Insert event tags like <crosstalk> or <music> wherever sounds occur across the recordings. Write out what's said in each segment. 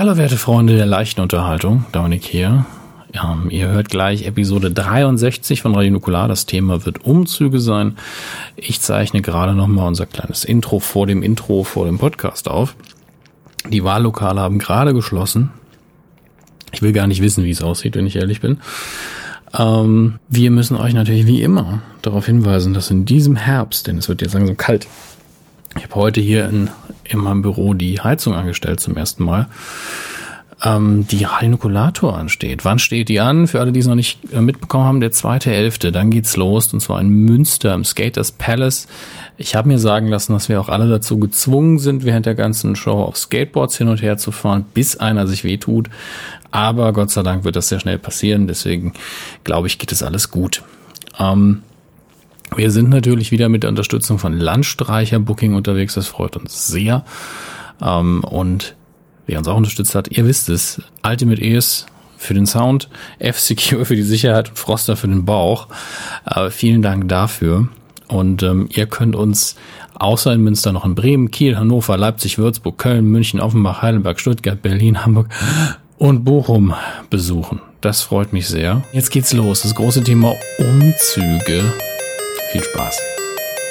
Hallo werte Freunde der leichten Unterhaltung, Dominik hier. Ja, ihr hört gleich Episode 63 von Radio Nukular. Das Thema wird Umzüge sein. Ich zeichne gerade nochmal unser kleines Intro vor dem Intro vor dem Podcast auf. Die Wahllokale haben gerade geschlossen. Ich will gar nicht wissen, wie es aussieht, wenn ich ehrlich bin. Ähm, wir müssen euch natürlich wie immer darauf hinweisen, dass in diesem Herbst, denn es wird jetzt langsam kalt, ich habe heute hier in, in meinem Büro die Heizung angestellt zum ersten Mal ähm, die Radionukulator ansteht. Wann steht die an? Für alle, die es noch nicht äh, mitbekommen haben, der zweite Elfte. Dann geht's los und zwar in Münster im Skaters Palace. Ich habe mir sagen lassen, dass wir auch alle dazu gezwungen sind, während der ganzen Show auf Skateboards hin und her zu fahren, bis einer sich wehtut. Aber Gott sei Dank wird das sehr schnell passieren. Deswegen glaube ich, geht es alles gut. Ähm, wir sind natürlich wieder mit der Unterstützung von Landstreicher Booking unterwegs. Das freut uns sehr. Ähm, und wer uns auch unterstützt hat, ihr wisst es, Ultimate Ears für den Sound, F-Secure für die Sicherheit und Froster für den Bauch. Äh, vielen Dank dafür. Und ähm, ihr könnt uns außer in Münster noch in Bremen, Kiel, Hannover, Leipzig, Würzburg, Köln, München, Offenbach, Heidelberg, Stuttgart, Berlin, Hamburg und Bochum besuchen. Das freut mich sehr. Jetzt geht's los. Das große Thema Umzüge. Viel Spaß.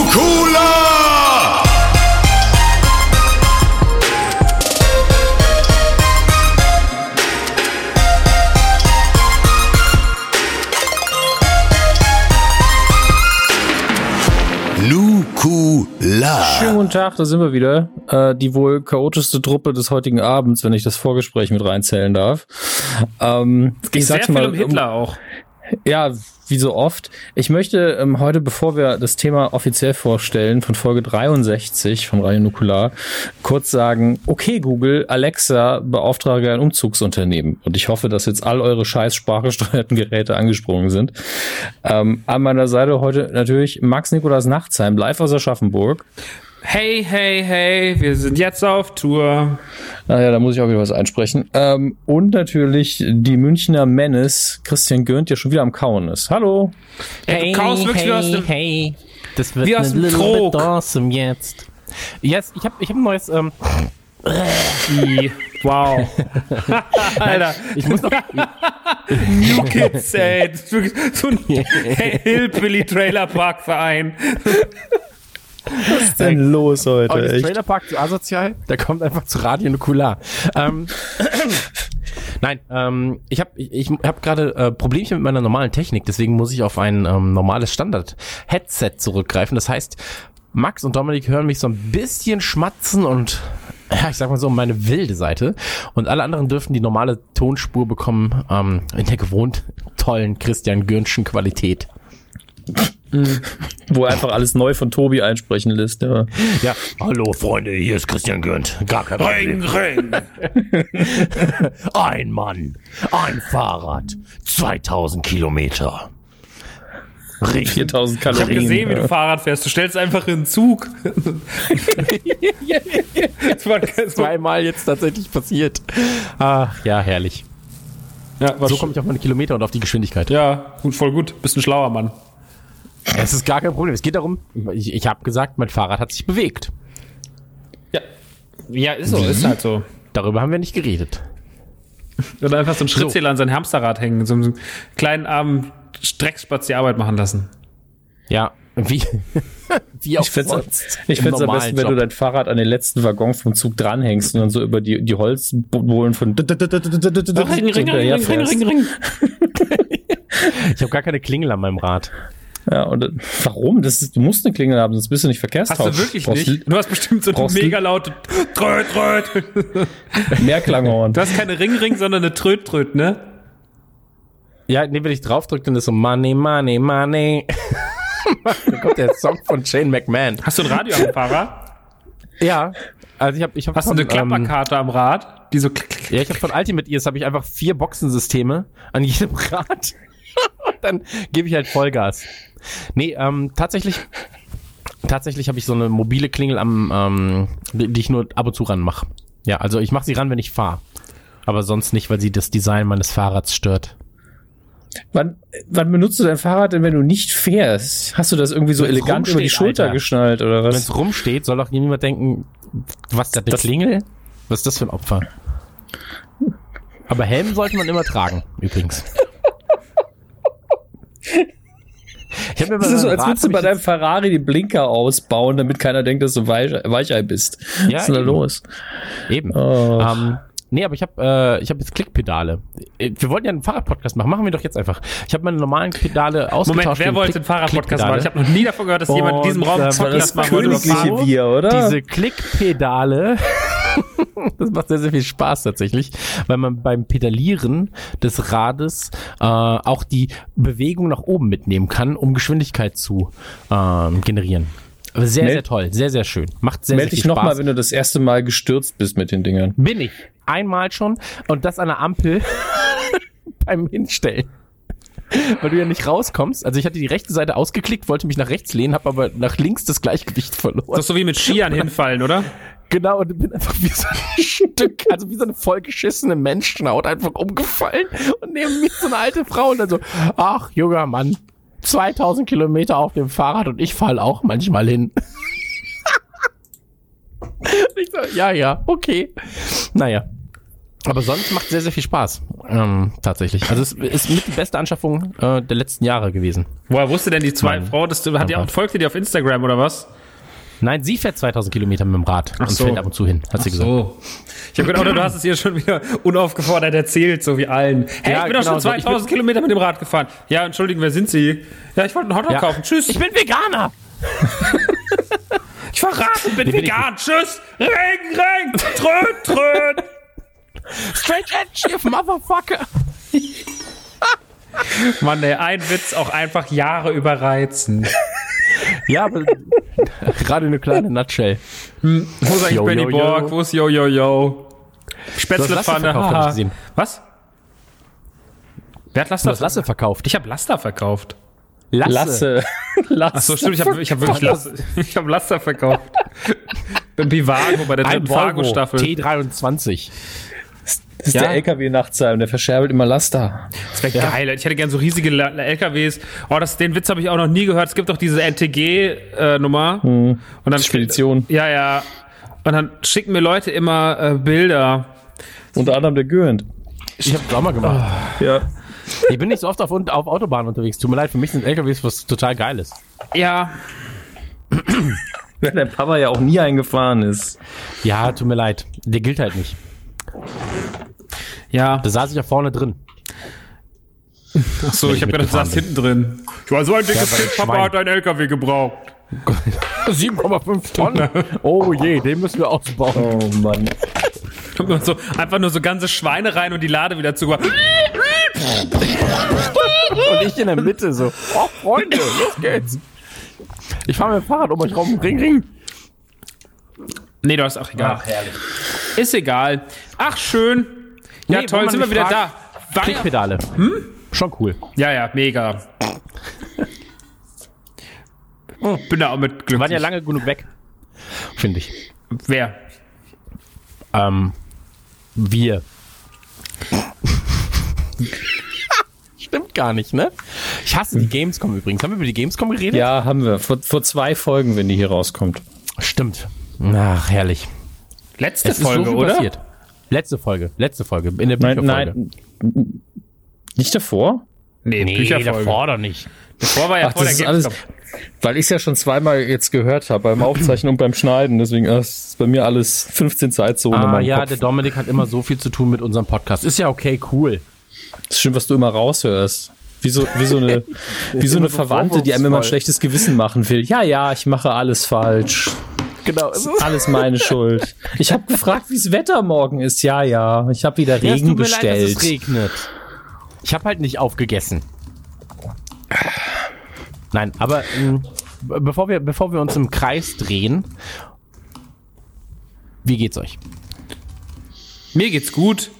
Nukula! Nukula. Schönen guten Tag, da sind wir wieder. Äh, die wohl chaotischste Truppe des heutigen Abends, wenn ich das Vorgespräch mit reinzählen darf. Ähm, es geht sehr viel um Hitler auch. Ja, wie so oft. Ich möchte ähm, heute, bevor wir das Thema offiziell vorstellen, von Folge 63 von Radio Nukular, kurz sagen, okay Google, Alexa, beauftrage ein Umzugsunternehmen. Und ich hoffe, dass jetzt all eure scheiß sprachgesteuerten Geräte angesprungen sind. Ähm, an meiner Seite heute natürlich Max Nikolas Nachtsheim, live aus Aschaffenburg. Hey, hey, hey, wir sind jetzt auf Tour. Naja, da muss ich auch wieder was einsprechen. Ähm, und natürlich die Münchner Menace, Christian Gönnt, der schon wieder am Kauen ist. Hallo. Hey, du kaust wirklich hey, aus dem, hey. Das wird wie aus dem Trog. awesome jetzt. Yes, ich habe ich hab ein neues... Ähm, <laughs> wow. <laughs> Alter. Ich muss noch... <laughs> New Kids, ey. Das ist wirklich so ein Hillbilly-Trailer-Park-Verein. Was ist denn los heute? Oh, echt? Trailerpark zu asozial, der kommt einfach zu Radio Nukular. Ähm, <clears throat> Nein, ähm, ich habe ich, ich hab gerade äh, Problemchen mit meiner normalen Technik, deswegen muss ich auf ein ähm, normales Standard-Headset zurückgreifen. Das heißt, Max und Dominik hören mich so ein bisschen schmatzen und <clears throat> ja, ich sag mal so, meine wilde Seite. Und alle anderen dürfen die normale Tonspur bekommen ähm, in der gewohnt tollen Christian Gürnschen Qualität. Mhm. Wo er einfach alles neu von Tobi einsprechen lässt. Ja. ja. Hallo Freunde, hier ist Christian Gönnt. Gar kein Problem. Ring, ring. <laughs> ein Mann, ein Fahrrad, 2000 Kilometer. Ring. 4000 Kalorien. Ich habe gesehen, wie du Fahrrad fährst. Du stellst einfach in den Zug. <laughs> das war zweimal jetzt tatsächlich passiert. Ach, ja, herrlich. Ja, so komme ich auf meine Kilometer und auf die Geschwindigkeit. Ja, gut, voll gut. Bist ein schlauer Mann. Es ist gar kein Problem. Es geht darum, ich, ich habe gesagt, mein Fahrrad hat sich bewegt. Ja. Ja, ist so, Wie? ist halt so. Darüber haben wir nicht geredet. Oder einfach so ein Schrittzähler so. an sein Hamsterrad hängen, so einen kleinen armen Streckspatz die Arbeit machen lassen. Ja, wie, <laughs> wie auch ich sonst. Ich finde es am besten, wenn du dein Fahrrad an den letzten Waggon vom Zug dranhängst und dann so über die, die Holzbohlen von Ring, Ring, Ring, Ring, Ring, Ring. Ich habe gar keine Klingel an meinem Rad. Ja, und äh, warum? Das ist, du musst eine Klingel haben, sonst bist du nicht verkehrstauglich. Hast du wirklich brauchst nicht? Du hast bestimmt so eine mega laute Tröt, Tröt. <laughs> Mehrklanghorn. Du hast keine Ring, Ring, sondern eine Tröt, Tröt, ne? Ja, nee, wenn ich draufdrücke, dann ist so Money, Money, Money. <laughs> dann kommt der Song von Shane McMahon. Hast du ein Radio am Fahrer? Ja. Also ich habe ich hab Hast du eine Klapperkarte am Rad? Die so klick, klick. Ja, ich habe von Ultimate Ears habe ich einfach vier Boxensysteme an jedem <laughs> Rad. Und dann gebe ich halt Vollgas. Nee, ähm, tatsächlich tatsächlich habe ich so eine mobile Klingel am ähm, die ich nur ab und zu ranmache. Ja, also ich mache sie ran, wenn ich fahre. Aber sonst nicht, weil sie das Design meines Fahrrads stört. Wann, wann benutzt du dein Fahrrad denn, wenn du nicht fährst? Hast du das irgendwie so Wenn's elegant über die Schulter Alter. geschnallt oder Wenn was? es rumsteht, soll doch niemand denken, was der Das- Klingel? Was ist das für ein Opfer? Aber Helm sollte man immer tragen, übrigens. <laughs> Ich hab mir Das ist so, als würdest du hab bei deinem Ferrari die Blinker ausbauen, damit keiner denkt, dass du Weich Weichei bist. Ja, Was ist denn da los? eben. Oh. Ähm, nee, aber ich habe äh, ich habe jetzt Klickpedale. Äh, Wir wollten ja einen Fahrradpodcast machen. Machen wir doch jetzt einfach. Ich habe meine normalen Pedale ausgetauscht. Moment, wer wollte den Fahrradpodcast machen? Ich habe noch nie davon gehört, dass jemand in diesem Raum äh, einen Das das Podcast machen wollte. über königliche. Bier, oder? Diese Klickpedale, <laughs> das macht sehr, sehr viel Spaß tatsächlich, weil man beim Pedalieren des Rades äh, auch die Bewegung nach oben mitnehmen kann, um Geschwindigkeit zu ähm, generieren. Aber Sehr, Meld- sehr toll, sehr, sehr schön. Macht sehr, Meld sehr dich viel nochmal, Spaß. wenn du das erste Mal gestürzt bist mit den Dingern. Bin ich. Einmal schon und das an der Ampel <laughs> beim Hinstellen. Weil du ja nicht rauskommst. Also ich hatte die rechte Seite ausgeklickt, wollte mich nach rechts lehnen, habe aber nach links das Gleichgewicht verloren. Das ist so wie mit Skiern hinfallen, oder? Genau, und bin einfach wie so ein <laughs> Stück, also wie so eine vollgeschissene Menschenhaut einfach umgefallen und neben mir so eine alte Frau und dann so, ach, junger Mann, 2000 Kilometer auf dem Fahrrad und ich fall auch manchmal hin. <laughs> Ich so, ja, ja, okay. Naja. Aber sonst macht sehr, sehr viel Spaß. Ähm, tatsächlich. Also es ist mit die beste Anschaffung äh, der letzten Jahre gewesen. Woher wusste denn die zwei Mein- Frau, dass du, hat die auch, folgte die auf Instagram oder was? Nein, sie fährt 2000 Kilometer mit dem Rad und so. fährt ab und zu hin, hat sie gesagt. So. Ich habe gedacht, du hast es ihr schon wieder unaufgefordert erzählt, so wie allen. Hey, Ja, ich bin doch genau schon so. Ich 2000 Kilometer mit dem Rad gefahren. Ja, entschuldigen, wer sind Sie? Ja, ich wollte einen Hotdog Ja. kaufen. Tschüss. Ich bin Veganer! Ich verrate, bin bin ich vegan. Tschüss. Ring, ring. Tröd, tröd. Straight edge, you motherfucker! Mann, ey, ein Witz auch einfach Jahre überreizen. Ja, aber <laughs> gerade eine kleine Nutshell. Wo ist eigentlich Yo, Benny yo, yo. Borg? Wo ist Yo, yo, yo? Spätzlepfanne, gesehen. Was? Wer hat Du Laster? hast Lasse verkauft. Ich habe Laster verkauft. Lasse. <laughs> Lasse. Ach so, stimmt, ich habe ich hab wirklich Laster, <laughs> ich hab Laster verkauft. Beim Pivago bei der dritten Fargo-Staffel. T23. Das ist Ja. der LKW Nachtsheim, der verscherbelt immer Laster. Das wäre geil. Ich hätte gern so riesige LKWs. Oh, das, den Witz habe ich auch noch nie gehört. Es gibt doch diese NTG-Nummer. Und dann Spedition. Ja, ja. Und dann schicken mir Leute immer äh, Bilder. Unter anderem der Göhnt. Ich habe auch mal gemacht. Ja. Ich bin nicht so oft auf, auf Autobahnen unterwegs. Tut mir leid, für mich sind LKWs was total Geiles. Ja. Wenn dein Papa ja auch nie eingefahren ist. Ja, tut mir leid. Der gilt halt nicht. Ja. Da saß ich ja vorne drin. Ach so, ich habe gedacht, du saßt hinten drin. Ich war so ein dickes Kind, Papa Schwein. hat einen LKW gebraucht. <laughs> 7,5 Tonnen. <laughs> Oh je, den müssen wir ausbauen. Oh Mann. So, einfach nur so ganze Schweine rein und die Lade wieder zu. Und ich in der Mitte so. Oh, Freunde, los geht's. Ich fahre mit dem Fahrrad um euch rum. Ring, ring. Nee, du hast auch egal. Ach, herrlich. Ist egal. Ach, schön. Ja, Nee, toll, sind wir wieder fragt- da. War Klickpedale. Schon cool. ja, ja, mega. Bin da auch mit glücklich. waren ja lange genug weg. Finde ich. Wer? Ähm, wir. <laughs> Stimmt gar nicht, ne? Ich hasse die Gamescom übrigens. Haben wir über die Gamescom geredet? Ja, haben wir. Vor, vor zwei Folgen, wenn die hier rauskommt. Stimmt. Ach, herrlich. Letzte Es ist Folge, so viel oder? passiert. Letzte Folge, letzte Folge, in der Nein, Bücherfolge. nein. Nicht davor? Nee, Nee, Bücherfolge. davor doch nicht. Davor war ja Ach, vor das der ist alles, weil ich es ja schon zweimal jetzt gehört habe, beim Aufzeichnen und beim Schneiden. Deswegen äh, ist bei mir alles 15 Zeitzonen in Ah ja, Kopf. der Dominik hat immer so viel zu tun mit unserem Podcast. Ist ja okay, cool. Das ist schön, was du immer raushörst. Wie so, wie so eine, <laughs> wie so eine Verwandte, die einem immer ein schlechtes Gewissen machen will. Ja, ja, ich mache alles falsch. Genau. Alles meine <laughs> Schuld. Ich habe gefragt, wie das Wetter morgen ist. Ja, ja, ich habe wieder Ja, es Regen tut mir leid, dass bestellt. es regnet. Ich habe halt nicht aufgegessen. Nein, aber ähm, be- bevor wir, bevor wir uns im Kreis drehen, Wie geht's euch? Mir geht's gut.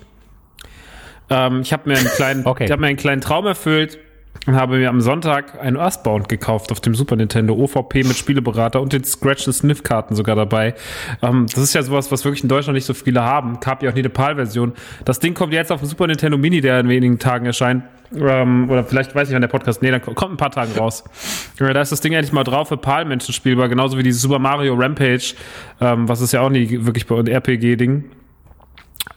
Ähm, ich habe mir einen kleinen, Okay. ich habe mir einen kleinen Traum erfüllt und habe mir am Sonntag ein Earthbound gekauft auf dem Super Nintendo OVP mit Spieleberater und den Scratch and Sniff Karten sogar dabei. Ähm, das ist ja sowas, was wirklich in Deutschland nicht so viele haben. Gab ja auch nie eine PAL-Version. Das Ding kommt jetzt auf dem Super Nintendo Mini, der in wenigen Tagen erscheint. Ähm, oder vielleicht weiß ich, wann der Podcast, nee, dann kommt ein paar Tagen raus. Ja, Da ist das Ding endlich mal drauf für PAL-Menschen spielbar, genauso wie dieses Super Mario Rampage, ähm, was ist ja auch nie wirklich bei RPG-Ding.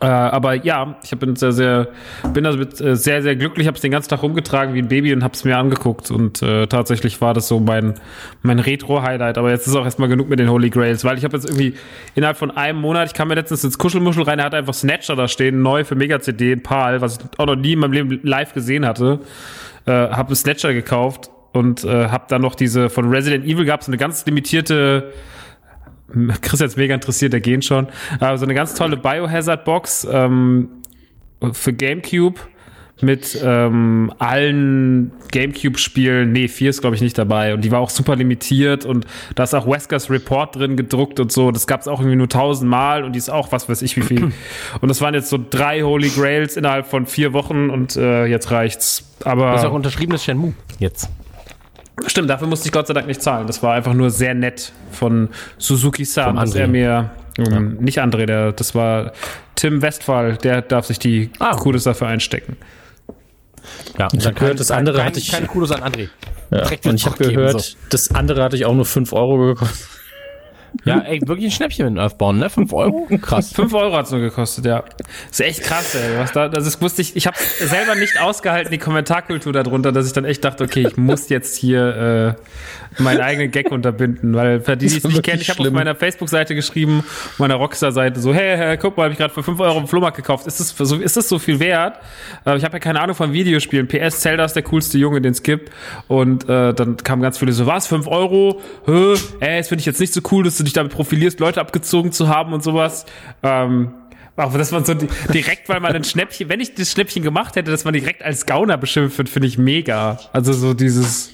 Äh, aber ja, ich bin sehr, sehr, bin damit äh, sehr, sehr glücklich. Habe es den ganzen Tag rumgetragen wie ein Baby und habe es mir angeguckt. Und äh, tatsächlich war das so mein, mein Retro-Highlight. Aber jetzt ist auch erstmal genug mit den Holy Grails, weil ich habe jetzt irgendwie innerhalb von einem Monat, ich kam mir letztens ins Kuschelmuschel rein, er hat einfach Snatcher da stehen, neu für Mega-CD in PAL, was ich auch noch nie in meinem Leben live gesehen hatte. Äh, habe Snatcher gekauft und äh, habe dann noch diese von Resident Evil gab es eine ganz limitierte <laughs> Chris ist jetzt mega interessiert, der gehen schon. Aber so eine ganz tolle Biohazard-Box ähm, für GameCube mit ähm, allen GameCube-Spielen. Nee, vier ist, glaube ich, nicht dabei. Und die war auch super limitiert und da ist auch Weskers Report drin gedruckt und so. Das gab es auch irgendwie nur tausendmal und die ist auch was weiß ich wie viel. <clears throat> und das waren jetzt so drei Holy Grails innerhalb von vier Wochen und äh, jetzt reicht's. Aber Das ist auch unterschriebenes Shenmue jetzt. Stimmt, dafür musste ich Gott sei Dank nicht zahlen. Das war einfach nur sehr nett von Suzuki-san, dass er mir, ähm, nicht André, der, das war Tim Westphal, der darf sich die Ah. Kudos dafür einstecken. Ja, Ich hab gehört, das andere kein, hatte ich- Keine Kudos an André. Ja. Und ich habe gehört, so. das andere hatte ich auch nur 5 Euro gekostet. Ja, ey, wirklich ein Schnäppchen mit Earthbound, ne? 5 Euro? Krass. Fünf Euro hat's nur gekostet, ja. ist echt krass, ey. Was da, das ist, wusste ich, ich habe selber nicht ausgehalten, die Kommentarkultur darunter, dass ich dann echt dachte, okay, ich muss jetzt hier äh, meinen eigenen Gag unterbinden, weil für die, die es nicht kennen, ich habe auf meiner Facebook-Seite geschrieben, meiner Rockstar-Seite so, hey, hey, guck mal, habe ich gerade für fünf Euro im Flohmarkt gekauft. Ist das, so, ist das so viel wert? Äh, ich habe ja keine Ahnung von Videospielen. PS Zelda ist der coolste Junge, den es gibt. Und äh, dann kamen ganz viele so, was, fünf Euro? Hä? Ey, das finde ich jetzt nicht so cool, dass du dich damit profilierst, Leute abgezogen zu haben und sowas. Ähm, aber dass man so di- direkt, weil man ein Schnäppchen, wenn ich das Schnäppchen gemacht hätte, dass man direkt als Gauner beschimpft wird, finde ich mega. Also so dieses,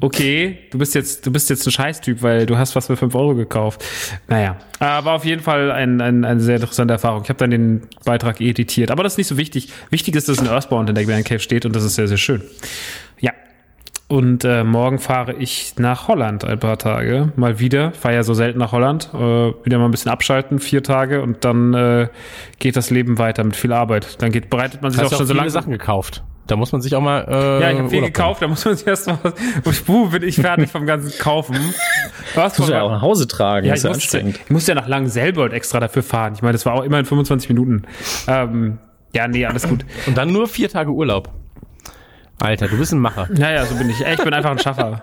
okay, du bist jetzt, du bist jetzt ein Scheißtyp, weil du hast was für 5 Euro gekauft. Naja, aber auf jeden Fall ein, ein, eine sehr interessante Erfahrung. Ich habe dann den Beitrag editiert, aber das ist nicht so wichtig. Wichtig ist, dass ein Earthbound in der Man Cave steht und das ist sehr, sehr schön. Ja. Und äh, morgen fahre ich nach Holland ein paar Tage. Mal wieder. Fahre ja so selten nach Holland. Äh, wieder mal ein bisschen abschalten, vier Tage und dann äh, geht das Leben weiter mit viel Arbeit. Dann geht, bereitet man sich auch du schon auch so langsam. Sachen gekauft. Da muss man sich auch mal. Äh, Ja, ich habe viel Urlaub gekauft, da muss man sich erst mal was. Buh, bin ich fertig vom ganzen Kaufen. Was Muss ja auch nach Hause tragen, ja, ist ich, ja musste, anstrengend. ich musste ja nach Langenselbold extra dafür fahren. Ich meine, das war auch immerhin 25 Minuten. Ähm, ja, nee, alles gut. Und dann nur vier Tage Urlaub. Alter, du bist ein Macher. Ja, ja, so bin ich. Ey, ich bin einfach ein Schaffer.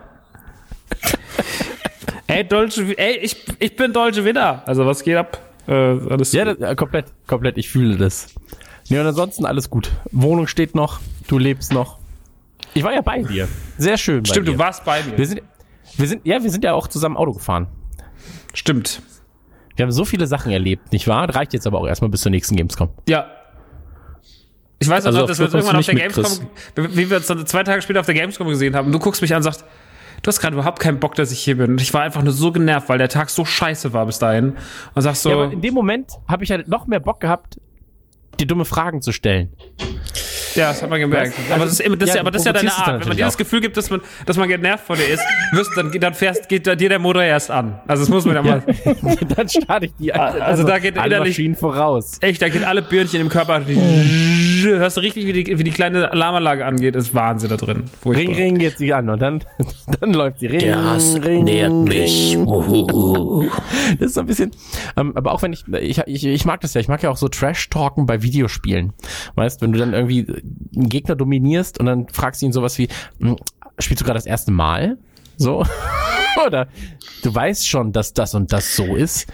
<laughs> ey, Dolce, ey, ich, ich bin Dolce Winner. Also, was geht ab? Äh, alles Ja, das, äh, komplett, komplett. Ich fühle das. Nee, und ansonsten alles gut. Wohnung steht noch. Du lebst noch. Ich war ja bei dir. Sehr schön. Bei Stimmt, dir. du warst bei mir. Wir sind, wir sind, ja, wir sind ja auch zusammen Auto gefahren. Stimmt. Wir haben so viele Sachen erlebt, nicht wahr? Reicht jetzt aber auch erstmal bis zur nächsten Gamescom. Ja. Ich weiß Also also, auf dass wir uns irgendwann auf der Gamescom, wie wir uns dann zwei Tage später auf der Gamescom gesehen haben, du guckst mich an und sagst, du hast gerade überhaupt keinen Bock, dass ich hier bin. Und ich war einfach nur so genervt, weil der Tag so scheiße war bis dahin. Und sagst so, Ja, aber in dem Moment habe ich halt noch mehr Bock gehabt, dir dumme Fragen zu stellen. Ja, das hat man gemerkt. Du, aber also- das ist, immer- das ist ja, aber das ist ja deine Art. Wenn man dir das. Gefühl gibt, dass man, dass man genervt von dir ist, wirst, dann, dann fährst, geht da dir der Motor erst an. Also das muss man ja mal. <laughs> dann starte ich die. Also da geht alle innerlich- Maschinen voraus. Echt, da geht alle Birnchen im Körper. Die, hörst du richtig, wie die, wie die kleine Alarmanlage angeht. Ist Wahnsinn da drin. Furchtbar. Ring, ring geht sie an und dann, <laughs> dann läuft sie. Ring, ring, nähert mich. <laughs> Das ist so ein bisschen, ähm, aber auch wenn ich, ich, ich, ich mag das ja, ich mag ja auch so Trash-Talken bei Videospielen. Weißt, wenn du dann irgendwie einen Gegner dominierst und dann fragst du ihn sowas wie, "Hm, spielst du gerade das erste Mal? So. <laughs> Oder du weißt schon, dass das und das so ist.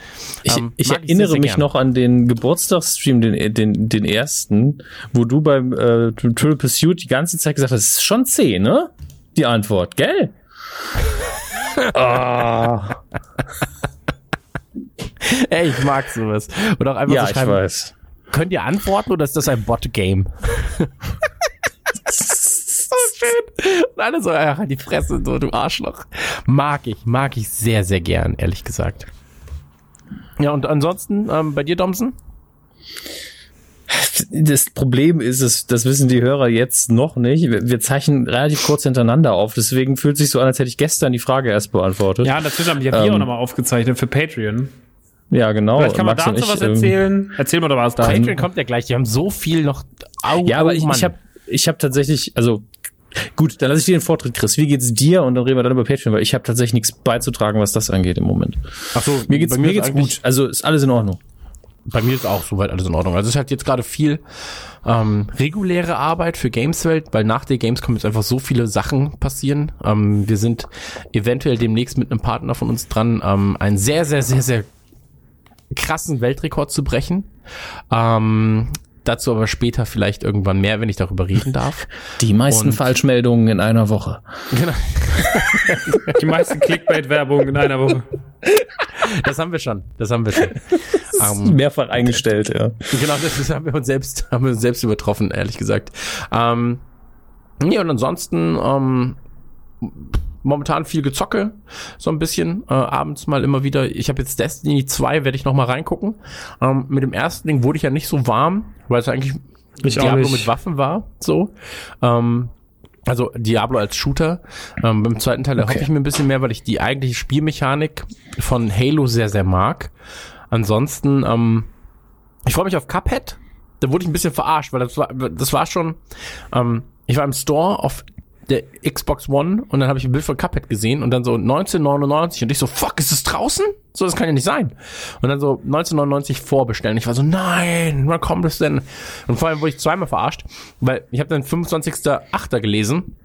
Ich, Ähm, ich mag sehr, erinnere sehr mich gern. noch an den Geburtstagsstream, den, den, den ersten, wo du beim äh, Triple Pursuit die ganze Zeit gesagt hast, es ist schon C, ne? Die Antwort, gell? <laughs> ah, Ey, ich mag sowas. Oder auch einfach ja, so ich schreiben, weiß. Könnt ihr antworten oder ist das ein Bot-Game? so schön. Und alle so, ach, die Fresse, so, du Arschloch. Mag ich, mag ich sehr, sehr gern, ehrlich gesagt. Ja, und ansonsten, ähm, bei dir, Domsen? Das Problem ist, es, das wissen die Hörer jetzt noch nicht. Wir wir zeichnen relativ kurz hintereinander auf, deswegen fühlt sich so an, als hätte ich gestern die Frage erst beantwortet. Ja, natürlich haben wir ähm, auch nochmal aufgezeichnet für Patreon. Ja, genau. Vielleicht kann man Max dazu ich, was ähm, erzählen. Erzähl mal doch was da. Patreon kommt ja gleich, die haben so viel noch. Au, Ja, aber oh ich, ich habe ich hab tatsächlich, also gut, dann lasse ich dir den Vortritt, Chris. Wie geht's dir? Und dann reden wir dann über Patreon, weil ich habe tatsächlich nichts beizutragen, was das angeht im Moment. Ach so, Mir geht's, bei mir ist geht's gut. Also ist alles in Ordnung. Bei mir ist auch soweit alles in Ordnung. Also es ist halt jetzt gerade viel ähm, reguläre Arbeit für Gameswelt, weil nach der Gamescom jetzt einfach so viele Sachen passieren. Ähm, wir sind eventuell demnächst mit einem Partner von uns dran, ähm, einen sehr, sehr, sehr, sehr krassen Weltrekord zu brechen. Ähm, dazu aber später vielleicht irgendwann mehr, wenn ich darüber reden <laughs> darf. Die meisten Und- Falschmeldungen in einer Woche. genau. <laughs> Die meisten Clickbait-Werbung in einer Woche. Das haben wir schon. Das haben wir schon. <laughs> Ähm, Mehrfach eingestellt, ja. Genau, das ist, haben wir uns selbst, haben wir uns selbst übertroffen, ehrlich gesagt. Ähm, ja, und ansonsten, ähm, momentan viel Gezocke, so ein bisschen, äh, abends mal immer wieder. Ich habe jetzt Destiny 2, werde ich noch mal reingucken. Ähm, mit dem ersten Ding wurde ich ja nicht so warm, weil es eigentlich Ich Diablo mit Waffen war, so. Ähm, also Diablo als Shooter. Ähm, beim zweiten Teil erhoffe ich mir ein bisschen mehr, weil ich die eigentliche Spielmechanik von Halo sehr, sehr mag. Ansonsten, ähm, ich freue mich auf Cuphead. Da wurde ich ein bisschen verarscht, weil das war, das war schon, ähm, ich war im Store auf der Xbox One und dann habe ich ein Bild von Cuphead gesehen und dann so 1999 und ich so, fuck, ist es draußen? So, das kann ja nicht sein. Und dann so 1999 vorbestellen. Ich war so, nein, wann kommt es denn? Und vor allem wurde ich zweimal verarscht, weil ich habe dann 25.8. gelesen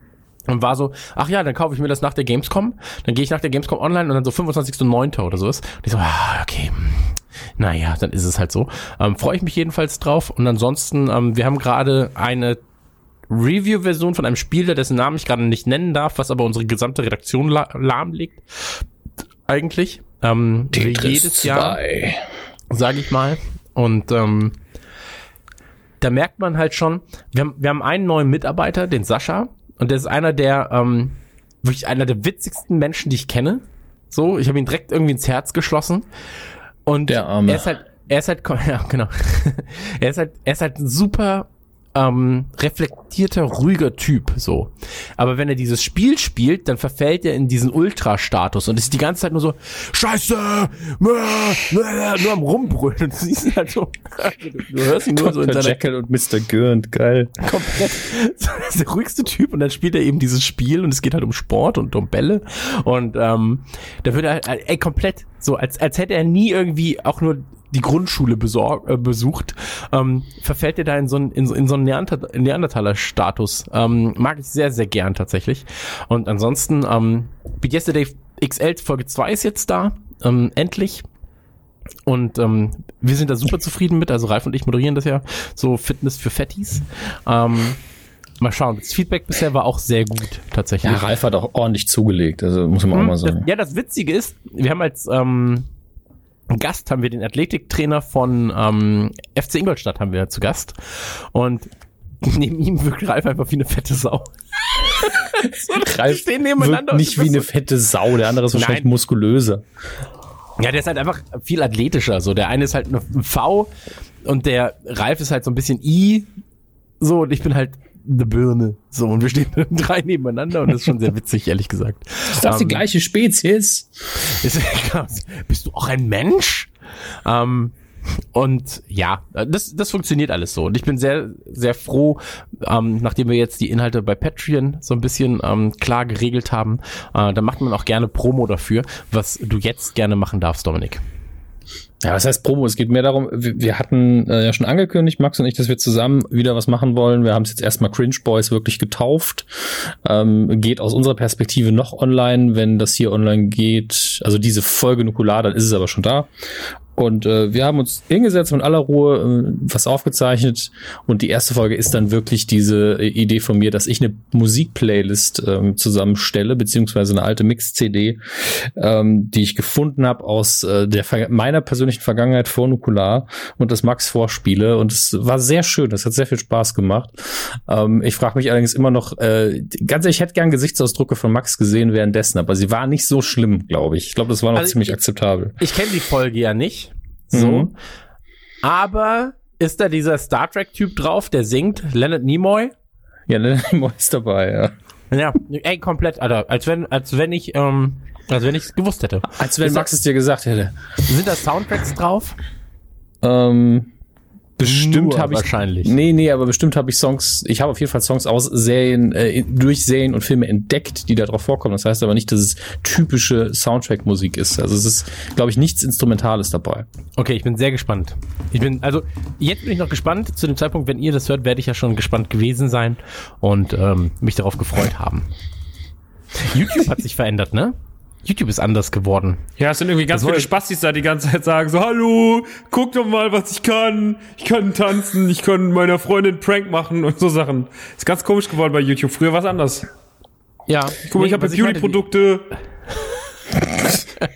und war so, ach ja, dann kaufe ich mir das nach der Gamescom. Dann gehe ich nach der Gamescom online und dann so 25.9. oder sowas. Und ich so, ah, okay. Naja, dann ist es halt so. Ähm, Freue ich mich jedenfalls drauf. Und ansonsten, ähm, wir haben gerade eine Review-Version von einem Spiel, dessen Namen ich gerade nicht nennen darf, was aber unsere gesamte Redaktion la lahmlegt. Eigentlich. Ähm, jedes Jahr sage ich mal. Und ähm, da merkt man halt schon, wir haben, wir haben einen neuen Mitarbeiter, den Sascha, und der ist einer der, ähm, wirklich einer der witzigsten Menschen, die ich kenne. So, ich habe ihn direkt irgendwie ins Herz geschlossen. Und Der Arme. er ist halt, er ist halt, <laughs> ja, genau. <laughs> er ist halt, er ist halt super ähm, reflektierter, ruhiger Typ, so. Aber wenn er dieses Spiel spielt, dann verfällt er in diesen Ultra-Status und ist die ganze Zeit nur so, Scheiße, äh, äh, nur am Rumbrüllen. Und du siehst ihn halt so, du hörst ihn nur so in seiner Jekyll und Mr. Gurnt, geil. komplett <laughs> das ist der ruhigste Typ und dann spielt er eben dieses Spiel und es geht halt um Sport und um Bälle und ähm, da wird er halt, ey, komplett so, als, als hätte er nie irgendwie auch nur die Grundschule besor- äh, besucht, ähm, verfällt er da in so einen, in so, in so einen Neander Neandertaler-Status. Ähm, mag ich sehr, sehr gern tatsächlich. Und ansonsten, ähm, Beat Yesterday XL Folge 2 ist jetzt da, ähm, endlich. Und ähm, wir sind da super zufrieden mit. Also Ralf und ich moderieren das ja. So Fitness für Fettis. Ähm, mal schauen. Das Feedback bisher war auch sehr gut, tatsächlich. Ja, Ralf hat auch ordentlich zugelegt, also muss man auch mal Das, sagen. ja, das Witzige ist, wir haben als ähm, Gast haben wir den Athletiktrainer von ähm, FC Ingolstadt haben wir zu Gast. Und neben ihm wirkt Ralf einfach wie eine fette Sau. <laughs> so, Ralf stehen nebeneinander wirkt nicht wie eine fette Sau, der andere ist wahrscheinlich Nein. muskulöser. Ja, der ist halt einfach viel athletischer. So, der eine ist halt ein V und der Ralf ist halt so ein bisschen I. So, und ich bin halt eine Birne. So, und wir stehen <laughs> drei nebeneinander und das ist schon sehr witzig, ehrlich gesagt. Ist das die Ähm, gleiche Spezies? Ist, <laughs> bist du auch ein Mensch? Ähm, und ja, das, das funktioniert alles so. Und ich bin sehr, sehr froh, ähm, nachdem wir jetzt die Inhalte bei Patreon so ein bisschen ähm, klar geregelt haben, äh, da macht man auch gerne Promo dafür, was du jetzt gerne machen darfst, Dominik. Ja, was heißt Promo? Es geht mehr darum, wir, wir hatten äh, ja schon angekündigt, Max und ich, dass wir zusammen wieder was machen wollen. Wir haben es jetzt erstmal Cringe Boys wirklich getauft. Ähm, geht aus unserer Perspektive noch online, wenn das hier online geht. Also diese Folge Nukular, dann ist es aber schon da. Und äh, wir haben uns hingesetzt mit aller Ruhe äh, was aufgezeichnet. Und die erste Folge ist dann wirklich diese Idee von mir, dass ich eine Musikplaylist ähm, zusammenstelle, beziehungsweise eine alte Mix-CD, ähm, die ich gefunden habe aus äh, der meiner persönlichen Vergangenheit vor Nukular und das Max vorspiele. Und es war sehr schön. Das hat sehr viel Spaß gemacht. Ähm, ich frage mich allerdings immer noch, äh, ganz ehrlich, ich hätte gern Gesichtsausdrucke von Max gesehen währenddessen, aber sie war nicht so schlimm, glaube ich. Ich glaube, das war noch Also ziemlich ich- akzeptabel. Ich kenne die Folge ja nicht. So. Mhm. Aber ist da dieser Star Trek-Typ drauf, der singt? Leonard Nimoy? Ja, Leonard Nimoy ist dabei, ja. Ja, ey, komplett, Alter. Als wenn, als wenn ich, ähm, als wenn ich es gewusst hätte. Als wenn Max es dir gesagt hätte. Sind da Soundtracks drauf? Ähm, bestimmt habe ich wahrscheinlich. Nee, nee, aber bestimmt habe ich Songs, ich habe auf jeden Fall Songs aus Serien äh, durch Serien und Filme entdeckt, die da drauf vorkommen. Das heißt aber nicht, dass es typische Soundtrack Musik ist. Also es ist, glaube ich, nichts instrumentales dabei. Okay, ich bin sehr gespannt. Ich bin, also, jetzt bin ich noch gespannt. Zu dem Zeitpunkt, wenn ihr das hört, werde ich ja schon gespannt gewesen sein und ähm, mich darauf gefreut haben. YouTube hat sich verändert, ne? YouTube ist anders geworden. Ja, es sind irgendwie ganz Das viele Spastis da, die ganze Zeit sagen so, hallo, guck doch mal, was ich kann. Ich kann tanzen, ich kann meiner Freundin Prank machen und so Sachen. Ist ganz komisch geworden bei YouTube. Früher war es anders. Ja. Guck mal, ich habe Beauty-Produkte. <laughs>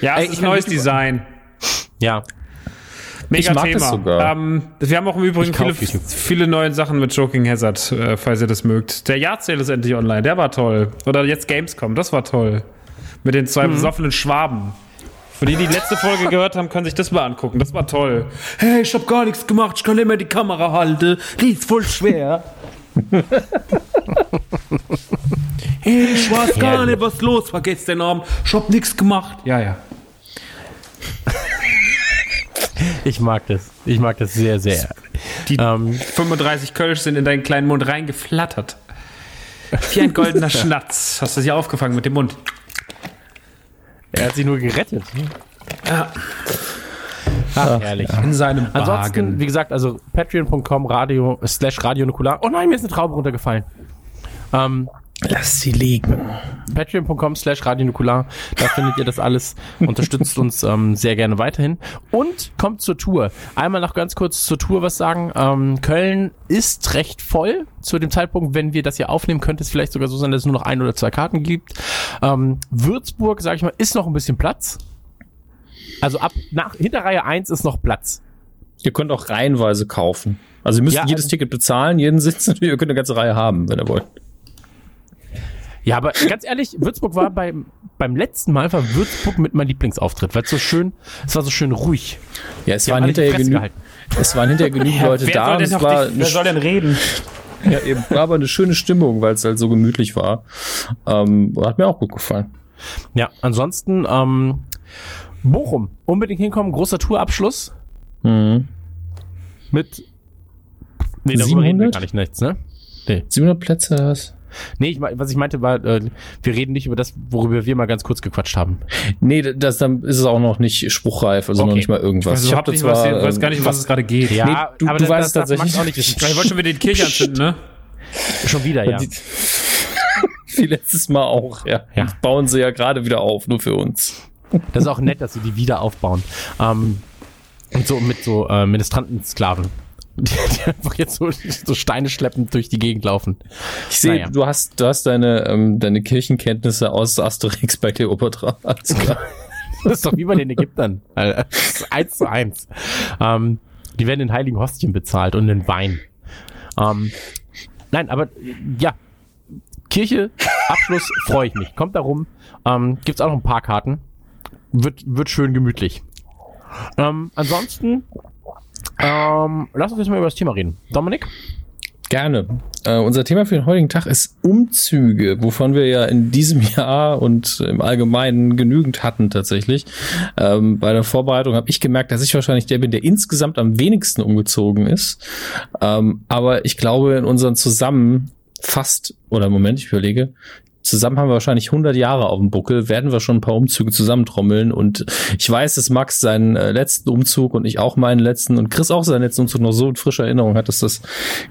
ja, Ey, es ich ist neues YouTube- Design. Ja. Mega Ich mag Thema. das sogar. Ähm, wir haben auch im Übrigen viele, viele neue Sachen mit Joking Hazard, äh, falls ihr das mögt. Der Jahrzähl ist endlich online, der war toll. Oder jetzt Gamescom, das war toll. Mit den Mhm. zwei besoffenen Schwaben. Für die, die die letzte Folge gehört haben, können sich das mal angucken. Das war toll. Hey, ich hab gar nichts gemacht, ich kann immer die Kamera halten. Die ist voll schwer. hey, <laughs> ich weiß gar nicht, was los war gestern Abend. Ich hab nichts gemacht. Ja, ja. Ich mag das. Ich mag das sehr, sehr. Die Ähm, 35 Kölsch sind in deinen kleinen Mund reingeflattert. Wie ein goldener <laughs> Schnatz. Hast du sie aufgefangen mit dem Mund? er hat sich nur gerettet. Ja. Ach, herrlich. In seinem Ansonsten, Wagen. wie gesagt, also patreon.com radio slash radio Nukular. Oh nein, mir ist eine Traube runtergefallen. Ähm, Lass sie liegen. patreon.com slash radio Nukular. Da findet ihr das alles. Unterstützt uns ähm, sehr gerne weiterhin. Und kommt zur Tour. Einmal noch ganz kurz zur Tour was sagen. Ähm, Köln ist recht voll. Zu dem Zeitpunkt, wenn wir das hier aufnehmen, könnte es vielleicht sogar so sein, dass es nur noch ein oder zwei Karten gibt. Ähm, Würzburg, sage ich mal, ist noch ein bisschen Platz. Also ab nach hinter Reihe 1 ist noch Platz. Ihr könnt auch reihenweise kaufen. Also ihr müsst Ja, jedes also- Ticket bezahlen, jeden Sitz. <laughs> Ihr könnt eine ganze Reihe haben, wenn ihr wollt. Ja, aber ganz ehrlich, Würzburg war beim, beim letzten Mal war Würzburg mit meinem Lieblingsauftritt, weil es so schön, es war so schön ruhig. Ja, es waren hinterher gehalten. es waren hinterher <laughs> genug Leute wer da und es war, dich, wer soll denn reden? ja, eben, war aber eine schöne Stimmung, weil es halt so gemütlich war. Ähm, hat mir auch gut gefallen. Ja, ansonsten, ähm, Bochum, unbedingt hinkommen, großer Tourabschluss Mhm. mit, nee, darüber reden wir 700? gar nicht nichts, ne? 700 Plätze was? Nee, ich, was ich meinte war, äh, wir reden nicht über das, worüber wir mal ganz kurz gequatscht haben. Nee, das, dann ist es auch noch nicht spruchreif, also noch Okay. nicht mal irgendwas. Also, ich hab nicht, was, weiß gar nicht, um was es gerade geht. Nee, du- du weißt es darf tatsächlich auch nicht. Ich wollte schon wieder die Kirche anzünden, ne? <laughs> Schon wieder, ja. <laughs> Wie letztes Mal auch, ja. Ja. Bauen sie ja gerade wieder auf, nur für uns. Das ist auch nett, dass sie die wieder aufbauen. Ähm, und so mit so äh, Ministrantensklaven. <laughs> Die, die einfach jetzt so, so Steine schleppend durch die Gegend laufen. Ich sehe, Naja. du hast, du hast deine, ähm, deine Kirchenkenntnisse aus Asterix bei Cleopatra. <laughs> Alles klar. Das ist doch wie bei den Ägyptern. <laughs> Ist eins zu eins. Ähm, die werden in heiligen Hostien bezahlt und in Wein. Ähm, nein, aber ja, Kirche, Abschluss, freue ich mich. Kommt da rum. Ähm, gibt's auch noch ein paar Karten. Wird, wird schön gemütlich. Ähm, ansonsten, ähm, lass uns jetzt mal über das Thema reden. Dominik? Gerne. Äh, unser Thema für den heutigen Tag ist Umzüge, wovon wir ja in diesem <laughs> Jahr und im Allgemeinen genügend hatten tatsächlich. Ähm, bei der Vorbereitung habe ich gemerkt, dass ich wahrscheinlich der bin, der insgesamt am wenigsten umgezogen ist. Ähm, aber ich glaube, in unseren zusammen fast, oder Moment, ich überlege, zusammen haben wir wahrscheinlich 100 Jahre auf dem Buckel, werden wir schon ein paar Umzüge zusammentrommeln und ich weiß, dass Max seinen äh, letzten Umzug und ich auch meinen letzten und Chris auch seinen letzten Umzug noch so in frischer Erinnerung hat, dass das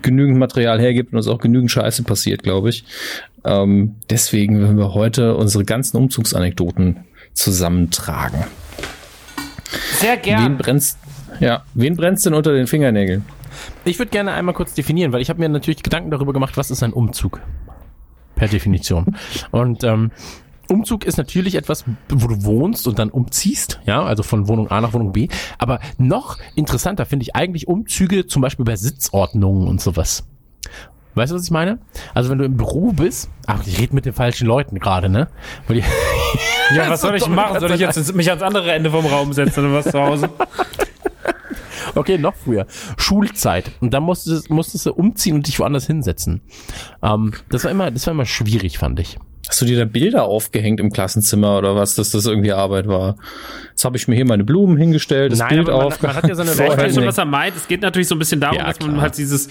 genügend Material hergibt und es auch genügend Scheiße passiert, glaube ich. Ähm, deswegen werden wir heute unsere ganzen Umzugsanekdoten zusammentragen. Sehr Wen gern. brennst, ja, wen brennst denn unter den Fingernägeln? Ich würde gerne einmal kurz definieren, weil ich habe mir natürlich Gedanken darüber gemacht, was ist ein Umzug? Per Definition. Und ähm, Umzug ist natürlich etwas, wo du wohnst und dann umziehst, ja, also von Wohnung A nach Wohnung B. Aber noch interessanter finde ich eigentlich Umzüge zum Beispiel bei Sitzordnungen und sowas. Weißt du, was ich meine? Also wenn du im Büro bist, ach, ich rede mit den falschen Leuten gerade, ne? Ja, was <laughs> soll ich machen? Soll ich jetzt <laughs> mich ans andere Ende vom Raum setzen oder was zu Hause? Okay, noch früher. Schulzeit. Und dann musstest, musstest du umziehen und dich woanders hinsetzen. Ähm, das war immer, das war immer schwierig, fand ich. Hast du dir da Bilder aufgehängt im Klassenzimmer oder was, dass das irgendwie Arbeit war? Jetzt habe ich mir hier meine Blumen hingestellt, das Nein, Bild aber man- hat ja so eine Ich weiß schon, was er meint. Es geht natürlich so ein bisschen darum, Ja, dass man halt dieses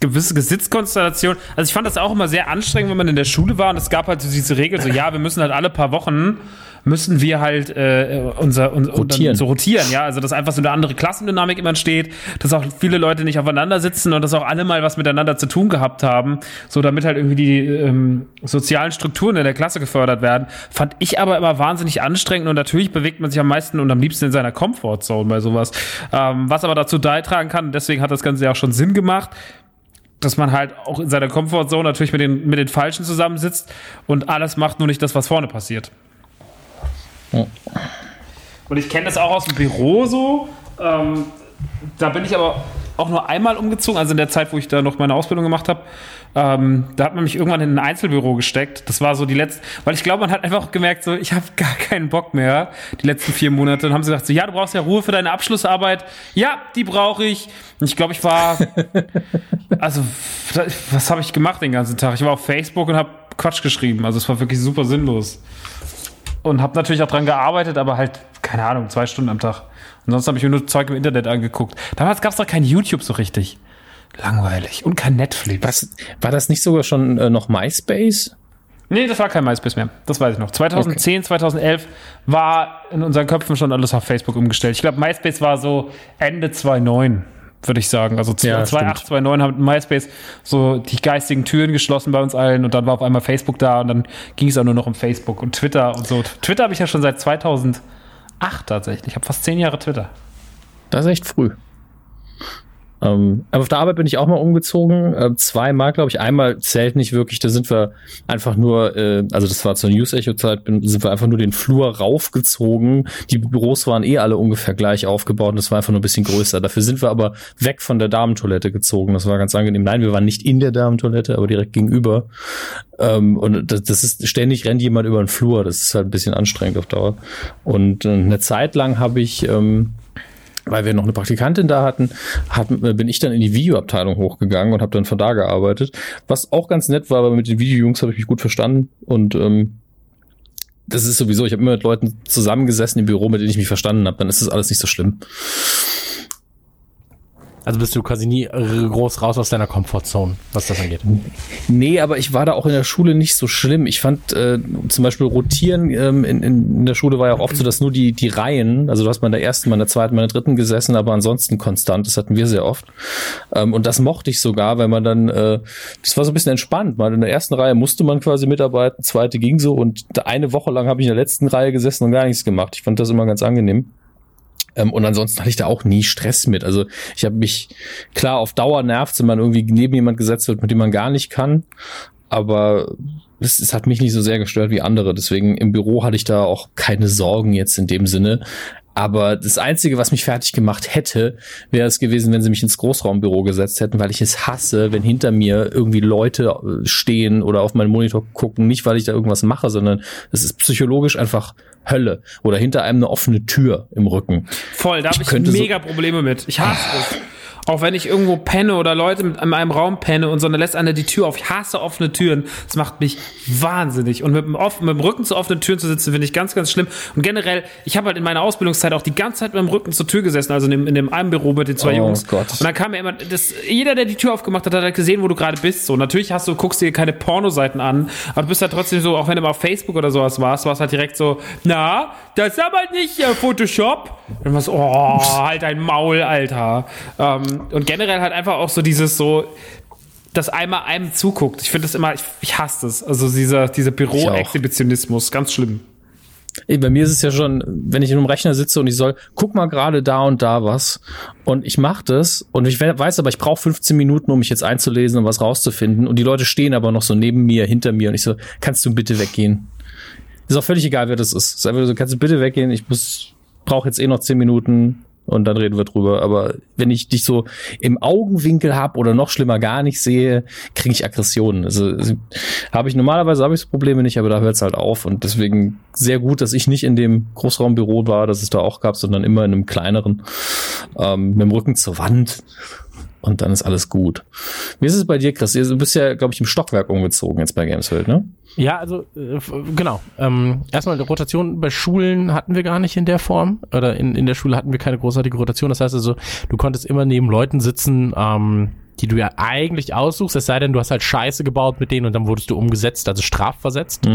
gewisse Gesitzkonstellation. Also ich fand das auch immer sehr anstrengend, wenn man in der Schule war und es gab halt so diese Regel, so ja, wir müssen halt alle paar Wochen müssen wir halt äh, unser, unser Rotieren. so rotieren, ja, also dass einfach so eine andere Klassendynamik immer entsteht, dass auch viele Leute nicht aufeinander sitzen und dass auch alle mal was miteinander zu tun gehabt haben, so damit halt irgendwie die ähm, sozialen Strukturen in der Klasse gefördert werden, fand ich aber immer wahnsinnig anstrengend und natürlich bewegt man sich am meisten und am liebsten in seiner Comfortzone bei sowas, ähm, was aber dazu beitragen kann, und deswegen hat das Ganze ja auch schon Sinn gemacht, dass man halt auch in seiner Comfortzone natürlich mit den, mit den Falschen zusammensitzt und alles macht, nur nicht das, was vorne passiert. Und ich kenne das auch aus dem Büro so. Ähm, da bin ich aber auch nur einmal umgezogen, also in der Zeit, wo ich da noch meine Ausbildung gemacht habe. Ähm, da hat man mich irgendwann in ein Einzelbüro gesteckt. Das war so die letzte, weil ich glaube, man hat einfach gemerkt, so ich habe <laughs> gar keinen Bock mehr die letzten vier Monate. Und haben sie gesagt, so ja, du brauchst ja Ruhe für deine Abschlussarbeit. Ja, die brauche ich. Und ich glaube, ich war, <laughs> also was habe ich gemacht den ganzen Tag? Ich war auf Facebook und habe Quatsch geschrieben. Also es war wirklich super sinnlos und habe natürlich auch dran gearbeitet, aber halt, keine Ahnung, zwei Stunden am Tag. Und sonst habe ich mir nur Zeug im Internet angeguckt. Damals gab es doch kein YouTube so richtig. Langweilig. Und kein Netflix. Was, war das nicht sogar schon äh, noch MySpace? Nee, das war kein MySpace mehr. Das weiß ich noch. 2010, 2011 war in unseren Köpfen schon alles auf Facebook umgestellt. Ich glaube, MySpace war so Ende 2009, würde ich sagen. Also Ja, 2008, 2009 hat MySpace so die geistigen Türen geschlossen bei uns allen und dann war auf einmal Facebook da und dann ging es auch nur noch um Facebook und Twitter und so. Twitter habe ich ja schon seit 2008 tatsächlich. Ich habe fast zehn Jahre Twitter. Das ist echt früh. Ähm, aber auf der Arbeit bin ich auch mal umgezogen. Äh, zweimal, glaube ich. Einmal zählt nicht wirklich. Da sind wir einfach nur, äh, also das war zur News-Echo-Zeit, sind wir einfach nur den Flur raufgezogen. Die Büros waren eh alle ungefähr gleich aufgebaut und das war einfach nur ein bisschen größer. Dafür sind wir aber weg von der Damentoilette gezogen. Das war ganz angenehm. Nein, wir waren nicht in der Damentoilette, aber direkt gegenüber. Ähm, und das, das ist ständig rennt jemand über den Flur. Das ist halt ein bisschen anstrengend auf Dauer. Und äh, eine Zeit lang habe ich ähm, weil wir noch eine Praktikantin da hatten, hat, äh, bin ich dann in die Videoabteilung hochgegangen und habe dann von da gearbeitet. Was auch ganz nett war, aber mit den Videojungs habe ich mich gut verstanden und ähm, das ist sowieso, ich habe immer mit Leuten zusammengesessen im Büro, mit denen ich mich verstanden habe, dann ist das alles nicht so schlimm. Also bist du quasi nie groß raus aus deiner Comfortzone, was das angeht. Nee, aber ich war da auch in der Schule nicht so schlimm. Ich fand äh, zum Beispiel Rotieren ähm, in, in der Schule war ja auch oft so, dass nur die, die Reihen, also du hast mal in der ersten, mal in der zweiten, mal in der dritten gesessen, aber ansonsten konstant. Das hatten wir sehr oft. Ähm, und das mochte ich sogar, weil man dann, äh, das war so ein bisschen entspannt. Mal in der ersten Reihe musste man quasi mitarbeiten, zweite ging so und eine Woche lang habe ich in der letzten Reihe gesessen und gar nichts gemacht. Ich fand das immer ganz angenehm. Ähm, und ansonsten hatte ich da auch nie Stress mit. Also ich habe mich, klar, auf Dauer nervt, wenn man irgendwie neben jemand gesetzt wird, mit dem man gar nicht kann. Aber es, es hat mich nicht so sehr gestört wie andere. Deswegen im Büro hatte ich da auch keine Sorgen jetzt in dem Sinne. Aber das Einzige, was mich fertig gemacht hätte, wäre es gewesen, wenn sie mich ins Großraumbüro gesetzt hätten, weil ich es hasse, wenn hinter mir irgendwie Leute äh, stehen oder auf meinen Monitor gucken. Nicht, weil ich da irgendwas mache, sondern es ist psychologisch einfach Hölle. Oder hinter einem eine offene Tür im Rücken. Voll, da habe ich könnte so- mega Probleme mit. Ich hasse es. Auch wenn ich irgendwo penne oder Leute mit in einem Raum penne und so, dann lässt einer die Tür auf. Ich hasse offene Türen. Das macht mich wahnsinnig. Und mit dem, off- mit dem Rücken zu offenen Türen zu sitzen, finde ich ganz, ganz schlimm. Und generell, ich habe halt in meiner Ausbildungszeit auch die ganze Zeit mit dem Rücken zur Tür gesessen, also in dem, in dem einen Büro mit den zwei Oh Jungs. Gott. Und dann kam mir immer, das, jeder, der die Tür aufgemacht hat, hat halt gesehen, wo du gerade bist. So, natürlich hast du, guckst dir keine Pornoseiten an, aber du bist halt trotzdem so, auch wenn du mal auf Facebook oder sowas warst, warst halt direkt so, na, das ist aber nicht äh, Photoshop. Und dann warst du, oh, halt dein Maul, Alter. Ähm, und generell halt einfach auch so dieses so, dass einmal einem zuguckt. Ich finde das immer, ich, ich hasse das. Also dieser, dieser Büro-Exhibitionismus, ganz schlimm. Ey, Bei mir ist es ja schon, wenn ich in einem Rechner sitze und ich soll, guck mal gerade da und da was und ich mache das und ich we- weiß aber, ich brauche 15 Minuten, um mich jetzt einzulesen und was rauszufinden und die Leute stehen aber noch so neben mir, hinter mir und ich so, kannst du bitte weggehen? Ist auch völlig egal, wer das ist. Ist einfach so, kannst du bitte weggehen? Ich muss, brauche jetzt eh noch 10 Minuten und dann reden wir drüber. Aber wenn ich dich so im Augenwinkel hab oder noch schlimmer gar nicht sehe, kriege ich Aggressionen. Also habe ich normalerweise habe ich so Probleme nicht, aber da hört es halt auf und deswegen sehr gut, dass ich nicht in dem Großraumbüro war, das es da auch gab, sondern immer in einem kleineren ähm, mit dem Rücken zur Wand. Und dann ist alles gut. Wie ist es bei dir, Chris? Du bist ja, glaube ich, im Stockwerk umgezogen jetzt bei Gamesfeld, ne? Ja, also äh, genau. Ähm, erstmal die Rotation bei Schulen hatten wir gar nicht in der Form. Oder in, in der Schule hatten wir keine großartige Rotation. Das heißt also, du konntest immer neben Leuten sitzen, ähm, die du ja eigentlich aussuchst, es sei denn, du hast halt Scheiße gebaut mit denen und dann wurdest du umgesetzt, also strafversetzt.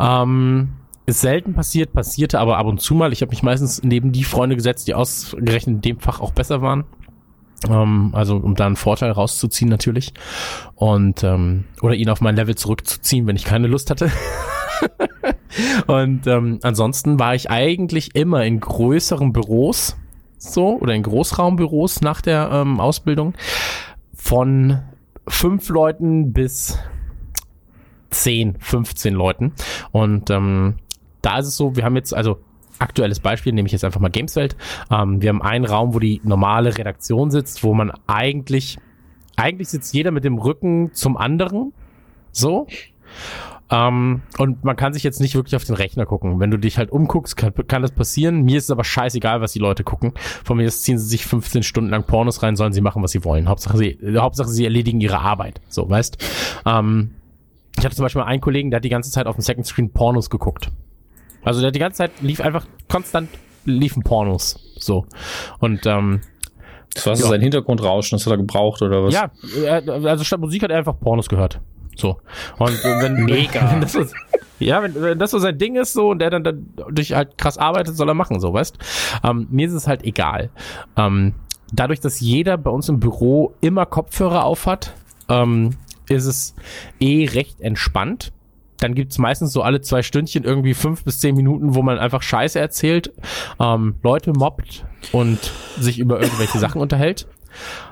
Ähm, ist selten passiert, passierte aber ab und zu mal. Ich habe mich meistens neben die Freunde gesetzt, die ausgerechnet in dem Fach auch besser waren. Ähm, also um da einen Vorteil rauszuziehen natürlich. Und ähm, oder ihn auf mein Level zurückzuziehen, wenn ich keine Lust hatte. <laughs> und ähm, ansonsten war ich eigentlich immer in größeren Büros so oder in Großraumbüros nach der ähm, Ausbildung von fünf Leuten bis 10, 15 Leuten. Und ähm, da ist es so, wir haben jetzt, also aktuelles Beispiel, nehme ich jetzt einfach mal Gameswelt. Ähm, wir haben einen Raum, wo die normale Redaktion sitzt, wo man eigentlich, eigentlich sitzt jeder mit dem Rücken zum anderen. So. Ähm, und man kann sich jetzt nicht wirklich auf den Rechner gucken. Wenn du dich halt umguckst, kann, kann das passieren. Mir ist es aber scheißegal, was die Leute gucken. Von mir ziehen sie sich 15 Stunden lang Pornos rein, sollen sie machen, was sie wollen. Hauptsache sie, Hauptsache sie erledigen ihre Arbeit. So, weißt? Ähm, ich hatte zum Beispiel einen Kollegen, der hat die ganze Zeit auf dem Second Screen Pornos geguckt. Also der die ganze Zeit lief einfach konstant liefen Pornos. So. Und ähm, Das war so Ja. sein Hintergrundrauschen, das hat er gebraucht oder was? ja, also statt Musik hat er einfach Pornos gehört. So. Und äh, wenn, Mega. wenn <laughs> das so, ja, wenn, wenn das so sein Ding ist so und der dann, dann durch halt krass arbeitet, soll er machen, so, weißt? Ähm, mir ist es halt egal. Ähm, dadurch, dass jeder bei uns im Büro immer Kopfhörer auf hat, ähm, ist es eh recht entspannt. Dann gibt's meistens so alle zwei Stündchen irgendwie fünf bis zehn Minuten, wo man einfach Scheiße erzählt, ähm, Leute mobbt und sich über irgendwelche Sachen unterhält.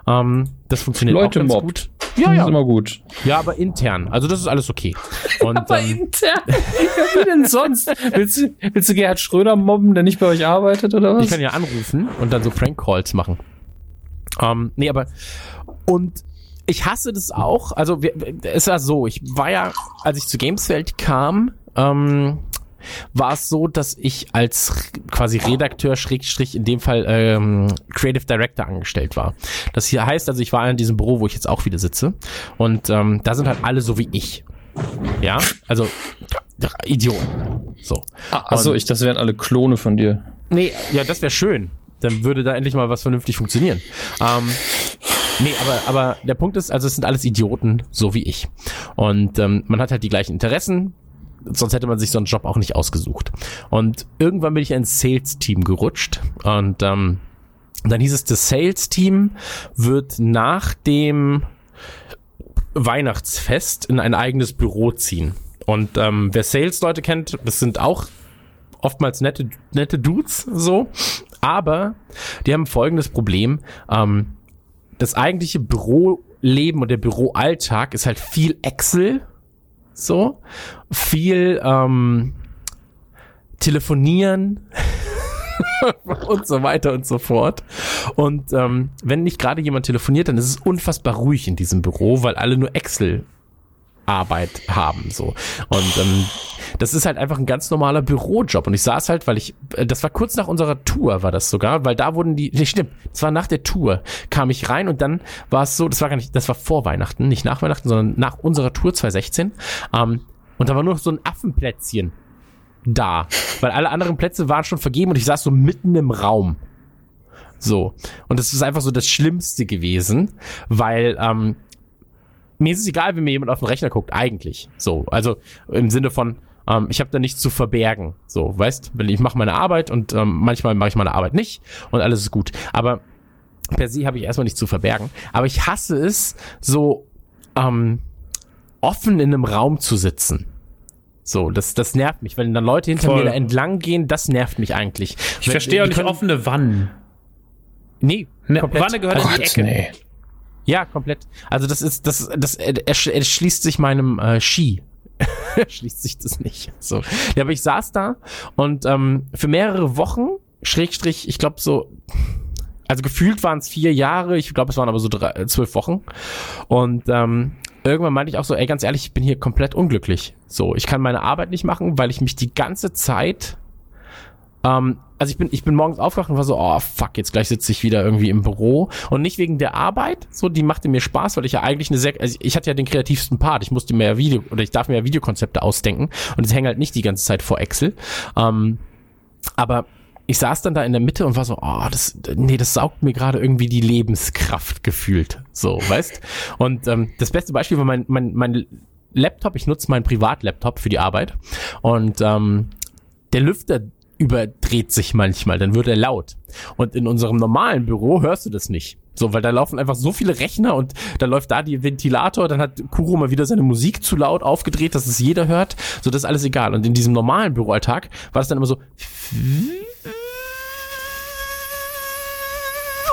Ähm, das funktioniert Leute auch ganz mobbt. gut. Ja, Ja, ist ja. immer gut. Ja, aber intern. Also das ist alles okay. Und, ähm, intern. Ja, <laughs> wie denn sonst? Willst du, willst du Gerhard Schröder mobben, der nicht bei euch arbeitet oder was? ich kann ja anrufen und dann so Prank-Calls machen. Ähm, nee, aber und ich hasse das auch. Also es war so, ich war ja, als ich zu Gamesfeld kam, ähm, war es so, dass ich als quasi Redakteur, Schrägstrich, in dem Fall ähm, Creative Director angestellt war. Das hier heißt also, ich war in diesem Büro, wo ich jetzt auch wieder sitze. Und ähm, da sind halt alle so wie ich. Ja, also Idioten. So. Achso, ich, das wären alle Klone von dir. Nee, ja, das wäre schön. Dann würde da endlich mal was vernünftig funktionieren. Ähm, nee, aber, aber der Punkt ist, also es sind alles Idioten, so wie ich. Und ähm, man hat halt die gleichen Interessen, sonst hätte man sich so einen Job auch nicht ausgesucht. Und irgendwann bin ich ins Sales-Team gerutscht und ähm, dann hieß es, das Sales-Team wird nach dem Weihnachtsfest in ein eigenes Büro ziehen. Und ähm, wer Sales-Leute kennt, das sind auch oftmals nette, nette Dudes so, aber die haben folgendes Problem. Ähm, das eigentliche Büroleben und der Büroalltag ist halt viel Excel, so, viel ähm, Telefonieren <laughs> und so weiter und so fort. Und ähm, wenn nicht gerade jemand telefoniert, dann ist es unfassbar ruhig in diesem Büro, weil alle nur Excel Arbeit haben so und ähm, das ist halt einfach ein ganz normaler Bürojob und ich saß halt, weil ich äh, das war kurz nach unserer Tour war das sogar, weil da wurden die nee, stimmt, das war nach der Tour kam ich rein und dann war es so, das war gar nicht, das war vor Weihnachten, nicht nach Weihnachten, sondern nach unserer Tour 2016 ähm, und da war nur noch so ein Affenplätzchen da, weil alle anderen Plätze waren schon vergeben und ich saß so mitten im Raum. So. Und das ist einfach so das Schlimmste gewesen, weil ähm, mir ist es egal, wenn mir jemand auf den Rechner guckt, eigentlich. So, also im Sinne von, ähm, ich habe da nichts zu verbergen. So, weißt, wenn ich mache meine Arbeit und ähm, manchmal mache ich meine Arbeit nicht und alles ist gut. Aber per se habe ich erstmal nichts zu verbergen. Aber ich hasse es, so ähm, offen in einem Raum zu sitzen. So, das, das nervt mich, wenn dann Leute hinter Voll. mir da entlang gehen, das nervt mich eigentlich. Ich verstehe auch nicht offene Wannen. Nee, Ne. Wanne gehört in die Gott, Ecke. nee. Ja, komplett. Also das ist, das, das ersch- erschließt sich meinem äh, Ski. <laughs> erschließt sich das nicht. So. Ja, aber ich saß da und ähm, für mehrere Wochen, Schrägstrich, ich glaube so, also gefühlt waren es vier Jahre, ich glaube es waren aber so drei, äh, zwölf Wochen. Und ähm, irgendwann meinte ich auch so, ey, ganz ehrlich, ich bin hier komplett unglücklich. So, ich kann meine Arbeit nicht machen, weil ich mich die ganze Zeit ähm, also ich bin, ich bin morgens aufgewacht und war so, oh fuck, jetzt gleich sitze ich wieder irgendwie im Büro. Und nicht wegen der Arbeit, so, die machte mir Spaß, weil ich ja eigentlich eine sehr, also ich hatte ja den kreativsten Part. Ich musste mir ja Video, oder ich darf mir ja Videokonzepte ausdenken. Und ich hänge halt nicht die ganze Zeit vor Excel. Ähm, aber ich saß dann da in der Mitte und war so, oh, das, nee, das saugt mir gerade irgendwie die Lebenskraft gefühlt. So, weißt? Und ähm, das beste Beispiel war mein, mein, mein Laptop, ich nutze meinen Privatlaptop für die Arbeit. Und ähm, der Lüfter überdreht sich manchmal, dann wird er laut. Und in unserem normalen Büro hörst du das nicht. So, weil da laufen einfach so viele Rechner und da läuft da die Ventilator, dann hat Kuro mal wieder seine Musik zu laut aufgedreht, dass es jeder hört. So, das ist alles egal. Und in diesem normalen Büroalltag war das dann immer so.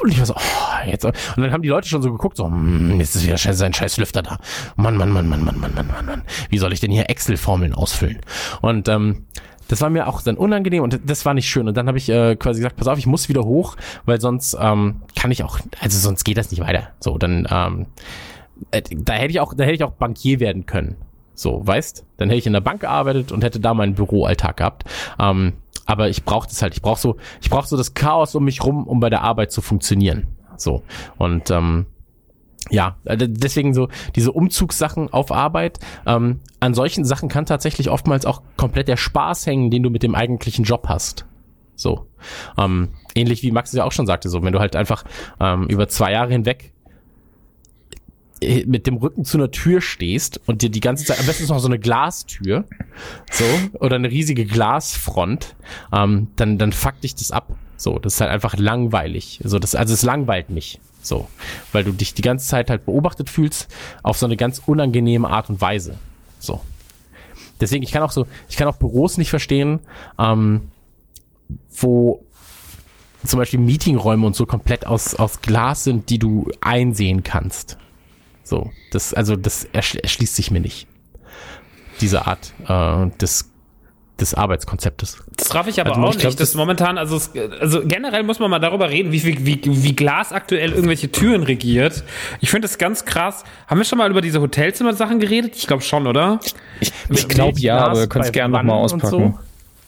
Und ich war so, oh, jetzt. Und dann haben die Leute schon so geguckt, so, hm, jetzt ist wieder sein scheiß Lüfter da. Mann, Mann, Mann, Mann, Mann, Mann, Mann, Mann, Mann. Wie soll ich denn hier Excel-Formeln ausfüllen? Und ähm, das war mir auch dann unangenehm und das war nicht schön. Und dann habe ich äh, quasi gesagt, pass auf, ich muss wieder hoch, weil sonst ähm, kann ich auch, also sonst geht das nicht weiter. So, dann ähm, äh, da hätte ich auch, da hätte ich auch Bankier werden können. So, weißt? Dann hätte ich in der Bank gearbeitet und hätte da meinen Büroalltag gehabt. Ähm, aber ich brauche das halt. Ich brauche so, ich brauche so das Chaos um mich rum, um bei der Arbeit zu funktionieren. So und ähm, ja, äh, deswegen so diese Umzugssachen auf Arbeit. Ähm, an solchen Sachen kann tatsächlich oftmals auch komplett der Spaß hängen, den du mit dem eigentlichen Job hast. So. Ähm, ähnlich wie Max es ja auch schon sagte, so, wenn du halt einfach ähm, über zwei Jahre hinweg äh, mit dem Rücken zu einer Tür stehst und dir die ganze Zeit, am besten ist noch so eine Glastür, so, oder eine riesige Glasfront, ähm, dann, dann fuck dich das ab. So, das ist halt einfach langweilig. So, das, also es langweilt mich. So, weil du dich die ganze Zeit halt beobachtet fühlst auf so eine ganz unangenehme Art und Weise. So. Deswegen, ich kann auch so, ich kann auch Büros nicht verstehen, ähm, wo zum Beispiel Meetingräume und so komplett aus, aus Glas sind, die du einsehen kannst. So, das, also das erschl erschließt sich mir nicht. Diese Art äh, des, des Arbeitskonzeptes. Das raff ich aber Also auch ich glaub, nicht. Das das- momentan, also, es, also generell muss man mal darüber reden, wie, wie, wie, wie Glas aktuell irgendwelche Türen regiert. Ich finde das ganz krass. Haben wir schon mal über diese Hotelzimmer-Sachen geredet? Ich glaube schon, oder? Ich, ich glaube ja, aber wir können es gerne nochmal auspacken.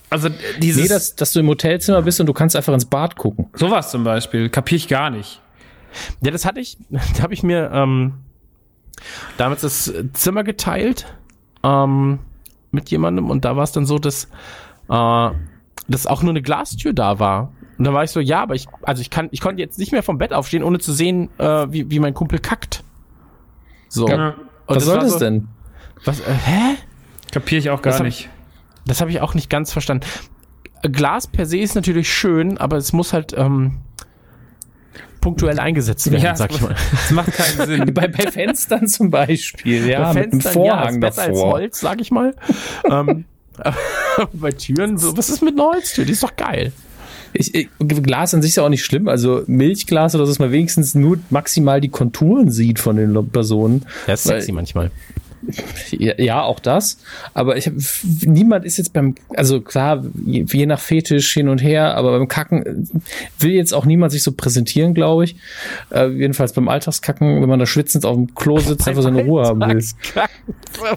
Also dieses Nee, dass, dass du im Hotelzimmer bist und du kannst einfach ins Bad gucken. sowas zum Beispiel kapiere ich gar nicht. Ja, das hatte ich, <laughs> da habe ich mir ähm, damals das Zimmer geteilt ähm, mit jemandem und da war es dann so, dass, äh, dass auch nur eine Glastür da war. Und da war ich so, ja, aber ich, also ich kann, ich konnte jetzt nicht mehr vom Bett aufstehen, ohne zu sehen, äh, wie, wie mein Kumpel kackt. So. Ja. Und Was soll war das so, denn? Was, äh, hä? Kapiere ich auch gar Das hab nicht. Das habe ich auch nicht ganz verstanden. Glas per se ist natürlich schön, aber es muss halt ähm, punktuell eingesetzt werden, Ja, sag ich mal. Das macht keinen <laughs> Sinn. Bei, bei Fenstern zum Beispiel, ja, Bei Fenstern, ja, Vorhang ist besser als davor. Holz, sag ich mal. <laughs> ähm, bei Türen, so, was ist mit einer Holztür? Die ist doch geil. Ich, ich, Glas an sich ist ja auch nicht schlimm. Also Milchglas oder so, dass man wenigstens nur maximal die Konturen sieht von den Personen. Ja, ist sexy manchmal. Ja, auch das. Aber ich hab, niemand ist jetzt beim, also klar, je, je nach Fetisch hin und her, aber beim Kacken äh, will jetzt auch niemand sich so präsentieren, glaube ich. Äh, jedenfalls beim Alltagskacken, wenn man da schwitzend auf dem Klo sitzt, einfach seine Ruhe haben will.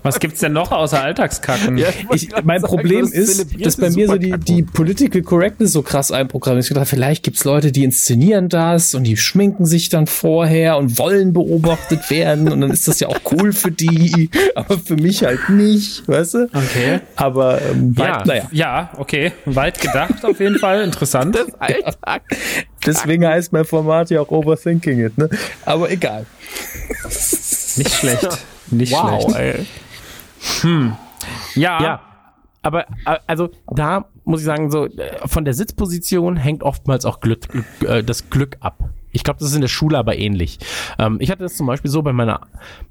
Was gibt's denn noch außer Alltagskacken? Ja, Ich, mein Problem ist, dass bei mir so die, die Political Correctness so krass einprogrammiert ist. Ich dachte, vielleicht gibt's Leute, die inszenieren das und die schminken sich dann vorher und wollen beobachtet werden und dann ist das ja auch cool für die, <laughs> aber für mich halt nicht, weißt du? Okay. Aber ähm, Ja. ja, naja, Ja, okay. Weit gedacht auf jeden Fall. Interessant. <laughs> Alltag. deswegen heißt mein Format ja auch Overthinking It, ne? Aber egal. <laughs> Nicht schlecht. Nicht Wow, schlecht. ey. Ja. Ja, aber äh, also da muss ich sagen, so äh, von der Sitzposition hängt oftmals auch Glück, äh, das Glück ab. Ich glaube, das ist in der Schule aber ähnlich. Ähm, ich hatte das zum Beispiel so bei meiner,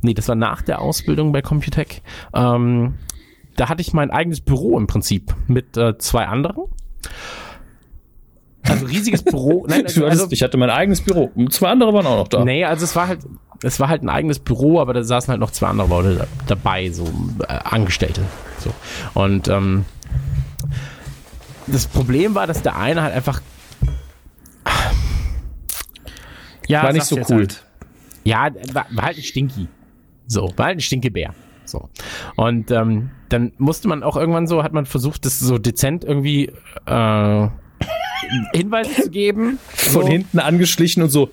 nee, das war nach der Ausbildung bei Computec. Ähm, da hatte ich mein eigenes Büro im Prinzip mit äh, zwei anderen. Also riesiges Büro. <laughs> Nein, Du hattest, ich hatte mein eigenes Büro. Zwei andere waren auch noch da. Nee, also es war halt, es war halt ein eigenes Büro, aber da saßen halt noch zwei andere Leute da, dabei, so äh, Angestellte. So. Und ähm, das Problem war, dass der eine halt einfach, Ja, War nicht so cool. Halt. ja, war, war halt ein Stinky. So, war halt ein Stinkebär. So. Und ähm, dann musste man auch irgendwann so, hat man versucht, das so dezent irgendwie äh, Hinweise zu geben. Von so. hinten angeschlichen und so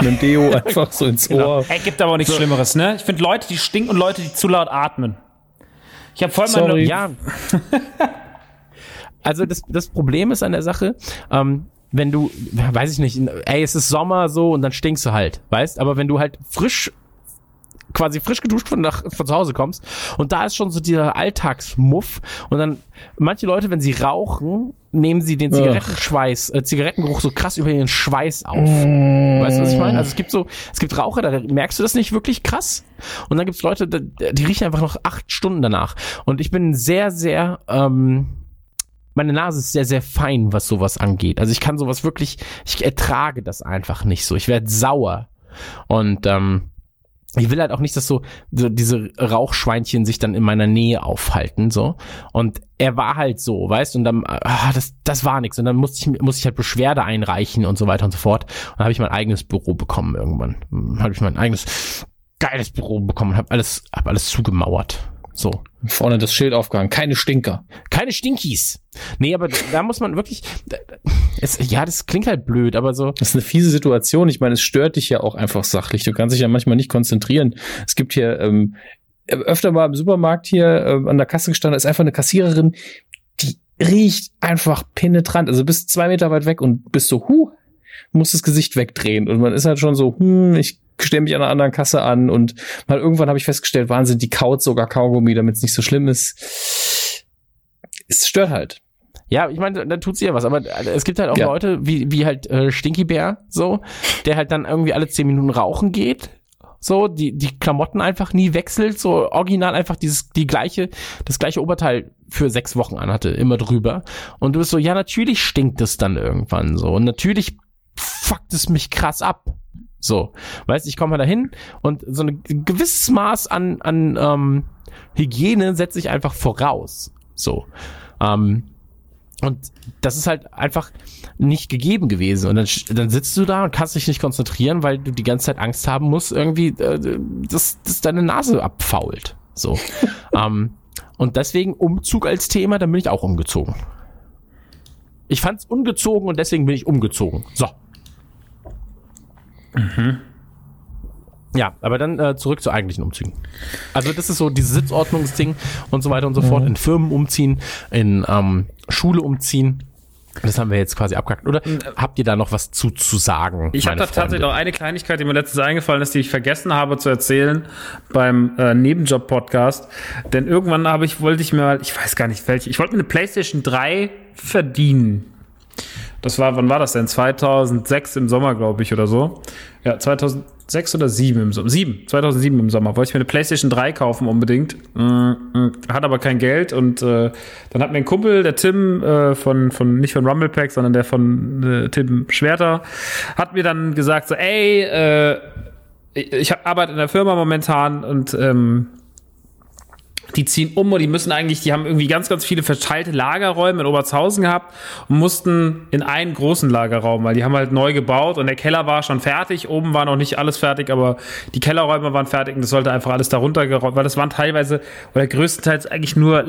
mit dem Deo <laughs> einfach so ins Ohr. Ey, gibt aber auch nichts Schlimmeres, ne? Ich finde Leute, die stinken und Leute, die zu laut atmen. Ich habe voll meine. Sorry. Ja. <laughs> also das, das Problem ist an der Sache, ähm, wenn du, weiß ich nicht, ey, es ist Sommer so und dann stinkst du halt, weißt? Aber wenn du halt frisch quasi frisch geduscht von, nach, von zu Hause kommst und da ist schon so dieser Alltagsmuff und dann manche Leute, wenn sie rauchen, nehmen sie den Zigarettenschweiß, äh, Zigarettengeruch so krass über ihren Schweiß auf. Weißt du, was ich meine? Also es gibt so, es gibt Raucher, da merkst du das nicht wirklich krass und dann gibt's Leute, da- die riechen einfach noch acht Stunden danach und ich bin sehr, sehr, ähm, meine Nase ist sehr, sehr fein, was sowas angeht. Also ich kann sowas wirklich, ich ertrage das einfach nicht so. Ich werde sauer. Und ähm, ich will halt auch nicht, dass so, so diese Rauchschweinchen sich dann in meiner Nähe aufhalten, so. Und er war halt so, weißt du, und dann, ah, das, das war nichts. Und dann musste ich, musste ich halt Beschwerde einreichen und so weiter und so fort. Und dann habe ich mein eigenes Büro bekommen irgendwann. Habe ich mein eigenes geiles Büro bekommen, habe alles, hab alles zugemauert. So. Vorne das Schild aufgehangen. Keine Stinker. Keine Stinkies. Nee, aber da muss man wirklich. Es, ja, das klingt halt blöd, aber so. Das ist eine fiese Situation. Ich meine, es stört dich ja auch einfach sachlich. Du kannst dich ja manchmal nicht konzentrieren. Es gibt hier ähm, öfter mal im Supermarkt hier ähm, an der Kasse gestanden, da ist einfach eine Kassiererin, die riecht einfach penetrant. Also bist zwei Meter weit weg und bist so, huh, muss das Gesicht wegdrehen. Und man ist halt schon so, hm, ich stelle mich an einer anderen Kasse an und mal irgendwann habe ich festgestellt, Wahnsinn, die kaut sogar Kaugummi, damit es nicht so schlimm ist. Es stört halt. Ja, ich meine, da tut sie ja was, aber es gibt halt auch Ja. Leute, wie, wie halt äh, Stinky Bär, so, der halt dann irgendwie alle zehn Minuten rauchen geht. So, die, die Klamotten einfach nie wechselt, so original einfach dieses, die gleiche, das gleiche Oberteil für sechs Wochen anhatte, immer drüber. Und du bist so, ja, natürlich stinkt es dann irgendwann so. Und natürlich fuckt es mich krass ab. So, weißt ich komme mal dahin und so ein gewisses Maß an, an ähm, Hygiene setze ich einfach voraus. So. Ähm, und das ist halt einfach nicht gegeben gewesen. Und dann, dann sitzt du da und kannst dich nicht konzentrieren, weil du die ganze Zeit Angst haben musst, irgendwie, äh, dass, dass deine Nase abfault. So. <laughs> ähm, und deswegen Umzug als Thema, dann bin ich auch umgezogen. Ich fand's ungezogen und deswegen bin ich umgezogen. So. Ja, aber dann äh, zurück zu eigentlichen Umzügen. Also das ist so dieses Sitzordnungsding und so weiter und so fort. In Firmen umziehen, in ähm, Schule umziehen. Das haben wir jetzt quasi abgehakt. Oder habt ihr da noch was zu, zu sagen? Ich habe da tatsächlich noch eine Kleinigkeit, die mir letztens eingefallen ist, die ich vergessen habe zu erzählen beim äh, Nebenjob-Podcast. Denn irgendwann habe ich, wollte ich mir mal, ich weiß gar nicht welche, ich wollte mir eine PlayStation 3 verdienen. Das war, wann war das denn? 2006 im Sommer, glaube ich, oder so. Ja, 2006 oder 7 im Sommer. 7, 2007 im Sommer. Wollte ich mir eine PlayStation 3 kaufen unbedingt. Mm, mm, Hat aber kein Geld und äh, dann hat mir ein Kumpel, der Tim äh, von, von, nicht von Rumblepack, sondern der von äh, Tim Schwerter, hat mir dann gesagt so, ey, äh, ich, arbeite in der Firma momentan und ähm, die ziehen um und die müssen eigentlich, die haben irgendwie ganz, ganz viele verteilte Lagerräume in Obertshausen gehabt und mussten in einen großen Lagerraum, weil die haben halt neu gebaut und der Keller war schon fertig, oben war noch nicht alles fertig, aber die Kellerräume waren fertig und das sollte einfach alles darunter geräumt, weil das waren teilweise oder größtenteils eigentlich nur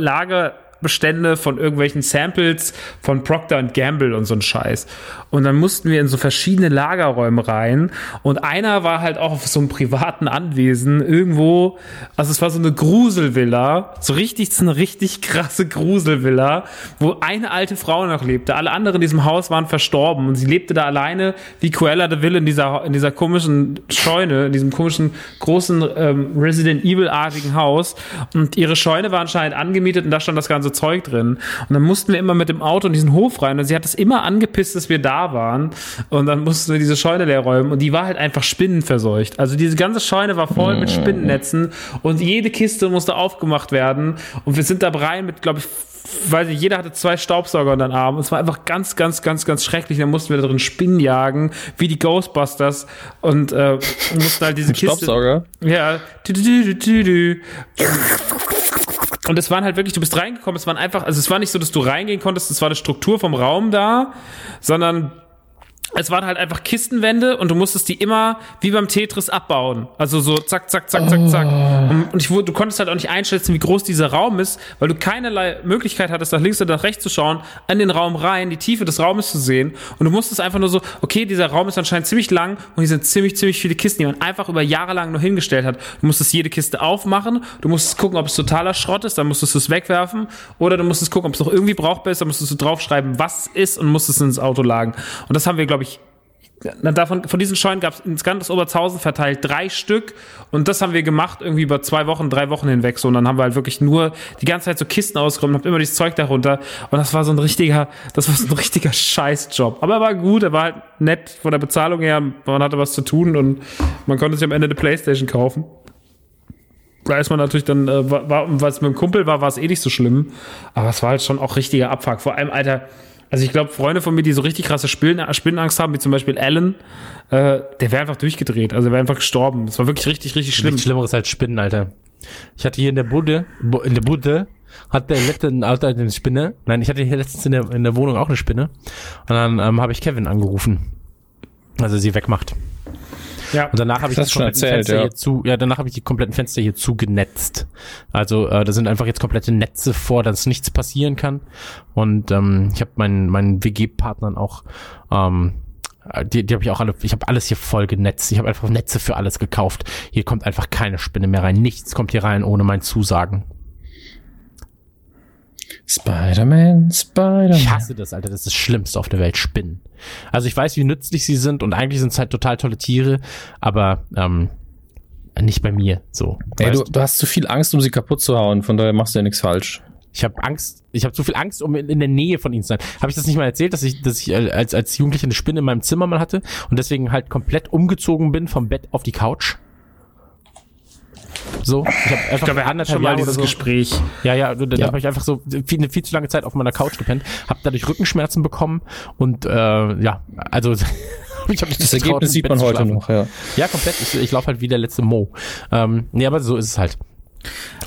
Lagerbestände von irgendwelchen Samples von Procter Gamble und so ein Scheiß. Und dann mussten wir in so verschiedene Lagerräume rein und einer war halt auch auf so einem privaten Anwesen irgendwo, also es war so eine Gruselvilla, so richtig, so eine richtig krasse Gruselvilla, wo eine alte Frau noch lebte. Alle anderen in diesem Haus waren verstorben und sie lebte da alleine wie Cruella de Vil in dieser, in dieser komischen Scheune, in diesem komischen großen ähm, Resident Evil-artigen Haus. Und ihre Scheune war anscheinend angemietet und da stand das ganze ganze Zeug drin. Und dann mussten wir immer mit dem Auto in diesen Hof rein und sie hat es immer angepisst, dass wir da waren. Und dann mussten wir diese Scheune leer räumen und die war halt einfach spinnenverseucht. Also diese ganze Scheune war voll mit Spinnennetzen und jede Kiste musste aufgemacht werden. Und wir sind da rein mit, glaube ich, weiß nicht, jeder hatte zwei Staubsauger unter den Arm. Es war einfach ganz, ganz, ganz, ganz schrecklich. Da mussten wir da drin Spinnen jagen, wie die Ghostbusters. Und äh, mussten halt diese Kiste. Staubsauger. Ja. Tü, tü, tü. Und es waren halt wirklich, du bist reingekommen, es waren einfach, also es war nicht so, dass du reingehen konntest, es war eine Struktur vom Raum da, sondern es waren halt einfach Kistenwände und du musstest die immer wie beim Tetris abbauen. Also so zack, zack, zack, zack, zack. Und und ich, du konntest halt auch nicht einschätzen, wie groß dieser Raum ist, weil du keinerlei Möglichkeit hattest, nach links oder nach rechts zu schauen, an den Raum rein, die Tiefe des Raumes zu sehen. Und du musstest einfach nur so, okay, dieser Raum ist anscheinend ziemlich lang und hier sind ziemlich, ziemlich viele Kisten, die man einfach über Jahre lang nur hingestellt hat. Du musstest jede Kiste aufmachen, du musstest gucken, ob es totaler Schrott ist, dann musstest du es wegwerfen oder du musstest gucken, ob es noch irgendwie brauchbar ist, dann musstest du draufschreiben, was es ist und musstest es ins Auto lagen. Und das haben wir, glaube ich, na, davon, von diesen Scheunen gab es ins ganze Oberzhausen verteilt drei Stück und das haben wir gemacht irgendwie über zwei Wochen, drei Wochen hinweg so und dann haben wir halt wirklich nur die ganze Zeit so Kisten ausgeräumt, hab immer dieses Zeug darunter und das war so ein richtiger, das war so ein richtiger Scheißjob. Aber er war gut, er war halt nett von der Bezahlung her, man hatte was zu tun und man konnte sich am Ende eine Playstation kaufen. Da ist man natürlich dann, äh, war, war, weil es mit dem Kumpel war, war es eh nicht so schlimm. Aber es war halt schon auch richtiger Abfuck. Vor allem, Alter, also ich glaube, Freunde von mir, die so richtig krasse Spinnen, Spinnenangst haben, wie zum Beispiel Alan, äh, der wäre einfach durchgedreht. Also wäre einfach gestorben. Das war wirklich richtig, richtig schlimm. Nichts Schlimmeres als Spinnen, Alter. Ich hatte hier in der Bude, Bu- in der Bude, hat der letzte Alter eine Spinne. Nein, ich hatte hier letztens in der, in der Wohnung auch eine Spinne. Und dann ähm, habe ich Kevin angerufen. Also sie wegmacht. Ja. Und danach habe ich Das kompletten erzählt, Fenster ja. hier zu, ja, danach habe ich die kompletten Fenster hier zugenetzt. Also äh, da sind einfach jetzt komplette Netze vor, dass nichts passieren kann. Und ähm, ich habe meinen meinen WG-Partnern auch ähm, die, die habe ich auch alle, ich habe alles hier voll genetzt. Ich habe einfach Netze für alles gekauft. Hier kommt einfach keine Spinne mehr rein. Nichts kommt hier rein ohne mein Zusagen. Spider-Man, Spider-Man. Ich hasse das, Alter. Das ist das Schlimmste auf der Welt, Spinnen. Also ich weiß, wie nützlich sie sind und eigentlich sind es halt total tolle Tiere, aber ähm, nicht bei mir so. Ey, du, du hast zu viel Angst, um sie kaputt zu hauen, von daher machst du ja nichts falsch. Ich habe Angst, ich habe zu viel Angst, um in, in der Nähe von ihnen zu sein. Habe ich das nicht mal erzählt, dass ich, dass ich äh, als, als Jugendlicher eine Spinne in meinem Zimmer mal hatte und deswegen halt komplett umgezogen bin vom Bett auf die Couch? So, ich habe einfach Ich glaube, schon mal dieses so, Gespräch. Ja, ja, dann Ja. habe ich einfach so viel, eine viel zu lange Zeit auf meiner Couch gepennt, habe dadurch Rückenschmerzen bekommen und äh, ja, also <laughs> ich hab mich Das Ergebnis sieht man heute noch, ja. Ja, komplett. Ich, ich laufe halt wie der letzte Mo. Ähm, nee, aber so ist es halt.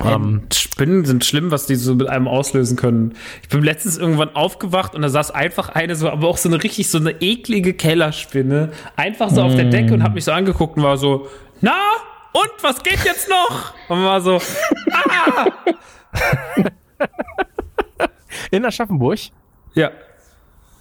Ähm, Spinnen sind schlimm, was die so mit einem auslösen können. Ich bin letztens irgendwann aufgewacht und da saß einfach eine so, aber auch so eine richtig so eine eklige Kellerspinne, einfach so auf der Decke und hat mich so angeguckt und war so, na und was geht jetzt noch? Und man war so, <laughs> in Aschaffenburg? ja.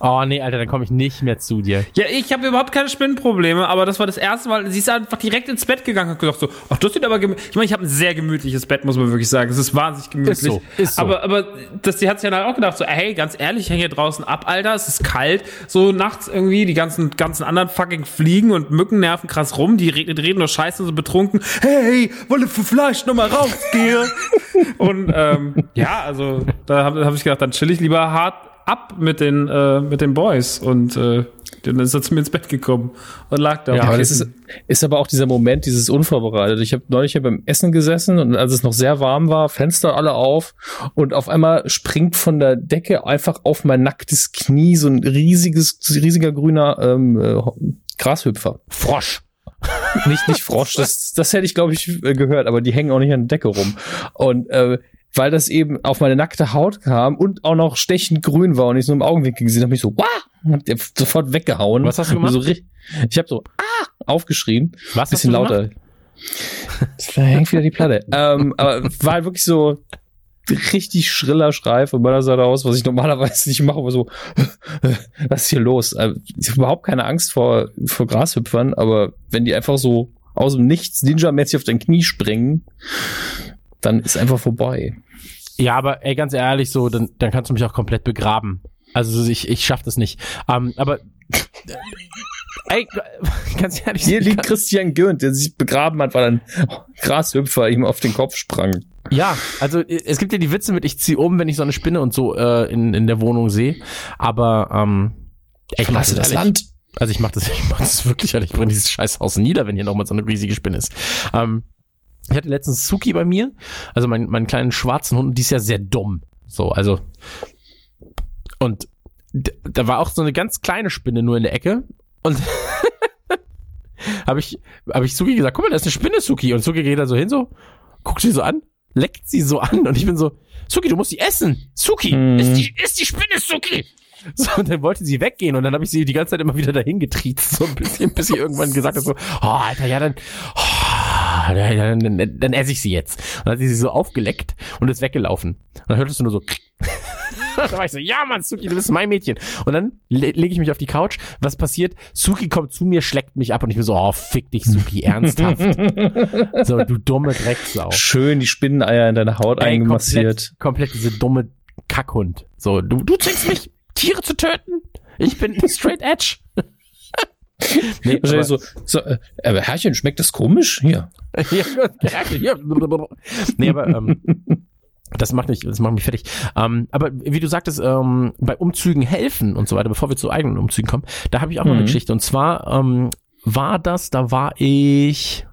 Oh nee, Alter, dann komme ich nicht mehr zu dir. Ja, ich habe überhaupt keine Spinnenprobleme, aber das war das erste Mal. Sie ist einfach direkt ins Bett gegangen und hat gesagt so, ach, das sieht aber gemütlich. Ich meine, ich habe ein sehr gemütliches Bett, muss man wirklich sagen. Es ist wahnsinnig gemütlich. Ist so, ist so. Aber, aber das, die hat sich dann auch gedacht so, hey, ganz ehrlich, ich hänge hier draußen ab, Alter, es ist kalt. So nachts irgendwie die ganzen, ganzen anderen fucking Fliegen und Mücken nerven krass rum. Die reden, reden nur Scheiße und so betrunken. Hey, wollen wir vielleicht noch mal rausgehen? <laughs> und ähm, ja, also da habe hab ich gedacht, dann chill ich lieber hart ab mit den, äh, mit den Boys und äh, dann ist er zu mir ins Bett gekommen und lag da. Ja, Aber das ist, ist aber auch dieser Moment, dieses unvorbereitet. Ich habe neulich hier beim Essen gesessen und als es noch sehr warm war, Fenster alle auf und auf einmal springt von der Decke einfach auf mein nacktes Knie so ein riesiges, riesiger grüner ähm, äh, Grashüpfer. Frosch. Nicht, nicht Frosch, das, das hätte ich, glaube ich, gehört, aber die hängen auch nicht an der Decke rum. Und äh, weil das eben auf meine nackte Haut kam und auch noch stechend grün war und ich so im Augenwinkel gesehen habe, mich so, wah, hab der sofort weggehauen. Was hast du gemacht? So, ich habe so, ah, aufgeschrien. Was bisschen lauter. Da hängt wieder die Platte. <laughs> ähm, aber war halt wirklich so richtig schriller Schrei von meiner Seite aus, was ich normalerweise nicht mache, aber so, <laughs> was ist hier los? Äh, Ich habe überhaupt keine Angst vor, vor Grashüpfern, aber wenn die einfach so aus dem Nichts Ninja-mäßig auf dein Knie springen, dann ist einfach vorbei. Ja, aber ey, ganz ehrlich, so, dann, dann kannst du mich auch komplett begraben. Also ich, ich schaff das nicht. Ähm, aber ey, <laughs> ganz ehrlich, Hier liegt Christian Gürnt, der sich begraben hat, weil ein <laughs> Grashüpfer ihm auf den Kopf sprang. Ja, also äh, es gibt ja die Witze mit, ich zieh um, wenn ich so eine Spinne und so äh, in, in der Wohnung sehe. Aber ähm, ich mach Verlasse das das. Land. Also ich mach das, <laughs> ich mach das wirklich ehrlich. Ich bringe dieses scheiß Haus nieder, wenn hier nochmal so eine riesige Spinne ist. Ähm, ich hatte letztens Suki bei mir, also mein, meinen kleinen schwarzen Hund, die ist ja sehr dumm. So, also und da war auch so eine ganz kleine Spinne nur in der Ecke und <laughs> habe ich habe ich Suki gesagt, guck mal, da ist eine Spinne, Suki und Suki geht da so hin so, guckt sie so an, leckt sie so an und ich bin so, Suki, du musst die essen. Suki, Mhm. ist die ist die Spinne, Suki. So, und dann wollte sie weggehen und dann habe ich sie die ganze Zeit immer wieder dahin getriezt, so ein bisschen, bis sie irgendwann gesagt hat so, oh, Alter, ja dann, oh, ja, dann, dann, dann esse ich sie jetzt. Und dann hat sie sie so aufgeleckt und ist weggelaufen. Und dann hörtest du nur so, <laughs> da war ich so, ja Mann, Suki, du bist mein Mädchen. Und dann le lege ich mich auf die Couch. Was passiert? Suki kommt zu mir, schlägt mich ab und ich bin so, oh, fick dich, Suki, <laughs> ernsthaft. so, du dumme Drecksau. Schön die Spinneneier in deine Haut Ey, eingemassiert. Komplett, komplett diese dumme Kackhund. So, du, du zwingst mich, Tiere zu töten? Ich bin straight edge. <laughs> nee, Wahrscheinlich so, so, äh, aber Herrchen, schmeckt das komisch? Hier. <laughs> <laughs> nee, aber ähm, das macht mich, das macht mich fertig. Ähm, aber wie du sagtest, ähm, bei Umzügen helfen und so weiter, bevor wir zu eigenen Umzügen kommen, da habe ich auch noch eine Mhm. Geschichte. Und zwar ähm, war das, da war ich,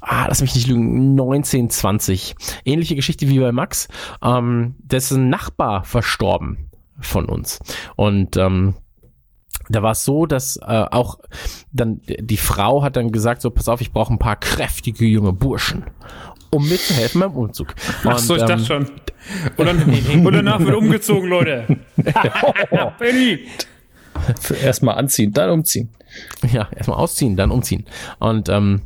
ah, lass mich nicht lügen, 19, 20. Ähnliche Geschichte wie bei Max, ähm, dessen Nachbar verstorben von uns. Und ähm, da war es so, dass äh, auch dann die Frau hat dann gesagt, so pass auf, ich brauche ein paar kräftige junge Burschen, um mitzuhelfen beim Umzug. Ach so, ich Und, dachte ähm, schon. Und, dann, <laughs> und danach wird umgezogen, Leute. <laughs> Benny. Erstmal anziehen, dann umziehen. Ja, erstmal ausziehen, dann umziehen. Und ähm,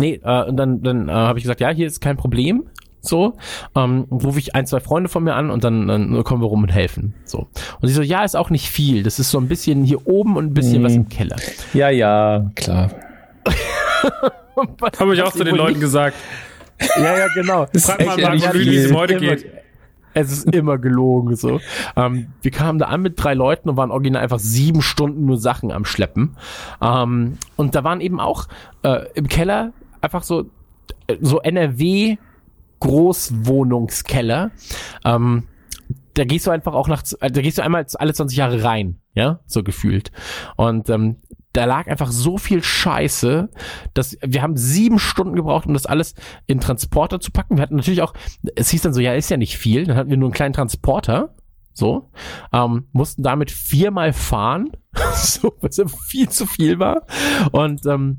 nee, äh, und dann, dann äh, habe ich gesagt, ja, hier ist kein Problem. So, ähm, rufe ich ein, zwei Freunde von mir an und dann, dann kommen wir rum und helfen. So. Und sie so, ja, ist auch nicht viel. Das ist so ein bisschen hier oben und ein bisschen Mhm. was im Keller. Ja, ja, klar. <laughs> Habe ich auch zu den Leuten gesagt. <laughs> Ja, ja, genau. Frag mal, nicht wie es ihm heute geht. Es ist immer gelogen so. Ähm, wir kamen da an mit drei Leuten und waren original einfach sieben Stunden nur Sachen am Schleppen. Ähm, und da waren eben auch äh, im Keller einfach so äh, so NRW Großwohnungskeller. Ähm, da gehst du einfach auch nach, da gehst du einmal alle 20 Jahre rein, ja, so gefühlt. Und ähm, da lag einfach so viel Scheiße, dass wir haben sieben Stunden gebraucht, um das alles in Transporter zu packen. Wir hatten natürlich auch, es hieß dann so, ja, ist ja nicht viel. Dann hatten wir nur einen kleinen Transporter, so, ähm, mussten damit viermal fahren, <laughs> so, was ja viel zu viel war. Und ähm,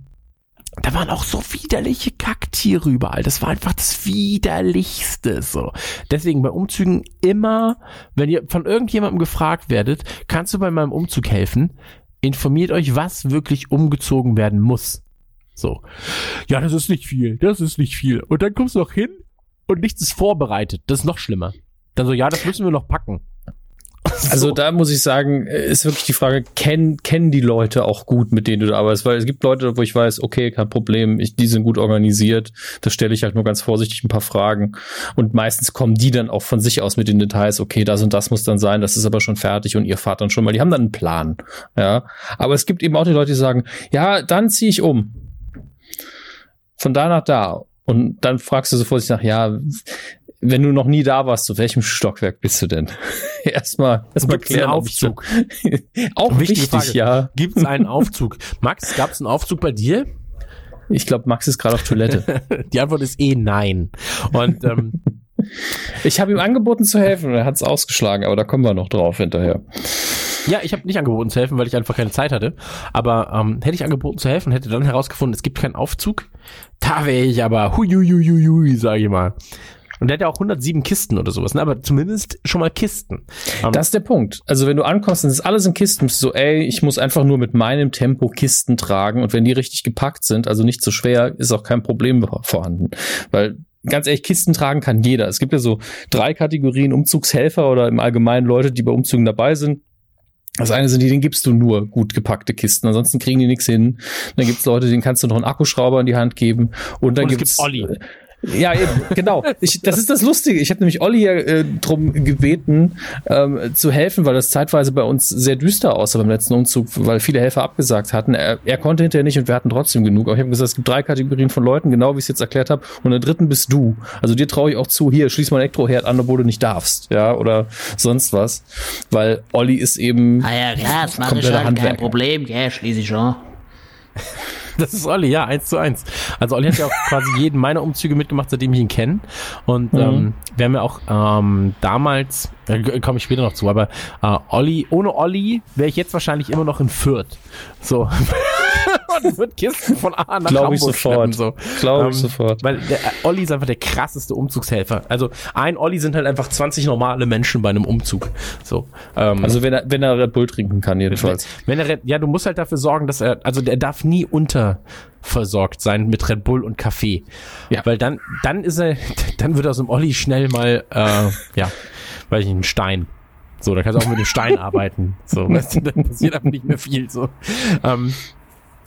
da waren auch so widerliche Kacktiere überall. Das war einfach das widerlichste, so. Deswegen bei Umzügen immer, wenn ihr von irgendjemandem gefragt werdet, kannst du bei meinem Umzug helfen? Informiert euch, was wirklich umgezogen werden muss. So. Ja, das ist nicht viel. Das ist nicht viel. Und dann kommst du noch hin und nichts ist vorbereitet. Das ist noch schlimmer. Dann so, ja, das müssen wir noch packen. Also So. da muss ich sagen, ist wirklich die Frage, kennen, kennen die Leute auch gut, mit denen du da arbeitest? Weil es gibt Leute, wo ich weiß, okay, kein Problem, ich, die sind gut organisiert. Da stelle ich halt nur ganz vorsichtig ein paar Fragen. Und meistens kommen die dann auch von sich aus mit den Details, okay, das und das muss dann sein, das ist aber schon fertig und ihr fahrt dann schon mal. Die haben dann einen Plan. Ja. Aber es gibt eben auch die Leute, die sagen, ja, dann ziehe ich um. Von da nach da. Und dann fragst du so vorsichtig nach, ja, wenn du noch nie da warst, zu welchem Stockwerk bist du denn? <laughs> erstmal, erstmal Gibt's einen Aufzug? <laughs> Auch wichtig, Frage. ja. Gibt es einen <laughs> Aufzug? Max, gab es einen Aufzug bei dir? Ich glaube, Max ist gerade auf Toilette. Die Antwort ist eh nein. Und ähm, Ich habe ihm angeboten zu helfen und er hat es ausgeschlagen, aber da kommen wir noch drauf hinterher. ja, ich habe nicht angeboten zu helfen, weil ich einfach keine Zeit hatte. Aber ähm, hätte ich angeboten zu helfen, hätte dann herausgefunden, es gibt keinen Aufzug, da wäre ich aber huiuiuiui, sage ich mal. Und der hat ja auch 107 Kisten oder sowas, ne? aber zumindest schon mal Kisten. Ähm, Das ist der Punkt. Also wenn du ankommst es ist alles in Kisten, bist du so, ey, ich muss einfach nur mit meinem Tempo Kisten tragen und wenn die richtig gepackt sind, also nicht zu schwer, ist auch kein Problem vorhanden. Weil ganz ehrlich, Kisten tragen kann jeder. Es gibt ja so drei Kategorien Umzugshelfer oder im Allgemeinen Leute, die bei Umzügen dabei sind. Das eine sind die, denen gibst du nur gut gepackte Kisten, ansonsten kriegen die nichts hin. Dann gibt's Leute, denen kannst du noch einen Akkuschrauber in die Hand geben. Und dann Und es gibt's gibt Olli. Ja, eben, genau. Ich, das ist das Lustige. Ich habe nämlich Olli ja äh, drum gebeten, ähm, zu helfen, weil das zeitweise bei uns sehr düster aussah beim letzten Umzug, weil viele Helfer abgesagt hatten. Er, er konnte hinterher nicht und wir hatten trotzdem genug. Aber ich habe gesagt, es gibt drei Kategorien von Leuten, genau wie ich es jetzt erklärt habe. Und der dritten bist du. Also dir traue ich auch zu, hier, schließ mal ein Elektroherd an, obwohl du nicht darfst. Ja, oder sonst was. Weil Olli ist eben. Ah ja, klar, das mache ich schon, kein. Problem, gell, schließe ich schon. <laughs> Das ist Olli, ja, eins zu eins. Also Olli hat ja auch <laughs> quasi jeden meiner Umzüge mitgemacht, seitdem ich ihn kenne. Und ähm, wir haben ja auch ähm, damals, äh, komme ich später noch zu, aber äh, Olli, ohne Olli wäre ich jetzt wahrscheinlich immer noch in Fürth. So. <laughs> Und wird Kisten von A nach Glaube ich sofort. so. Glaube ich Ähm, sofort. Weil der äh, Olli ist einfach der krasseste Umzugshelfer. Also ein Olli sind halt einfach 20 normale Menschen bei einem Umzug. So. Ähm, Also wenn er, wenn er Red Bull trinken kann, jedenfalls. wenn er, ja, du musst halt dafür sorgen, dass er, also der darf nie unterversorgt sein mit Red Bull und Kaffee. Ja. Weil dann, dann ist er, <laughs> dann wird aus dem Olli schnell mal, äh, ja, weiß ich nicht, ein Stein. So, da kannst du auch mit dem Stein <laughs> arbeiten. So, weißt du, dann passiert aber nicht mehr viel. So. Ähm,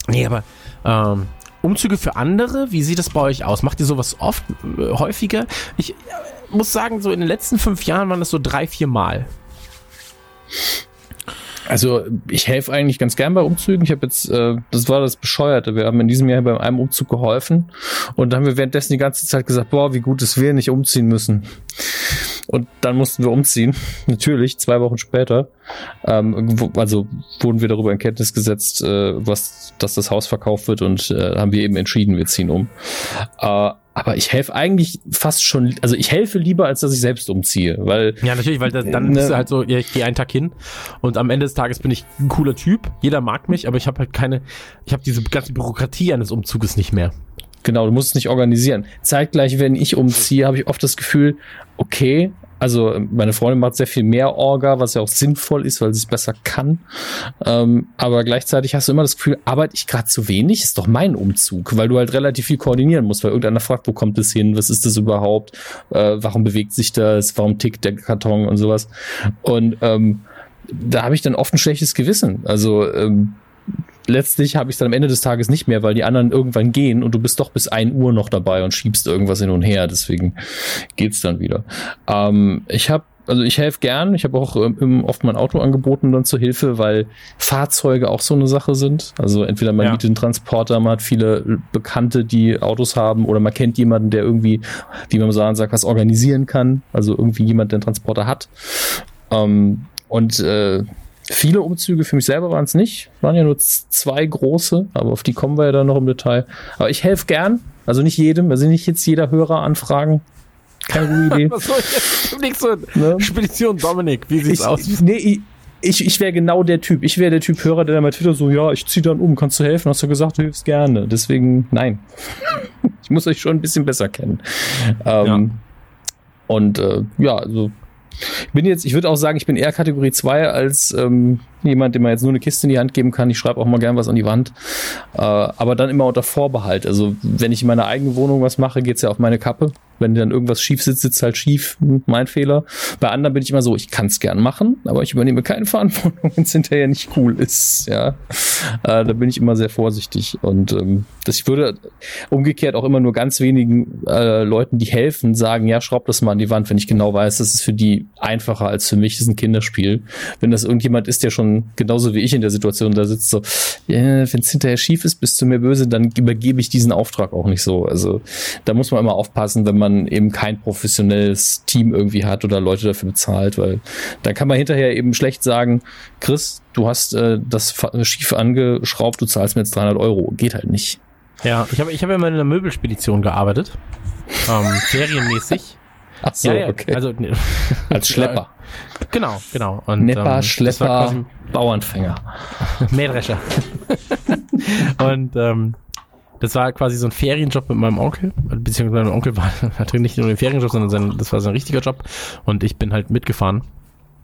nee, aber ähm, Umzüge für andere, wie sieht das bei euch aus? Macht ihr sowas oft, äh, häufiger? Ich äh, muss sagen, so in den letzten fünf Jahren waren das so drei, vier Mal. Also ich helfe eigentlich ganz gern bei Umzügen. Ich habe jetzt, äh, das war das Bescheuerte. Wir haben in diesem Jahr bei einem Umzug geholfen und dann haben wir währenddessen die ganze Zeit gesagt, boah, wie gut es wir nicht umziehen müssen. Und dann mussten wir umziehen. <laughs> Natürlich, zwei Wochen später. Ähm, wo, also wurden wir darüber in Kenntnis gesetzt, äh, was, dass das Haus verkauft wird und äh, haben wir eben entschieden, wir ziehen um. Äh, aber ich helfe eigentlich fast schon, also ich helfe lieber, als dass ich selbst umziehe, weil Ja, natürlich, weil da, dann Ne. bist du halt so, ja, ich gehe einen Tag hin und am Ende des Tages bin ich ein cooler Typ, jeder mag mich, aber ich habe halt keine, ich habe diese ganze Bürokratie eines Umzuges nicht mehr. Genau, du musst es nicht organisieren. Zeitgleich, wenn ich umziehe, habe ich oft das Gefühl, okay, also meine Freundin macht sehr viel mehr Orga, was ja auch sinnvoll ist, weil sie es besser kann. Ähm, aber gleichzeitig hast du immer das Gefühl, arbeite ich gerade zu wenig? Ist doch mein Umzug, weil du halt relativ viel koordinieren musst, weil irgendeiner fragt, wo kommt es hin, was ist das überhaupt, äh, warum bewegt sich das, warum tickt der Karton und sowas. Und ähm, da habe ich dann oft ein schlechtes Gewissen. Also ähm, letztlich habe ich es dann am Ende des Tages nicht mehr, weil die anderen irgendwann gehen und du bist doch bis 1 Uhr noch dabei und schiebst irgendwas hin und her. Deswegen geht's dann wieder. Ähm, ich habe also ich helfe gern. Ich habe auch ähm, oft mein Auto angeboten dann zur Hilfe, weil Fahrzeuge auch so eine Sache sind. Also entweder man Ja. mietet einen Transporter, man hat viele Bekannte, die Autos haben, oder man kennt jemanden, der irgendwie, wie man so sagt, was organisieren kann. Also irgendwie jemand, der einen Transporter hat. Ähm, und äh, viele Umzüge für mich selber waren es nicht. Waren ja nur zwei große, aber auf die kommen wir ja dann noch im Detail. Aber ich helfe gern. Also nicht jedem, also nicht jetzt jeder Hörer anfragen. Keine gute Idee. <laughs> Was soll jetzt? Nix so, Ne? Spedition Dominik, wie sieht's ich, aus? Nee, ich, ich, ich wäre genau der Typ. Ich wäre der Typ Hörer, der dann bei Twitter so, ja, ich zieh dann um, kannst du helfen? Hast du gesagt, du hilfst gerne. Deswegen, nein. <laughs> ich muss euch schon ein bisschen besser kennen. Ähm, Und äh, ja, also ich bin jetzt, ich würde auch sagen, ich bin eher Kategorie 2 als ähm, jemand, dem man jetzt nur eine Kiste in die Hand geben kann. Ich schreibe auch mal gern was an die Wand. Äh, aber dann immer unter Vorbehalt. Also wenn ich in meiner eigenen Wohnung was mache, geht's ja auf meine Kappe. Wenn dann irgendwas schief sitzt, sitzt halt schief. Hm, Mein Fehler. Bei anderen bin ich immer so, ich kann's gern machen, aber ich übernehme keine <laughs> Verantwortung, wenn es hinterher nicht cool ist. Ja, äh, da bin ich immer sehr vorsichtig. Und ähm, das ich würde umgekehrt auch immer nur ganz wenigen äh, Leuten, die helfen, sagen, ja, schraub das mal an die Wand, wenn ich genau weiß, das ist für die einfacher als für mich, das ist ein Kinderspiel. Wenn das irgendjemand ist, der schon genauso wie ich in der Situation da sitzt, so, ja, wenn es hinterher schief ist, bist du mir böse, dann übergebe ich diesen Auftrag auch nicht so. Also da muss man immer aufpassen, wenn man eben kein professionelles Team irgendwie hat oder Leute dafür bezahlt, weil da kann man hinterher eben schlecht sagen, Chris, du hast äh, das schief angeschraubt, du zahlst mir jetzt 300 Euro. Geht halt nicht. Ja, ich habe ich hab ja mal in einer Möbelspedition gearbeitet. Ähm, <laughs> ferienmäßig. Ach so, ja, ja, okay. also ne, <laughs> Als Schlepper. <laughs> genau, genau. Und, Nepper, ähm, Schlepper, Bauernfänger. Mähdrescher. und ähm, das war quasi so ein Ferienjob mit meinem Onkel, beziehungsweise mein Onkel war, <laughs> hatte nicht nur den Ferienjob, sondern sein, das war sein richtiger Job und ich bin halt mitgefahren.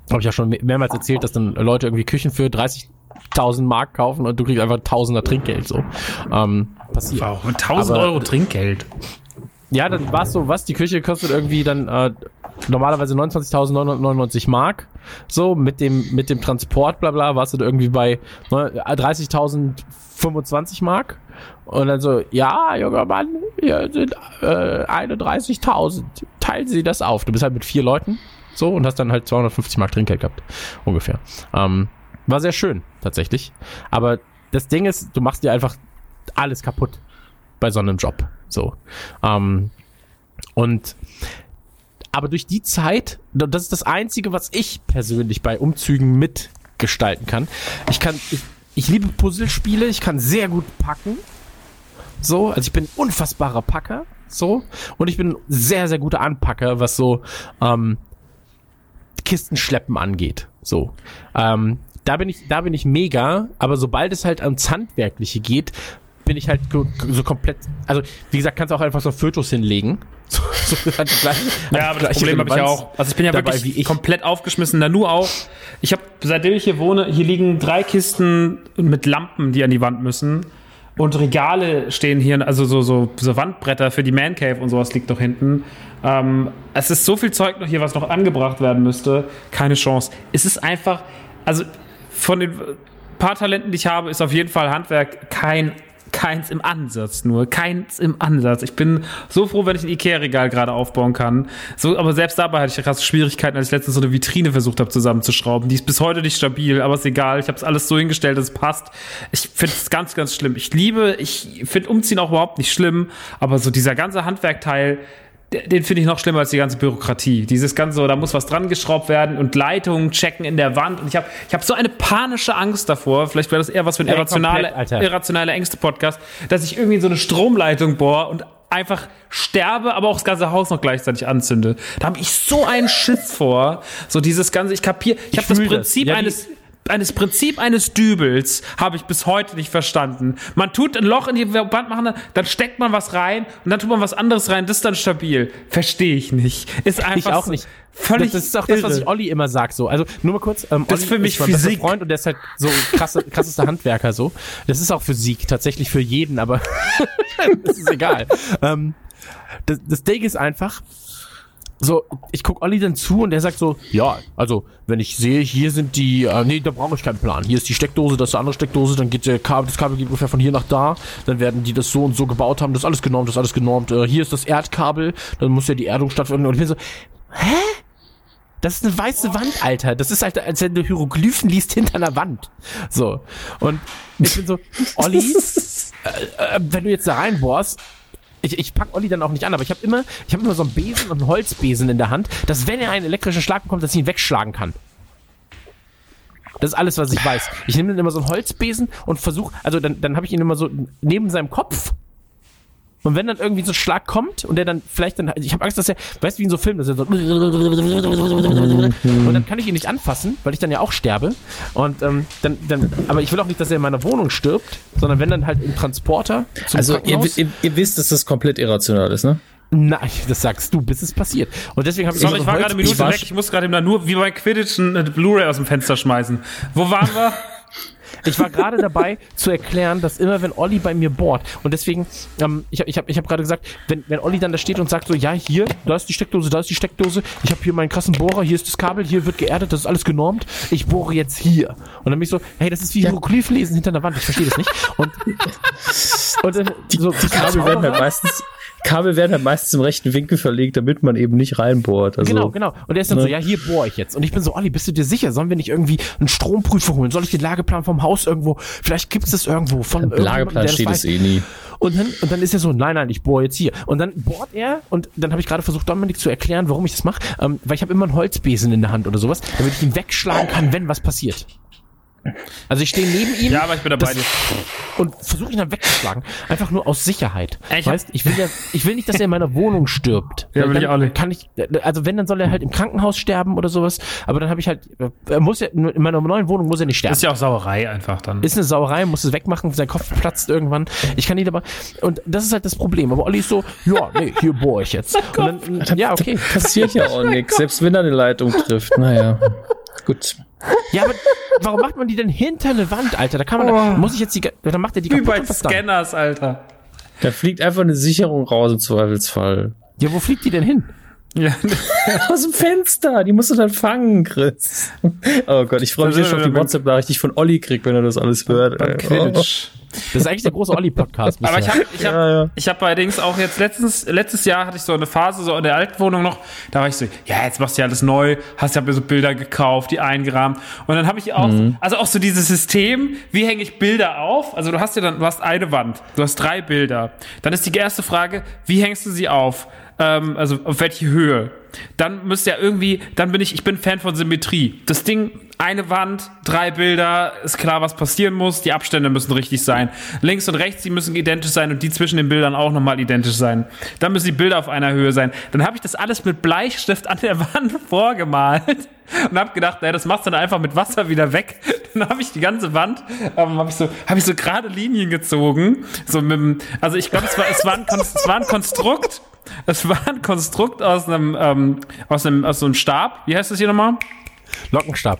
Habe ich ja schon mehrmals erzählt, dass dann Leute irgendwie Küchen für 30.000 Mark kaufen und du kriegst einfach Tausender Trinkgeld so. Ähm, passiert. Wow, 1000 Aber- Euro Trinkgeld. Ja, dann war es so, was? Die Küche kostet irgendwie dann äh, normalerweise 29.999 Mark. So, mit dem, mit dem Transport, bla bla, warst du da irgendwie bei ne, 30.025 Mark. Und dann so, ja, junger Mann, hier sind äh, 31.000. Teilen Sie das auf. Du bist halt mit vier Leuten so und hast dann halt 250 Mark Trinkgeld gehabt. Ungefähr. Ähm, war sehr schön, tatsächlich. Aber das Ding ist, du machst dir einfach alles kaputt bei so einem Job. So. Ähm, und aber durch die Zeit, das ist das Einzige, was ich persönlich bei Umzügen mitgestalten kann. Ich kann, ich, ich liebe Puzzlespiele, ich kann sehr gut packen. So, also ich bin unfassbarer Packer. So. Und ich bin sehr, sehr guter Anpacker, was so ähm, Kistenschleppen angeht. So. Ähm, da bin ich, da bin ich mega, aber sobald es halt ans Handwerkliche geht, bin ich halt so, komplett, also wie gesagt, kannst du auch einfach so Fotos hinlegen. <laughs> So, so hat die gleiche, Ja, aber das Problem habe ich ja auch. Also ich bin ja dabei wirklich wie ich. komplett aufgeschmissen. Nanu auch. Ich habe, seitdem ich hier wohne, hier liegen drei Kisten mit Lampen, die an die Wand müssen. Und Regale stehen hier, also so, so, so Wandbretter für die Man Cave und sowas liegt noch hinten. Ähm, es ist so viel Zeug noch hier, was noch angebracht werden müsste. Keine Chance. Es ist einfach, also von den paar Talenten, die ich habe, ist auf jeden Fall Handwerk kein keins im Ansatz nur, keins im Ansatz. Ich bin so froh, wenn ich ein Ikea-Regal gerade aufbauen kann. So, aber selbst dabei hatte ich krasse Schwierigkeiten, als ich letztens so eine Vitrine versucht habe zusammenzuschrauben. Die ist bis heute nicht stabil, aber ist egal. Ich habe es alles so hingestellt, dass es passt. Ich finde es ganz, ganz schlimm. Ich liebe, ich finde Umziehen auch überhaupt nicht schlimm, aber so dieser ganze Handwerkteil, den finde ich noch schlimmer als die ganze Bürokratie. Dieses ganze, so, da muss was dran geschraubt werden und Leitungen checken in der Wand. Und ich habe ich hab so eine panische Angst davor, vielleicht wäre das eher was für ein irrationale, komplett, irrationale Ängste-Podcast, dass ich irgendwie in so eine Stromleitung bohr und einfach sterbe, aber auch das ganze Haus noch gleichzeitig anzünde. Da habe ich so einen Schiss vor. So dieses ganze, ich kapier, ich, habe das fühl das. Prinzip Ja, die- eines Prinzip eines Dübels habe ich bis heute nicht verstanden. Man tut ein Loch in die Wand machen, dann steckt man was rein und dann tut man was anderes rein, das ist dann stabil. Verstehe ich nicht. Ist einfach Ich auch nicht. Völlig das, das ist auch das, was ich Olli immer sagt. So. Also nur mal kurz. Ähm, Das ist für mich mein bester Physik. Freund und der ist halt so krasse, <laughs> krassester Handwerker so. Das ist auch Physik, tatsächlich für jeden, aber <laughs> das ist egal. Ähm, das, das Ding ist einfach, so, ich guck Olli dann zu und der sagt so, ja, also, wenn ich sehe, hier sind die, äh, nee, da brauche ich keinen Plan. Hier ist die Steckdose, das ist eine andere Steckdose, dann geht der Kabel, das Kabel geht ungefähr von hier nach da, dann werden die das so und so gebaut haben, das ist alles genormt, das ist alles genormt. Äh, hier ist das Erdkabel, dann muss ja die Erdung stattfinden. Und ich bin so, hä? Das ist eine weiße Wand, Alter. Das ist halt, als wenn du Hieroglyphen liest hinter einer Wand. So. Und ich bin so, <laughs> Olli, äh, äh, wenn du jetzt da reinbohrst, ich, ich pack Olli dann auch nicht an, aber ich habe immer, ich habe immer so einen Besen und einen Holzbesen in der Hand, dass wenn er einen elektrischen Schlag bekommt, dass ich ihn wegschlagen kann. Das ist alles, was ich weiß. Ich nehme dann immer so einen Holzbesen und versuche, also dann, dann habe ich ihn immer so neben seinem Kopf. Und wenn dann irgendwie so ein Schlag kommt und der dann vielleicht dann, ich habe Angst, dass er, weißt du, wie in so Filmen, dass er so und dann kann ich ihn nicht anfassen, weil ich dann ja auch sterbe. Und ähm, dann, dann, aber ich will auch nicht, dass er in meiner Wohnung stirbt, sondern wenn dann halt im Transporter zum Also ihr, ihr, ihr wisst, dass das komplett irrational ist, ne? Nein, das sagst du, bis es passiert. Und deswegen habe ich Sorry, ich so war gerade eine Minute war weg. Ich muss gerade eben da nur wie bei Quidditch eine Blu-ray aus dem Fenster schmeißen. Wo waren wir? <laughs> Ich war gerade dabei zu erklären, dass immer wenn Olli bei mir bohrt und deswegen, ähm, ich habe ich hab, ich hab gerade gesagt, wenn, wenn Olli dann da steht und sagt so, ja hier, da ist die Steckdose, da ist die Steckdose, ich habe hier meinen krassen Bohrer, hier ist das Kabel, hier wird geerdet, das ist alles genormt, ich bohre jetzt hier. Und dann bin ich so, hey, das ist wie Hieroglyphen lesen hinter der Wand, ich verstehe das nicht. Und, und dann so, Die Kabel werden halt meistens, Kabel werden halt meistens im rechten Winkel verlegt, damit man eben nicht reinbohrt. Also, Genau, genau. Und der ist dann Ne? so, ja, hier bohre ich jetzt. Und ich bin so, Olli, bist du dir sicher? Sollen wir nicht irgendwie einen Stromprüfer holen? Soll ich den Lageplan vom Haus irgendwo? Vielleicht gibt es das irgendwo von Lageplan steht es eh nie. Und dann, und dann ist er so, nein, nein, ich bohre jetzt hier. Und dann bohrt er und dann habe ich gerade versucht, Dominik zu erklären, warum ich das mache, ähm, weil ich habe immer einen Holzbesen in der Hand oder sowas, damit ich ihn wegschlagen kann, wenn was passiert. Also ich stehe neben ihm Ja, aber ich bin dabei. Das- und versuche ihn dann wegzuschlagen, einfach nur aus Sicherheit. Ich weißt, ich will ja, ich will nicht, dass er in meiner Wohnung stirbt. Ja, will ich auch nicht. Kann ich, also wenn, dann soll er halt im Krankenhaus sterben oder sowas. Aber dann habe ich halt, er muss ja in meiner neuen Wohnung muss er nicht sterben Ist ja auch Sauerei einfach dann. ist eine Sauerei, muss es wegmachen, sein Kopf platzt irgendwann. Ich kann ihn aber, und das ist halt das Problem. Aber Olli ist so, ja, nee, hier bohre ich jetzt. Und dann, ja, okay. Passiert ja <laughs> auch nichts, selbst wenn er eine Leitung trifft. Naja, gut. Ja, aber warum macht man die denn hinter eine Wand, Alter? Da kann man, da, muss ich jetzt die, dann macht er die Wie bei? Scanners, Alter. Da fliegt einfach eine Sicherung raus im Zweifelsfall. Ja, wo fliegt die denn hin? Ja, <laughs> Aus dem Fenster, die musst du dann fangen, Chris. Oh Gott, ich freue mich schon auf die WhatsApp-Nachricht, die ich von Olli krieg, wenn er das alles hört. beim ey. Das ist eigentlich der große Olli-Podcast. Aber ich habe ich hab, ich hab allerdings auch jetzt letztens, letztes Jahr hatte ich so eine Phase so in der alten Wohnung noch, da war ich so, ja, jetzt machst du ja alles neu, hast ja so Bilder gekauft, die eingerahmt. Und dann habe ich auch, also auch so dieses System, wie hänge ich Bilder auf? Also du hast ja dann, du hast eine Wand, du hast drei Bilder. Dann ist die erste Frage, wie hängst du sie auf? Ähm, also auf welche Höhe? Dann müsste ja irgendwie, dann bin ich, ich bin Fan von Symmetrie. Das Ding, eine Wand, drei Bilder, ist klar, was passieren muss. Die Abstände müssen richtig sein. Links und rechts, die müssen identisch sein und die zwischen den Bildern auch nochmal identisch sein. Dann müssen die Bilder auf einer Höhe sein. Dann habe ich das alles mit Bleistift an der <laughs> Wand vorgemalt und habe gedacht, naja, das machst du dann einfach mit Wasser wieder weg. Dann habe ich die ganze Wand, ähm, habe ich so, habe ich so gerade Linien gezogen. So mit, dem- also ich glaube, es war, es war es war ein Konstrukt. Es war ein Konstrukt aus einem, ähm, aus einem, aus so einem Stab. Wie heißt das hier nochmal? Lockenstab.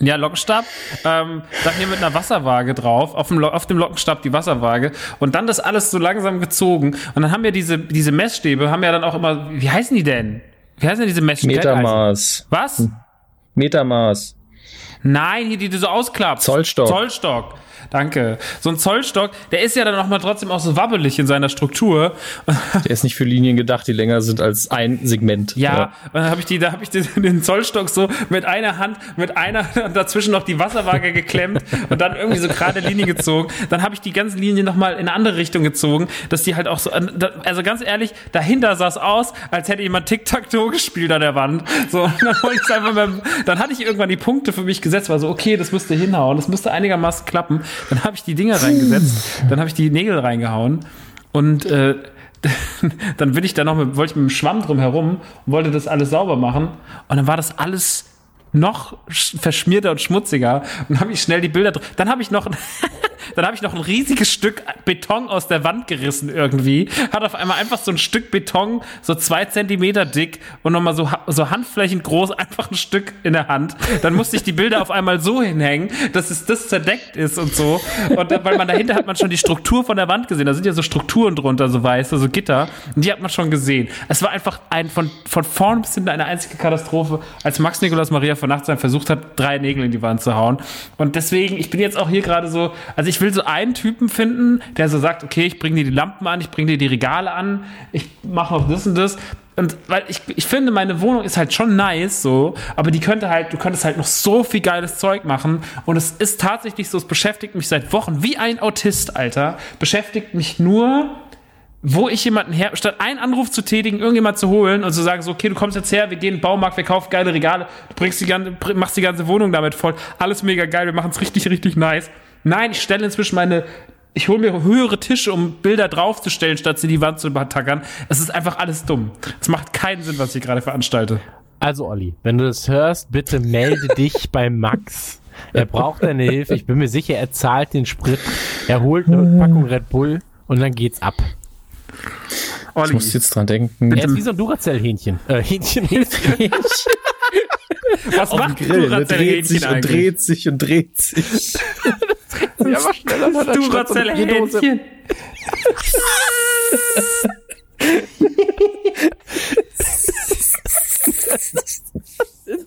Ja, Lockenstab. Ähm, dann hier mit einer Wasserwaage drauf, auf dem, Lo- auf dem Lockenstab die Wasserwaage und dann das alles so langsam gezogen. Und dann haben wir diese, diese Messstäbe, haben ja dann auch immer, wie heißen die denn? Wie heißen denn diese Messstäbe? Metermaß. Was? Metermaß. Nein, hier die du so ausklappst. Zollstock. Zollstock. Danke. So ein Zollstock, der ist ja dann auch mal trotzdem auch so wabbelig in seiner Struktur. <laughs> Der ist nicht für Linien gedacht, die länger sind als ein Segment. Ja, und dann habe ich die, da habe ich den, den Zollstock so mit einer Hand, mit einer <laughs> und dazwischen noch die Wasserwaage geklemmt und dann irgendwie so gerade Linie gezogen. Dann habe ich die ganzen Linien nochmal in eine andere Richtung gezogen, dass die halt auch so, also ganz ehrlich, dahinter sah es aus, als hätte jemand Tic-Tac-Toe gespielt an der Wand. So, und <laughs> dann wollte ich einfach mal, dann hatte ich irgendwann die Punkte für mich gesetzt, war so, okay, das müsste hinhauen, das müsste einigermaßen klappen. Dann habe ich die Dinger reingesetzt, dann habe ich die Nägel reingehauen und äh, <laughs> dann bin ich da noch mit, wollte ich mit dem Schwamm drum herum und wollte das alles sauber machen. Und dann war das alles noch sch- verschmierter und schmutziger. Und dann habe ich schnell die Bilder dr- Dann habe ich noch, <laughs> dann habe ich noch ein riesiges Stück Beton aus der Wand gerissen irgendwie. Hat auf einmal einfach so ein Stück Beton, so zwei Zentimeter dick und nochmal so, so handflächend groß, <laughs> einfach ein Stück in der Hand. Dann musste ich die Bilder auf einmal so hinhängen, dass es das zerdeckt ist und so. Und da- weil man dahinter hat man schon die Struktur von der Wand gesehen. Da sind ja so Strukturen drunter, so weiße, so Gitter. Und die hat man schon gesehen. Es war einfach ein von, von vorn bis hinten eine einzige Katastrophe, als Max Nikolaus Maria von Nachtsheim versucht hat, drei Nägel in die Wand zu hauen. Und deswegen, ich bin jetzt auch hier gerade so, also ich will so einen Typen finden, der so sagt, okay, ich bringe dir die Lampen an, ich bringe dir die Regale an, ich mache noch das und das. Und weil ich, ich finde, meine Wohnung ist halt schon nice, so, aber die könnte halt, du könntest halt noch so viel geiles Zeug machen. Und es ist tatsächlich so, es beschäftigt mich seit Wochen wie ein Autist, Alter. Beschäftigt mich nur, wo ich jemanden her, statt einen Anruf zu tätigen, irgendjemand zu holen und zu sagen, so, okay, du kommst jetzt her, wir gehen in den Baumarkt, wir kaufen geile Regale, du bringst die ganze, machst die ganze Wohnung damit voll, alles mega geil, wir machen es richtig, richtig nice. Nein, ich stelle inzwischen meine, ich hole mir höhere Tische, um Bilder draufzustellen, statt sie die Wand zu tackern. Es ist einfach alles dumm. Es macht keinen Sinn, was ich gerade veranstalte. Also Olli, wenn du das hörst, bitte melde <laughs> dich bei Max. Er braucht deine Hilfe. Ich bin mir sicher, er zahlt den Sprit. Er holt eine Packung Red Bull und dann geht's ab. Ich muss jetzt dran denken. Er ist wie so ein Duracell-Hähnchen. Äh, Hähnchen, Hähnchen. <laughs> Was macht Grill, der Duracell dreht sich Hähnchen und eigentlich? dreht sich und dreht sich. <laughs> Ja, aber schneller hat er statt so eine Duracell Bierdose. Hähnchen.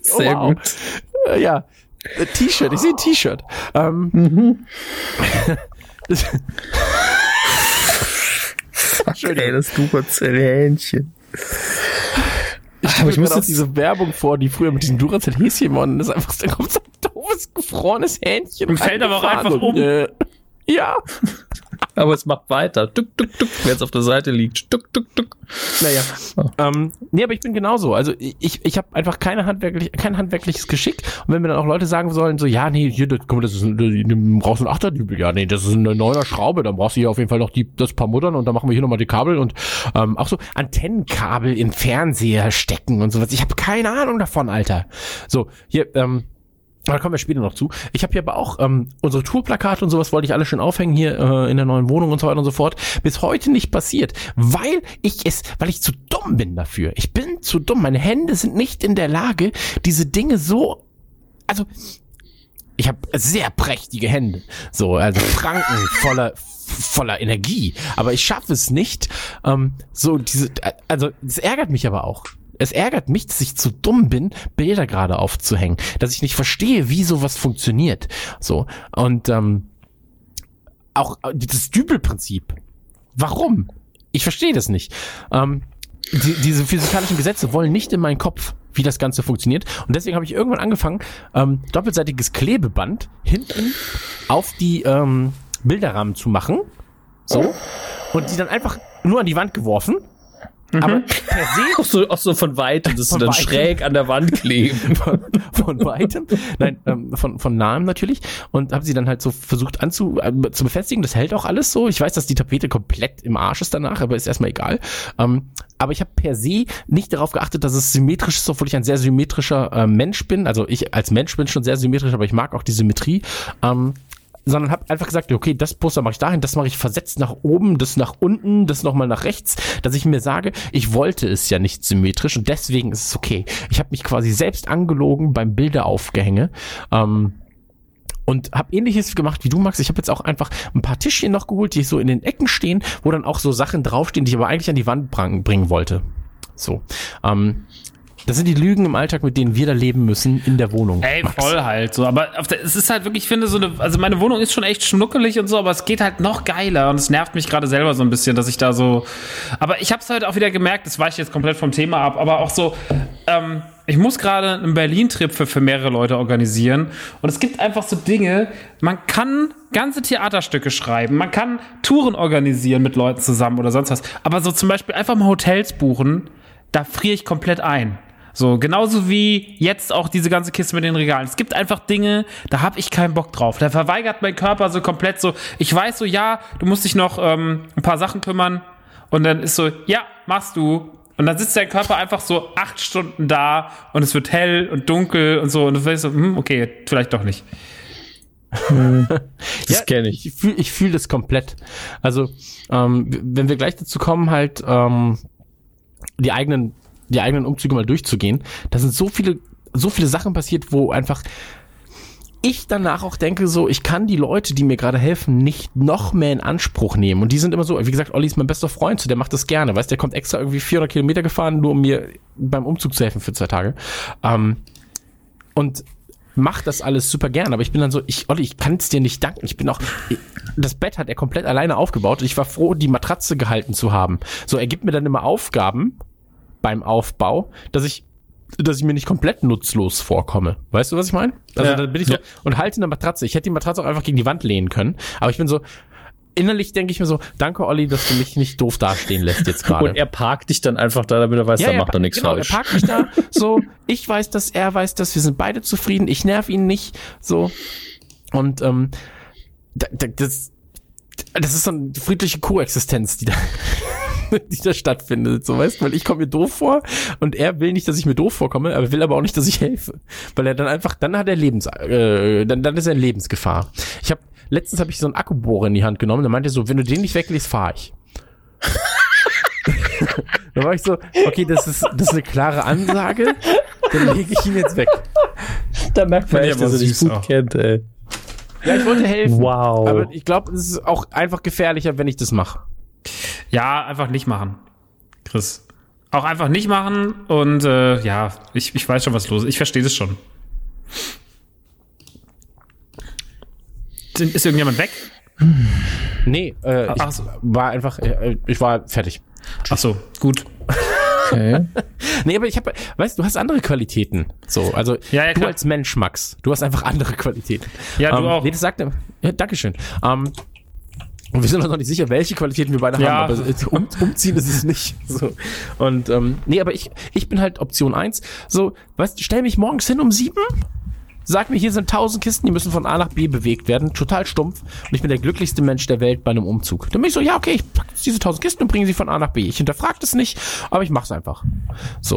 Sehr wow. gut. Äh, ja. Äh, T-Shirt, ich sehe ein T-Shirt. Ähm, Ey, das Duracell-Hähnchen. Ich Aber ich muss jetzt- diese Werbung vor, die früher mit diesem Duracell-Häschen waren. Das ist einfach da kommt so ein doofes, gefrorenes Hähnchen. Und fällt aber auch einfach um. und, Äh, ja. <laughs> Aber es macht weiter. Duck, duck, duck. Wer jetzt auf der Seite liegt. Duck, duck, duck. Naja. Oh. Ähm, nee, aber ich bin genauso. Also ich, ich habe einfach keine handwerklich, kein handwerkliches Geschick. Und wenn mir dann auch Leute sagen sollen, so, ja, nee, hier, das, guck mal, das ist ein, du brauchst einen Achterdübel. Ja, nee, das ist eine neue Schraube. Dann brauchst du hier auf jeden Fall noch die, das paar Muttern und dann machen wir hier nochmal die Kabel und ähm, auch so Antennenkabel in Fernseher stecken und sowas. Ich habe keine Ahnung davon, Alter. So, hier, ähm, da kommen wir später noch zu. Ich habe hier aber auch ähm, unsere Tourplakate und sowas wollte ich alle schön aufhängen hier äh, in der neuen Wohnung und so weiter und so fort. Bis heute nicht passiert, weil ich es, weil ich zu dumm bin dafür. Ich bin zu dumm. Meine Hände sind nicht in der Lage, diese Dinge so, also ich habe sehr prächtige Hände, so also Franken <laughs> voller voller Energie, aber ich schaffe es nicht. Ähm, so diese, also es ärgert mich aber auch. Es ärgert mich, dass ich zu dumm bin, Bilder gerade aufzuhängen, dass ich nicht verstehe, wie sowas funktioniert. So und ähm, auch dieses Dübelprinzip. Warum? Ich verstehe das nicht. Ähm, die, diese physikalischen Gesetze wollen nicht in meinen Kopf, wie das Ganze funktioniert. Und deswegen habe ich irgendwann angefangen, ähm, doppelseitiges Klebeband hinten auf die ähm, Bilderrahmen zu machen. So. Und die dann einfach nur an die Wand geworfen. Aber per se Auch so, auch so von weitem, dass Von sie dann weitem. schräg an der Wand kleben. <laughs> von, von weitem, nein, ähm, von, von nahem natürlich und habe sie dann halt so versucht anzu, äh, zu befestigen. Das hält auch alles so. Ich weiß, dass die Tapete komplett im Arsch ist danach, aber ist erstmal egal. Ähm, aber ich habe per se nicht darauf geachtet, dass es symmetrisch ist, obwohl ich ein sehr symmetrischer äh, Mensch bin. Also ich als Mensch bin schon sehr symmetrisch, aber ich mag auch die Symmetrie. Ähm, sondern habe einfach gesagt, okay, das Poster mache ich dahin, das mache ich versetzt nach oben, das nach unten, das nochmal nach rechts, dass ich mir sage, ich wollte es ja nicht symmetrisch und deswegen ist es okay. Ich habe mich quasi selbst angelogen beim Bilderaufgehänge. Ähm, und habe ähnliches gemacht wie du, Max. Ich habe jetzt auch einfach ein paar Tischchen noch geholt, die so in den Ecken stehen, wo dann auch so Sachen draufstehen, die ich aber eigentlich an die Wand bringen wollte. So. Ähm, das sind die Lügen im Alltag, mit denen wir da leben müssen in der Wohnung. Ey, Max. voll halt so. Aber der, es ist halt wirklich, ich finde, so eine, also meine Wohnung ist schon echt schnuckelig und so, aber es geht halt noch geiler und es nervt mich gerade selber so ein bisschen, dass ich da so. Aber ich habe es halt auch wieder gemerkt, das weicht jetzt komplett vom Thema ab, aber auch so, ähm, ich muss gerade einen Berlin-Trip für, für mehrere Leute organisieren und es gibt einfach so Dinge, man kann ganze Theaterstücke schreiben, man kann Touren organisieren mit Leuten zusammen oder sonst was, aber so zum Beispiel einfach mal Hotels buchen, da friere ich komplett ein. So, genauso wie jetzt auch diese ganze Kiste mit den Regalen. Es gibt einfach Dinge, da habe ich keinen Bock drauf. Da verweigert mein Körper so komplett so. Ich weiß so, ja, du musst dich noch ähm, ein paar Sachen kümmern. Und dann ist so, ja, machst du. Und dann sitzt dein Körper einfach so acht Stunden da und es wird hell und dunkel und so. Und du weißt so, hm, okay, vielleicht doch nicht. <laughs> Das kenne ich. Ich fühle ich fühl das komplett. Also, ähm, wenn wir gleich dazu kommen, halt ähm, die eigenen, die eigenen Umzüge mal durchzugehen, da sind so viele, so viele Sachen passiert, wo einfach ich danach auch denke, so, ich kann die Leute, die mir gerade helfen, nicht noch mehr in Anspruch nehmen. Und die sind immer so, wie gesagt, Olli ist mein bester Freund, so, der macht das gerne, weißt, der kommt extra irgendwie 400 Kilometer gefahren, nur um mir beim Umzug zu helfen für zwei Tage. Ähm, und macht das alles super gern, aber ich bin dann so, ich, Olli, ich kann es dir nicht danken. Ich bin auch, das Bett hat er komplett alleine aufgebaut und ich war froh, die Matratze gehalten zu haben. So, er gibt mir dann immer Aufgaben beim Aufbau, dass ich dass ich mir nicht komplett nutzlos vorkomme. Weißt du, was ich meine? Also Ja. dann bin ich so Ja. und halte eine Matratze. Ich hätte die Matratze auch einfach gegen die Wand lehnen können, aber ich bin so innerlich denke ich mir so, danke Olli, dass du mich nicht doof dastehen lässt jetzt gerade. <laughs> Und er parkt dich dann einfach da, damit er weiß, da macht er nichts genau, falsch. Er parkt mich da, <laughs> so, ich weiß das, er weiß das, wir sind beide zufrieden, ich nerv ihn nicht, so. Und ähm, da, da, das, das ist so eine friedliche Koexistenz, die da, <laughs> die da stattfindet, so weißt, weil ich komme mir doof vor und er will nicht, dass ich mir doof vorkomme, aber will aber auch nicht, dass ich helfe, weil er dann einfach, dann hat er Lebens, äh, dann, dann ist er in Lebensgefahr. Ich habe letztens habe ich so einen Akkubohrer in die Hand genommen, dann meinte er so, wenn du den nicht weglegst, fahr ich. <laughs> Dann war ich so, okay, das ist, das ist eine klare Ansage, dann lege ich ihn jetzt weg. Da merkt man echt, dass er dich gut auch. kennt, ey. Ja, ich wollte helfen. Wow. Aber ich glaube, es ist auch einfach gefährlicher, wenn ich das mache. Ja, einfach nicht machen. Chris. Auch einfach nicht machen und äh, ja, ich, ich weiß schon, was los ist. Ich verstehe das schon. Sind- Ist irgendjemand weg? Nee, äh, ich Ach so. war einfach, äh, ich war fertig. Ach so, gut. Okay. <laughs> Nee, aber ich habe, weißt du, du hast andere Qualitäten. So, also Ja, ja, du klar. als Mensch, Max, du hast einfach andere Qualitäten. Ja, du ähm, auch. Nee, das sagt er. Ja, Dankeschön. Ähm, und wir sind uns noch nicht sicher, welche Qualitäten wir beide Ja. haben, aber um, umziehen ist es nicht. <laughs> So. Und ähm, nee, aber ich, ich bin halt Option eins. So, weißt du, stell mich morgens hin um sieben, sag mir, hier sind tausend Kisten, die müssen von A nach B bewegt werden, total stumpf. Und ich bin der glücklichste Mensch der Welt bei einem Umzug. Dann bin ich so, ja, okay, ich pack diese tausend Kisten und bringe sie von A nach B. Ich hinterfrage das nicht, aber ich mach's einfach. So.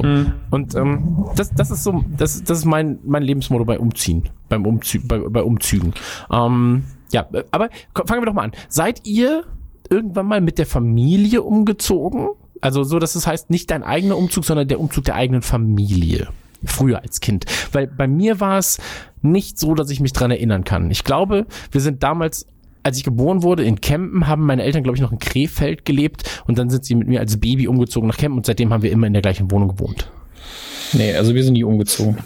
Und ähm, das, das ist so, das, das ist mein, mein Lebensmotto bei Umziehen, beim Umzü bei, bei Umzügen. Ähm, ja, äh, aber fangen wir doch mal an. Seid ihr irgendwann mal mit der Familie umgezogen? Also so, dass es heißt, nicht dein eigener Umzug, sondern der Umzug der eigenen Familie. Früher als Kind. Weil bei mir war es nicht so, dass ich mich dran erinnern kann. Ich glaube, wir sind damals, als ich geboren wurde, in Kempen, haben meine Eltern, glaube ich, noch in Krefeld gelebt und dann sind sie mit mir als Baby umgezogen nach Kempen und seitdem haben wir immer in der gleichen Wohnung gewohnt. Nee, also wir sind nie umgezogen.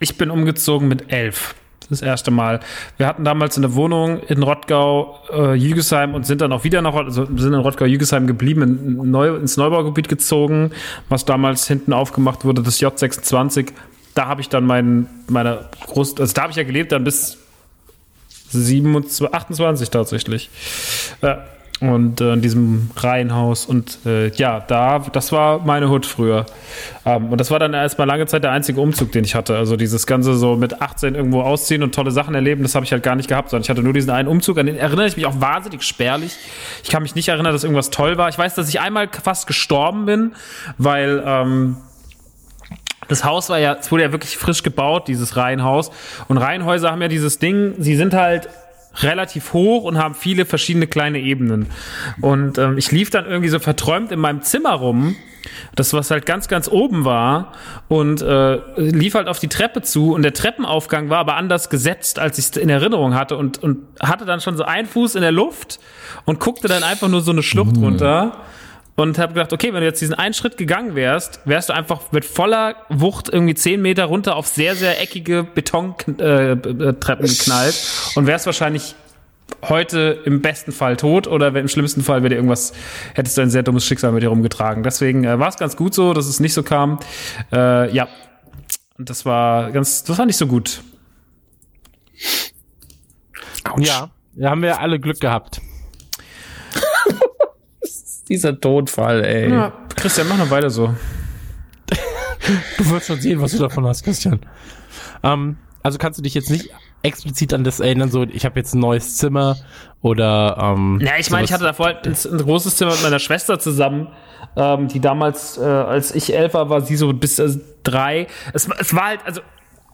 Ich bin umgezogen mit elf. Das erste Mal. Wir hatten damals eine Wohnung in Rottgau, äh, Jügesheim und sind dann auch wieder nach, also sind in Rottgau, Jügesheim geblieben, in Neu, ins Neubaugebiet gezogen, was damals hinten aufgemacht wurde, das J26. Da habe ich dann meinen, meine Groß, also da habe ich ja gelebt, dann bis 27, 28 tatsächlich. Äh, und äh, in diesem Reihenhaus und äh, ja, da, das war meine Hut früher. Ähm, und das war dann erstmal lange Zeit der einzige Umzug, den ich hatte. Also dieses ganze so mit 18 irgendwo ausziehen und tolle Sachen erleben, das habe ich halt gar nicht gehabt, sondern ich hatte nur diesen einen Umzug, an den erinnere ich mich auch wahnsinnig spärlich. Ich kann mich nicht erinnern, dass irgendwas toll war. Ich weiß, dass ich einmal fast gestorben bin, weil ähm, das Haus war ja, es wurde ja wirklich frisch gebaut, dieses Reihenhaus. Und Reihenhäuser haben ja dieses Ding, sie sind halt relativ hoch und haben viele verschiedene kleine Ebenen. Und ähm, ich lief dann irgendwie so verträumt in meinem Zimmer rum, das was halt ganz, ganz oben war und äh, lief halt auf die Treppe zu und der Treppenaufgang war aber anders gesetzt, als ich es in Erinnerung hatte und, und hatte dann schon so einen Fuß in der Luft und guckte dann einfach nur so eine Schlucht runter und habe gedacht, okay, wenn du jetzt diesen einen Schritt gegangen wärst, wärst du einfach mit voller Wucht irgendwie zehn Meter runter auf sehr, sehr eckige Betontreppen äh, äh, geknallt und wärst wahrscheinlich heute im besten Fall tot oder im schlimmsten Fall wäre dir irgendwas, hättest du ein sehr dummes Schicksal mit dir rumgetragen. Deswegen äh, war es ganz gut so, dass es nicht so kam. Äh, ja, und das war ganz, das war nicht so gut. Ja, da haben wir alle Glück gehabt. Dieser Todfall, ey. Ja, Christian, mach noch weiter so. Du wirst schon sehen, was du davon hast, Christian. Ähm, also kannst du dich jetzt nicht explizit an das erinnern, so ich habe jetzt ein neues Zimmer oder ähm, Ja, ich meine, ich hatte davor halt ein, ein großes Zimmer mit meiner Schwester zusammen, ähm, die damals, äh, als ich elf war, war sie so bis äh, drei. Es, es war halt, also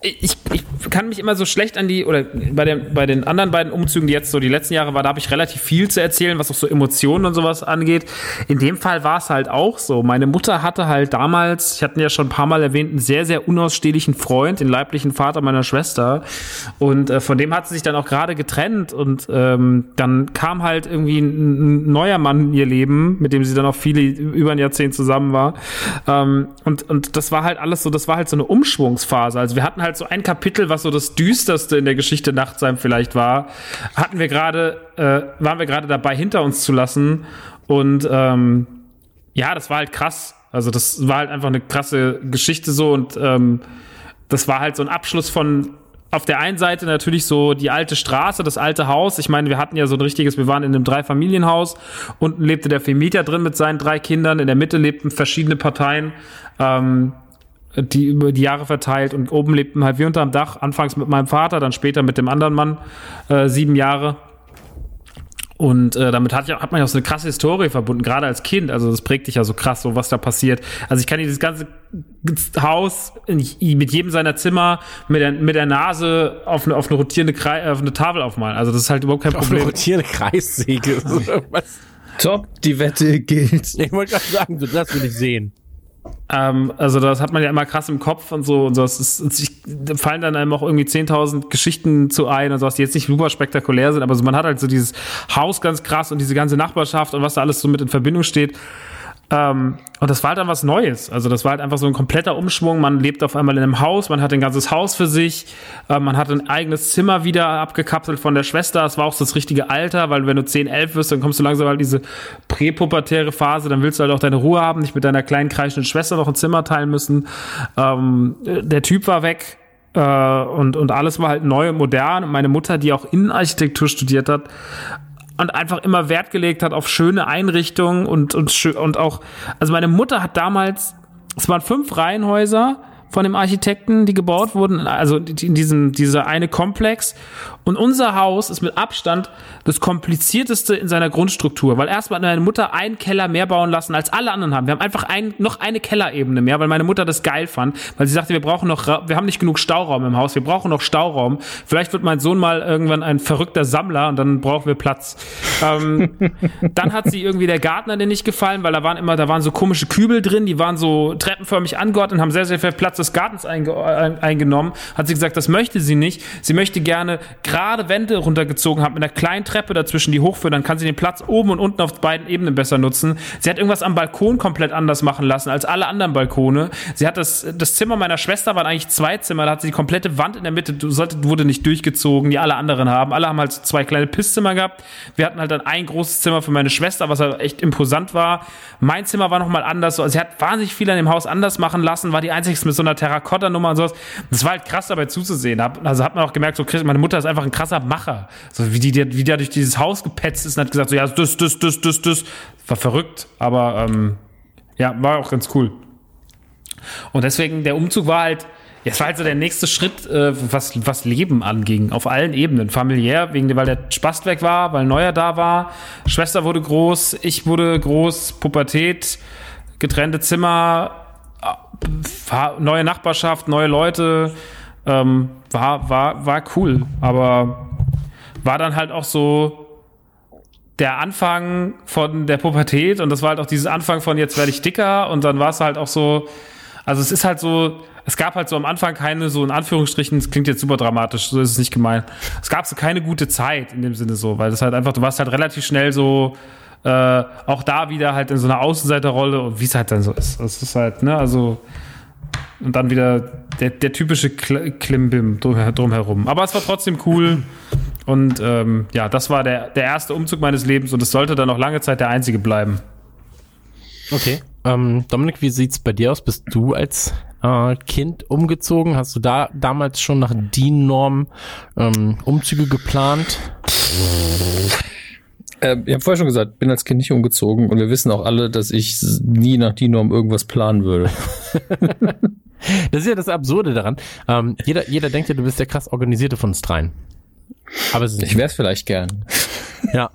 ich, ich kann mich immer so schlecht an die, oder bei den, bei den anderen beiden Umzügen, die jetzt so die letzten Jahre war, da habe ich relativ viel zu erzählen, was auch so Emotionen und sowas angeht. In dem Fall war es halt auch so. Meine Mutter hatte halt damals, ich hatte ja schon ein paar Mal erwähnt, einen sehr, sehr unausstehlichen Freund, den leiblichen Vater meiner Schwester. Und äh, von dem hat sie sich dann auch gerade getrennt. Und ähm, dann kam halt irgendwie ein, ein neuer Mann in ihr Leben, mit dem sie dann auch viele über ein Jahrzehnt zusammen war. Ähm, und, und das war halt alles so, das war halt so eine Umschwungsphase. Also wir hatten halt so ein Kapitel, was so das düsterste in der Geschichte Nachtsheim vielleicht war, hatten wir gerade, äh, waren wir gerade dabei, hinter uns zu lassen. Und ähm, ja, das war halt krass. Also das war halt einfach eine krasse Geschichte so und ähm, das war halt so ein Abschluss von auf der einen Seite natürlich so die alte Straße, das alte Haus. Ich meine, wir hatten ja so ein richtiges, wir waren in einem Dreifamilienhaus. Unten lebte der Vermieter drin mit seinen drei Kindern. In der Mitte lebten verschiedene Parteien, ähm, die über die Jahre verteilt. Und oben lebten halt wir unterm Dach. Anfangs mit meinem Vater, dann später mit dem anderen Mann, äh, sieben Jahre. Und äh, damit hat, ja, hat man ja auch so eine krasse Historie verbunden, gerade als Kind. Also das prägt dich ja so krass, so was da passiert. Also ich kann dir dieses ganze Haus in, mit jedem seiner Zimmer mit der, mit der Nase auf eine, auf eine rotierende Krei auf eine Tafel aufmalen. Also das ist halt überhaupt kein auf eine Problem. rotierende Kreissäge. <laughs> So was. Top, die Wette gilt. Ich wollte gerade sagen, so, das will ich sehen. Ähm, also das hat man ja immer krass im Kopf und so und so. Es ist, es, fallen dann einem auch irgendwie 10.000 Geschichten zu ein und sowas, die jetzt nicht super spektakulär sind, aber so, man hat halt so dieses Haus ganz krass und diese ganze Nachbarschaft und was da alles so mit in Verbindung steht. Ähm, und das war halt dann was Neues. Also das war halt einfach so ein kompletter Umschwung. Man lebt auf einmal in einem Haus, man hat ein ganzes Haus für sich, äh, man hat ein eigenes Zimmer wieder abgekapselt von der Schwester. Es war auch das richtige Alter, weil wenn du 10, 11 wirst, dann kommst du langsam halt in diese präpubertäre Phase, dann willst du halt auch deine Ruhe haben, nicht mit deiner kleinen kreischenden Schwester noch ein Zimmer teilen müssen. Ähm, der Typ war weg. Äh, und, und alles war halt neu und modern. Und meine Mutter, die auch Innenarchitektur studiert hat, und einfach immer Wert gelegt hat auf schöne Einrichtungen und, und, und auch, also meine Mutter hat damals, es waren fünf Reihenhäuser von dem Architekten, die gebaut wurden, also in diesem, dieser eine Komplex. Und unser Haus ist mit Abstand das komplizierteste in seiner Grundstruktur, weil erstmal hat meine Mutter einen Keller mehr bauen lassen, als alle anderen haben. Wir haben einfach ein, noch eine Kellerebene mehr, weil meine Mutter das geil fand, weil sie sagte, wir brauchen noch, wir haben nicht genug Stauraum im Haus, wir brauchen noch Stauraum. Vielleicht wird mein Sohn mal irgendwann ein verrückter Sammler und dann brauchen wir Platz. Ähm, <laughs> dann hat sie irgendwie der Gartner den nicht gefallen, weil da waren immer, da waren so komische Kübel drin, die waren so treppenförmig angeordnet und haben sehr, sehr viel Platz des Gartens einge ein- eingenommen. Hat sie gesagt, das möchte sie nicht. Sie möchte gerne gerade Wände runtergezogen haben mit einer kleinen Treppe dazwischen, die hochführen. Dann kann sie den Platz oben und unten auf beiden Ebenen besser nutzen. Sie hat irgendwas am Balkon komplett anders machen lassen als alle anderen Balkone. Sie hat das, das Zimmer meiner Schwester waren eigentlich zwei Zimmer. Da hat sie die komplette Wand in der Mitte, wurde nicht durchgezogen, die alle anderen haben. Alle haben halt zwei kleine Pisszimmer gehabt. Wir hatten halt dann ein großes Zimmer für meine Schwester, was halt echt imposant war. Mein Zimmer war nochmal anders. So, Also sie hat wahnsinnig viel an dem Haus anders machen lassen, war die einzige mit so einer Terrakotta-Nummer und sowas. Das war halt krass dabei zuzusehen. Also hat man auch gemerkt, so meine Mutter ist einfach ein krasser Macher. So wie die, wie der durch dieses Haus gepetzt ist und hat gesagt, so ja, das, das, das, das, das. War verrückt, aber ähm, ja, war auch ganz cool. Und deswegen, der Umzug war halt, es war halt so der nächste Schritt, äh, was, was Leben anging, auf allen Ebenen. Familiär, wegen, weil der Spast weg war, weil Neuer da war, Schwester wurde groß, ich wurde groß, Pubertät, getrennte Zimmer, äh, neue Nachbarschaft, neue Leute, ähm, war, war, war cool, aber war dann halt auch so, der Anfang von der Pubertät und das war halt auch dieses Anfang von jetzt werde ich dicker und dann war es halt auch so, also es ist halt so, es gab halt so am Anfang keine so in Anführungsstrichen, das klingt jetzt super dramatisch, so ist es nicht gemeint. Es gab so keine gute Zeit in dem Sinne so, weil das halt einfach, du warst halt relativ schnell so, äh, auch da wieder halt in so einer Außenseiterrolle und wie es halt dann so ist. Das ist halt, ne, also und dann wieder der, der typische Kl Klimbim drum, drumherum. Aber es war trotzdem cool. Und ähm, ja, das war der, der erste Umzug meines Lebens und es sollte dann noch lange Zeit der einzige bleiben. Okay. Ähm, Dominik, wie sieht's bei dir aus? Bist du als äh, Kind umgezogen? Hast du da damals schon nach DIN-Norm ähm, Umzüge geplant? Äh, ich habe vorher schon gesagt, bin als Kind nicht umgezogen und wir wissen auch alle, dass ich nie nach die Norm irgendwas planen würde. <laughs> Das ist ja das Absurde daran. Ähm, jeder, jeder denkt ja, du bist der krass organisierte von uns dreien. Aber es ist Ich es vielleicht gern. Ja.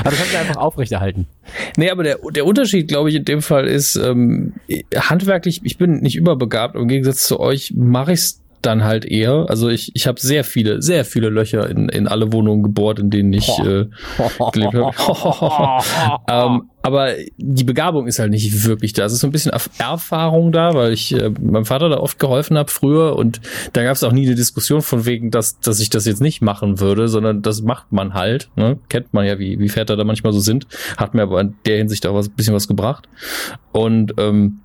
Aber du kannst ja einfach aufrechterhalten. Nee, aber der, der Unterschied, glaube ich, in dem Fall ist, ähm, handwerklich, ich bin nicht überbegabt, im Gegensatz zu euch mache ich's dann halt eher. Also ich, ich habe sehr viele, sehr viele Löcher in, in alle Wohnungen gebohrt, in denen ich äh, gelebt habe. <laughs> ähm, aber die Begabung ist halt nicht wirklich da. Es ist so ein bisschen Erf- Erfahrung da, weil ich äh, meinem Vater da oft geholfen habe früher und da gab es auch nie eine Diskussion von wegen, dass, dass ich das jetzt nicht machen würde, sondern das macht man halt. Ne? Kennt man ja, wie, wie Väter da manchmal so sind. Hat mir aber in der Hinsicht auch was, bisschen was gebracht. Und ähm,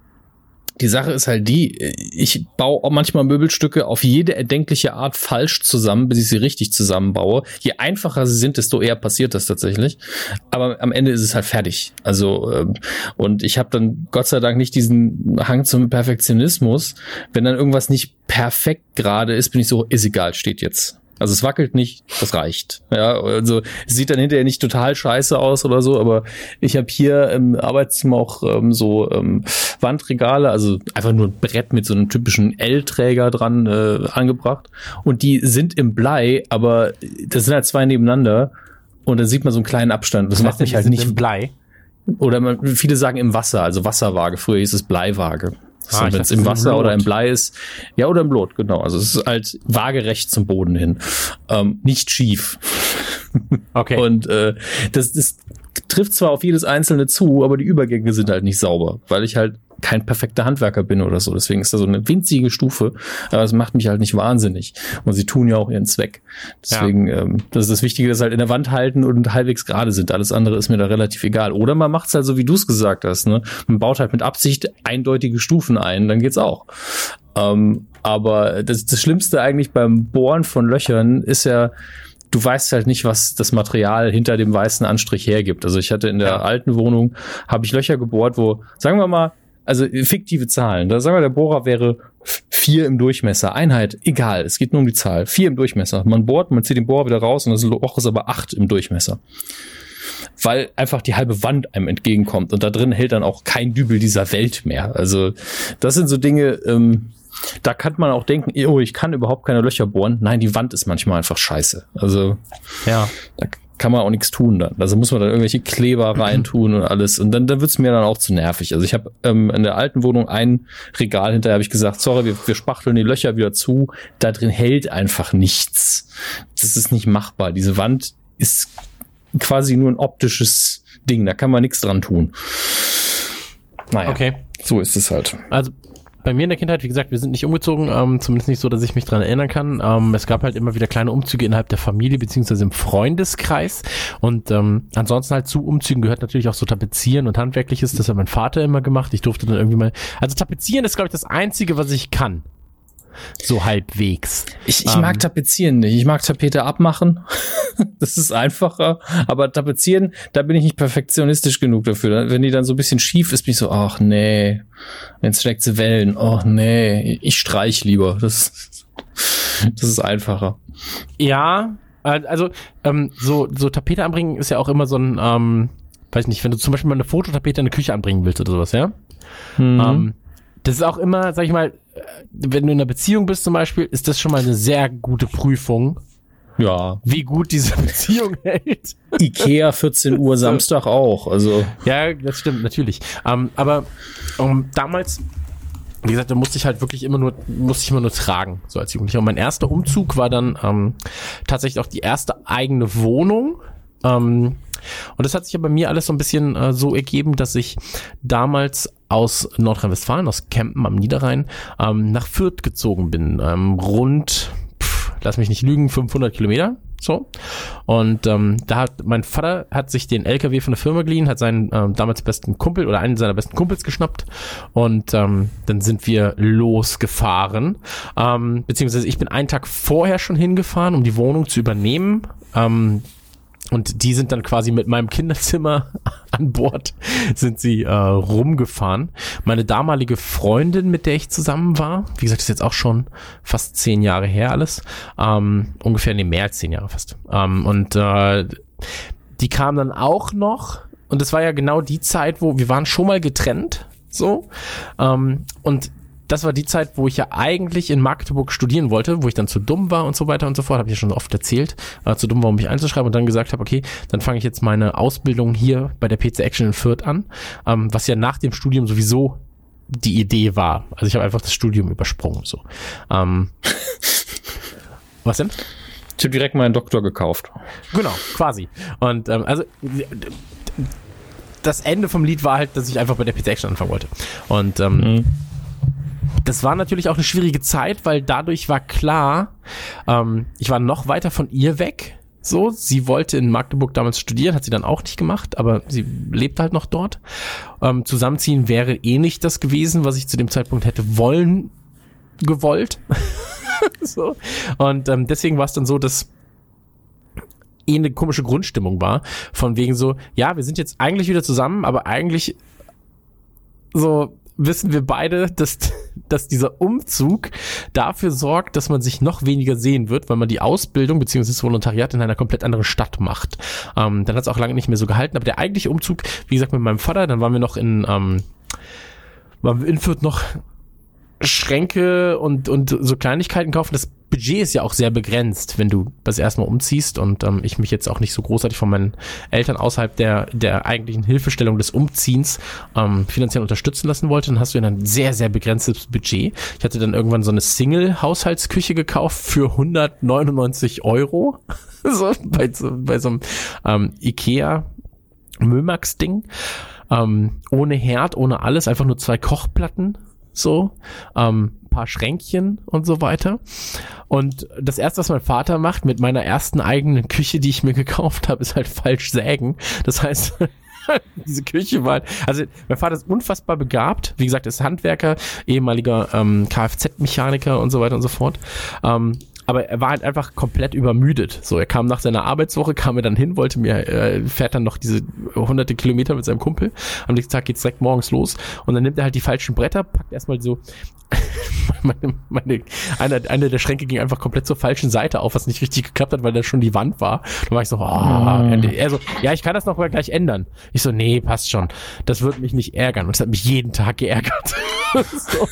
die Sache ist halt die, ich baue auch manchmal Möbelstücke auf jede erdenkliche Art falsch zusammen, bis ich sie richtig zusammenbaue. Je einfacher sie sind, desto eher passiert das tatsächlich. Aber am Ende ist es halt fertig. Also ähm, und ich habe dann Gott sei Dank nicht diesen Hang zum Perfektionismus. Wenn dann irgendwas nicht perfekt gerade ist, bin ich so, ist egal, steht jetzt. Also es wackelt nicht, das reicht. Ja, also es sieht dann hinterher nicht total scheiße aus oder so, aber ich habe hier im Arbeitszimmer auch ähm, so ähm, Wandregale, also einfach nur ein Brett mit so einem typischen L-Träger dran äh, angebracht und die sind im Blei, aber das sind halt zwei nebeneinander und dann sieht man so einen kleinen Abstand. Das macht mich halt nicht. Blei. Oder man, viele sagen im Wasser, also Wasserwaage. Früher hieß es Bleiwaage. Ah, Wenn es im ist Wasser im oder im. Blei ist. Ja, oder im Blut, genau. Also es ist halt waagerecht zum Boden hin. Ähm, nicht schief. Okay. Und äh, das, das trifft zwar auf jedes einzelne zu, aber die Übergänge sind halt nicht sauber, weil ich halt kein perfekter Handwerker bin oder so. Deswegen ist da so eine winzige Stufe, aber es macht mich halt nicht wahnsinnig. Und sie tun ja auch ihren Zweck. Deswegen, ähm, das ist das Wichtige, dass sie halt in der Wand halten und halbwegs gerade sind. Alles andere ist mir da relativ egal. Oder man macht es halt so, wie du es gesagt hast. Ne? Man baut halt mit Absicht eindeutige Stufen ein, dann geht's auch. Ähm, aber das, das Schlimmste eigentlich beim Bohren von Löchern ist ja, du weißt halt nicht, was das Material hinter dem weißen Anstrich hergibt. Also ich hatte in der alten Wohnung, habe ich Löcher gebohrt, wo, sagen wir mal, also fiktive Zahlen. Da sagen wir, der Bohrer wäre vier im Durchmesser. Einheit, egal, es geht nur um die Zahl. Vier im Durchmesser. Man bohrt, man zieht den Bohrer wieder raus und das Loch ist aber acht im Durchmesser. Weil einfach die halbe Wand einem entgegenkommt und da drin hält dann auch kein Dübel dieser Welt mehr. Also das sind so Dinge, ähm, da kann man auch denken, oh, ich kann überhaupt keine Löcher bohren. Nein, die Wand ist manchmal einfach scheiße. Also ja. da kann man auch nichts tun dann. Also muss man dann irgendwelche Kleber <clears throat> reintun und alles. Und dann, dann wird's mir dann auch zu nervig. Also ich habe ähm, in der alten Wohnung ein Regal hinterher habe ich gesagt, sorry, wir, wir spachteln die Löcher wieder zu. Da drin hält einfach nichts. Das ist nicht machbar. Diese Wand ist quasi nur ein optisches Ding. Da kann man nichts dran tun. Naja, Okay. so ist es halt. Also bei mir in der Kindheit, wie gesagt, wir sind nicht umgezogen, ähm, zumindest nicht so, dass ich mich dran erinnern kann. Ähm, es gab halt immer wieder kleine Umzüge innerhalb der Familie beziehungsweise im Freundeskreis. Und ähm, ansonsten halt zu Umzügen gehört natürlich auch so Tapezieren und Handwerkliches. Das hat mein Vater immer gemacht. Ich durfte dann irgendwie mal. Also Tapezieren ist, glaube ich, das Einzige, was ich kann. So halbwegs. Ich, ich Ähm. mag Tapezieren nicht. Ich mag Tapete abmachen. <laughs> das ist einfacher. Aber Tapezieren, da bin ich nicht perfektionistisch genug dafür. Wenn die dann so ein bisschen schief ist, bin ich so, ach nee. Jetzt schlägt sie Wellen. Oh nee. Ich streich lieber. Das, das ist einfacher. Ja, also ähm, so, so Tapete anbringen ist ja auch immer so ein, ähm, weiß nicht, wenn du zum Beispiel mal eine Fototapete in eine Küche anbringen willst oder sowas, ja? Mhm. Ähm, das ist auch immer, sag ich mal, äh, wenn du in einer Beziehung bist zum Beispiel, ist das schon mal eine sehr gute Prüfung, ja. wie gut diese <laughs> Beziehung hält. Ikea 14 Uhr Samstag auch. Also Ja, das stimmt, natürlich. Ähm, aber ähm, damals, wie gesagt, da musste ich halt wirklich immer nur, musste ich immer nur tragen, so als Jugendlicher. Und mein erster Umzug war dann ähm, tatsächlich auch die erste eigene Wohnung. Ähm, und das hat sich ja bei mir alles so ein bisschen äh, so ergeben, dass ich damals aus Nordrhein-Westfalen, aus Kempen am Niederrhein, ähm, nach Fürth gezogen bin. Ähm, rund, pff, lass mich nicht lügen, 500 Kilometer. So. Und ähm, da hat mein Vater hat sich den LKW von der Firma geliehen, hat seinen ähm, damals besten Kumpel oder einen seiner besten Kumpels geschnappt und ähm, dann sind wir losgefahren. Ähm, beziehungsweise ich bin einen Tag vorher schon hingefahren, um die Wohnung zu übernehmen. Ähm, und die sind dann quasi mit meinem Kinderzimmer <laughs> an Bord, sind sie äh, rumgefahren. Meine damalige Freundin, mit der ich zusammen war, wie gesagt, ist jetzt auch schon fast zehn Jahre her alles, ähm, ungefähr, nee, mehr als zehn Jahre fast. Ähm, und äh, die kam dann auch noch und das war ja genau die Zeit, wo wir waren schon mal getrennt, so. Ähm, und das war die Zeit, wo ich ja eigentlich in Magdeburg studieren wollte, wo ich dann zu dumm war und so weiter und so fort, habe ich ja schon oft erzählt, äh, zu dumm war, um mich einzuschreiben und dann gesagt habe, okay, dann fange ich jetzt meine Ausbildung hier bei der PC Action in Fürth an, ähm, was ja nach dem Studium sowieso die Idee war. Also ich habe einfach das Studium übersprungen, so. Ähm, <laughs> was denn? ich habe direkt meinen Doktor gekauft. Genau, quasi. Und ähm, also das Ende vom Lied war halt, dass ich einfach bei der PC Action anfangen wollte. Und ähm, Mhm. Das war natürlich auch eine schwierige Zeit, weil dadurch war klar, ähm, ich war noch weiter von ihr weg. So, sie wollte in Magdeburg damals studieren, hat sie dann auch nicht gemacht, aber sie lebt halt noch dort. Ähm, zusammenziehen wäre eh nicht das gewesen, was ich zu dem Zeitpunkt hätte wollen, gewollt. <laughs> so. Und ähm, deswegen war es dann so, dass eh eine komische Grundstimmung war. Von wegen so, ja, wir sind jetzt eigentlich wieder zusammen, aber eigentlich so wissen wir beide, dass, dass dieser Umzug dafür sorgt, dass man sich noch weniger sehen wird, weil man die Ausbildung bzw. das Volontariat in einer komplett anderen Stadt macht. Ähm, dann hat es auch lange nicht mehr so gehalten. Aber der eigentliche Umzug, wie gesagt, mit meinem Vater, dann waren wir noch in, ähm, waren wir in Fürth noch Schränke und, und so Kleinigkeiten kaufen. Das Budget ist ja auch sehr begrenzt, wenn du das erstmal umziehst und ähm, ich mich jetzt auch nicht so großartig von meinen Eltern außerhalb der, der eigentlichen Hilfestellung des Umziehens ähm, finanziell unterstützen lassen wollte, dann hast du ja ein sehr, sehr begrenztes Budget. Ich hatte dann irgendwann so eine Single-Haushaltsküche gekauft für 199 Euro. <laughs> so, bei, so, bei so einem ähm, Ikea Mömax-Ding. Ähm, ohne Herd, ohne alles, einfach nur zwei Kochplatten so, ähm, paar Schränkchen und so weiter. Und das erste, was mein Vater macht mit meiner ersten eigenen Küche, die ich mir <laughs> gekauft habe, ist halt falsch sägen. Das heißt, <laughs> diese Küche war, also mein Vater ist unfassbar begabt. Wie gesagt, ist Handwerker, ehemaliger ähm, Kfz-Mechaniker und so weiter und so fort. Ähm, aber er war halt einfach komplett übermüdet. So, er kam nach seiner Arbeitswoche, kam er dann hin, wollte mir, äh, fährt dann noch diese hunderte Kilometer mit seinem Kumpel. Am nächsten Tag geht's direkt morgens los und dann nimmt er halt die falschen Bretter, packt erstmal so <laughs> meine, meine, eine, eine der Schränke ging einfach komplett zur falschen Seite auf, was nicht richtig geklappt hat, weil da schon die Wand war. Da war ich so, oh, er so, ja, ich kann das noch mal gleich ändern. Ich so, nee, passt schon. Das wird mich nicht ärgern. Und es hat mich jeden Tag geärgert. <laughs> so.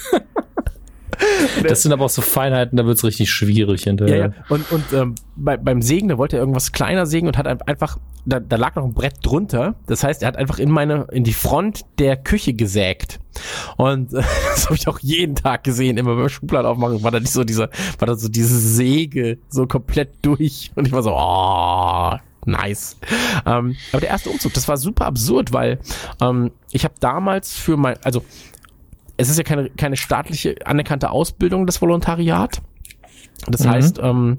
Das sind aber auch so Feinheiten, da wird's richtig schwierig Ja, hinterher. ja. Und, und ähm, bei, beim Sägen, da wollte er irgendwas kleiner sägen und hat ein- einfach, da, da lag noch ein Brett drunter. Das heißt, er hat einfach in meine, in die Front der Küche gesägt. Und äh, <laughs> das habe ich auch jeden Tag gesehen, immer beim Schubladen aufmachen, war da nicht so dieser, war da so diese Säge so komplett durch. Und ich war so, oh, Nice. Ähm, aber der erste Umzug, das war super absurd, weil ähm, ich habe damals für mein, also es ist ja keine, keine staatliche anerkannte Ausbildung, das Volontariat. Das Mhm. heißt, ähm,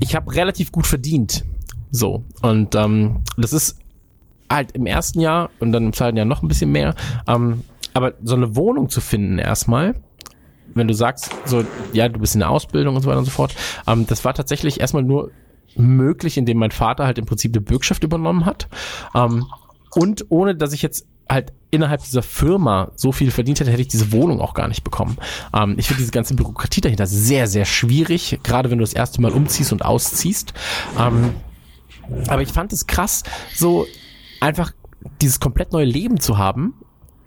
ich habe relativ gut verdient. So. Und ähm, das ist halt im ersten Jahr und dann im zweiten Jahr noch ein bisschen mehr. Ähm, aber so eine Wohnung zu finden erstmal, wenn du sagst, so, ja, du bist in der Ausbildung und so weiter und so fort, ähm, das war tatsächlich erstmal nur möglich, indem mein Vater halt im Prinzip eine Bürgschaft übernommen hat. Ähm, und ohne, dass ich jetzt halt innerhalb dieser Firma so viel verdient hätte, hätte ich diese Wohnung auch gar nicht bekommen. Ähm, ich finde diese ganze Bürokratie dahinter sehr, sehr schwierig, gerade wenn du das erste Mal umziehst und ausziehst. Ähm, aber ich fand es krass, so einfach dieses komplett neue Leben zu haben.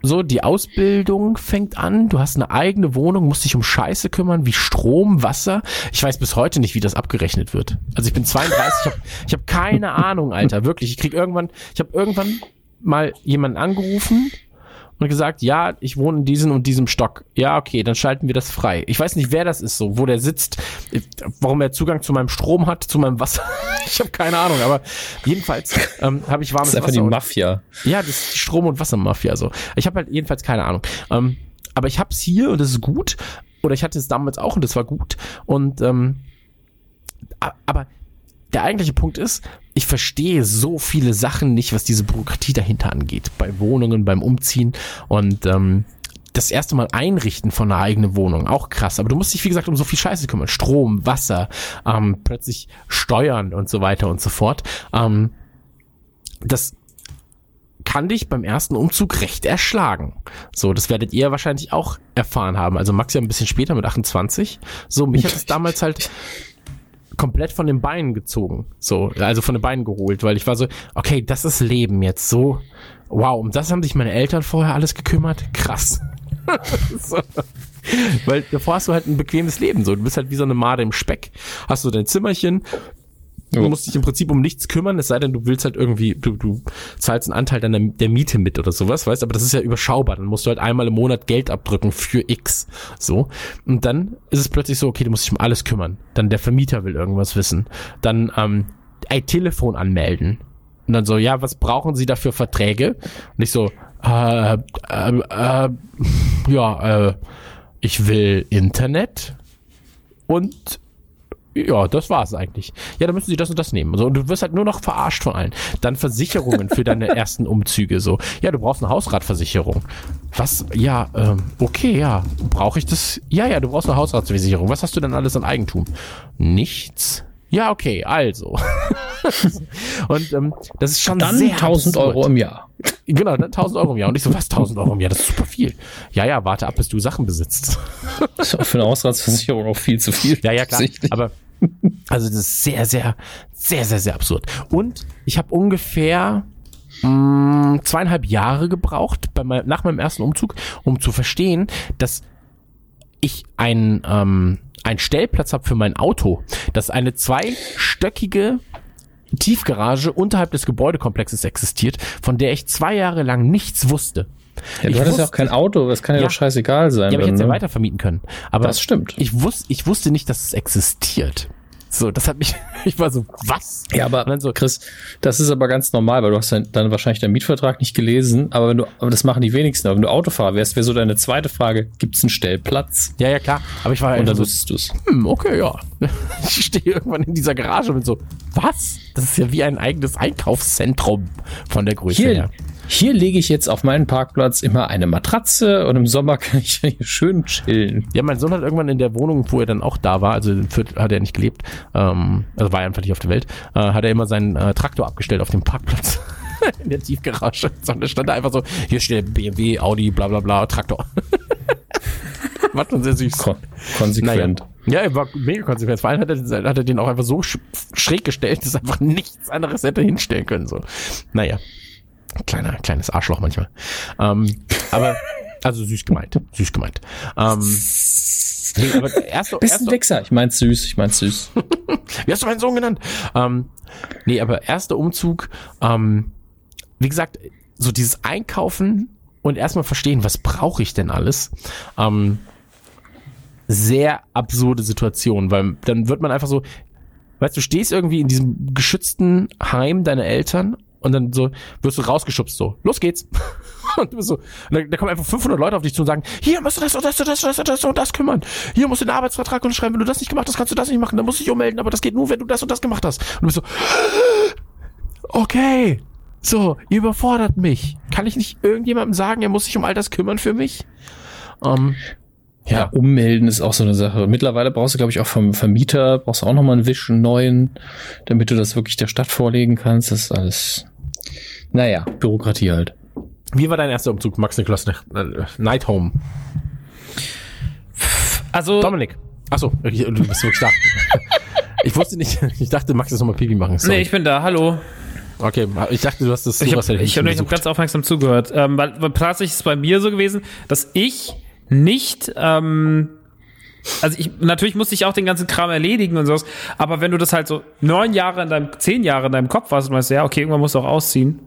So, die Ausbildung fängt an, du hast eine eigene Wohnung, musst dich um Scheiße kümmern, wie Strom, Wasser. Ich weiß bis heute nicht, wie das abgerechnet wird. Also ich bin 32, ich habe hab keine Ahnung, Alter, wirklich. Ich krieg irgendwann, ich habe irgendwann mal jemanden angerufen und gesagt, ja, ich wohne in diesem und diesem Stock. Ja, okay, dann schalten wir das frei. Ich weiß nicht, wer das ist, so, wo der sitzt, warum er Zugang zu meinem Strom hat, zu meinem Wasser. <laughs> Ich habe keine Ahnung, aber jedenfalls ähm, habe ich Das warmes ist einfach Wasser. die und- Mafia. ja, das ist die Strom- und Wassermafia so. Ich habe halt jedenfalls keine Ahnung. Ähm, aber ich hab's hier und das ist gut. Oder ich hatte es damals auch und das war gut. Und ähm, aber der eigentliche Punkt ist, ich verstehe so viele Sachen nicht, was diese Bürokratie dahinter angeht. Bei Wohnungen, beim Umziehen und ähm, das erste Mal einrichten von einer eigenen Wohnung, auch krass. Aber du musst dich, wie gesagt, um so viel Scheiße kümmern. Strom, Wasser, ähm, plötzlich Steuern und so weiter und so fort. Ähm, das kann dich beim ersten Umzug recht erschlagen. So, das werdet ihr wahrscheinlich auch erfahren haben. Also Max ja ein bisschen später mit 28. So, mich hat es <laughs> damals halt komplett von den Beinen gezogen. So, also von den Beinen geholt, weil ich war so, okay, das ist Leben jetzt so. Wow, um das haben sich meine Eltern vorher alles gekümmert. Krass. <laughs> so. Weil davor hast du halt ein bequemes Leben. So, du bist halt wie so eine Made im Speck. Hast du dein Zimmerchen, Du musst dich im Prinzip um nichts kümmern, es sei denn, du willst halt irgendwie, du, du zahlst einen Anteil deiner, der Miete mit oder sowas, weißt, aber das ist ja überschaubar. Dann musst du halt einmal im Monat Geld abdrücken für X. So. Und dann ist es plötzlich so, okay, du musst dich um alles kümmern. Dann der Vermieter will irgendwas wissen. Dann, ähm, ein Telefon anmelden. Und dann so, ja, was brauchen Sie dafür Verträge? Und ich so, äh, äh, äh, ja, äh, ich will Internet und ja, das war's eigentlich. Ja, dann müssen sie das und das nehmen. So, und du wirst halt nur noch verarscht von allen. Dann Versicherungen für deine <laughs> ersten Umzüge. So, ja, du brauchst eine Hausratversicherung. Was? Ja, ähm, okay, ja. Brauche ich das? Ja, ja, du brauchst eine Hausratsversicherung. Was hast du denn alles an Eigentum? Nichts. Ja, okay, also. <laughs> und ähm, das ist schon Dann sehr 1000 absurd. Euro im Jahr. Genau, dann 1000 Euro im Jahr. Und ich so, was, 1000 Euro im Jahr? Das ist super viel. Ja, ja, warte ab, bis du Sachen besitzt. <laughs> Das ist für eine Hausratsversicherung auch viel zu viel. Ja, ja, klar. Aber also das ist sehr, sehr, sehr, sehr, sehr absurd. Und ich habe ungefähr mh, zweieinhalb Jahre gebraucht bei mein, nach meinem ersten Umzug, um zu verstehen, dass ich ein ähm, einen Stellplatz habe für mein Auto, dass eine zweistöckige Tiefgarage unterhalb des Gebäudekomplexes existiert, von der ich zwei Jahre lang nichts wusste. Ja, Ich du hattest ja auch kein Auto, das kann ja, Ja. doch scheißegal sein. Ja, aber ich hätte es ja ne? weiter vermieten können. Aber Das stimmt. Ich, wus ich wusste nicht, dass es existiert. So, das hat mich, <laughs> ich war so, was? Ja, aber Und dann so, Chris, das ist aber ganz normal, weil du hast dann, dann wahrscheinlich deinen Mietvertrag nicht gelesen, aber wenn du, aber das machen die wenigsten. Aber wenn du Autofahrer wärst, wäre so deine zweite Frage, gibt es einen Stellplatz? ja, ja, klar. Aber ich war Und dann so, wusstest du es. hm, okay, ja. <laughs> Ich stehe irgendwann in dieser Garage und bin so, was? Das ist ja wie ein eigenes Einkaufszentrum von der Größe Hier, her. Hier lege ich jetzt auf meinen Parkplatz immer eine Matratze und im Sommer <laughs> kann ich hier schön chillen. Ja, mein Sohn hat irgendwann in der Wohnung, wo er dann auch da war, also hat er nicht gelebt, ähm, also war er einfach nicht auf der Welt, äh, hat er immer seinen äh, Traktor abgestellt auf dem Parkplatz. <laughs> in der Tiefgarage. So, und da stand da einfach so, hier steht BMW, Audi, bla bla bla, Traktor. <laughs> war schon sehr süß. Kon konsequent. Ja, er war mega konsequent. Vor allem hat er, hat er den auch einfach so sch schräg gestellt, dass er einfach nichts anderes hätte hinstellen können. So. Naja. Kleiner, kleines Arschloch manchmal. Ähm, aber, also süß gemeint. Süß gemeint. Ähm, nee, aber erste, Bist ein erste, Wichser. Ich mein's süß, ich mein's süß. <laughs> wie hast du meinen Sohn genannt? Ähm, nee, aber erster Umzug, ähm, wie gesagt, so dieses Einkaufen und erstmal verstehen, was brauche ich denn alles? Ähm, sehr absurde Situation, weil dann wird man einfach so, weißt du, stehst irgendwie in diesem geschützten Heim deiner Eltern und dann so wirst du rausgeschubst so. Los geht's. <laughs> Und du bist so, da, kommen einfach 500 Leute auf dich zu und sagen, hier musst du das und das und das und das und das und das kümmern. Hier musst du den Arbeitsvertrag unterschreiben. Wenn du das nicht gemacht hast, kannst du das nicht machen. Dann musst du dich ummelden, aber das geht nur, wenn du das und das gemacht hast. Und du bist so, <gasps> okay. So, ihr überfordert mich. Kann ich nicht irgendjemandem sagen, er muss sich um all das kümmern für mich? Ähm, Ja, Ja. ummelden ist auch so eine Sache. Mittlerweile brauchst du, glaube ich, auch vom Vermieter, brauchst du auch nochmal einen Wisch, einen neuen, damit du das wirklich der Stadt vorlegen kannst. Das ist alles, naja, Bürokratie halt. wie war dein erster Umzug, Max Niklas? Äh, Night Home. Also, Dominik. Achso, du bist wirklich da. <laughs> ich wusste nicht, <laughs> ich dachte, Max ist nochmal Pipi machen. Sorry. nee, ich bin da, hallo. okay, ich dachte, du hast das Ich habe Duracell ich hab nicht ganz aufmerksam zugehört. Ähm, weil, weil tatsächlich ist es bei mir so gewesen, dass ich nicht, ähm, also ich, natürlich musste ich auch den ganzen Kram erledigen und sowas, aber wenn du das halt so neun Jahre in deinem, zehn Jahre in deinem Kopf hast und weißt, ja, okay, irgendwann musst du auch ausziehen.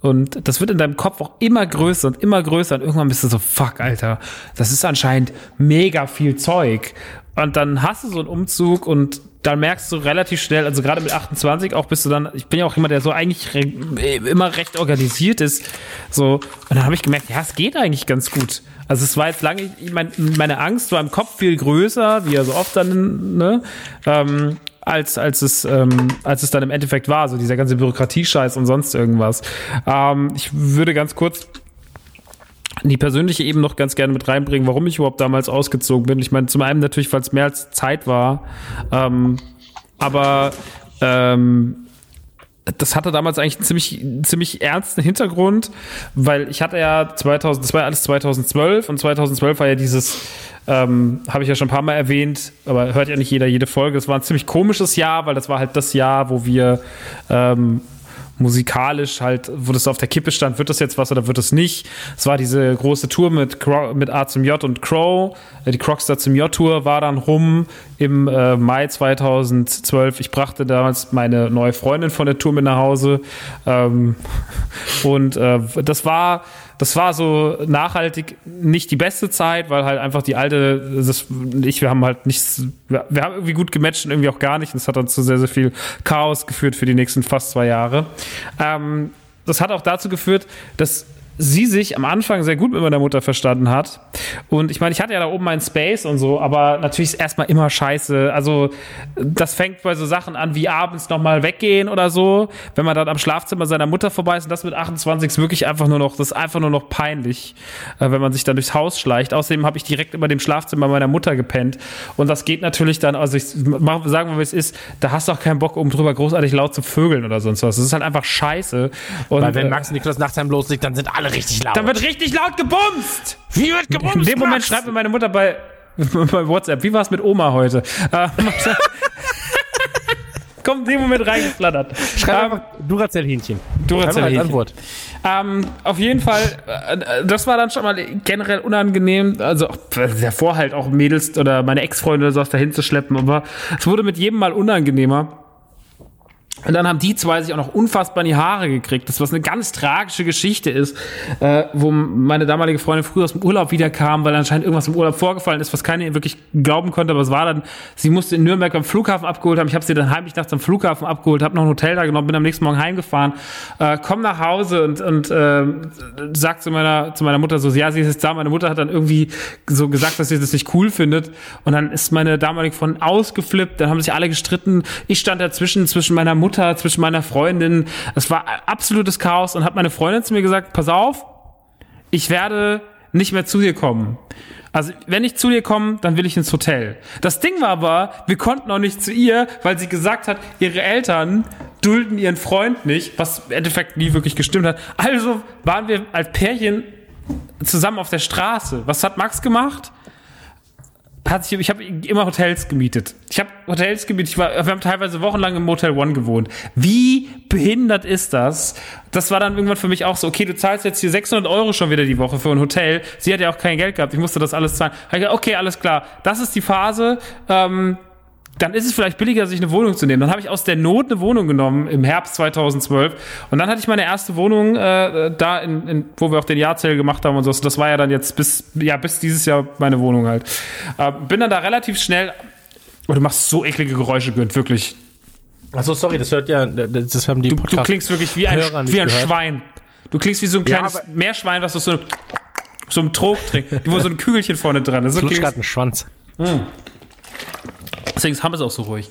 Und das wird in deinem Kopf auch immer größer und immer größer und irgendwann bist du so, fuck, Alter, das ist anscheinend mega viel Zeug. Und dann hast du so einen Umzug und dann merkst du relativ schnell, also gerade mit 28 auch bist du dann, ich bin ja auch jemand, der so eigentlich re immer recht organisiert ist, so, und dann habe ich gemerkt, ja, es geht eigentlich ganz gut. Also es war jetzt lange, ich mein, meine Angst war im Kopf viel größer, wie ja so oft dann, ne, ähm, als, als, es, ähm, als es dann im Endeffekt war, so dieser ganze Bürokratiescheiß und sonst irgendwas. Ähm, ich würde ganz kurz die persönliche eben noch ganz gerne mit reinbringen, warum ich überhaupt damals ausgezogen bin. Ich meine, zum einen natürlich, weil es mehr als Zeit war, ähm, aber ähm, das hatte damals eigentlich einen ziemlich, ziemlich ernsten Hintergrund, weil ich hatte ja 2000, das war ja alles 2012 und 2012 war ja dieses, ähm, habe ich ja schon ein paar Mal erwähnt, aber hört ja nicht jeder jede Folge. Es war ein ziemlich komisches Jahr, weil das war halt das Jahr, wo wir ähm, musikalisch halt, wo das auf der Kippe stand, wird das jetzt was oder wird es nicht. Es war diese große Tour mit, mit A zum J und Crow. Äh, Die Crocstar zum J-Tour war dann rum im äh, Mai 2012. Ich brachte damals meine neue Freundin von der Tour mit nach Hause. Ähm, <laughs> und äh, das war das war so nachhaltig nicht die beste Zeit, weil halt einfach die alte, das, ich, wir haben halt nichts, wir, wir haben irgendwie gut gematcht und irgendwie auch gar nicht. Und das hat dann zu sehr, sehr viel Chaos geführt für die nächsten fast zwei Jahre. Ähm, das hat auch dazu geführt, dass sie sich am Anfang sehr gut mit meiner Mutter verstanden hat. Und ich meine, ich hatte ja da oben meinen Space und so, aber natürlich ist erstmal immer scheiße. Also, das fängt bei so Sachen an wie abends nochmal weggehen oder so. Wenn man dann am Schlafzimmer seiner Mutter vorbei ist und das mit 28 ist wirklich einfach nur noch, das ist einfach nur noch peinlich, äh, wenn man sich dann durchs Haus schleicht. Außerdem habe ich direkt über dem Schlafzimmer meiner Mutter gepennt. Und das geht natürlich dann, also ich sagen wir, wie es ist, da hast du auch keinen Bock, oben drüber großartig laut zu vögeln oder sonst was. Das ist halt einfach scheiße. Und, Weil wenn äh, Max Niklas nachts heim loslegt, dann sind alle richtig laut. da wird richtig laut gebumst! Wie wird gebumst, In dem Moment Max? schreibt mir meine Mutter bei, <laughs> bei WhatsApp, wie war es mit Oma heute? Äh, <laughs> Kommt in dem Moment reingeflattert. Schreib Ähm, einfach Duracell-Hähnchen. Duracell Schreib mal als Hähnchen. Antwort. Ähm, auf jeden Fall, äh, das war dann schon mal generell unangenehm. Also davor halt auch Mädels oder meine Ex-Freunde oder sowas dahin zu schleppen. Aber es wurde mit jedem Mal unangenehmer. Und dann haben die zwei sich auch noch unfassbar in die Haare gekriegt. Das was eine ganz tragische Geschichte ist, äh, wo meine damalige Freundin früher aus dem Urlaub wiederkam, weil anscheinend irgendwas im Urlaub vorgefallen ist, was keine wirklich glauben konnte. Aber es war dann, sie musste in Nürnberg am Flughafen abgeholt haben. Ich habe sie dann heimlich nachts am Flughafen abgeholt, habe noch ein Hotel da genommen, bin am nächsten Morgen heimgefahren, äh, komm nach Hause und, und äh, sagt zu meiner, zu meiner Mutter so, ja, sie ist jetzt da. Meine Mutter hat dann irgendwie so gesagt, dass sie das nicht cool findet. Und dann ist meine damalige Freundin ausgeflippt. Dann haben sich alle gestritten. Ich stand dazwischen, zwischen meiner Mutter, zwischen meiner Freundin. Es war absolutes Chaos und hat meine Freundin zu mir gesagt, pass auf, ich werde nicht mehr zu dir kommen. Also, wenn ich zu dir komme, dann will ich ins Hotel. Das Ding war aber, wir konnten auch nicht zu ihr, weil sie gesagt hat, ihre Eltern dulden ihren Freund nicht, was im Endeffekt nie wirklich gestimmt hat. Also waren wir als Pärchen zusammen auf der Straße. Was hat Max gemacht? Hat sich, ich habe immer Hotels gemietet. Ich habe Hotels gemietet. Ich war, wir haben teilweise wochenlang im Motel One gewohnt. Wie behindert ist das? Das war dann irgendwann für mich auch so, okay, du zahlst jetzt hier 600 Euro schon wieder die Woche für ein Hotel. Sie hat ja auch kein Geld gehabt. Ich musste das alles zahlen. Okay, alles klar. Das ist die Phase. Ähm, dann ist es vielleicht billiger, sich eine Wohnung zu nehmen. Dann habe ich aus der Not eine Wohnung genommen im Herbst 2012. Und dann hatte ich meine erste Wohnung äh, da, in, in, wo wir auch den Jahrzähl gemacht haben und so. Das war ja dann jetzt bis, ja, bis dieses Jahr meine Wohnung halt. Äh, bin dann da relativ schnell. Oh, du machst so eklige Geräusche, Günd, wirklich. Achso, sorry, das hört ja, das haben die Du, du klingst wirklich wie ein, wie ein gehört. Schwein. Du klingst wie so ein kleines aber- Meerschwein, was aus so so einem Trog trinkt, wo so ein Kügelchen vorne dran ist. So Schwanz. Deswegen haben wir es auch so ruhig.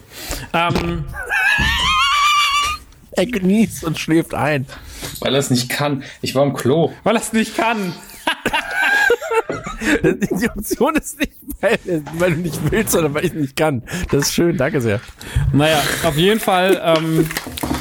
Ähm, <laughs> Er genießt und schläft ein. Weil er es nicht kann. Ich war im Klo. weil er es nicht kann. <laughs> Die Option ist nicht, weil, weil du nicht willst, sondern weil ich nicht kann. Das ist schön, danke sehr. Naja, auf jeden Fall ähm,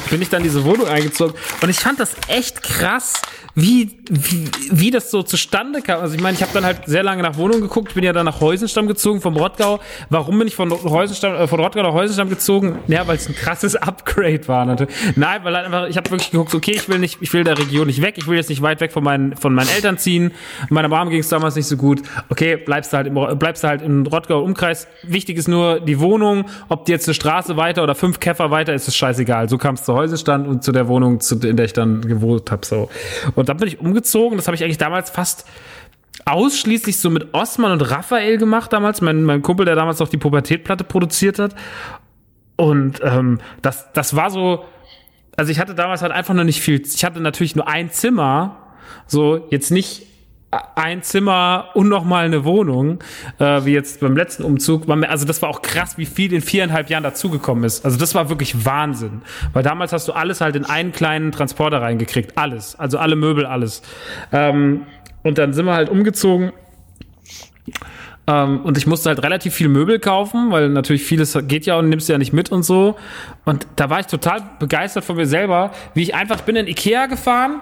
bin ich dann in diese Wohnung eingezogen. Und ich fand das echt krass, wie, wie, wie das so zustande kam. Also ich meine, ich habe dann halt sehr lange nach Wohnungen geguckt. Bin ja dann nach Heusenstamm gezogen vom Rottgau. Warum bin ich von Heusenstamm, äh, von Rottgau nach Heusenstamm gezogen? Ja, weil es ein krasses <laughs> Upgrade war natürlich. Nein, weil halt einfach, ich habe wirklich geguckt, okay, ich will nicht, ich will der Region nicht weg, ich will jetzt nicht weit weg von meinen, von meinen Eltern ziehen. Meiner Mom ging es damals nicht so gut. Okay, bleibst du halt im, bleibst du halt im Rottgau Umkreis. Wichtig ist nur die Wohnung. Ob die jetzt eine Straße weiter oder fünf Käfer weiter, ist es scheißegal. So kam es zu Heusenstand und zu der Wohnung, zu, in der ich dann gewohnt habe. So. Und dann bin ich umgezogen. Das habe ich eigentlich damals fast ausschließlich so mit Osman und Raphael gemacht damals. Mein, mein Kumpel, der damals auch die Pubertätplatte produziert hat. Und ähm, das, das war so, also ich hatte damals halt einfach noch nicht viel. Ich hatte natürlich nur ein Zimmer, so jetzt nicht ein Zimmer und noch mal eine Wohnung, äh, wie jetzt beim letzten Umzug. Also das war auch krass, wie viel in viereinhalb Jahren dazugekommen ist. Also das war wirklich Wahnsinn. Weil damals hast du alles halt in einen kleinen Transporter reingekriegt. Alles. Also alle Möbel, alles. Ähm, und dann sind wir halt umgezogen ähm, und ich musste halt relativ viel Möbel kaufen, weil natürlich vieles geht ja und nimmst ja nicht mit und so. Und da war ich total begeistert von mir selber, wie ich einfach, bin in Ikea gefahren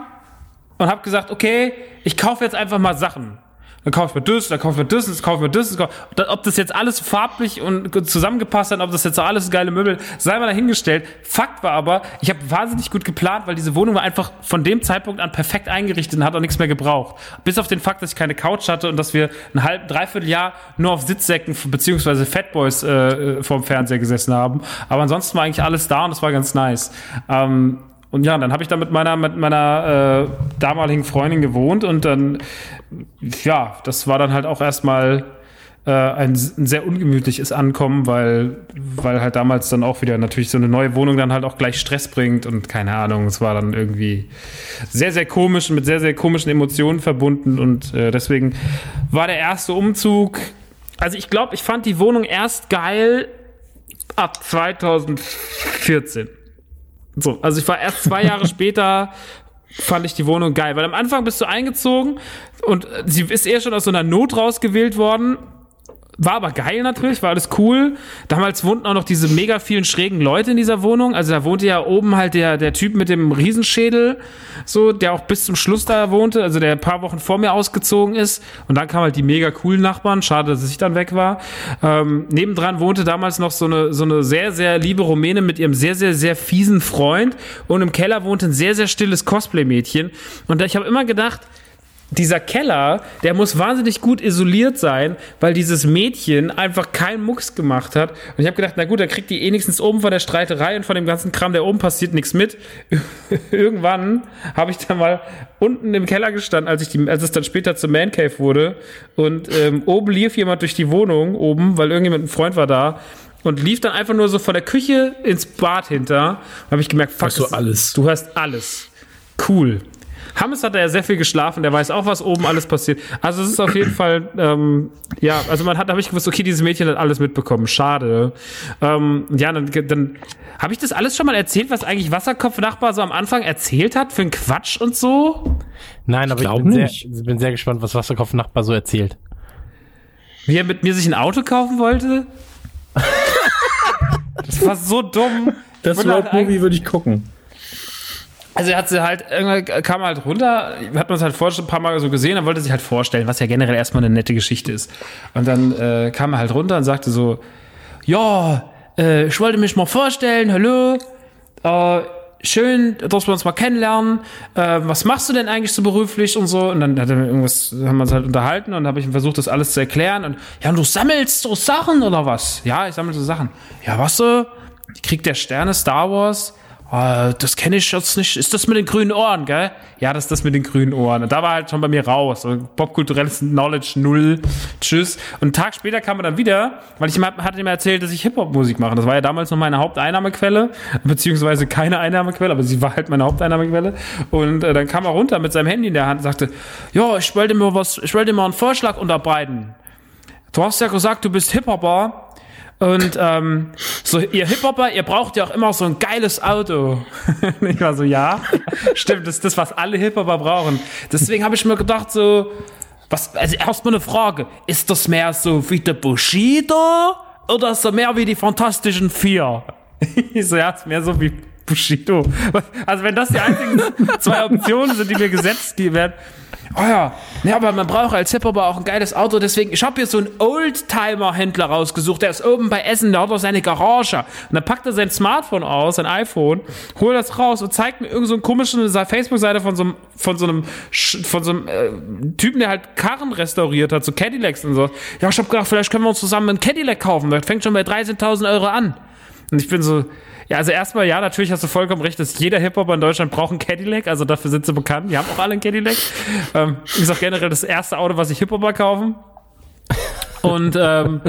und habe gesagt, okay, ich kaufe jetzt einfach mal Sachen. Dann kaufe ich mir das, dann kaufe ich mir das, dann kaufe ich mir das. Kauf- Da- Ob das jetzt alles farblich und zusammengepasst hat, ob das jetzt alles geile Möbel, sei mal dahingestellt. Fakt war aber, ich habe wahnsinnig gut geplant, weil diese Wohnung war einfach von dem Zeitpunkt an perfekt eingerichtet und hat auch nichts mehr gebraucht. Bis auf den Fakt, dass ich keine Couch hatte und dass wir ein halb, dreiviertel Jahr nur auf Sitzsäcken beziehungsweise Fatboys äh, vorm Fernseher gesessen haben. Aber ansonsten war eigentlich alles da und das war ganz nice. Ähm, und ja, dann habe ich da mit meiner, mit meiner äh, damaligen Freundin gewohnt und dann, ja, das war dann halt auch erstmal äh, ein, ein sehr ungemütliches Ankommen, weil, weil halt damals dann auch wieder natürlich so eine neue Wohnung dann halt auch gleich Stress bringt und keine Ahnung, es war dann irgendwie sehr, sehr komisch und mit sehr, sehr komischen Emotionen verbunden und äh, deswegen war der erste Umzug, also ich glaube, ich fand die Wohnung erst geil ab 2014. So, also ich war erst zwei <laughs> Jahre später, fand ich die Wohnung geil, weil am Anfang bist du eingezogen und äh, sie ist eher schon aus so einer Not rausgewählt worden. War aber geil natürlich, war alles cool. Damals wohnten auch noch diese mega vielen schrägen Leute in dieser Wohnung. Also da wohnte ja oben halt der, der Typ mit dem Riesenschädel, so, der auch bis zum Schluss da wohnte, also der ein paar Wochen vor mir ausgezogen ist. Und dann kamen halt die mega coolen Nachbarn. Schade, dass ich dann weg war. Ähm, nebendran wohnte damals noch so eine, so eine sehr, sehr liebe Rumäne mit ihrem sehr, sehr, sehr fiesen Freund. Und im Keller wohnte ein sehr, sehr stilles Cosplay-Mädchen. Und ich habe immer gedacht, dieser Keller, der muss wahnsinnig gut isoliert sein, weil dieses Mädchen einfach keinen Mucks gemacht hat. Und ich habe gedacht, na gut, da kriegt die wenigstens oben von der Streiterei und von dem ganzen Kram, der oben passiert, nichts mit. <laughs> Irgendwann habe ich dann mal unten im Keller gestanden, als, ich die, als es dann später zum Man Cave wurde. Und ähm, oben lief jemand durch die Wohnung, oben, weil irgendjemand, ein Freund war da. Und lief dann einfach nur so von der Küche ins Bad hinter. Und habe ich gemerkt, fuck, Hast du alles? Du hast alles. Cool. Hammes hat ja sehr viel geschlafen, der weiß auch, was oben alles passiert. Also es ist auf jeden Fall, ähm, ja, also man hat, habe ich gewusst, okay, dieses Mädchen hat alles mitbekommen. Schade. Ähm, ja, dann, dann habe ich das alles schon mal erzählt, was eigentlich Wasserkopf-Nachbar so am Anfang erzählt hat für einen Quatsch und so. Nein, aber ich, glaub bin, nicht. Sehr, bin sehr gespannt, was Wasserkopf-Nachbar so erzählt. Wie er mit mir sich ein Auto kaufen wollte. <laughs> das war so dumm. Das Ich Road Movie würde ich gucken. Also er hat sie halt, irgendwann kam er halt runter, hat man es halt vorher ein paar Mal so gesehen, er wollte sich halt vorstellen, was ja generell erstmal eine nette Geschichte ist. Und dann äh, kam er halt runter und sagte so, ja, äh, ich wollte mich mal vorstellen, hallo, äh, schön, dass wir uns mal kennenlernen. Äh, was machst du denn eigentlich so beruflich und so? Und dann hat er irgendwas, haben wir uns halt unterhalten und habe ich versucht, das alles zu erklären. Und ja, und du sammelst so Sachen oder was? Ja, ich sammle so Sachen. Ja, was so? Kriegt der Sterne Star Wars? Äh, das kenne ich jetzt nicht. Ist das mit den grünen Ohren, gell? Ja, das ist das mit den grünen Ohren. Und da war halt schon bei mir raus. Und popkulturelles Knowledge null. Tschüss. Und einen Tag später kam er dann wieder, weil ich hatte ihm erzählt, dass ich Hip-Hop-Musik mache. Das war ja damals noch meine Haupteinnahmequelle, beziehungsweise keine Einnahmequelle, aber sie war halt meine Haupteinnahmequelle. Und äh, dann kam er runter mit seinem Handy in der Hand und sagte, ja, ich wollte mir was, ich wollte mir einen Vorschlag unterbreiten. Du hast ja gesagt, du bist Hip-Hopper. Und ähm, so, ihr Hip-Hopper, ihr braucht ja auch immer so ein geiles Auto. <laughs> ich war so, ja, stimmt, das ist das, was alle Hip-Hopper brauchen. Deswegen habe ich mir gedacht, so, was, also erstmal eine Frage, ist das mehr so wie der Bushido oder so mehr wie die Fantastischen Vier? <laughs> ich so, ja, ist mehr so wie Bushido. Also wenn das die einzigen <laughs> zwei Optionen sind, die mir gesetzt werden, Oh ja, ja, aber man braucht als Hip-Hopper auch ein geiles Auto, deswegen, ich habe hier so einen Oldtimer-Händler rausgesucht, der ist oben bei Essen, da hat er seine Garage. Und dann packt er sein Smartphone aus, sein iPhone, holt das raus und zeigt mir irgend so komische Facebook-Seite von so einem, von so einem, von so einem äh, Typen, der halt Karren restauriert hat, so Cadillacs und so. Ja, ich habe gedacht, vielleicht können wir uns zusammen einen Cadillac kaufen, das fängt schon bei 13.000 Euro an. Und ich bin so, ja, also erstmal, ja, natürlich hast du vollkommen recht, dass jeder Hip-Hopper in Deutschland braucht einen Cadillac, also dafür sind sie bekannt, die haben auch alle einen Cadillac. Ähm, ist auch generell das erste Auto, was sich Hip-Hopper kaufen. Und ähm,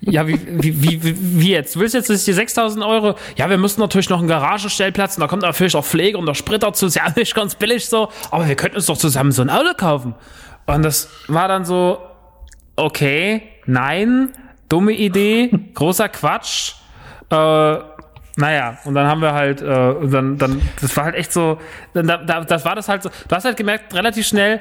ja, wie, wie, wie, wie jetzt? Du willst jetzt, dass ich die 6000 Euro? Ja, wir müssen natürlich noch einen Garagenstellplatz und da kommt natürlich auch Pflege und der Sprit dazu. Ist ja nicht ganz billig so, aber wir könnten uns doch zusammen so ein Auto kaufen. Und das war dann so, okay, nein, dumme Idee, großer Quatsch. Äh, naja, und dann haben wir halt, äh, dann, dann, das war halt echt so, dann, da, da, das war das halt so, du hast halt gemerkt, relativ schnell,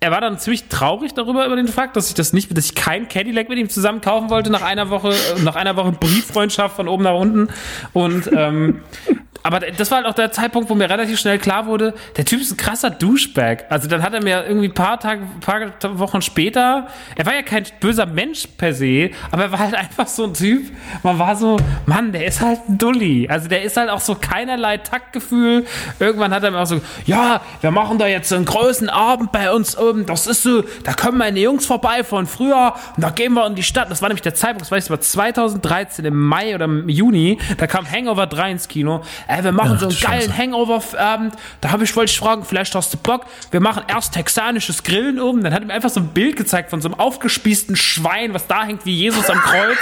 er war dann ziemlich traurig darüber, über den Fakt, dass ich das nicht, dass ich kein Cadillac mit ihm zusammen kaufen wollte nach einer Woche, äh, nach einer Woche Brieffreundschaft von oben nach unten. Und ähm, <laughs> aber das war halt auch der Zeitpunkt, wo mir relativ schnell klar wurde, der Typ ist ein krasser Douchebag. Also dann hat er mir irgendwie ein paar Tage, paar Wochen später, er war ja kein böser Mensch per se, aber er war halt einfach so ein Typ, man war so, Mann, der ist halt ein Dulli. Also der ist halt auch so keinerlei Taktgefühl. Irgendwann hat er mir auch so, ja, wir machen da jetzt so einen großen Abend bei uns oben, das ist so, da kommen meine Jungs vorbei von früher und da gehen wir in die Stadt. Das war nämlich der Zeitpunkt, das weiß ich, war 2013 im Mai oder im Juni, da kam Hangover 3 ins Kino. Ey, wir machen so einen geilen Hangover-Abend. Da habe ich, wollte ich fragen, vielleicht hast du Bock. Wir machen erst texanisches Grillen oben. Dann hat er mir einfach so ein Bild gezeigt von so einem aufgespießten Schwein, was da hängt wie Jesus am Kreuz.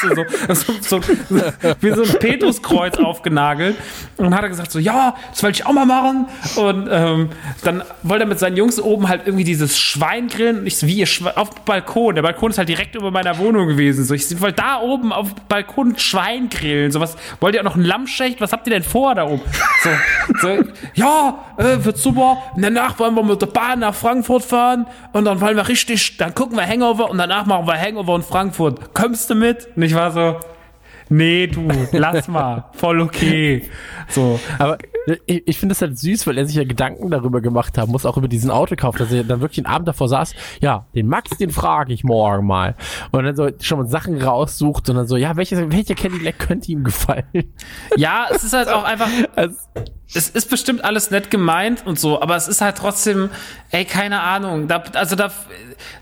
So, <laughs> so, so, wie so ein Petruskreuz aufgenagelt. Und dann hat er gesagt so, ja, das wollte ich auch mal machen. Und ähm, dann wollte er mit seinen Jungs oben halt irgendwie dieses Schwein grillen. Und ich so, wie, ihr Schwe auf dem Balkon. Der Balkon ist halt direkt über meiner Wohnung gewesen. So, ich wollte da oben auf dem Balkon ein Schwein grillen. So was, wollt ihr auch noch ein Lammschicht? Was habt ihr denn vor da oben? So, so ja, äh, wird super. Und danach wollen wir mit der Bahn nach Frankfurt fahren und dann wollen wir richtig, dann gucken wir Hangover und danach machen wir Hangover in Frankfurt. Kommst du mit? Und ich war so, nee, du, lass mal, voll okay. So, Aber ich, ich finde es halt süß, weil er sich ja Gedanken darüber gemacht haben muss, auch über diesen Autokauf, dass er dann wirklich einen Abend davor saß, ja, den Max, den frage ich morgen mal. Und dann so schon mal Sachen raussucht und dann so, ja, welches, welcher Cadillac könnte ihm gefallen? ja, es ist halt auch einfach, <laughs> Also, es ist bestimmt alles nett gemeint und so, aber es ist halt trotzdem, ey, keine Ahnung. Da, also da,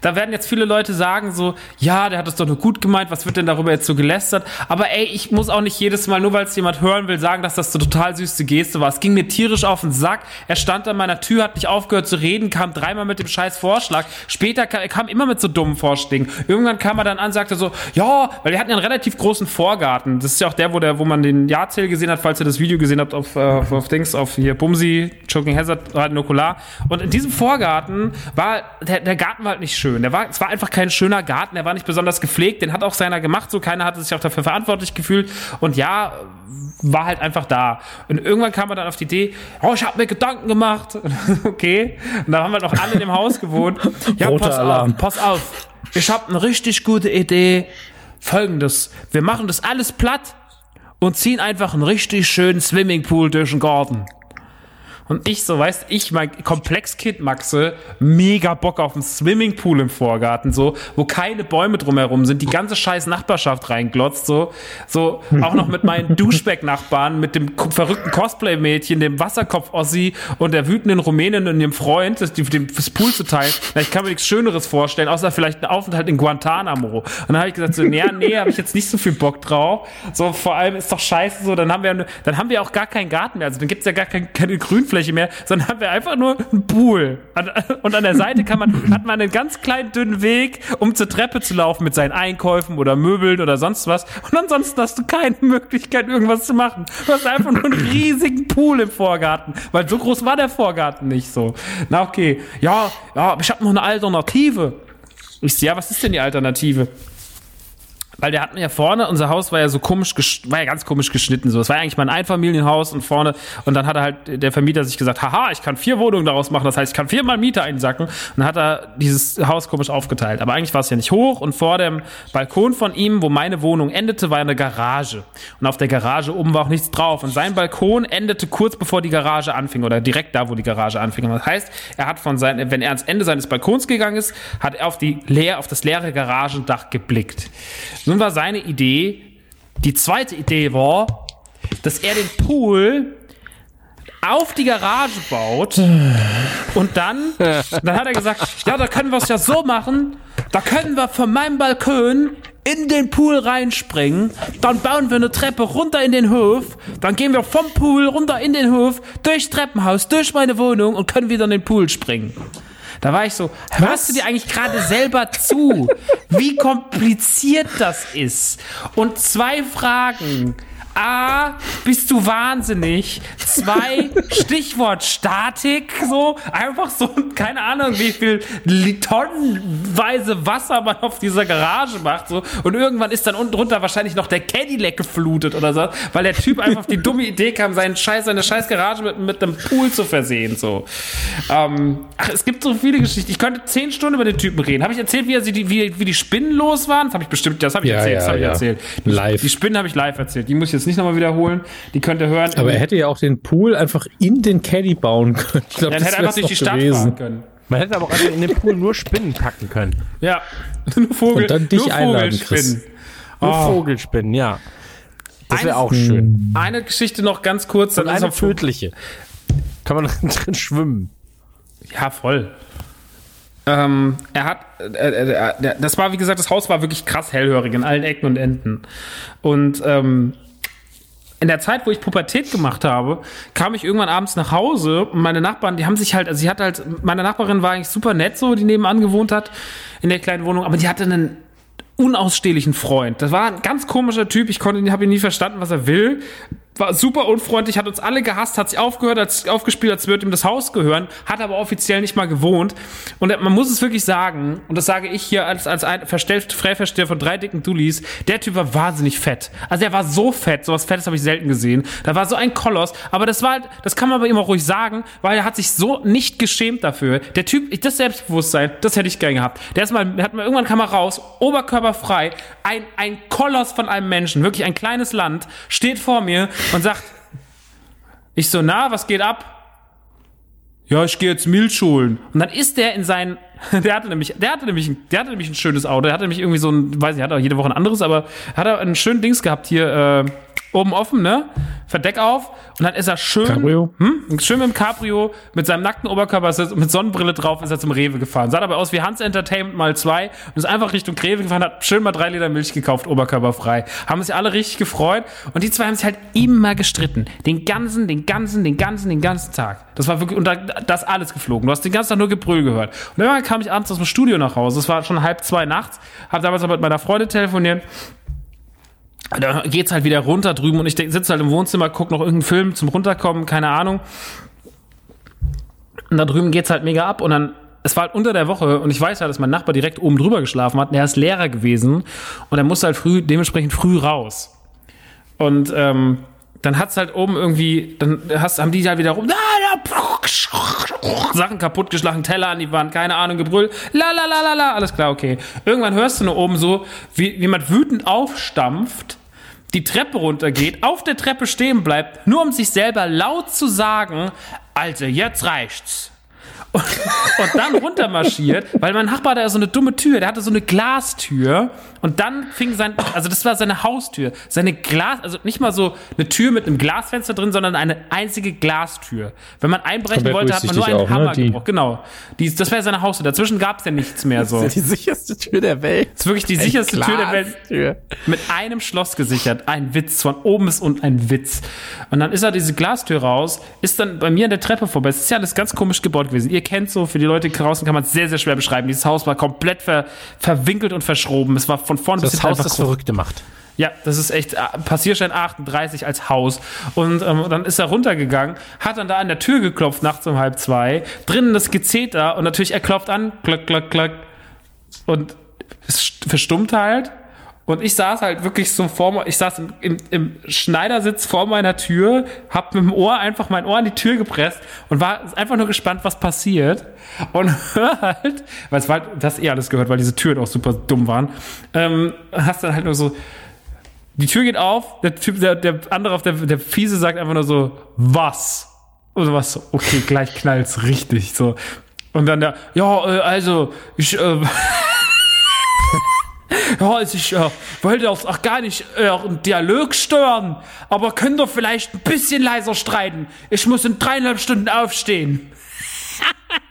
da werden jetzt viele Leute sagen so, ja, der hat es doch nur gut gemeint, was wird denn darüber jetzt so gelästert? Aber ey, ich muss auch nicht jedes Mal, nur weil es jemand hören will, sagen, dass das so total süße Geste war. Es ging mir tierisch auf den Sack. Er stand an meiner Tür, hat nicht aufgehört zu reden, kam dreimal mit dem scheiß Vorschlag. Später kam, er kam immer mit so dummen Vorschlägen. Irgendwann kam er dann an, sagte so, ja, weil wir hatten ja einen relativ großen Vorgarten. Das ist ja auch der, wo der, wo man den Jahrzähl gesehen hat, falls ihr das Video gesehen habt auf, äh, auf, auf Dings, auf hier Bumsi, Choking Hazard, Nukular. Und in diesem Vorgarten war, der, der Garten war halt nicht schön. Der war, es war einfach kein schöner Garten, der war nicht besonders gepflegt, den hat auch seiner gemacht, so keiner hatte sich auch dafür verantwortlich gefühlt. Und ja, war halt einfach da. Und irgendwann kam er dann auf die Idee, oh, ich habe mir Gedanken gemacht. <laughs> okay. Und dann haben wir noch alle in dem Haus gewohnt. Ja, Roter pass Alarm. auf, pass auf. Ich habe eine richtig gute Idee. Folgendes. Wir machen das alles platt und ziehen einfach einen richtig schönen Swimmingpool durch den Garten. Und ich so, weißt ich, mein Komplexkind Maxe, mega Bock auf einen Swimmingpool im Vorgarten, so, wo keine Bäume drumherum sind, die ganze scheiß Nachbarschaft reinglotzt, so, so, auch noch mit meinen <laughs> Duschback-Nachbarn, mit dem verrückten Cosplay-Mädchen, dem Wasserkopf-Ossi und der wütenden Rumänin und ihrem Freund, das, die- dem, das Pool zu teilen. Na, ich kann mir nichts Schöneres vorstellen, außer vielleicht einen Aufenthalt in Guantanamo. Und dann habe ich gesagt, so, nee, nee, habe ich jetzt nicht so viel Bock drauf. So, vor allem ist doch scheiße so, dann haben wir, dann haben wir auch gar keinen Garten mehr. Also dann gibt's ja gar kein, keine Grünfläche mehr, sondern haben wir einfach nur einen Pool. Und an der Seite kann man, hat man einen ganz kleinen dünnen Weg, um zur Treppe zu laufen mit seinen Einkäufen oder Möbeln oder sonst was. Und ansonsten hast du keine Möglichkeit, irgendwas zu machen. Du hast einfach nur einen riesigen Pool im Vorgarten, weil so groß war der Vorgarten nicht so. Na okay, ja, ja, ich habe noch eine Alternative. Ich so, ja, was ist denn die Alternative? Weil der hat mir ja vorne, unser Haus war ja so komisch, war ja ganz komisch geschnitten. So, es war ja eigentlich mal ein Einfamilienhaus und vorne, und dann hat er halt der Vermieter sich gesagt, haha, ich kann vier Wohnungen daraus machen, das heißt, ich kann viermal Miete einsacken. Und dann hat er dieses Haus komisch aufgeteilt. Aber eigentlich war es ja nicht hoch und vor dem Balkon von ihm, wo meine Wohnung endete, war eine Garage. Und auf der Garage oben war auch nichts drauf. Und sein Balkon endete kurz bevor die Garage anfing oder direkt da, wo die Garage anfing. Und das heißt, er hat von seinem, wenn er ans Ende seines Balkons gegangen ist, hat er auf die leer, auf das leere Garagendach geblickt. Nun war seine Idee, die zweite Idee war, dass er den Pool auf die Garage baut und dann, dann hat er gesagt, ja, da können wir es ja so machen, da können wir von meinem Balkon in den Pool reinspringen, dann bauen wir eine Treppe runter in den Hof, dann gehen wir vom Pool runter in den Hof, durchs Treppenhaus, durch meine Wohnung und können wieder in den Pool springen. Da war ich so, hörst du dir eigentlich gerade selber zu, wie <laughs> kompliziert das ist? Und zwei Fragen. A, bist du wahnsinnig? Zwei, Stichwort Statik, so, einfach so, keine Ahnung, wie viel tonnenweise Wasser man auf dieser Garage macht, so, und irgendwann ist dann unten drunter wahrscheinlich noch der Cadillac geflutet oder so, weil der Typ einfach auf die dumme Idee kam, seinen Scheiß, seine scheiß Garage mit, mit einem Pool zu versehen, so. Ähm, ach, es gibt so viele Geschichten. Ich könnte zehn Stunden über den Typen reden. Habe ich erzählt, wie, er wie, wie die Spinnen los waren? Das habe ich bestimmt, das habe ich Ja, erzählt. das ja, habe ich ja. erzählt. Live. Die Spinnen habe ich live erzählt. Die muss ich jetzt nicht nochmal wiederholen. Die könnt ihr hören. Aber er hätte ja auch den Pool einfach in den Caddy bauen können. Ich glaub, Dann das hätte einfach durch die Stadt gewesen. fahren können. Man hätte aber auch einfach in den Pool nur Spinnen packen können. Ja. <laughs> nur Vogel, Und dann dich nur einladen, Vogelspinnen. Nur Oh. Vogelspinnen, ja. Das wäre auch schön. Eine Geschichte noch ganz kurz. Und Dann ist eine noch tödliche. Kann man <laughs> drin schwimmen. Ja, voll. Ähm, er hat, äh, äh, äh, das war, wie gesagt, das Haus war wirklich krass hellhörig in allen Ecken und Enden. Und ähm, in der Zeit, wo ich Pubertät gemacht habe, kam ich irgendwann abends nach Hause und meine Nachbarn, die haben sich halt, also sie hat halt, meine Nachbarin war eigentlich super nett so, die nebenan gewohnt hat in der kleinen Wohnung, aber die hatte einen unausstehlichen Freund. Das war ein ganz komischer Typ. Ich konnte, habe ihn nie verstanden, was er will. War super unfreundlich, hat uns alle gehasst, hat sich aufgehört, als aufgespielt, als würde ihm das Haus gehören, hat aber offiziell nicht mal gewohnt. Und man muss es wirklich sagen, und das sage ich hier als, als ein verstellt, Freiversteher von drei dicken Dullis, der Typ war wahnsinnig fett. Also er war so fett, sowas Fettes habe ich selten gesehen. Da war so ein Koloss, aber das war halt, das kann man ihm auch ruhig sagen, weil er hat sich so nicht geschämt dafür. Der Typ, das Selbstbewusstsein, das hätte ich gern gehabt. Der ist mal, hat mal irgendwann kam er raus, oberkörperfrei, ein, ein Koloss von einem Menschen, wirklich ein kleines Land, steht vor mir und sagt, ich so, na, was geht ab? Ja, ich gehe jetzt Milch holen. Und dann ist der in seinen, <laughs> der hatte nämlich, der hatte nämlich, ein- der hatte nämlich ein schönes Auto. Der hatte nämlich irgendwie so ein, weiß nicht, hat er jede Woche ein anderes, aber hat er ein schönes Dings gehabt hier, äh, oben offen, ne? Verdeck auf. Und dann ist er schön, Cabrio? hm? schön mit dem Cabrio, mit seinem nackten Oberkörper, er- mit Sonnenbrille drauf, ist er zum Rewe gefahren. Sah dabei aus wie Hans Entertainment mal zwei und ist einfach Richtung Rewe gefahren, hat schön mal drei Liter Milch gekauft, oberkörperfrei. Haben sich alle richtig gefreut und die zwei haben sich halt immer gestritten. Den ganzen, den ganzen, den ganzen, den ganzen Tag. Das war wirklich, und da, das alles geflogen. Du hast den ganzen Tag nur Gebrüll gehört. Und irgendwann kam ich abends aus dem Studio nach Hause. Es war schon halb zwei nachts. Hab damals aber mit meiner Freundin telefoniert. Da geht's halt wieder runter drüben und ich sitze halt im Wohnzimmer, guck noch irgendeinen Film zum Runterkommen, keine Ahnung. Und da drüben geht's halt mega ab und dann, es war halt unter der Woche und ich weiß ja, dass mein Nachbar direkt oben drüber geschlafen hat. Der ist Lehrer gewesen und er musste halt früh, dementsprechend früh raus. Und ähm, dann hat's halt oben irgendwie, dann hast, haben die halt wieder rum, Sachen kaputtgeschlagen, Teller an die Wand, keine Ahnung, Gebrüll, la la la la la, alles klar, okay. Irgendwann hörst du nur oben so, wie jemand wütend aufstampft, die Treppe runtergeht, auf der Treppe stehen bleibt, nur um sich selber laut zu sagen, also jetzt reicht's. Und, und dann runtermarschiert, weil mein Nachbar hatte ja so eine dumme Tür, der hatte so eine Glastür und dann fing sein, also das war seine Haustür, seine Glas, also nicht mal so eine Tür mit einem Glasfenster drin, sondern eine einzige Glastür. Wenn man einbrechen Komplett wollte, hat man nur einen auch, ne? Hammer Die- gebrochen. Genau. Die, das wäre seine Haustür. Dazwischen gab es ja nichts mehr so. Das ist ja die sicherste Tür der Welt. Das ist wirklich die sicherste Tür der Welt. Glastür. Mit einem Schloss gesichert. Ein Witz. Von oben ist und ein Witz. Und dann ist er diese Glastür raus, ist dann bei mir an der Treppe vorbei. Es ist ja alles ganz komisch gebaut gewesen. Ihr kennt so, für die Leute draußen kann man es sehr, sehr schwer beschreiben. Dieses Haus war komplett ver, verwinkelt und verschroben. Es war von vorn bis Das hinten Haus, einfach das Verrückte macht. ja, das ist echt äh, Passierschein 38 als Haus. Und ähm, dann ist er runtergegangen, hat dann da an der Tür geklopft nachts um halb zwei. Drinnen das Gezeter und natürlich er klopft an, klack, klack, klack. Und es st- verstummt halt. Und ich saß halt wirklich so vor ich saß im, im, im Schneidersitz vor meiner Tür, hab mit dem Ohr einfach mein Ohr an die Tür gepresst und war einfach nur gespannt, was passiert. Und <laughs> hör halt, weil es war, halt- das eh alles gehört, weil diese Türen auch super dumm waren, ähm, hast dann halt nur so, die Tür geht auf, der Typ, der, der andere auf der, der Fiese sagt einfach nur so, was? Und was so, okay, gleich knallt's richtig, so. Und dann der, ja, äh, also, ich, äh, <laughs> ja, also ich äh, wollte auch, auch gar nicht äh, Dialog stören, aber könnt ihr vielleicht ein bisschen leiser streiten? Ich muss in dreieinhalb Stunden aufstehen. <laughs>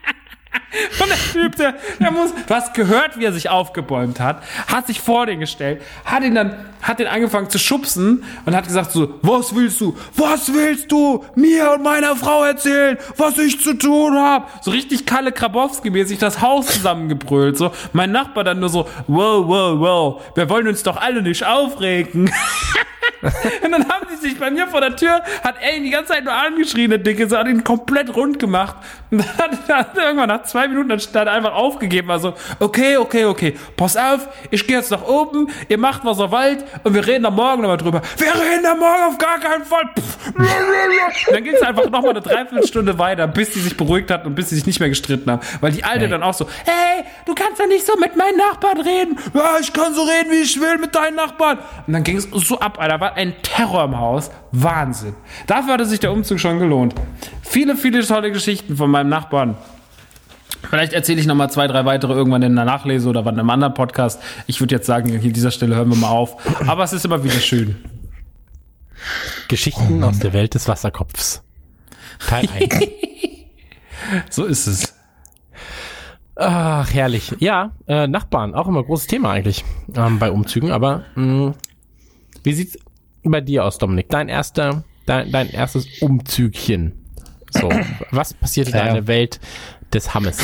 Und der Typ, der, der muss, du hast gehört, wie er sich aufgebäumt hat, hat sich vor den gestellt, hat ihn dann, hat ihn angefangen zu schubsen und hat gesagt so, was willst du, was willst du mir und meiner Frau erzählen, was ich zu tun habe? So richtig Kalle Krabowski-mäßig das Haus zusammengebrüllt, so. Mein Nachbar dann nur so, wow, wow, wow, wir wollen uns doch alle nicht aufregen. <laughs> <laughs> Und dann haben sie sich bei mir vor der Tür, hat er ihn die ganze Zeit nur angeschrien, der Dicke, so hat ihn komplett rund gemacht. Und dann hat er hat irgendwann nach zwei Minuten dann hat er einfach aufgegeben, also, okay, okay, okay, pass auf, ich gehe jetzt nach oben, ihr macht, was ihr wollt, und wir reden da morgen nochmal drüber. Wir reden da morgen auf gar keinen Fall. Dann ging es einfach nochmal eine Dreiviertelstunde weiter, bis die sich beruhigt hatten und bis sie sich nicht mehr gestritten haben. Weil die Alte dann auch so, hey, du kannst doch nicht so mit meinen Nachbarn reden. Ja, ich kann so reden, wie ich will mit deinen Nachbarn. Und dann ging es so ab, Alter, war ein Terror im Haus. Wahnsinn. Dafür hatte sich der Umzug schon gelohnt. Viele, viele tolle Geschichten von meinem Nachbarn. Vielleicht erzähle ich noch mal zwei, drei weitere irgendwann in der Nachlese oder wann in einem anderen Podcast. Ich würde jetzt sagen, hier an dieser Stelle hören wir mal auf. Aber es ist immer wieder schön. Geschichten aus der Welt des Wasserkopfs. Teil 1. <laughs> So ist es. Ach, herrlich. Ja, äh, Nachbarn, auch immer großes Thema eigentlich ähm, bei Umzügen. Aber mh, wie sieht's bei dir aus, Dominik? Dein erster, dein, dein erstes Umzügchen. So, was passierte da Ja. in der Welt des Hammes?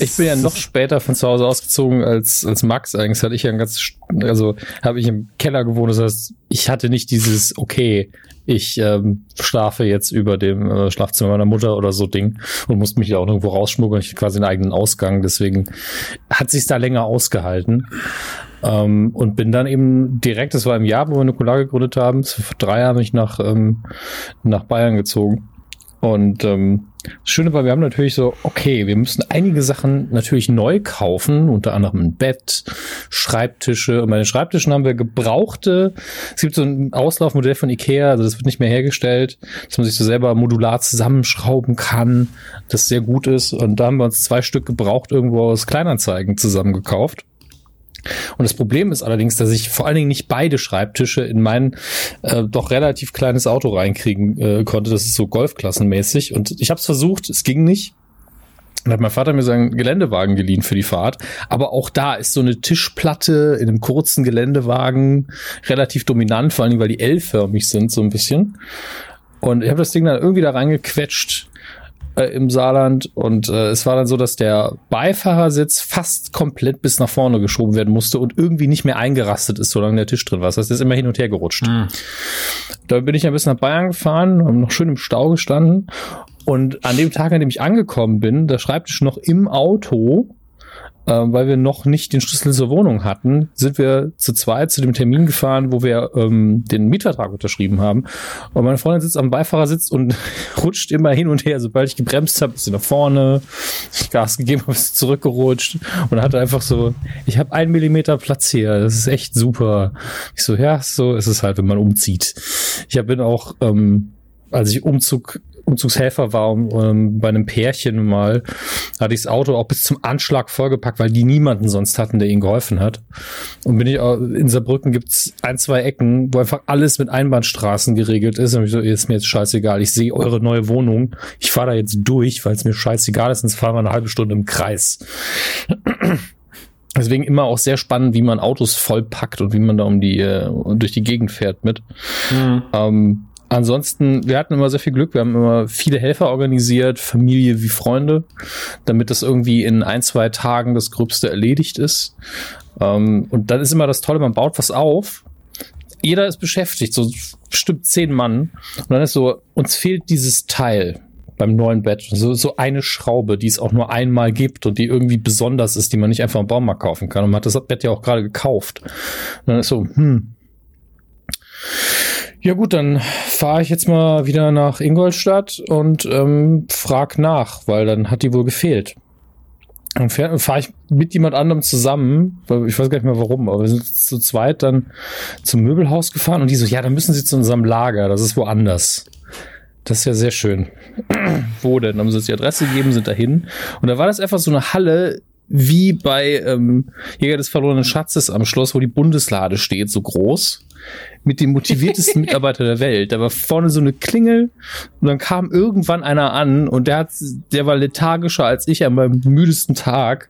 Ich bin ja noch später von zu Hause ausgezogen als, als Max. Eigentlich hatte ich ja ein ganz, also habe ich im Keller gewohnt. Das heißt, ich hatte nicht dieses, okay, ich ähm, schlafe jetzt über dem äh, Schlafzimmer meiner Mutter oder so Ding und musste mich da auch irgendwo rausschmuggeln. Ich hatte quasi einen eigenen Ausgang. Deswegen hat sich da länger ausgehalten. Ähm, und bin dann eben direkt, das war im Jahr, wo wir Nukular gegründet haben, vor drei Jahren bin ich nach, ähm, nach Bayern gezogen. Und ähm, das Schöne war, wir haben natürlich so, okay, wir müssen einige Sachen natürlich neu kaufen, unter anderem ein Bett, Schreibtische. Und bei den Schreibtischen haben wir gebrauchte, es gibt so ein Auslaufmodell von Ikea, also das wird nicht mehr hergestellt, dass man sich so selber modular zusammenschrauben kann, das sehr gut ist. Und da haben wir uns zwei Stück gebraucht irgendwo aus Kleinanzeigen zusammengekauft. Und das Problem ist allerdings, dass ich vor allen Dingen nicht beide Schreibtische in mein äh, doch relativ kleines Auto reinkriegen äh, konnte. Das ist so Golfklassenmäßig. Und ich habe es versucht, es ging nicht. Dann hat mein Vater mir seinen Geländewagen geliehen für die Fahrt. Aber auch da ist so eine Tischplatte in einem kurzen Geländewagen relativ dominant, vor allen Dingen, weil die L-förmig sind, so ein bisschen. Und ich habe das Ding dann irgendwie da reingequetscht äh, im Saarland und äh, es war dann so, dass der Beifahrersitz fast komplett bis nach vorne geschoben werden musste und irgendwie nicht mehr eingerastet ist, solange der Tisch drin war. Das heißt, er ist immer hin und her gerutscht. Da bin ich ein bisschen nach Bayern gefahren, haben noch schön im Stau gestanden und an dem Tag, an dem ich angekommen bin, der Schreibtisch noch im Auto, weil wir noch nicht den Schlüssel zur Wohnung hatten, sind wir zu zweit zu dem Termin gefahren, wo wir ähm, den Mietvertrag unterschrieben haben. Und meine Freundin sitzt am Beifahrersitz und <laughs> rutscht immer hin und her. Sobald ich gebremst habe, ist sie nach vorne. Ich Gas gegeben, habe es zurückgerutscht und hatte einfach so, ich habe einen Millimeter Platz hier, das ist echt super. Ich so, ja, so ist es halt, wenn man umzieht. Ich bin auch, ähm, als ich Umzug Umzugshelfer war um, um, bei einem Pärchen mal, hatte ich das Auto auch bis zum Anschlag vollgepackt, weil die niemanden sonst hatten, der ihnen geholfen hat. Und bin ich auch, in Saarbrücken gibt's ein, zwei Ecken, wo einfach alles mit Einbahnstraßen geregelt ist. Und ich so, ist mir jetzt scheißegal, ich sehe eure neue Wohnung, ich fahre da jetzt durch, weil es mir scheißegal ist, sonst fahren wir eine halbe Stunde im Kreis. <clears throat> Deswegen immer auch sehr spannend, wie man Autos vollpackt und wie man da um die äh, durch die Gegend fährt mit. Mhm. Ähm, Ansonsten, wir hatten immer sehr viel Glück. Wir haben immer viele Helfer organisiert, Familie wie Freunde, damit das irgendwie in ein, zwei Tagen das Gröbste erledigt ist. Ähm, und dann ist immer das Tolle, man baut was auf. Jeder ist beschäftigt, so bestimmt zehn Mann. Und dann ist so, uns fehlt dieses Teil beim neuen Bett. So, so eine Schraube, die es auch nur einmal gibt und die irgendwie besonders ist, die man nicht einfach im Baumarkt kaufen kann. Und man hat das Bett ja auch gerade gekauft. Und dann ist so, hm, ja gut, dann fahre ich jetzt mal wieder nach Ingolstadt und ähm, frag nach, weil dann hat die wohl gefehlt. Dann fahre ich mit jemand anderem zusammen, weil ich weiß gar nicht mehr warum, aber wir sind zu zweit dann zum Möbelhaus gefahren und die so, ja, dann müssen sie zu unserem Lager, das ist woanders. Das ist ja sehr schön. <clears throat> Wo denn? Dann haben sie uns die Adresse gegeben, sind dahin. Und da war das einfach so eine Halle, wie bei ähm, Jäger des verlorenen Schatzes am Schloss, wo die Bundeslade steht, so groß mit dem motiviertesten <laughs> Mitarbeiter der Welt. Da war vorne so eine Klingel und dann kam irgendwann einer an und der hat, der war lethargischer als ich an meinem müdesten Tag.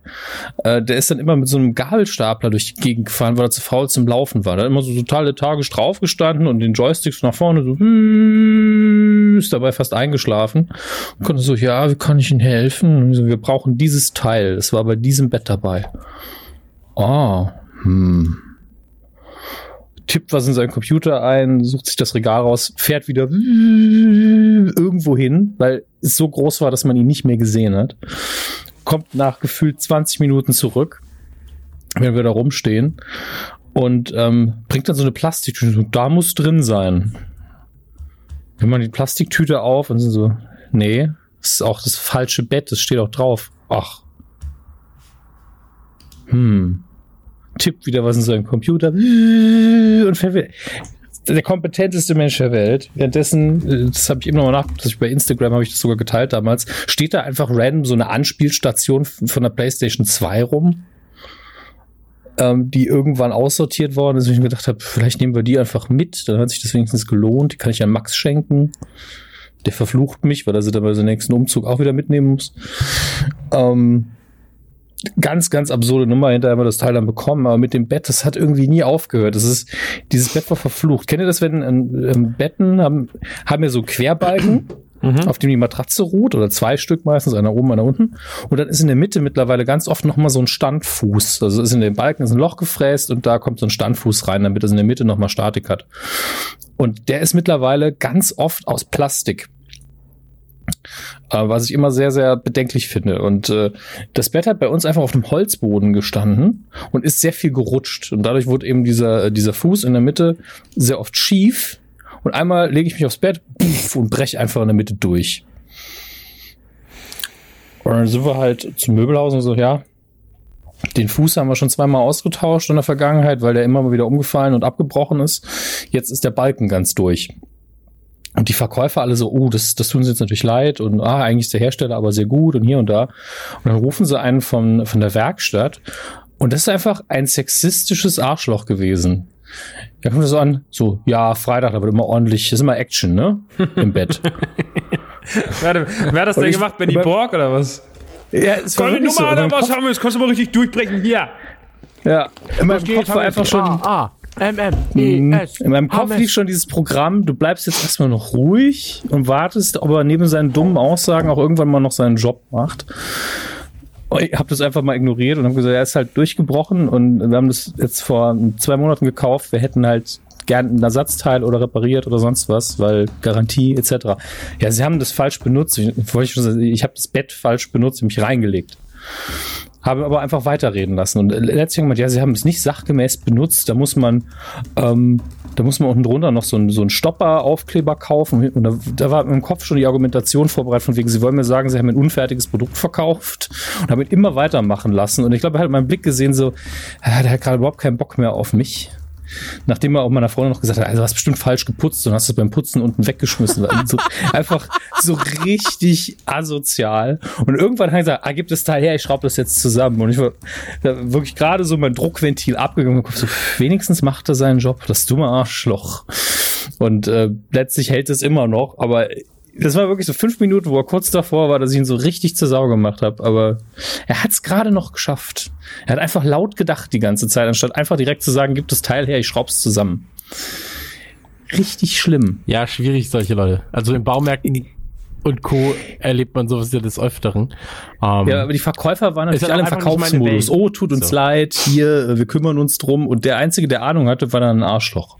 Äh, der ist dann immer mit so einem Gabelstapler durch die Gegend gefahren, weil er zu faul zum Laufen war. Da hat immer so total lethargisch draufgestanden und den Joysticks nach vorne so ist dabei fast eingeschlafen und konnte so, ja, wie kann ich Ihnen helfen? So, wir brauchen dieses Teil. Das war bei diesem Bett dabei. Oh, hm tippt was in seinen Computer ein, sucht sich das Regal raus, fährt wieder irgendwo hin, weil es so groß war, dass man ihn nicht mehr gesehen hat. Kommt nach gefühlt 20 Minuten zurück, wenn wir da rumstehen und ähm, bringt dann so eine Plastiktüte. Da muss drin sein. Wenn man die Plastiktüte auf und so, nee, das ist auch das falsche Bett, das steht auch drauf. Ach. Hm tippt wieder was in seinen Computer und der kompetenteste Mensch der Welt. Währenddessen, äh, das habe ich eben nochmal nachgeguckt, bei Instagram habe ich das sogar geteilt damals, steht da einfach random so eine Anspielstation von der PlayStation 2 rum, ähm, die irgendwann aussortiert worden ist. Und ich mir gedacht habe, vielleicht nehmen wir die einfach mit, dann hat sich das wenigstens gelohnt. Die kann ich an Max schenken. Der verflucht mich, weil er sie dann bei seinem nächsten Umzug auch wieder mitnehmen muss. Ähm, ganz, ganz absurde Nummer. Hinterher haben wir das Teil dann bekommen, aber mit dem Bett, das hat irgendwie nie aufgehört. Das ist, dieses Bett war verflucht. Kennt ihr das, wenn ähm, Betten haben, haben ja so Querbalken? <clears throat> Mhm. auf dem die Matratze ruht oder zwei Stück meistens, einer oben, einer unten. Und dann ist in der Mitte mittlerweile ganz oft nochmal so ein Standfuß. Also ist in den Balken ist ein Loch gefräst und da kommt so ein Standfuß rein, damit es in der Mitte nochmal Statik hat. Und der ist mittlerweile ganz oft aus Plastik. Äh, was ich immer sehr, sehr bedenklich finde. Und äh, das Bett hat bei uns einfach auf dem Holzboden gestanden und ist sehr viel gerutscht. Und dadurch wurde eben dieser, dieser Fuß in der Mitte sehr oft schief. Und einmal lege ich mich aufs Bett und breche einfach in der Mitte durch. Und dann sind wir halt zum Möbelhaus und so, ja, den Fuß haben wir schon zweimal ausgetauscht in der Vergangenheit, weil der immer mal wieder umgefallen und abgebrochen ist. Jetzt ist der Balken ganz durch. Und die Verkäufer alle so, oh, das, das tun sie jetzt natürlich leid und ah, eigentlich ist der Hersteller aber sehr gut und hier und da. Und dann rufen sie einen von, von der Werkstatt und das ist einfach ein sexistisches Arschloch gewesen. Da kommt er so an, so, ja, Freitag, da wird immer ordentlich, das ist immer Action, ne? Im Bett. <laughs> Warte, wer hat das denn ich, gemacht? Benny Borg oder was? Ja, es war Nummer so. was haben wir? Das kannst du mal richtig durchbrechen. Hier. Ja, in meinem Kopf war einfach schon. Ah, ah. M M E S. In meinem Kopf lief schon dieses Programm, du bleibst jetzt erstmal noch ruhig und wartest, ob er neben seinen dummen Aussagen auch irgendwann mal noch seinen Job macht. Ich habe das einfach mal ignoriert und habe gesagt, er ist halt durchgebrochen und wir haben das jetzt vor zwei Monaten gekauft. Wir hätten halt gern ein Ersatzteil oder repariert oder sonst was, weil Garantie etc. Ja, sie haben das falsch benutzt. Ich, ich, ich habe das Bett falsch benutzt, mich reingelegt habe aber einfach weiterreden lassen. Und letztlich gemeint, ja, sie haben es nicht sachgemäß benutzt, da muss man ähm, Da muss man unten drunter noch so einen so einen Stopper-Aufkleber kaufen. Und da, da war im Kopf schon die Argumentation vorbereitet, von wegen, sie wollen mir sagen, sie haben ein unfertiges Produkt verkauft und haben ihn immer weitermachen lassen. Und ich glaube, er hat meinen Blick gesehen, so, ah, der hat gerade überhaupt keinen Bock mehr auf mich. Nachdem er auch meiner Freundin noch gesagt hat, also hast bestimmt falsch geputzt und hast es beim Putzen unten weggeschmissen. Also so, <laughs> einfach so richtig asozial. Und irgendwann hat er gesagt, ah, gib das Teil her, ich schraube das jetzt zusammen. Und ich war wirklich gerade so mein Druckventil abgegangen. Und so, wenigstens macht er seinen Job, das dumme Arschloch. Und äh, letztlich hält es immer noch, aber das war wirklich so fünf Minuten, wo er kurz davor war, dass ich ihn so richtig zur Sau gemacht habe. Aber er hat es gerade noch geschafft. Er hat einfach laut gedacht die ganze Zeit, anstatt einfach direkt zu sagen, gib das Teil her, ich schraub's zusammen. Richtig schlimm. Ja, schwierig, solche Leute. Also in Baumärkten und Co. erlebt man sowas ja des Öfteren. Ähm, Ja, aber die Verkäufer waren Ist natürlich alle im Verkaufsmodus. Oh, tut uns So. leid, hier, äh, wir kümmern uns drum. Und der Einzige, der Ahnung hatte, war dann ein Arschloch.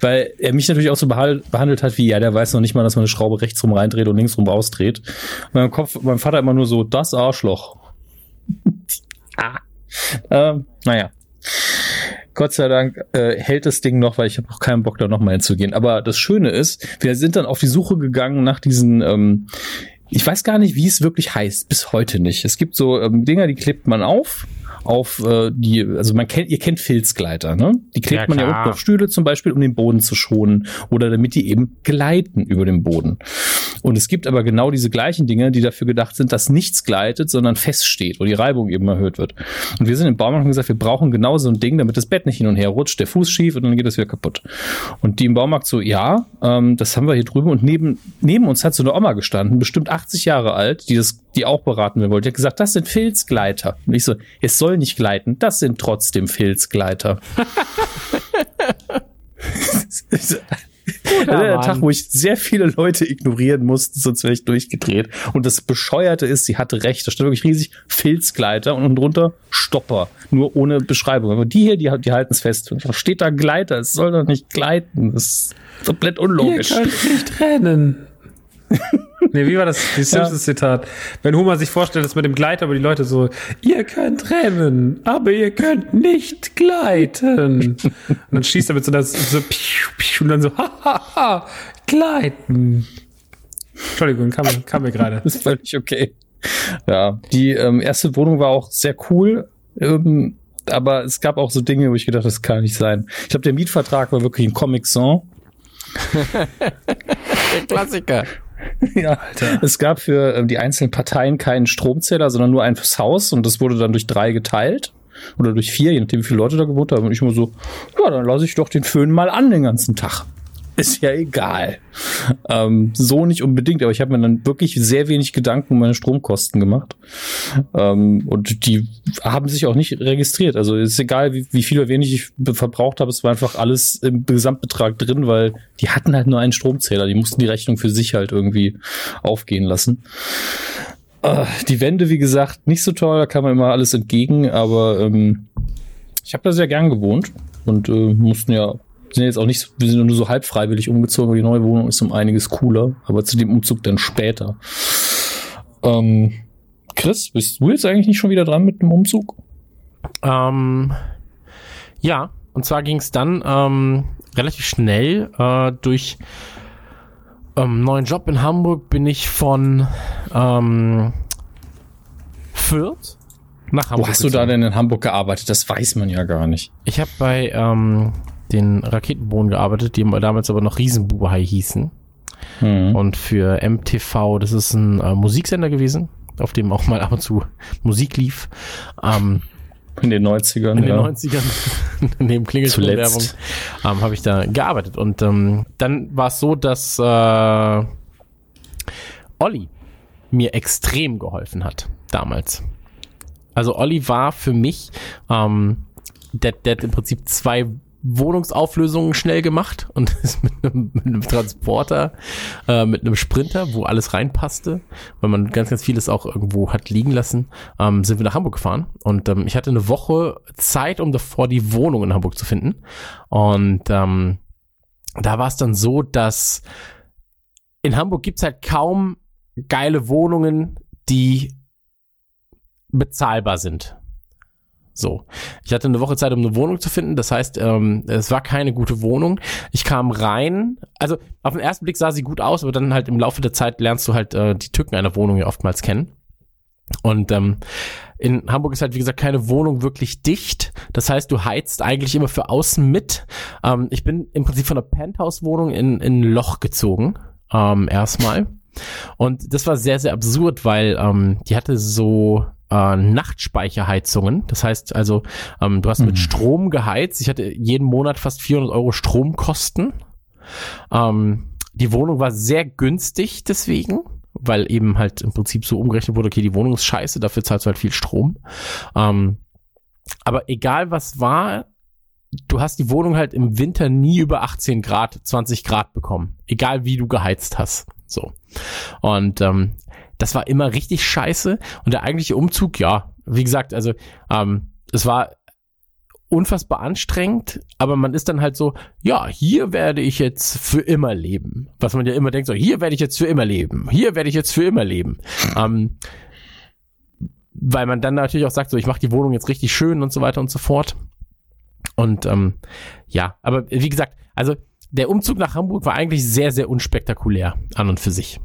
Weil er mich natürlich auch so behandelt hat, wie, ja, der weiß noch nicht mal, dass man eine Schraube rechts rum reindreht und links rum ausdreht. Und mein Kopf, mein Vater immer nur so, das Arschloch. ah. Ähm, naja. Gott sei Dank äh, hält das Ding noch, weil ich habe auch keinen Bock, da noch mal hinzugehen. Aber das Schöne ist, wir sind dann auf die Suche gegangen nach diesen ähm, ich weiß gar nicht, wie es wirklich heißt, bis heute nicht. Es gibt so ähm, Dinger, die klebt man auf, auf äh, die, also man kennt, ihr kennt Filzgleiter, ne? Die klebt Ja, man ja unten auf Stühle zum Beispiel, um den Boden zu schonen oder damit die eben gleiten über den Boden. Und es gibt aber genau diese gleichen Dinge, die dafür gedacht sind, dass nichts gleitet, sondern feststeht, wo die Reibung eben erhöht wird. Und wir sind im Baumarkt und gesagt, wir brauchen genau so ein Ding, damit das Bett nicht hin und her rutscht, der Fuß schief und dann geht es wieder kaputt. Und die im Baumarkt so, ja, ähm, das haben wir hier drüben. Und neben, neben uns hat so eine Oma gestanden, bestimmt 80 Jahre alt, die das, die auch beraten werden wollte. Die hat gesagt, das sind Filzgleiter. Und ich so, es soll nicht gleiten, das sind trotzdem Filzgleiter. Das <laughs> ist der. Tag, wo ich sehr viele Leute ignorieren musste, sonst wäre ich durchgedreht. Und das Bescheuerte ist, sie hatte recht. Da stand wirklich riesig Filzgleiter und drunter Stopper. Nur ohne Beschreibung. Aber die hier, die, die halten es fest. Da steht da Gleiter. Es soll doch nicht gleiten. Das ist komplett Ihr unlogisch. könnt nicht rennen. <laughs> nee, wie war das? Die Simpsons-Zitat. Wenn Homer sich vorstellt, dass mit dem Gleiter, aber die Leute so, ihr könnt rennen, aber ihr könnt nicht gleiten. Und dann schießt er mit so einer, so, piu, piu, und dann so, ha, ha, ha, gleiten. Entschuldigung, kam, mir- kam mir gerade. Das <laughs> ist völlig okay. Ja, die ähm, erste Wohnung war auch sehr cool. Ähm, aber es gab auch so Dinge, wo ich gedacht, das kann nicht sein. Ich glaube, der Mietvertrag war wirklich ein Comic Sans. <laughs> der Klassiker. <laughs> Ja, es gab für ähm, die einzelnen Parteien keinen Stromzähler, sondern nur einen fürs Haus und das wurde dann durch drei geteilt. Oder durch vier, je nachdem, wie viele Leute da gewohnt haben. Und ich immer so, ja, dann lasse ich doch den Föhn mal an den ganzen Tag. Ist ja egal. Ähm, so nicht unbedingt, aber ich habe mir dann wirklich sehr wenig Gedanken um meine Stromkosten gemacht. Ähm, und die haben sich auch nicht registriert. Also ist egal, wie, wie viel oder wenig ich verbraucht habe, es war einfach alles im Gesamtbetrag drin, weil die hatten halt nur einen Stromzähler. Die mussten die Rechnung für sich halt irgendwie aufgehen lassen. Äh, die Wände, wie gesagt, nicht so toll, da kann man immer alles entgegen, aber ähm, ich habe da sehr gern gewohnt und äh, mussten ja, sind jetzt auch nicht, wir sind nur so halb freiwillig umgezogen, aber die neue Wohnung ist um einiges cooler, aber zu dem Umzug dann später. Ähm, Chris, bist du jetzt eigentlich nicht schon wieder dran mit dem Umzug? Ähm, ja, und zwar ging es dann ähm, relativ schnell äh, durch ähm, neuen Job in Hamburg bin ich von ähm, Fürth nach Hamburg. Wo hast du da gezogen. denn in Hamburg gearbeitet? Das weiß man ja gar nicht. Ich habe bei ähm, den Raketenbohnen gearbeitet, die damals aber noch Riesenbuhai hießen. Hm. Und für MTV, das ist ein äh, Musiksender gewesen, auf dem auch mal ab und zu Musik lief. Ähm, In den 90ern, in ja. den 90ern, <laughs> neben Klingeltonwerbung, ähm, habe ich da gearbeitet. Und ähm, dann war es so, dass äh, Olli mir extrem geholfen hat damals. Also Olli war für mich, ähm, der, der hat im Prinzip zwei Wohnungsauflösungen schnell gemacht und <laughs> ist mit einem, mit einem Transporter, äh, mit einem Sprinter, wo alles reinpasste, weil man ganz, ganz vieles auch irgendwo hat liegen lassen, ähm, sind wir nach Hamburg gefahren. Und ähm, ich hatte eine Woche Zeit, um davor die Wohnung in Hamburg zu finden. Und ähm, da war es dann so, dass in Hamburg gibt's halt kaum geile Wohnungen, die bezahlbar sind. So, ich hatte eine Woche Zeit, um eine Wohnung zu finden. Das heißt, ähm, es war keine gute Wohnung. Ich kam rein. Also auf den ersten Blick sah sie gut aus, aber dann halt im Laufe der Zeit lernst du halt äh, die Tücken einer Wohnung ja oftmals kennen. Und ähm, in Hamburg ist halt, wie gesagt, keine Wohnung wirklich dicht. Das heißt, du heizt eigentlich immer für außen mit. Ähm, ich bin im Prinzip von einer Penthouse-Wohnung in, in ein Loch gezogen. Ähm, erstmal. Und das war sehr, sehr absurd, weil ähm, die hatte so äh, Nachtspeicherheizungen. Das heißt also, ähm, du hast mit Strom geheizt. Ich hatte jeden Monat fast 400 Euro Stromkosten. Ähm, die Wohnung war sehr günstig deswegen, weil eben halt im Prinzip so umgerechnet wurde, okay, die Wohnung ist scheiße, dafür zahlst du halt viel Strom. Ähm, aber egal was war, du hast die Wohnung halt im Winter nie über 18 Grad, 20 Grad bekommen. Egal wie du geheizt hast. So. Und ähm, das war immer richtig scheiße. Und der eigentliche Umzug, ja, wie gesagt, also ähm, es war unfassbar anstrengend, aber man ist dann halt so, ja, hier werde ich jetzt für immer leben. Was man ja immer denkt, so, hier werde ich jetzt für immer leben. Hier werde ich jetzt für immer leben. Ähm, weil man dann natürlich auch sagt, so, ich mache die Wohnung jetzt richtig schön und so weiter und so fort. Und ähm, ja, aber wie gesagt, also der Umzug nach Hamburg war eigentlich sehr, sehr unspektakulär an und für sich.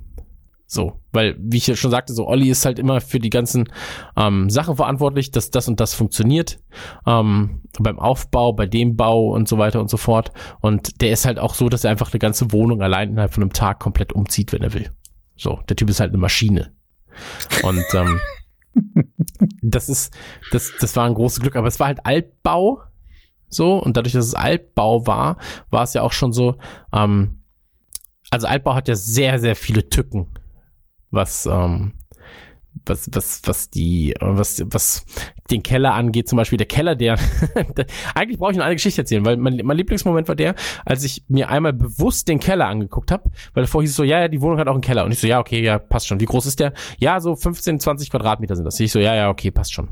So, weil, wie ich ja schon sagte, so Olli ist halt immer für die ganzen ähm, Sachen verantwortlich, dass das und das funktioniert. Ähm, beim Aufbau, bei dem Bau und so weiter und so fort. Und der ist halt auch so, dass er einfach eine ganze Wohnung allein innerhalb von einem Tag komplett umzieht, wenn er will. So, der Typ ist halt eine Maschine. Und ähm, <laughs> das ist, das, das war ein großes Glück, aber es war halt Altbau. So, und dadurch, dass es Altbau war, war es ja auch schon so, ähm, also Altbau hat ja sehr, sehr viele Tücken was ähm, was was was die was was den Keller angeht zum Beispiel der Keller <laughs> der, eigentlich brauche ich noch eine Geschichte erzählen weil mein, mein Lieblingsmoment war der als ich mir einmal bewusst den Keller angeguckt habe weil davor hieß es so ja ja die Wohnung hat auch einen Keller. Und ich so ja okay ja passt schon. Wie groß ist der? Ja so 15 20 Quadratmeter sind das. Ich so ja ja okay passt schon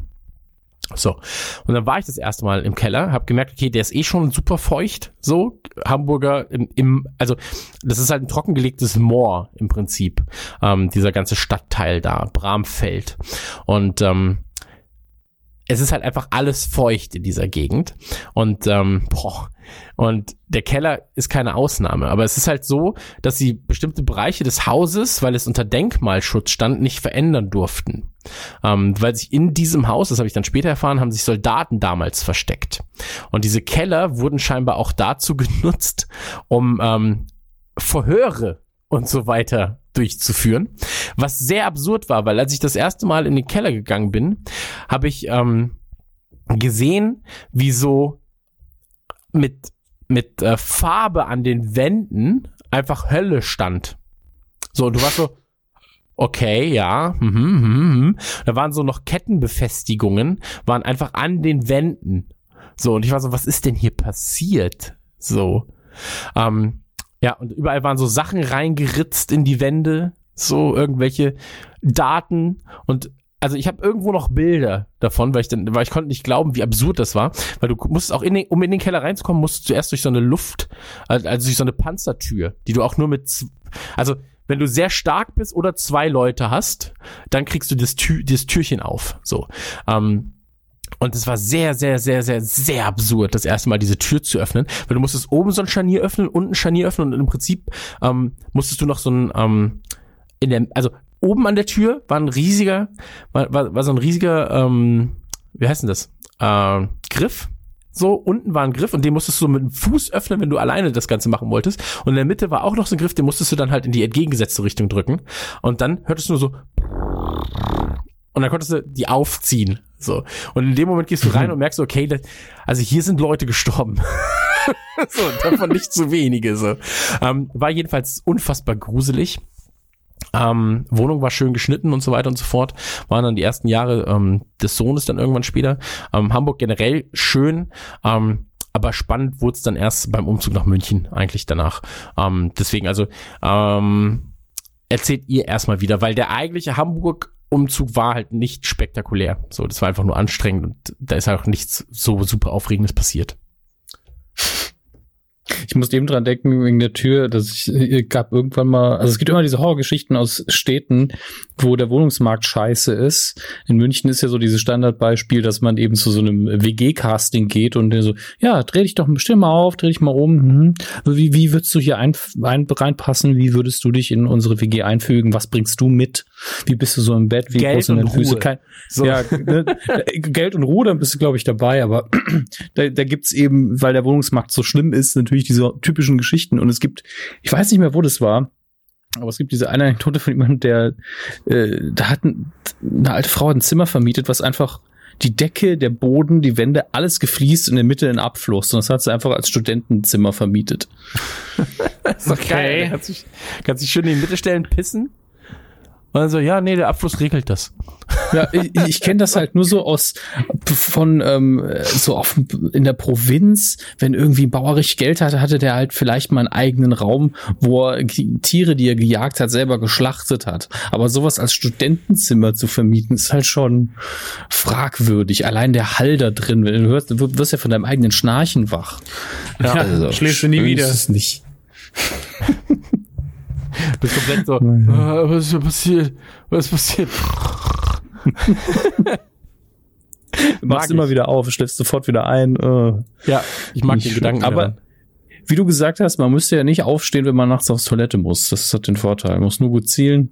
so, und dann war ich das erste Mal im Keller, habe gemerkt, okay, der ist eh schon super feucht, so, Hamburger im, im also das ist halt ein trockengelegtes Moor im Prinzip, ähm, dieser ganze Stadtteil da, Bramfeld. Und ähm, es ist halt einfach alles feucht in dieser Gegend. Und, ähm, boah, und der Keller ist keine Ausnahme. Aber es ist halt so, dass sie bestimmte Bereiche des Hauses, weil es unter Denkmalschutz stand, nicht verändern durften. Ähm, weil sich in diesem Haus, das habe ich dann später erfahren, haben sich Soldaten damals versteckt. Und diese Keller wurden scheinbar auch dazu <laughs> genutzt, um ähm, Verhöre und so weiter durchzuführen. Was sehr absurd war, weil als ich das erste Mal in den Keller gegangen bin, habe ich ähm, gesehen, wie so mit, mit äh, Farbe an den Wänden einfach Hölle stand. So, und du warst so, okay, ja, mhm, mhm, mhm. da waren so noch Kettenbefestigungen, waren einfach an den Wänden. So, und ich war so, was ist denn hier passiert? So, ähm, ja, und überall waren so Sachen reingeritzt in die Wände, so irgendwelche Daten und also ich habe irgendwo noch Bilder davon, weil ich dann, weil ich konnte nicht glauben, wie absurd das war, weil du musst auch in den, um in den Keller reinzukommen, musst du zuerst durch so eine Luft, also durch so eine Panzertür, die du auch nur mit, also wenn du sehr stark bist oder zwei Leute hast, dann kriegst du das, Tür, das Türchen auf, so. Ähm, und es war sehr, sehr, sehr, sehr, sehr absurd, das erste Mal diese Tür zu öffnen, weil du musstest oben so ein Scharnier öffnen, unten ein Scharnier öffnen und im Prinzip ähm, musstest du noch so ein, ähm, in der, also oben an der Tür war ein riesiger, war, war, war so ein riesiger, ähm, wie heißt denn das? Äh, Griff. So, unten war ein Griff und den musstest du mit dem Fuß öffnen, wenn du alleine das Ganze machen wolltest. Und in der Mitte war auch noch so ein Griff, den musstest du dann halt in die entgegengesetzte Richtung drücken. Und dann hörtest du nur so und dann konntest du die aufziehen. So. Und in dem Moment gehst du rein <laughs> und merkst, okay, das, also hier sind Leute gestorben. <laughs> so, davon nicht zu wenige. So. Ähm, war jedenfalls unfassbar gruselig. Ähm, Wohnung war schön geschnitten und so weiter und so fort. Waren dann die ersten Jahre ähm, des Sohnes dann irgendwann später. Ähm, Hamburg generell schön. Ähm, aber spannend wurde es dann erst beim Umzug nach München eigentlich danach. Ähm, deswegen also ähm, erzählt ihr erstmal wieder, weil der eigentliche Hamburg Umzug war halt nicht spektakulär. So, das war einfach nur anstrengend und da ist halt auch nichts so super Aufregendes passiert. Ich muss eben dran denken, wegen der Tür, dass ich, ich gab irgendwann mal, also es gibt immer diese Horrorgeschichten aus Städten, wo der Wohnungsmarkt scheiße ist. In München ist ja so dieses Standardbeispiel, dass man eben zu so einem WG-Casting geht und der so, ja, dreh dich doch bestimmt mal auf, dreh dich mal um. Hm. Wie, wie würdest du hier ein, ein, reinpassen? Wie würdest du dich in unsere WG einfügen? Was bringst du mit? Wie bist du so im Bett? Wie Geld groß sind und deine Füße? Ruhe. Kein, So. Ja, ne, <laughs> Geld und Ruhe, dann bist du, glaube ich, dabei, aber <clears throat> da, da gibt's eben, weil der Wohnungsmarkt so schlimm ist, natürlich diese typischen Geschichten. Und es gibt, ich weiß nicht mehr, wo das war, aber es gibt diese eine Anekdote von jemandem, der, äh, da hat ein, eine alte Frau ein Zimmer vermietet, was einfach die Decke, der Boden, die Wände, alles gefliest und in der Mitte ein Abfluss. Und das hat sie einfach als Studentenzimmer vermietet. <laughs> ist doch geil. Okay. Kannst dich, kannst dich schön in die Mitte stellen, pissen. Und dann so, ja, nee, der Abfluss regelt das. Ja, ich, ich kenne das halt nur so aus von ähm, so auf in der Provinz, wenn irgendwie ein Bauer richtig Geld hatte, hatte der halt vielleicht mal einen eigenen Raum, wo er Tiere, die er gejagt hat, selber geschlachtet hat. Aber sowas als Studentenzimmer zu vermieten, ist halt schon fragwürdig. Allein der Hall da drin, wenn du hörst, du wirst ja von deinem eigenen Schnarchen wach. Ja, schläfst du nie wieder. Ist es nicht. <laughs> Bist komplett so, äh, was ist passiert? Was ist passiert? <laughs> Machst immer wieder auf, schläfst sofort wieder ein. Äh. Ja, ich mag den. Gedanken. Aber daran. wie du gesagt hast, man müsste ja nicht aufstehen, wenn man nachts aufs Toilette muss. Das hat den Vorteil. Man muss nur gut zielen,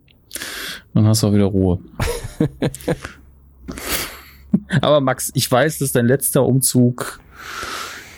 dann hast du auch wieder Ruhe. <laughs> Aber Max, ich weiß, dass dein letzter Umzug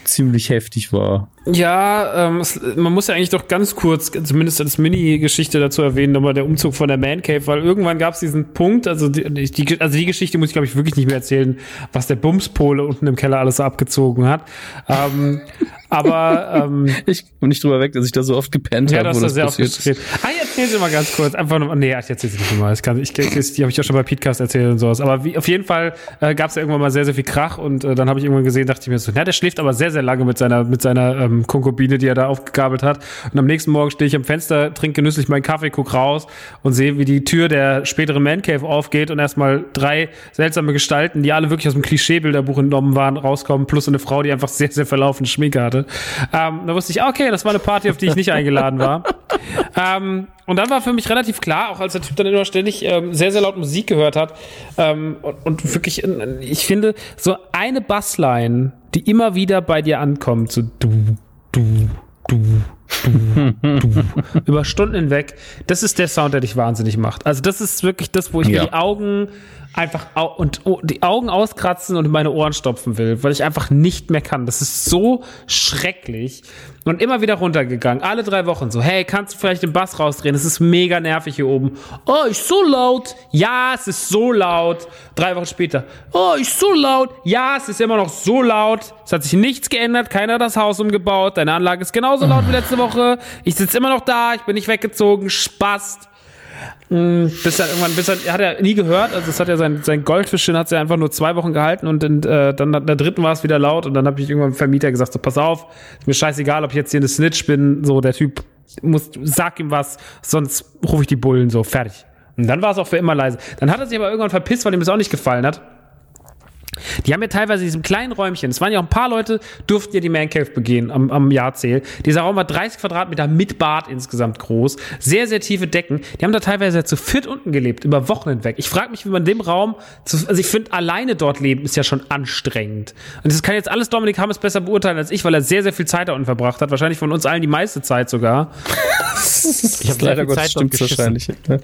ziemlich heftig war. Ja, ähm, es, man muss ja eigentlich doch ganz kurz, zumindest als Mini-Geschichte dazu erwähnen, nochmal der Umzug von der Man Cave, weil irgendwann gab es diesen Punkt, also die, die, also die Geschichte muss ich, glaube ich, wirklich nicht mehr erzählen, was der Bumspole unten im Keller alles so abgezogen hat. Ähm, <laughs> aber ähm, Ich komm nicht drüber weg, dass ich da so oft gepennt ja, habe, das wo ist das sehr passiert aufgeschrieben. Ah, ich erzähl sie mal ganz kurz. Einfach nur, nee, ich erzähl sie nicht mal. Ich kann, ich, ich, die habe ich ja schon bei Podcast erzählt und sowas. Aber wie, auf jeden Fall äh, gab es ja irgendwann mal sehr, sehr viel Krach und äh, dann habe ich irgendwann gesehen, dachte ich mir so, na, der schläft aber sehr, sehr lange mit seiner, mit seiner ähm, Konkubine, die er da aufgegabelt hat. Und am nächsten Morgen stehe ich am Fenster, trinke genüsslich meinen Kaffee, guck raus und sehe, wie die Tür der späteren Man Cave aufgeht und erstmal drei seltsame Gestalten, die alle wirklich aus dem Klischeebilderbuch entnommen waren, rauskommen, plus eine Frau, die einfach sehr, sehr verlaufene Schminke hatte. Ähm, da wusste ich, okay, das war eine Party, auf die ich nicht eingeladen war. <laughs> ähm, und dann war für mich relativ klar, auch als der Typ dann immer ständig ähm, sehr, sehr laut Musik gehört hat. Ähm, und, und wirklich, ich finde, so eine Bassline, die immer wieder bei dir ankommt, so du, du, du, du, du, <laughs> über Stunden hinweg, das ist der Sound, der dich wahnsinnig macht. Also das ist wirklich das, wo ich Ja. die Augen einfach au und oh, die Augen auskratzen und in meine Ohren stopfen will, weil ich einfach nicht mehr kann. Das ist so schrecklich und immer wieder runtergegangen. Alle drei Wochen so, hey, kannst du vielleicht den Bass rausdrehen? Es ist mega nervig hier oben. Oh, ist so laut. Ja, es ist so laut. Drei Wochen später. Oh, ist so laut. Ja, es ist immer noch so laut. Es hat sich nichts geändert. Keiner hat das Haus umgebaut. Deine Anlage ist genauso laut wie letzte Woche. Ich sitze immer noch da. Ich bin nicht weggezogen. Spaß. Mm, Bis dann irgendwann, bis dann, hat er nie gehört, also es hat ja sein, sein Goldfischchen hat ja einfach nur zwei Wochen gehalten und in, äh, dann in der dritten war es wieder laut und dann habe ich irgendwann dem Vermieter gesagt, so pass auf, ist mir scheißegal, ob ich jetzt hier eine Snitch bin, so der Typ muss, sag ihm was, sonst rufe ich die Bullen so, fertig. Und dann war es auch für immer leise. Dann hat er sich aber irgendwann verpisst, weil ihm das auch nicht gefallen hat. Die haben ja teilweise in diesem kleinen Räumchen, es waren ja auch ein paar Leute, durften ja die Man Cave begehen am, am Jahrzähl. Dieser Raum war 30 Quadratmeter mit Bad insgesamt groß, sehr, sehr tiefe Decken. Die haben da teilweise zu viert unten gelebt, über Wochen hinweg. Ich frage mich, wie man in dem Raum, zu, also ich finde, alleine dort leben ist ja schon anstrengend. Und das kann jetzt alles Dominik Hammes besser beurteilen als ich, weil er sehr, sehr viel Zeit da unten verbracht hat. Wahrscheinlich von uns allen die meiste Zeit sogar. Ich habe leider Gottes Zeit stimmt's geschissen. ne?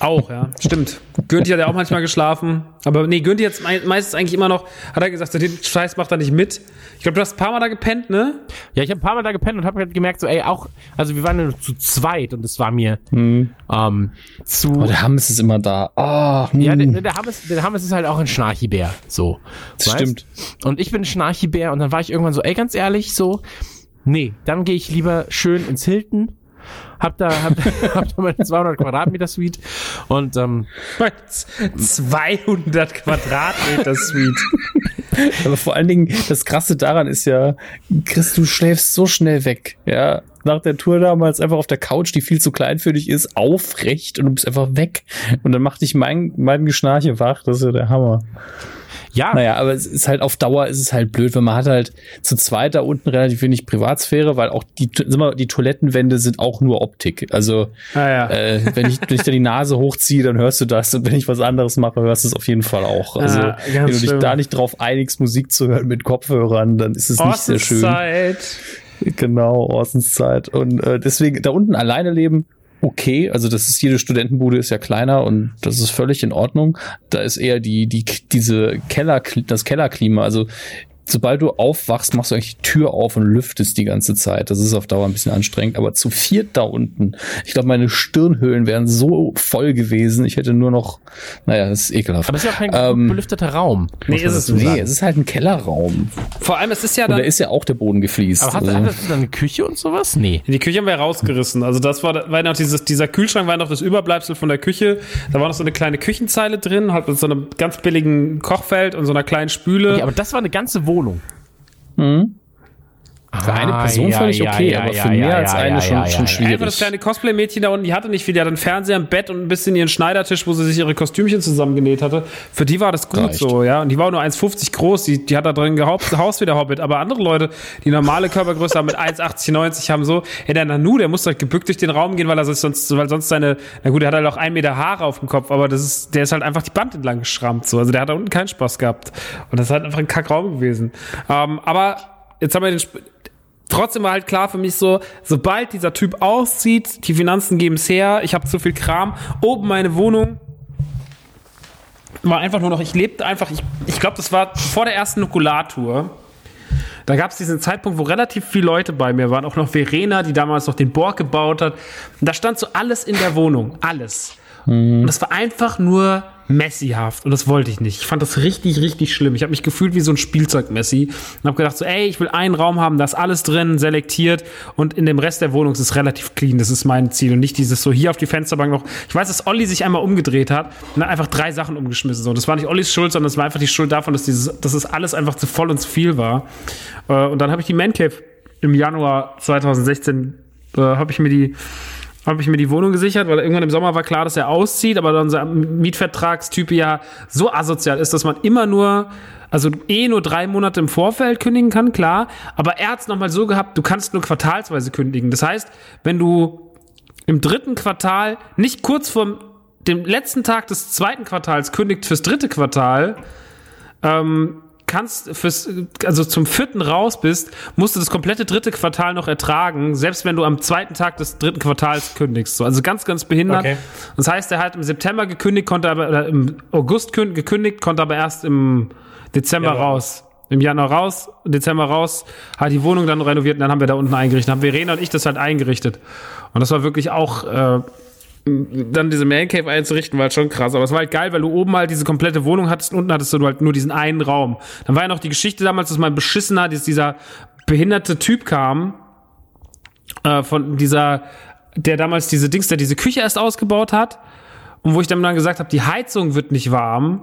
Auch, ja, stimmt. Günti hat ja auch manchmal geschlafen. Aber nee, Günti jetzt mei- meistens eigentlich immer noch, hat er gesagt, so, den Scheiß macht er nicht mit. Ich glaube, du hast ein paar Mal da gepennt, ne? Ja, ich habe ein paar Mal da gepennt und habe halt gemerkt, so, ey, auch, also wir waren ja nur zu zweit und es war mir ähm, zu. Oh, der Hammes ist immer da. Ah, ja, hm. der, der, Hammes, der Hammes ist halt auch ein Schnarchibär, so. Das weißt? stimmt. Und ich bin ein Schnarchibär und dann war ich irgendwann so, ey, ganz ehrlich, so, nee, dann gehe ich lieber schön ins Hilton, hab da, hab, <laughs> hab da meine 200 Quadratmeter Suite und ähm, 200 Quadratmeter Suite. <laughs> Aber vor allen Dingen, das Krasse daran ist ja, Chris, du schläfst so schnell weg. Ja, nach der Tour damals einfach auf der Couch, die viel zu klein für dich ist, aufrecht und du bist einfach weg. Und dann macht dich mein, mein Geschnarche wach. Das ist ja der Hammer. Ja, Naja, aber es ist halt auf Dauer ist es halt blöd, weil man hat halt zu zweit da unten relativ wenig Privatsphäre, weil auch die, sag mal, die Toilettenwände sind auch nur Optik. Also Ah, ja. äh, wenn ich, wenn ich da die Nase hochziehe, dann hörst du das und wenn ich was anderes mache, hörst du es auf jeden Fall auch. Also Ah, wenn du dich schlimm. da nicht drauf einigst, Musik zu hören mit Kopfhörern, dann ist es nicht sehr schön. Orstenszeit. Genau, Orstenszeit. Und äh, deswegen da unten alleine leben, okay. Also das ist jede Studentenbude ist ja kleiner und das ist völlig in Ordnung. Da ist eher die die diese Keller das Kellerklima. Also sobald du aufwachst, machst du eigentlich die Tür auf und lüftest die ganze Zeit. Das ist auf Dauer ein bisschen anstrengend. Aber zu viert da unten, ich glaube, meine Stirnhöhlen wären so voll gewesen. Ich hätte nur noch, naja, das ist ekelhaft. aber es ist ja auch kein Ähm, gut belüfteter Raum. Nee, ist es Nee, sagen. es ist halt ein Kellerraum. Vor allem, es ist ja Und da dann. ist ja auch der Boden gefliest. Aber hat, also. hat das dann eine Küche und sowas? Nee. Die Küche haben wir rausgerissen. Also das war, war noch dieses, dieser Kühlschrank war noch das Überbleibsel von der Küche. Da war noch so eine kleine Küchenzeile drin, halt mit so einem ganz billigen Kochfeld und so einer kleinen Spüle. Okay, aber das war eine ganze Wohnung. 不嗯？Für eine Ah, Person ja, völlig ja, okay, ja, aber ja, für mehr ja, als ja, eine ja, schon, ja, schon ja. schwierig. Einfach das kleine Cosplay-Mädchen da unten, die hatte nicht viel, die hatte einen Fernseher, ein Bett und ein bisschen ihren Schneidertisch, wo sie sich ihre Kostümchen zusammengenäht hatte. Für die war das gut Reicht. so, ja. Und die war auch nur 1,50 groß, die, die hat da drin gehaupt, <laughs> Haus wie der Hobbit. Aber andere Leute, die normale Körpergröße haben mit 1,80, 90, haben so, ey, der Nanu, der muss halt gebückt durch den Raum gehen, weil er sich sonst, weil sonst seine, na gut, der hat halt auch einen Meter Haare auf dem Kopf, aber das ist, der ist halt einfach die Band entlang geschrammt, so. Also der hat da unten keinen Spaß gehabt. Und das ist halt einfach ein Kackraum gewesen. Ähm, aber jetzt haben wir den, Sp- trotzdem war halt klar für mich so, sobald dieser Typ auszieht, die Finanzen geben es her, ich habe zu viel Kram, oben meine Wohnung war einfach nur noch, ich lebte einfach, ich, ich glaube, das war vor der ersten Nukulartour. Da gab es diesen Zeitpunkt, wo relativ viele Leute bei mir waren, auch noch Verena, die damals noch den Borg gebaut hat. Und da stand so alles in der Wohnung, alles. Und das war einfach nur Messi-haft und das wollte ich nicht. Ich fand das richtig, richtig schlimm. Ich habe mich gefühlt wie so ein Spielzeug-Messi und habe gedacht so, ey, ich will einen Raum haben, da ist alles drin, selektiert und in dem Rest der Wohnung ist es relativ clean. Das ist mein Ziel und nicht dieses so hier auf die Fensterbank noch. Ich weiß, dass Olli sich einmal umgedreht hat und hat einfach drei Sachen umgeschmissen. So, das war nicht Ollis Schuld, sondern es war einfach die Schuld davon, dass dieses, dass es alles einfach zu voll und zu viel war. Äh, Und dann habe ich die Man im Januar 2016 äh, habe ich mir die habe ich mir die Wohnung gesichert, weil irgendwann im Sommer war klar, dass er auszieht, aber unser Mietvertragstyp ja so asozial ist, dass man immer nur, also eh nur drei Monate im Vorfeld kündigen kann, klar, aber er hat es nochmal so gehabt, du kannst nur quartalsweise kündigen. Das heißt, wenn du im dritten Quartal nicht kurz vor dem letzten Tag des zweiten Quartals kündigt fürs dritte Quartal, ähm, kannst fürs, also zum vierten raus bist, musst du das komplette dritte Quartal noch ertragen, selbst wenn du am zweiten Tag des dritten Quartals kündigst. So, also ganz, ganz behindert. Okay. Das heißt, er hat im September gekündigt, konnte aber, oder im August kün- gekündigt, konnte aber erst im Dezember raus. Im Januar raus, Dezember raus, hat die Wohnung dann renoviert und dann haben wir da unten eingerichtet. Haben Verena und ich das halt eingerichtet. Und das war wirklich auch, äh, dann diese Man Cave einzurichten, war halt schon krass. Aber es war halt geil, weil du oben halt diese komplette Wohnung hattest und unten hattest du halt nur diesen einen Raum. Dann war ja noch die Geschichte damals, dass mein beschissener, dass dieser behinderte Typ kam, äh, von dieser, der damals diese Dings, der diese Küche erst ausgebaut hat. Und wo ich dann, dann gesagt habe, die Heizung wird nicht warm.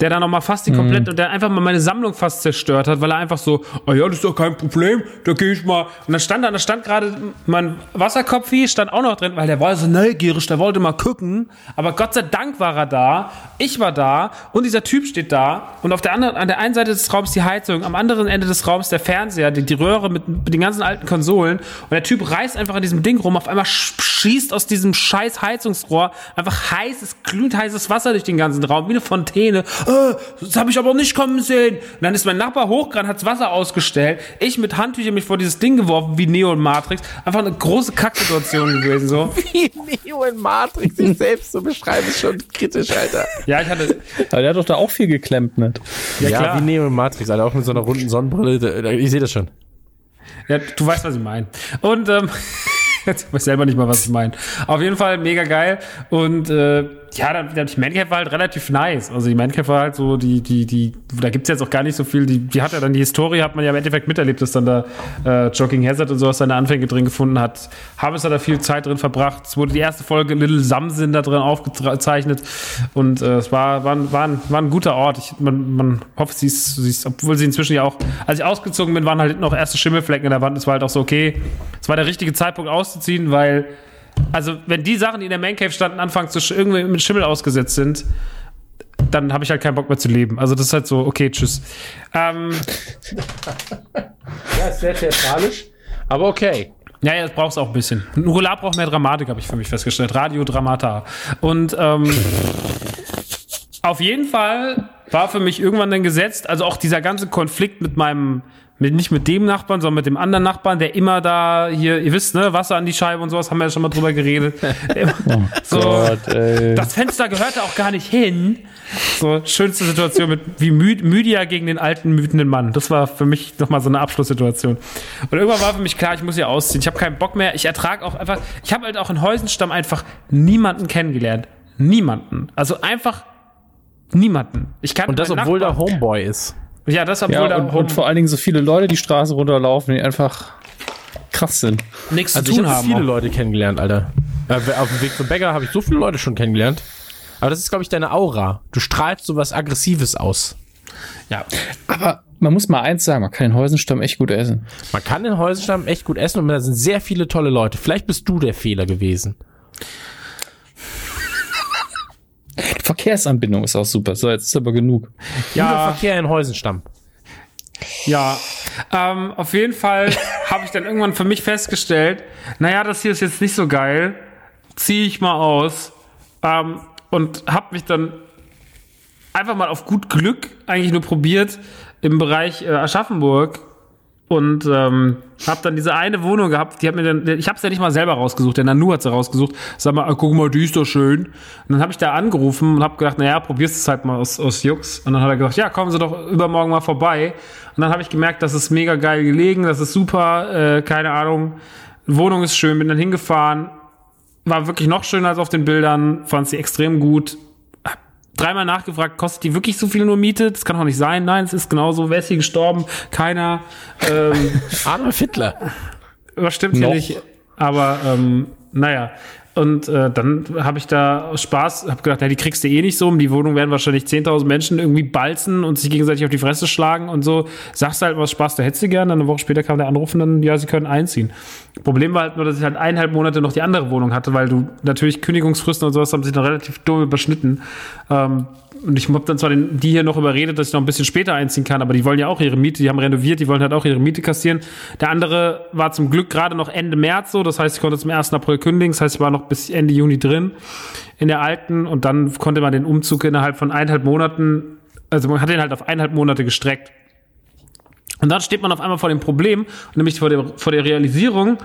Der dann noch mal fast die komplette, und der einfach mal meine Sammlung fast zerstört hat, weil er einfach so, oh ja, das ist doch kein Problem, da gehe ich mal. Und dann stand da, da stand gerade mein Wasserkopf hier, stand auch noch drin, weil der war so neugierig, der wollte mal gucken. Aber Gott sei Dank war er da, ich war da und dieser Typ steht da und auf der anderen, an der einen Seite des Raums die Heizung, am anderen Ende des Raums der Fernseher, die, die Röhre mit, mit den ganzen alten Konsolen und der Typ reißt einfach an diesem Ding rum, auf einmal sch- schießt aus diesem scheiß Heizungsrohr einfach heißes, glühend heißes Wasser durch den ganzen Raum, wie eine Fontäne. Äh, das habe ich aber nicht kommen sehen. Und dann ist mein Nachbar hochgerannt, hat's Wasser ausgestellt. Ich mit Handtüchern mich vor dieses Ding geworfen, wie Neo und Matrix. Einfach eine große Kacksituation gewesen, so. <laughs> Wie Neo in Matrix sich selbst so beschreiben, ist schon kritisch, Alter. Ja, ich hatte, Aber der hat doch da auch viel geklemmt, nicht? ja, Ja, klar. wie Neo in Matrix, Alter, auch mit so einer runden Sonnenbrille. Ich sehe das schon. Ja, du weißt, was ich meine. Und ähm, <laughs> jetzt weiß selber nicht mal, was ich meine. Auf jeden Fall mega geil. Und äh, ja, dann, die Mancave war halt relativ nice. Also die Mancave war halt so, die, die, die, da gibt's jetzt auch gar nicht so viel. Die, die hat ja dann die Historie, hat man ja im Endeffekt miterlebt, dass dann da äh, Jogging Hazard und sowas seine Anfänge drin gefunden hat. Habes hat da viel Zeit drin verbracht. Es wurde die erste Folge Little Samsin da drin aufgezeichnet. Und äh, es war, war, war, ein, war ein guter Ort. Ich, man, man hofft, sie ist, obwohl sie inzwischen ja auch, als ich ausgezogen bin, waren halt noch erste Schimmelflecken in der Wand. Es war halt auch so, okay, es war der richtige Zeitpunkt auszuziehen, weil, also wenn die Sachen, die in der Man Cave standen, anfangen zu irgendwie mit Schimmel ausgesetzt sind, dann habe ich halt keinen Bock mehr zu leben. Also das ist halt so, okay, tschüss. Ähm, Ja, ist sehr theatralisch. Aber okay. ja, ja, das braucht auch ein bisschen. Ein Nukular braucht mehr Dramatik, habe ich für mich festgestellt. Radiodramata. Und ähm, auf jeden Fall war für mich irgendwann dann gesetzt, also auch dieser ganze Konflikt mit meinem, mit, nicht mit dem Nachbarn, sondern mit dem anderen Nachbarn, der immer da hier, ihr wisst, ne, Wasser an die Scheibe und sowas, haben wir ja schon mal drüber geredet. <laughs> Der immer- so, ey. das Fenster gehörte auch gar nicht hin. So, schönste Situation mit wie Mü Mydia gegen den alten wütenden Mann. Das war für mich nochmal so eine Abschlusssituation. Und irgendwann war für mich klar, ich muss hier ausziehen. Ich habe keinen Bock mehr. Ich ertrage auch einfach, ich habe halt auch in Heusenstamm einfach niemanden kennengelernt. Niemanden. Also einfach niemanden. Ich kann Und das, obwohl der Nachbarn- Homeboy ist. Ja, das obwohl Ja, da und, und vor allen Dingen so viele Leute die Straße runterlaufen, die einfach krass sind. nichts Also zu ich tun habe haben. viele auch. Leute kennengelernt, Alter. Äh, auf dem Weg zum Bäcker habe ich so viele Leute schon kennengelernt. Aber das ist, glaube ich, deine Aura. Du strahlst so was Aggressives aus. Ja. Aber man muss mal eins sagen, man kann in Heusenstamm echt gut essen. Man kann in Häusenstamm echt gut essen und da sind sehr viele tolle Leute. Vielleicht bist du der Fehler gewesen. Die Verkehrsanbindung ist auch super. So, jetzt ist aber genug. Ja. Verkehr in Häusenstamm. Ja, ähm, auf jeden Fall <laughs> habe ich dann irgendwann für mich festgestellt, naja, das hier ist jetzt nicht so geil, ziehe ich mal aus ähm, und habe mich dann einfach mal auf gut Glück eigentlich nur probiert im Bereich äh, Aschaffenburg und ähm, habe dann diese eine Wohnung gehabt, die hat mir dann, ich habe es ja nicht mal selber rausgesucht, der Nanu hat sie rausgesucht. Sag mal, guck mal, die ist doch schön. Und dann habe ich da angerufen und habe gedacht, naja, probierst es halt mal aus, aus Jux. Und dann hat er gesagt, ja, kommen Sie doch übermorgen mal vorbei. Und dann habe ich gemerkt, das ist mega geil gelegen, das ist super, äh, keine Ahnung, Wohnung ist schön, bin dann hingefahren, war wirklich noch schöner als auf den Bildern, fand sie extrem gut. Dreimal nachgefragt, kostet die wirklich so viel nur Miete? Das kann doch nicht sein. Nein, es ist genauso. Wer ist hier gestorben? Keiner. Ähm, <laughs> Adolf Hitler. das stimmt hier Noch. nicht. Aber ähm, naja. Und äh, dann habe ich da Spaß, habe gedacht, na, die kriegst du eh nicht so. Um die Wohnung werden wahrscheinlich 10.000 Menschen irgendwie balzen und sich gegenseitig auf die Fresse schlagen und so. Sagst halt was Spaß, da hättest du gern. Dann eine Woche später kam der Anruf und dann, ja, sie können einziehen. Problem war halt nur, dass ich halt eineinhalb Monate noch die andere Wohnung hatte, weil du natürlich Kündigungsfristen und sowas haben sich dann relativ dumm überschnitten. Ähm, und ich habe dann zwar den, die hier noch überredet, dass ich noch ein bisschen später einziehen kann, aber die wollen ja auch ihre Miete, die haben renoviert, die wollen halt auch ihre Miete kassieren. Der andere war zum Glück gerade noch Ende März so, das heißt, ich konnte zum 1. April kündigen, das heißt, ich war noch bis Ende Juni drin in der alten und dann konnte man den Umzug innerhalb von eineinhalb Monaten, also man hat den halt auf eineinhalb Monate gestreckt. Und dann steht man auf einmal vor dem Problem, nämlich vor der, vor der Realisierung,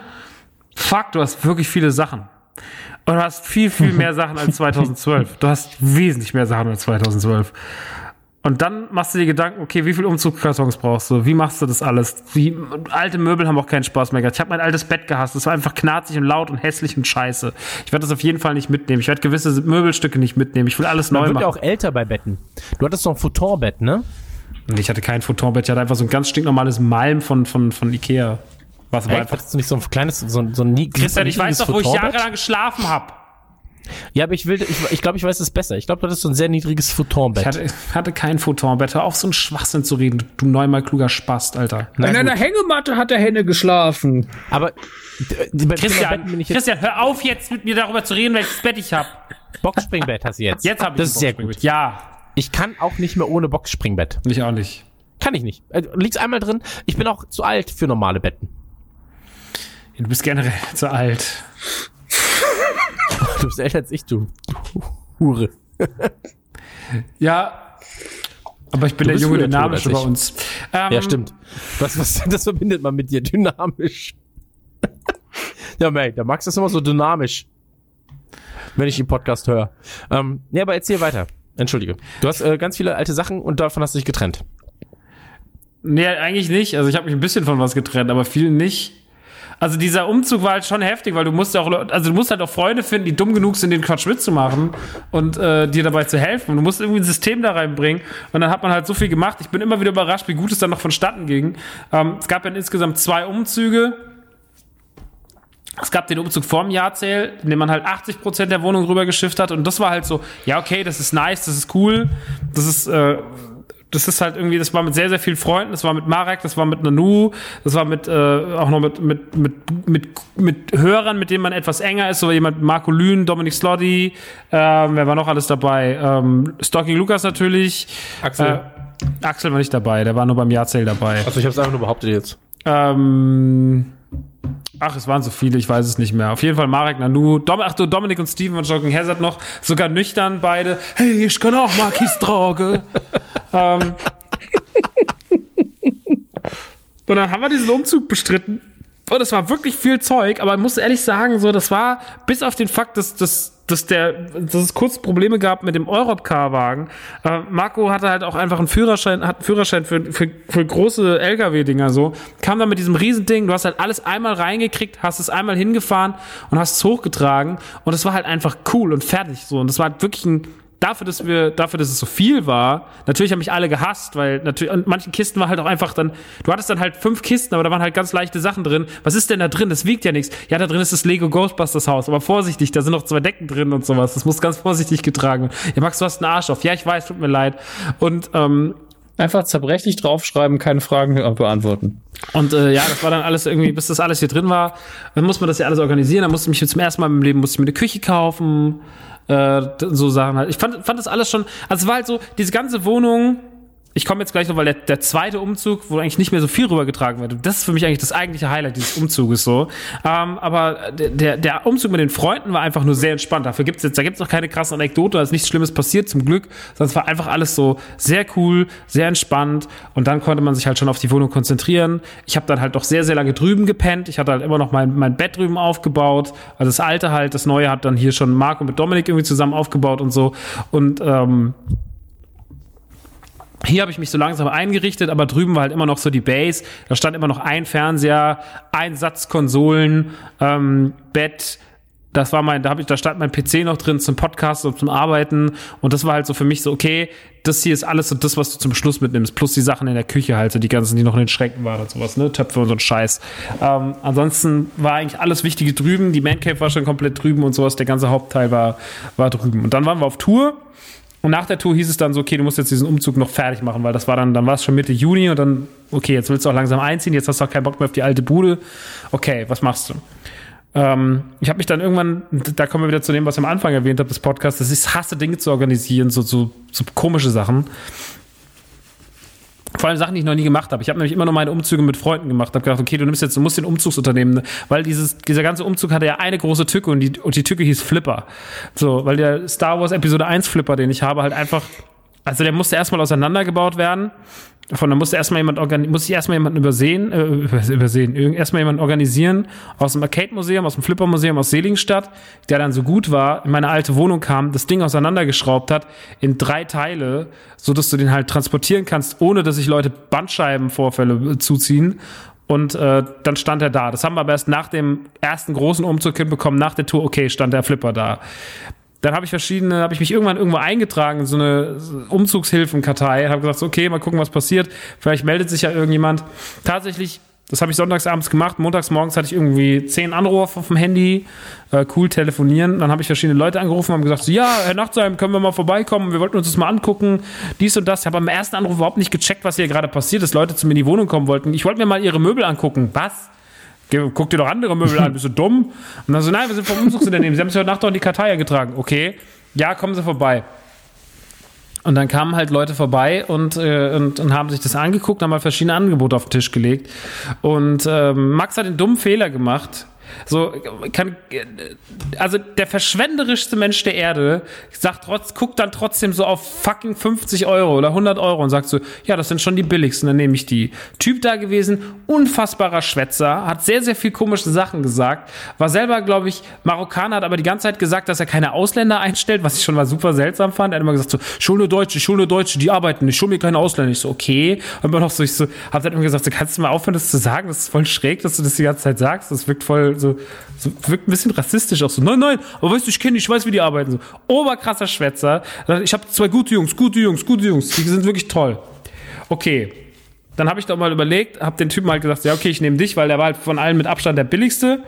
fuck, du hast wirklich viele Sachen. Und du hast viel, viel mehr Sachen als 2012. <laughs> Du hast wesentlich mehr Sachen als 2012. Und dann machst du dir Gedanken, okay, wie viel Umzugskartons brauchst du? Wie machst du das alles? Wie, alte Möbel haben auch keinen Spaß mehr gehabt. Ich habe mein altes Bett gehasst. Das war einfach knarzig und laut und hässlich und scheiße. Ich werde das auf jeden Fall nicht mitnehmen. Ich werde gewisse Möbelstücke nicht mitnehmen. Ich will alles Man neu wird machen. ja auch älter bei Betten. Du hattest doch ein Futonbett, ne? Ich hatte kein Futonbett. Ich hatte einfach so ein ganz stinknormales Malm von, von, von Ikea. Was aber Hey, einfach hattest du nicht so ein kleines, so, ein- so ein nie, Christian, ich weiß doch, wo ich jahrelang geschlafen habe. Ja, aber ich will, ich, ich glaube, ich weiß es besser. Ich glaube, du hattest so ein sehr niedriges Ich Futonbett. hatte, hatte kein Futonbett. Hör auf, so einen Schwachsinn zu reden, du neunmal kluger Spast, Alter. Na In gut. einer Hängematte hat der Henne geschlafen. Aber Betten Christian, ich Christian, hör auf jetzt mit mir darüber zu reden, welches Bett ich habe. Boxspringbett hast du jetzt. Jetzt habe ich Das ein ist sehr gut. Ja, Ich kann auch nicht mehr ohne Boxspringbett. ich auch nicht. Kann ich nicht. Äh, Liegt's einmal drin. Ich bin auch zu alt für normale Betten. Du bist generell zu alt. Du bist älter als ich, du. du Hure. Ja, aber ich bin der junge Dynamische bei uns. Ähm, Ja, stimmt. Was, was, <laughs> das verbindet man mit dir. Dynamisch. ja, Mate, der Max ist immer so dynamisch. Wenn ich den Podcast höre. Ähm, ja, aber erzähl weiter. Entschuldige. Du hast äh, ganz viele alte Sachen und davon hast du dich getrennt. Nee, eigentlich nicht. Also ich habe mich ein bisschen von was getrennt, aber viel nicht. Also dieser Umzug war halt schon heftig, weil du musst ja auch, also du musst halt auch Freunde finden, die dumm genug sind, den Quatsch mitzumachen und äh, dir dabei zu helfen. Und du musst irgendwie ein System da reinbringen. Und dann hat man halt so viel gemacht. Ich bin immer wieder überrascht, wie gut es dann noch vonstatten ging. Ähm, es gab dann insgesamt zwei Umzüge. Es gab den Umzug vorm Jahrzähl, in dem man halt 80% der Wohnung rüber geschifft hat. Und das war halt so, ja, okay, das ist nice, das ist cool, das ist äh, das ist halt irgendwie, das war mit sehr, sehr vielen Freunden, das war mit Marek, das war mit Nanu, das war mit, äh, auch noch mit, mit, mit, mit, mit Hörern, mit denen man etwas enger ist, so jemand, Marco Lühn, Dominik Slotty, ähm, wer war noch alles dabei? Ähm, Stocking Lukas natürlich. Axel. Äh, Axel war nicht dabei, der war nur beim Jahrzähl dabei. Also ich habe es einfach nur behauptet jetzt. Ähm, ach, es waren so viele, ich weiß es nicht mehr. Auf jeden Fall Marek, Nanu, Dom, ach du, Dominik und Steven von Jogging Hazard noch, sogar nüchtern beide. Hey, ich kann auch Markis Droge. <laughs> ähm, und dann haben wir diesen Umzug bestritten. Und es war wirklich viel Zeug, aber ich muss ehrlich sagen, so, das war bis auf den Fakt, dass, dass, dass, der, dass es kurz Probleme gab mit dem Europcar-Wagen. Äh, Marco hatte halt auch einfach einen Führerschein, hat einen Führerschein für, für, für große LKW-Dinger so. Kam dann mit diesem Riesending, du hast halt alles einmal reingekriegt, hast es einmal hingefahren und hast es hochgetragen. Und es war halt einfach cool und fertig so. Und das war halt wirklich ein dafür, dass wir, dafür, dass es so viel war, natürlich haben mich alle gehasst, weil natürlich, und manchen Kisten war halt auch einfach dann, du hattest dann halt fünf Kisten, aber da waren halt ganz leichte Sachen drin. Was ist denn da drin? Das wiegt ja nichts. Ja, da drin ist das Lego Ghostbusters Haus, aber vorsichtig, da sind noch zwei Decken drin und sowas. Das muss ganz vorsichtig getragen werden. Ja, Max, du hast einen Arsch auf. Ja, ich weiß, tut mir leid. Und, ähm, Einfach zerbrechlich draufschreiben, keine Fragen beantworten. und äh, ja, das war dann alles irgendwie, bis das alles hier drin war, dann muss man das ja alles organisieren. Dann musste ich mich zum ersten Mal im Leben musste ich mir eine Küche kaufen, äh, so Sachen halt. Ich fand, fand das alles schon, also es war halt so, diese ganze Wohnung, ich komme jetzt gleich noch, weil der, der zweite Umzug, wo eigentlich nicht mehr so viel rübergetragen wird, das ist für mich eigentlich das eigentliche Highlight dieses Umzuges so. Ähm, aber der, der, Umzug mit den Freunden war einfach nur sehr entspannt. Dafür gibt's jetzt, da gibt's noch keine krasse Anekdote, da ist nichts Schlimmes passiert, zum Glück, es war einfach alles so sehr cool, sehr entspannt und dann konnte man sich halt schon auf die Wohnung konzentrieren. Ich habe dann halt doch sehr, sehr lange drüben gepennt. Ich hatte halt immer noch mein, mein Bett drüben aufgebaut. Also das alte halt, das neue hat dann hier schon Marco mit Dominik irgendwie zusammen aufgebaut und so. Und ähm, hier habe ich mich so langsam eingerichtet, aber drüben war halt immer noch so die Base. Da stand immer noch ein Fernseher, ein Satz Konsolen, ähm, Bett. Das war mein, da habe ich, da stand mein PC noch drin zum Podcast und zum Arbeiten. Und das war halt so für mich so, okay, das hier ist alles so das, was du zum Schluss mitnimmst. Plus die Sachen in der Küche halt, so die ganzen, die noch in den Schränken waren und sowas, ne? Töpfe und so ein Scheiß. Ähm, ansonsten war eigentlich alles Wichtige drüben. Die Mancave war schon komplett drüben und sowas. Der ganze Hauptteil war, war drüben. Und dann waren wir auf Tour. Und nach der Tour hieß es dann so, okay, du musst jetzt diesen Umzug noch fertig machen, weil das war dann, dann war es schon Mitte Juni und dann, okay, jetzt willst du auch langsam einziehen, jetzt hast du auch keinen Bock mehr auf die alte Bude. Okay, was machst du? Ähm, ich habe mich dann irgendwann, da kommen wir wieder zu dem, was ich am Anfang erwähnt habe, des Podcasts, das ist hasse Dinge zu organisieren, so, so, so komische Sachen. Vor allem Sachen, die ich noch nie gemacht habe. Ich habe nämlich immer nur meine Umzüge mit Freunden gemacht. Habe gedacht, okay, du nimmst jetzt, du musst den Umzugsunternehmen, weil dieses, dieser ganze Umzug hatte ja eine große Tücke und die, und die Tücke hieß Flipper. So, weil der Star Wars Episode 1 Flipper, den ich habe, halt einfach, also der musste erstmal auseinandergebaut werden. Von da musste erstmal jemand musste ich erstmal jemanden übersehen, äh, übersehen, erstmal jemanden organisieren aus dem Arcade-Museum, aus dem Flipper-Museum aus Selingstadt, der dann so gut war, in meine alte Wohnung kam, das Ding auseinandergeschraubt hat in drei Teile, so dass du den halt transportieren kannst, ohne dass sich Leute Bandscheibenvorfälle äh, zuziehen. Und äh, dann stand er da. Das haben wir aber erst nach dem ersten großen Umzug hinbekommen, nach der Tour, okay, stand der Flipper da. Dann habe ich verschiedene, habe ich mich irgendwann irgendwo eingetragen in so eine Umzugshilfenkartei, habe gesagt, so, okay, mal gucken, was passiert. Vielleicht meldet sich ja irgendjemand. Tatsächlich, das habe ich sonntags abends gemacht. Montags morgens hatte ich irgendwie zehn Anrufe dem Handy, äh, cool telefonieren. Dann habe ich verschiedene Leute angerufen, haben gesagt, so, ja, Herr Nachtsheim, können wir mal vorbeikommen? Wir wollten uns das mal angucken, dies und das. Ich habe am ersten Anruf überhaupt nicht gecheckt, was hier gerade passiert ist. Leute zu mir in die Wohnung kommen wollten. Ich wollte mir mal ihre Möbel angucken. Was? Guck dir doch andere Möbel an, bist du dumm? Und dann so, nein, wir sind vom Umzugsunternehmen. Sie haben sich heute Nacht doch in die Kartei eingetragen. Okay, ja, kommen Sie vorbei. Und dann kamen halt Leute vorbei und, äh, und, und haben sich das angeguckt, haben mal verschiedene Angebote auf den Tisch gelegt. Und ähm, Max hat den dummen Fehler gemacht. So, kann, also der verschwenderischste Mensch der Erde sagt trotz, guckt dann trotzdem so auf fucking 50 Euro oder 100 Euro und sagt so, ja, das sind schon die billigsten, dann nehme ich die. Typ da gewesen, unfassbarer Schwätzer, hat sehr, sehr viel komische Sachen gesagt, war selber, glaube ich, Marokkaner, hat aber die ganze Zeit gesagt, dass er keine Ausländer einstellt, was ich schon mal super seltsam fand. Er hat immer gesagt so, schul nur Deutsche, schul nur Deutsche, die arbeiten nicht, schul mir keine Ausländer. Ich so, okay. Und immer noch so, ich so, hab dann immer gesagt, so, kannst du mal aufhören, das zu sagen? Das ist voll schräg, dass du das die ganze Zeit sagst. Das wirkt voll so, so wirkt ein bisschen rassistisch auch so. Nein, nein, aber weißt du, ich kenne ich weiß, wie die arbeiten. So, oberkrasser Schwätzer. Ich habe zwei gute Jungs, gute Jungs, gute Jungs, die sind wirklich toll. Okay. Dann habe ich doch mal überlegt, habe den Typen halt gesagt, ja, okay, ich nehme dich, weil der war halt von allen mit Abstand der billigste.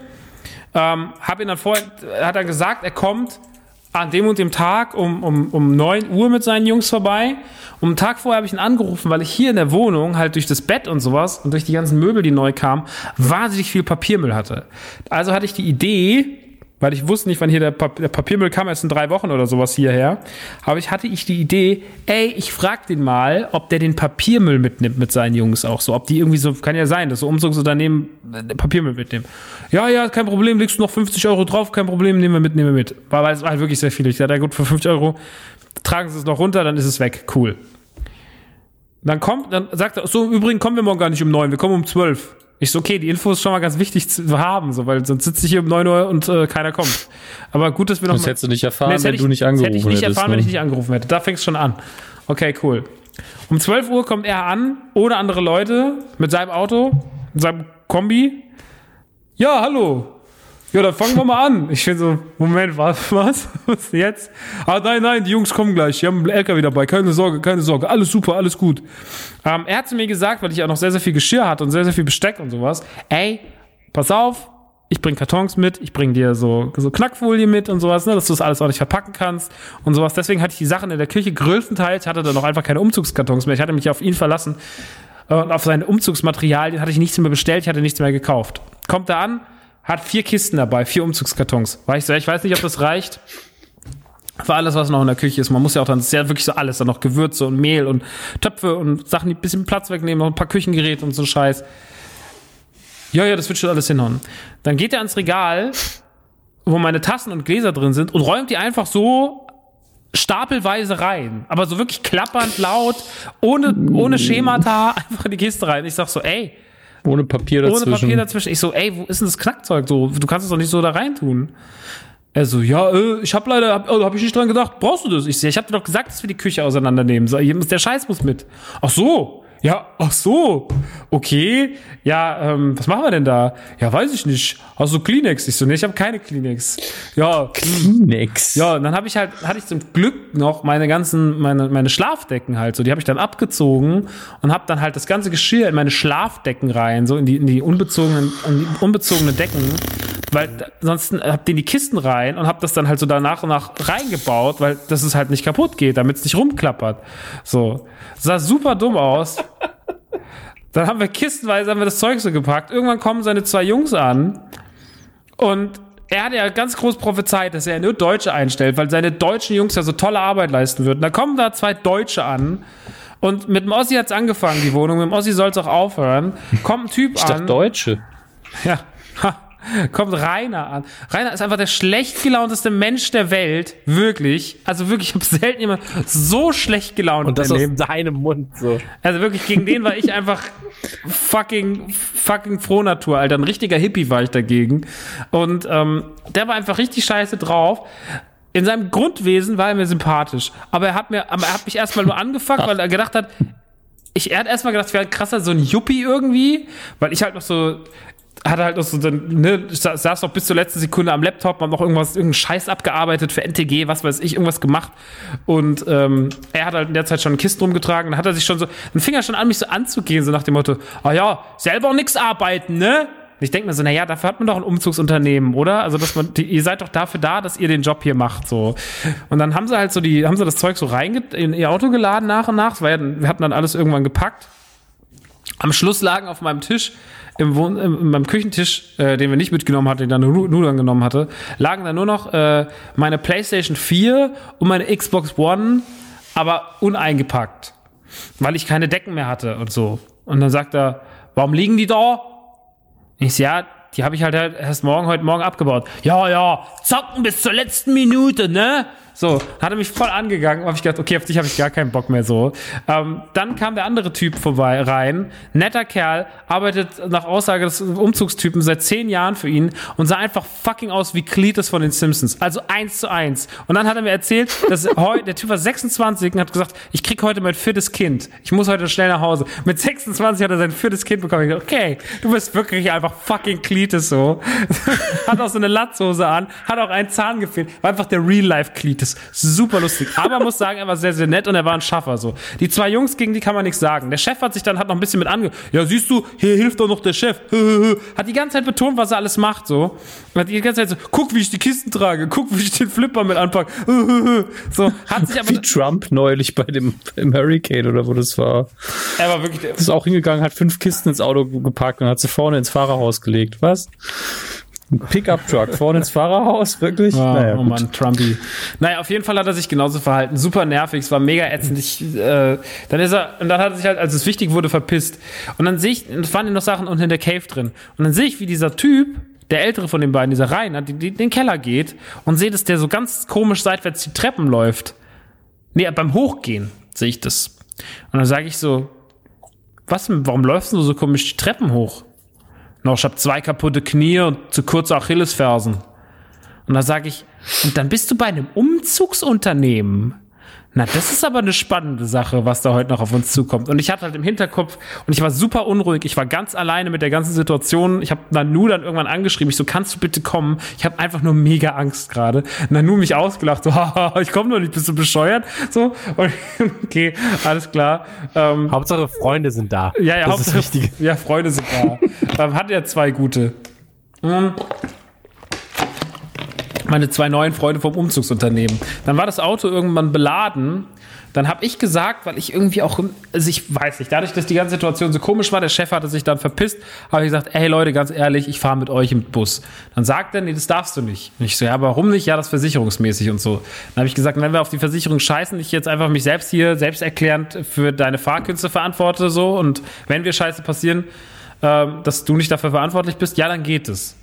Ähm, hab ihn dann vorher, er hat dann gesagt, er kommt, an dem und dem Tag um, um, um 9 Uhr mit seinen Jungs vorbei. Um einen Tag vorher habe ich ihn angerufen, weil ich hier in der Wohnung halt durch das Bett und sowas und durch die ganzen Möbel, die neu kamen, wahnsinnig viel Papiermüll hatte. Also hatte ich die Idee, weil ich wusste nicht, wann hier der, Pap der Papiermüll kam, erst in drei Wochen oder sowas hierher, aber ich hatte ich die Idee, ey, ich frag den mal, ob der den Papiermüll mitnimmt mit seinen Jungs auch so, ob die irgendwie so, kann ja sein, dass so Umzugsunternehmen äh, Papiermüll mitnehmen. Ja, ja, kein Problem, legst du noch 50 Euro drauf, kein Problem, nehmen wir mit, nehmen wir mit. Weil weil es war halt wirklich sehr viel. Ich dachte, ja gut, für 50 Euro tragen sie es noch runter, dann ist es weg, cool. Dann kommt, dann sagt er, so, im Übrigen kommen wir morgen gar nicht um neun, wir kommen um zwölf. Ich so, okay, die Info ist schon mal ganz wichtig zu haben, so, weil sonst sitze ich hier um 9 Uhr und äh, keiner kommt. Aber gut, dass wir noch Das mal- hättest du nicht erfahren, das wenn hätte du ich- nicht angerufen hätte ich nicht hättest, erfahren, ne? wenn ich nicht angerufen hätte. Da fängt's schon an. Okay, cool. Um 12 Uhr kommt er an, ohne andere Leute, mit seinem Auto, mit seinem Kombi. Ja, hallo. Ja, dann fangen wir mal an. Ich bin so, Moment, was, <laughs> was? Was jetzt? Ah, nein, nein, die Jungs kommen gleich. Die haben einen LKW dabei. Keine Sorge, keine Sorge. Alles super, alles gut. Ähm, er hat zu mir gesagt, weil ich auch noch sehr, sehr viel Geschirr hatte und sehr, sehr viel Besteck und sowas. Ey, pass auf, ich bring Kartons mit, ich bring dir so, so Knackfolie mit und sowas, ne, dass du das alles ordentlich verpacken kannst und sowas. Deswegen hatte ich die Sachen in der Küche größtenteils, hatte dann noch einfach keine Umzugskartons mehr. Ich hatte mich auf ihn verlassen und auf seine Umzugsmaterialien hatte ich nichts mehr bestellt, ich hatte nichts mehr gekauft. Kommt er an, hat vier Kisten dabei, vier Umzugskartons. War ich so, ich weiß nicht, ob das reicht für alles, was noch in der Küche ist. Man muss ja auch dann, ist ja wirklich so alles, dann noch Gewürze und Mehl und Töpfe und Sachen, die ein bisschen Platz wegnehmen, noch ein paar Küchengeräte und so Scheiß. Ja, ja, das wird schon alles hinhauen. Dann geht er ans Regal, wo meine Tassen und Gläser drin sind und räumt die einfach so stapelweise rein. Aber so wirklich klappernd laut, ohne, ohne Schemata, <laughs> einfach in die Kiste rein. Ich sag so, ey, Ohne Papier ohne dazwischen. Papier dazwischen. Ich so, ey, wo ist denn das Knackzeug? So, du kannst es doch nicht so da reintun. Er so, ja, äh, ich hab leider, hab, oh, hab ich nicht dran gedacht. Brauchst du das? Ich so, ich hab dir doch gesagt, dass wir die Küche auseinandernehmen. So, der Scheiß muss mit. Ach so. Ja, ach so. Okay. Ja, ähm, was machen wir denn da? Ja, weiß ich nicht. Hast du Kleenex? Ich so, nee, ich habe keine Kleenex. Ja, Kleenex. ja, und dann habe ich halt, hatte ich zum Glück noch meine ganzen, meine, meine Schlafdecken halt so, die habe ich dann abgezogen und habe dann halt das ganze Geschirr in meine Schlafdecken rein, so in die, in die unbezogenen, in die unbezogene Decken, weil sonst hab den die Kisten rein und habe das dann halt so da nach und nach reingebaut, weil das es halt nicht kaputt geht, damit es nicht rumklappert. So, sah super dumm aus. Dann haben wir kistenweise haben wir das Zeug so gepackt. Irgendwann kommen seine zwei Jungs an und er hat ja ganz groß prophezeit, dass er nur Deutsche einstellt, weil seine deutschen Jungs ja so tolle Arbeit leisten würden. Da kommen da zwei Deutsche an und mit dem Ossi hat's angefangen, die Wohnung. Mit dem Ossi soll's auch aufhören. Kommt ein Typ Ich dachte an. Deutsche. Ja. Ha. Kommt Rainer an. Rainer ist einfach der schlecht gelaunteste Mensch der Welt. Wirklich. Also wirklich, ich habe selten jemand so schlecht gelaunt Und das aus erlebt. deinem Mund so. Also wirklich, gegen den war ich einfach fucking, fucking Frohnatur, Alter. Ein richtiger Hippie war ich dagegen. Und ähm, der war einfach richtig scheiße drauf. In seinem Grundwesen war er mir sympathisch. Aber er hat mir, aber er hat mich erstmal nur angefuckt, weil er gedacht hat, ich, er hat erstmal gedacht, ich wäre krasser, so ein Yuppie irgendwie, weil ich halt noch so, hatte halt noch so, dann, ne, saß noch bis zur letzten Sekunde am Laptop, hab noch irgendwas, irgendeinen Scheiß abgearbeitet für NTG, was weiß ich, irgendwas gemacht. Und ähm, er hat halt in der Zeit schon Kisten rumgetragen, dann hat er sich schon so, dann fing er schon an, mich so anzugehen, so nach dem Motto, ah ja, selber nix arbeiten, ne? Und ich denke mir so, naja, dafür hat man doch ein Umzugsunternehmen, oder? Also, dass man, die, ihr seid doch dafür da, dass ihr den Job hier macht, so. Und dann haben sie halt so die, haben sie das Zeug so reinge in ihr Auto geladen nach und nach. Das war ja, wir hatten dann alles irgendwann gepackt. Am Schluss lagen auf meinem Tisch, im Wohn im, meinem Küchentisch, äh, den wir nicht mitgenommen hatten, den dann Nudeln genommen hatte, lagen da nur noch äh, meine PlayStation 4 und meine Xbox One, aber uneingepackt, weil ich keine Decken mehr hatte und so. Und dann sagt er, warum liegen die da? Ich so, ja, die habe ich halt erst morgen, heute Morgen abgebaut. Ja, ja, zocken bis zur letzten Minute, ne? So, hat er mich voll angegangen, habe ich gedacht, okay, auf dich habe ich gar keinen Bock mehr so. Ähm, dann kam der andere Typ vorbei rein, netter Kerl, arbeitet nach Aussage des Umzugstypen seit zehn Jahren für ihn und sah einfach fucking aus wie Cletus von den Simpsons, also eins zu eins. Und dann hat er mir erzählt, dass <laughs> der Typ war 26 und hat gesagt, ich krieg heute mein viertes Kind, ich muss heute schnell nach Hause. Mit 26 hat er sein viertes Kind bekommen. Ich dachte, okay, du bist wirklich einfach fucking Cletus so. <laughs> hat auch so eine Latzhose an, hat auch einen Zahn gefehlt, war einfach der Real-Life Cletus das super lustig. Aber muss sagen, er war sehr, sehr nett und er war ein Schaffer, so. Die zwei Jungs, gegen die kann man nichts sagen. Der Chef hat sich dann, hat noch ein bisschen mit ange, ja, siehst du, hier hilft doch noch der Chef. Hat die ganze Zeit betont, was er alles macht, so. Hat die ganze Zeit so, guck, wie ich die Kisten trage, guck, wie ich den Flipper mit anpacke. So, hat sich aber, Wie Trump neulich bei dem Hurricane oder wo das war. er war wirklich, ist auch hingegangen, hat fünf Kisten ins Auto gepackt und hat sie vorne ins Fahrerhaus gelegt. Was? Ein Pickup-Truck vorne ins Fahrerhaus? Wirklich? Ah, naja, oh gut. Mann, Trumpy. Naja, auf jeden Fall hat er sich genauso verhalten. Super nervig, es war mega ätzend. Ich, äh, dann ist er, und dann hat er sich halt, als es wichtig wurde, verpisst. Und dann sehe ich, und waren noch Sachen unten in der Cave drin. Und dann sehe ich, wie dieser Typ, der ältere von den beiden, dieser Rainer, die, die, den Keller geht und sehe, dass der so ganz komisch seitwärts die Treppen läuft. Nee, beim Hochgehen sehe ich das. Und dann sage ich so, was, warum läufst du so komisch die Treppen hoch? Noch, ich habe zwei kaputte Knie und zu kurze Achillesfersen. Und da sage ich, und dann bist du bei einem Umzugsunternehmen. Na, das ist aber eine spannende Sache, was da heute noch auf uns zukommt. Und ich hatte halt im Hinterkopf, und ich war super unruhig, ich war ganz alleine mit der ganzen Situation. Ich habe Nanu dann irgendwann angeschrieben, ich so, kannst du bitte kommen? Ich habe einfach nur mega Angst gerade. Nanu mich ausgelacht, so, <laughs> haha, ich komme noch nicht, bist du bescheuert? So, und, <laughs> okay, alles klar. Ähm, Hauptsache Freunde sind da. ja, ja, das ist Hauptsache- das Wichtige. Ja, Freunde sind da. <laughs> ähm, hat er zwei gute. Mhm. Meine zwei neuen Freunde vom Umzugsunternehmen. Dann war das Auto irgendwann beladen. Dann habe ich gesagt, weil ich irgendwie auch, also ich weiß nicht, dadurch, dass die ganze Situation so komisch war, der Chef hatte sich dann verpisst, habe ich gesagt, ey Leute, ganz ehrlich, ich fahre mit euch im Bus. Dann sagt er, nee, das darfst du nicht. Und ich so, ja, warum nicht? Ja, das versicherungsmäßig und so. Dann habe ich gesagt, wenn wir auf die Versicherung scheißen, ich jetzt einfach mich selbst hier selbsterklärend für deine Fahrkünste verantworte so und wenn wir Scheiße passieren, ähm, dass du nicht dafür verantwortlich bist, ja, dann geht es.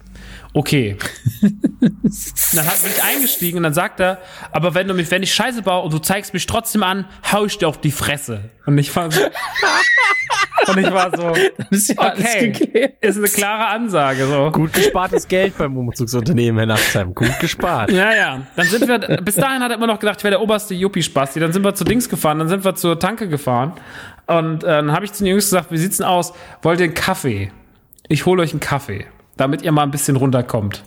Okay. <laughs> dann hat mich eingestiegen und dann sagt er, aber wenn du mich, wenn ich Scheiße baue und du zeigst mich trotzdem an, hau ich dir auf die Fresse. Und ich war so, <laughs> und ich war so, <laughs> ja okay, ist eine klare Ansage, so. Gut gespartes Geld beim Umzugsunternehmen, Herr Nachtsheim. Gut gespart. Ja, ja. Dann sind wir, bis dahin hat er immer noch gedacht, ich wäre der oberste Yuppie-Spasti. Dann sind wir zu Dings gefahren, dann sind wir zur Tanke gefahren. Und äh, dann habe ich zu den Jungs gesagt, wie sieht's denn aus? Wollt ihr einen Kaffee? Ich hole euch einen Kaffee, damit ihr mal ein bisschen runterkommt.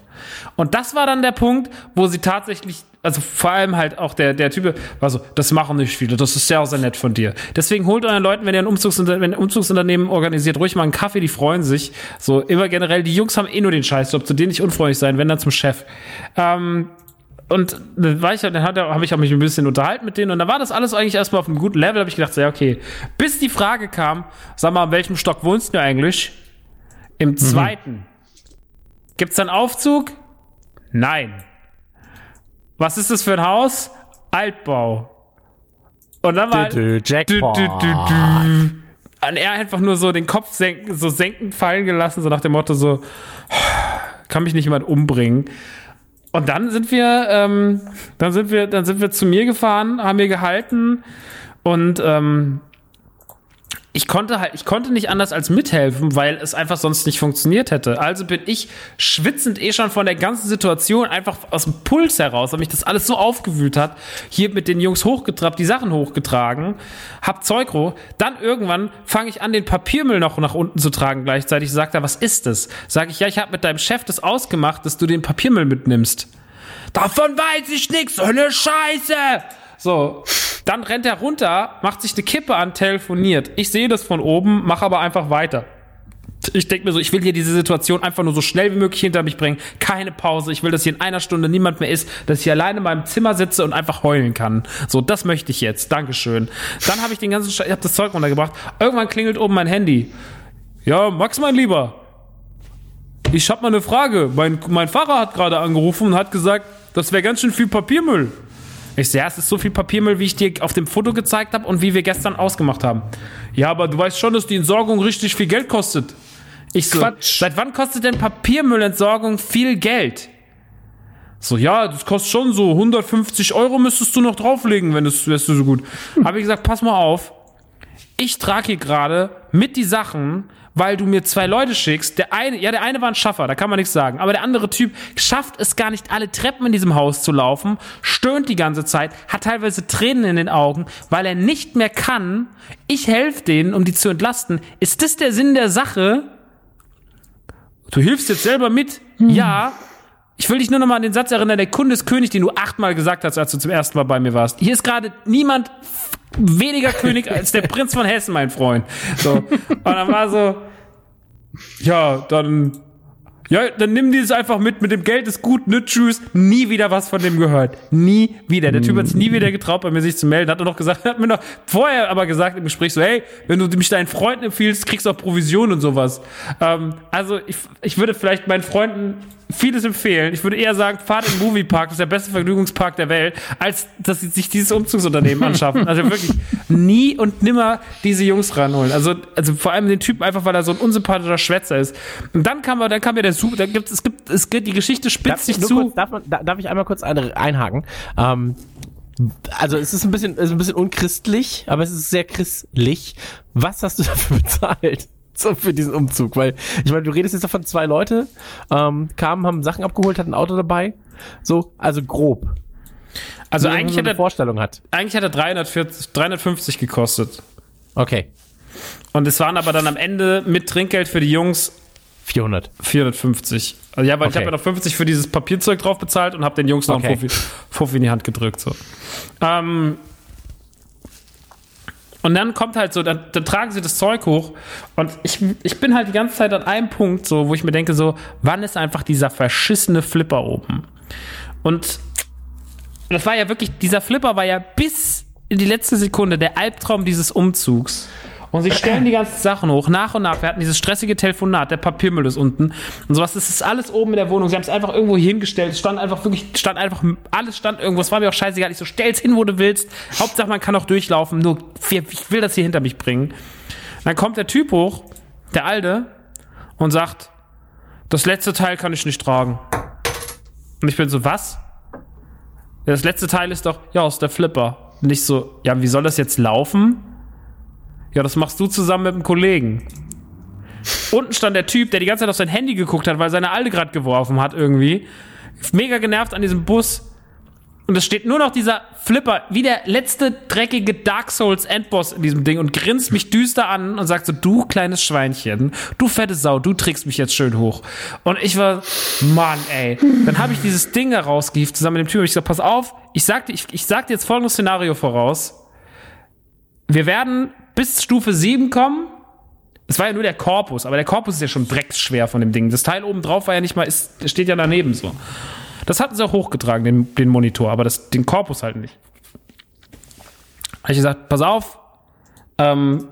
Und das war dann der Punkt, wo sie tatsächlich, also vor allem halt auch der, der Typ war so, das machen nicht viele, das ist sehr, sehr nett von dir. Deswegen holt euren Leuten, wenn ihr ein, Umzugsunter wenn ihr ein Umzugsunternehmen organisiert, ruhig mal einen Kaffee, die freuen sich. So, immer generell, die Jungs haben eh nur den Scheißjob, zu denen nicht unfreundlich sein, wenn dann zum Chef. Ähm, und dann war ich, dann habe ich mich ein bisschen unterhalten mit denen und da war das alles eigentlich erstmal auf einem guten Level, habe ich gedacht, so, ja, okay. Bis die Frage kam, sag mal, in welchem Stock wohnst du eigentlich? Im zweiten. Gibt's da einen Aufzug? Nein. Was ist das für ein Haus? Altbau. Und dann war Dü, dü, Jackpot. Dü, dü, dü, dü. Und er einfach nur so den Kopf senken, so senkend fallen gelassen, so nach dem Motto so, kann mich nicht jemand umbringen. Und dann sind wir, ähm, dann sind wir, dann sind wir zu mir gefahren, haben mir gehalten und ähm, ich konnte halt, ich konnte nicht anders als mithelfen, weil es einfach sonst nicht funktioniert hätte. Also bin ich schwitzend eh schon von der ganzen Situation einfach aus dem Puls heraus, weil mich das alles so aufgewühlt hat, hier mit den Jungs hochgetrappt, die Sachen hochgetragen, hab Zeugro, dann irgendwann fange ich an, den Papiermüll noch nach unten zu tragen gleichzeitig, sagt er, was ist das? Sag ich, ja, ich habe mit deinem Chef das ausgemacht, dass du den Papiermüll mitnimmst. Davon weiß ich nichts, so eine Scheiße! So, dann rennt er runter, macht sich eine Kippe an, telefoniert. Ich sehe das von oben, mach aber einfach weiter. Ich denke mir so, ich will hier diese Situation einfach nur so schnell wie möglich hinter mich bringen. Keine Pause. Ich will, dass hier in einer Stunde niemand mehr ist, dass ich hier alleine in meinem Zimmer sitze und einfach heulen kann. So, das möchte ich jetzt. Dankeschön. Dann habe ich den ganzen, Sche ich habe das Zeug runtergebracht. Irgendwann klingelt oben mein Handy. Ja, Max, mein Lieber. Ich habe mal eine Frage. Mein, mein Fahrer hat gerade angerufen und hat gesagt, das wäre ganz schön viel Papiermüll. Ich sehe, ja, es ist so viel Papiermüll, wie ich dir auf dem Foto gezeigt habe und wie wir gestern ausgemacht haben. Ja, aber du weißt schon, dass die Entsorgung richtig viel Geld kostet. Ich so, Quatsch. seit wann kostet denn Papiermüllentsorgung viel Geld? So, ja, das kostet schon so 150 Euro müsstest du noch drauflegen, wenn das wärst du so gut. Habe ich gesagt, pass mal auf. Ich trage hier gerade mit die Sachen, weil du mir zwei Leute schickst. Der eine, ja, der eine war ein Schaffer, da kann man nichts sagen. Aber der andere Typ schafft es gar nicht, alle Treppen in diesem Haus zu laufen, stöhnt die ganze Zeit, hat teilweise Tränen in den Augen, weil er nicht mehr kann. Ich helfe denen, um die zu entlasten. Ist das der Sinn der Sache? Du hilfst jetzt selber mit? Ja. Ich will dich nur noch mal an den Satz erinnern, der Kunde ist König, den du achtmal gesagt hast, als du zum ersten Mal bei mir warst. Hier ist gerade niemand weniger König als der Prinz von Hessen, mein Freund. So. Und dann war so, ja, dann, ja, dann nimm dieses einfach mit, mit dem Geld ist gut, ne, tschüss, nie wieder was von dem gehört. Nie wieder. Der Typ hat sich nie wieder getraut, bei mir sich zu melden, hat er noch gesagt, hat mir noch vorher aber gesagt im Gespräch so, hey, wenn du mich deinen Freunden empfiehlst, kriegst du auch Provision und sowas. Ähm, also ich, ich würde vielleicht meinen Freunden vieles empfehlen. Ich würde eher sagen, fahrt im Moviepark, das ist der beste Vergnügungspark der Welt, als dass sie sich dieses Umzugsunternehmen anschaffen. Also wirklich nie und nimmer diese Jungs ranholen. Also, also vor allem den Typen einfach, weil er so ein unsympathischer Schwätzer ist. Und dann kam er, dann kam ja der Super, da gibt es gibt, es gibt, die Geschichte spitzt sich zu. Kurz, darf, man, da, darf ich einmal kurz ein, einhaken? Ähm, also es ist ein bisschen, es ist ein bisschen unchristlich, aber es ist sehr christlich. Was hast du dafür bezahlt? <laughs> So für diesen Umzug, weil ich meine, du redest jetzt davon, zwei Leute ähm, kamen, haben Sachen abgeholt, hatten ein Auto dabei, so also grob. Also Nur, eigentlich hat er, Vorstellung hat. eigentlich hat er 340, 350 gekostet. Okay, Und es waren aber dann am Ende mit Trinkgeld für die Jungs 400. 450. Also ja, weil ich Okay. habe ja noch 50 für dieses Papierzeug drauf bezahlt und habe den Jungs noch Okay. einen Fuffi, Fuffi in die Hand gedrückt. So. Ähm, und dann kommt halt so, dann, dann tragen sie das Zeug hoch und ich, ich bin halt die ganze Zeit an einem Punkt, so, wo ich mir denke, so, wann ist einfach dieser verschissene Flipper oben? Und das war ja wirklich, dieser Flipper war ja bis in die letzte Sekunde der Albtraum dieses Umzugs. Und sie stellen die ganzen Sachen hoch, nach und nach. Wir hatten dieses stressige Telefonat, der Papiermüll ist unten und sowas. Das ist alles oben in der Wohnung. Sie haben es einfach irgendwo hingestellt. Es stand einfach wirklich, stand einfach, alles stand irgendwo. Es war mir auch scheißegal. Ich so, stell's hin, wo du willst. Hauptsache, man kann auch durchlaufen. Nur, ich will das hier hinter mich bringen. Dann kommt der Typ hoch, der Alte, und sagt, das letzte Teil kann ich nicht tragen. Und ich bin so, was? Das letzte Teil ist doch, ja, aus der Flipper. Nicht so, ja, wie soll das jetzt laufen? Ja, das machst du zusammen mit einem Kollegen. Unten stand der Typ, der die ganze Zeit auf sein Handy geguckt hat, weil seine Alte gerade geworfen hat irgendwie. Mega genervt an diesem Bus. Und es steht nur noch dieser Flipper, wie der letzte dreckige Dark Souls Endboss in diesem Ding und grinst mich düster an und sagt so, du kleines Schweinchen, du fette Sau, du trägst mich jetzt schön hoch. Und ich war, Mann, ey. Dann habe ich dieses Ding da rausgehieft zusammen mit dem Typ und ich sag, pass auf, ich sag dir, ich, ich sag dir jetzt folgendes Szenario voraus. Wir werden bis Stufe 7 kommen. Es war ja nur der Korpus, aber der Korpus ist ja schon drecksschwer von dem Ding. Das Teil oben drauf war ja nicht mal, ist, steht ja daneben so. Das hatten sie auch hochgetragen, den, den Monitor, aber das, den Korpus halt nicht. Habe ich gesagt, pass auf, ähm,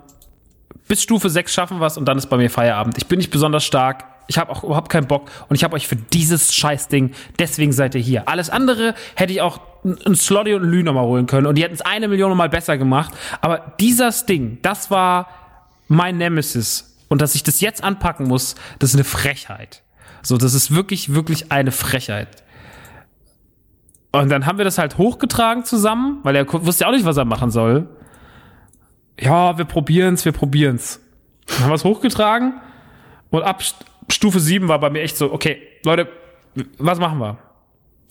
bis Stufe 6 schaffen wir es und dann ist bei mir Feierabend. Ich bin nicht besonders stark, ich habe auch überhaupt keinen Bock und ich habe euch für dieses Scheißding, deswegen seid ihr hier. Alles andere hätte ich auch ein Slotty und Lü nochmal holen können und die hätten es eine Million mal besser gemacht. Aber dieses Ding, das war mein Nemesis. Und dass ich das jetzt anpacken muss, das ist eine Frechheit. So, das ist wirklich, wirklich eine Frechheit. Und dann haben wir das halt hochgetragen zusammen, weil er wusste ja auch nicht, was er machen soll. Ja, wir probieren's, wir probieren's. Dann haben wir es hochgetragen und ab St- Stufe 7 war bei mir echt so, okay, Leute, was machen wir?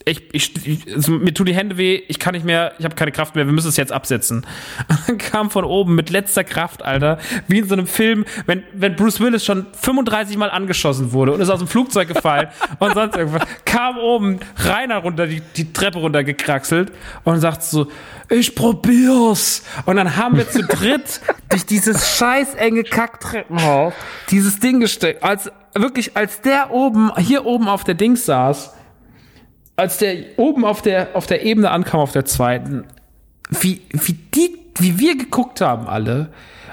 Ich, ich, ich also mir tun die Hände weh, ich kann nicht mehr, ich habe keine Kraft mehr, wir müssen es jetzt absetzen. <laughs> Und dann kam von oben mit letzter Kraft, Alter, wie in so einem Film, wenn, wenn Bruce Willis schon 35 Mal angeschossen wurde und ist aus dem Flugzeug gefallen <laughs> und sonst irgendwas, kam oben Rainer runter, die, die Treppe runtergekraxelt und sagt so, ich probier's. Und dann haben wir zu <laughs> dritt durch dieses scheiß enge Kacktreppenhaus dieses Ding gesteckt, als, wirklich, als der oben, hier oben auf der Dings saß, als der oben auf der, auf der Ebene ankam, auf der zweiten, wie, wie die, wie wir geguckt haben alle.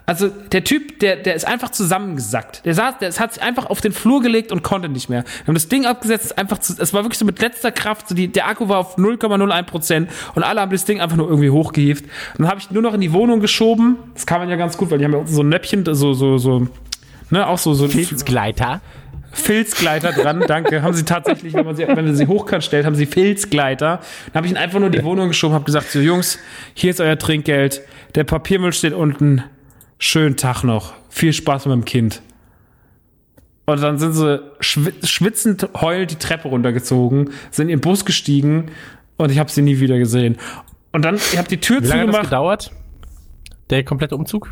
Also der Typ, der, der ist einfach zusammengesackt. Der saß, der hat sich einfach auf den Flur gelegt und konnte nicht mehr. Wir haben das Ding abgesetzt, einfach zu, es war wirklich so mit letzter Kraft, so die, der Akku war auf 0,01 Prozent und alle haben das Ding einfach nur irgendwie hochgehievt. Und dann habe ich nur noch in die Wohnung geschoben. Das kann man ja ganz gut, weil die haben ja so ein Näppchen, so, so, so, ne, auch so, so Filzgleiter. Filzgleiter dran, danke. Haben sie tatsächlich, wenn man sie, wenn man sie hochkant stellt, haben sie Filzgleiter. Dann habe ich ihn einfach nur in die Wohnung geschoben, habe gesagt, so Jungs, hier ist euer Trinkgeld. Der Papiermüll steht unten. Schönen Tag noch. Viel Spaß mit dem Kind. Und dann sind sie schwi schwitzend heulend die Treppe runtergezogen, sind in den Bus gestiegen und ich habe sie nie wieder gesehen. Und dann, ich habe die Tür Wie lange hat das zugemacht. gedauert? Der komplette Umzug?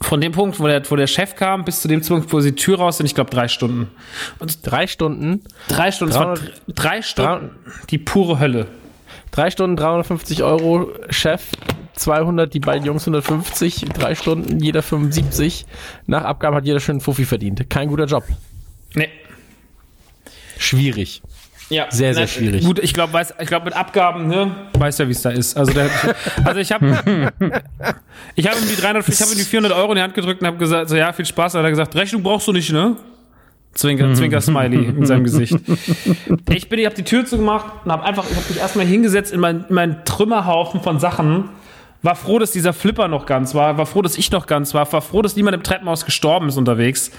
Von dem Punkt, wo der, wo der Chef kam, bis zu dem Punkt, wo sie die Tür raus sind, ich glaube drei Stunden. Und Drei Stunden, drei Stunden, es war 300 dr- drei Stunden, die pure Hölle. drei Stunden 350 Euro, Chef 200, die beiden Jungs 150, drei Stunden, jeder 75. Nach Abgaben hat jeder schön einen Fuffi verdient. Kein guter Job. Nee. Schwierig. Ja, Sehr, sehr schwierig. Gut, ich glaube, ich glaube mit Abgaben, ne, weiß ja, wie es da ist. Also, der, also ich habe, <laughs> ich habe ihm die 300, ich habe ihm die 400 Euro in die Hand gedrückt und habe gesagt, so ja, viel Spaß. Dann hat er gesagt, Rechnung brauchst du nicht, ne? Zwinker, Zwinker, Smiley in seinem Gesicht. <laughs> Ich bin, ich habe die Tür zugemacht und habe einfach, ich habe mich erstmal hingesetzt in meinen, in meinen Trümmerhaufen von Sachen. War froh, dass dieser Flipper noch ganz war. War froh, dass ich noch ganz war. War froh, dass niemand im Treppenhaus gestorben ist unterwegs.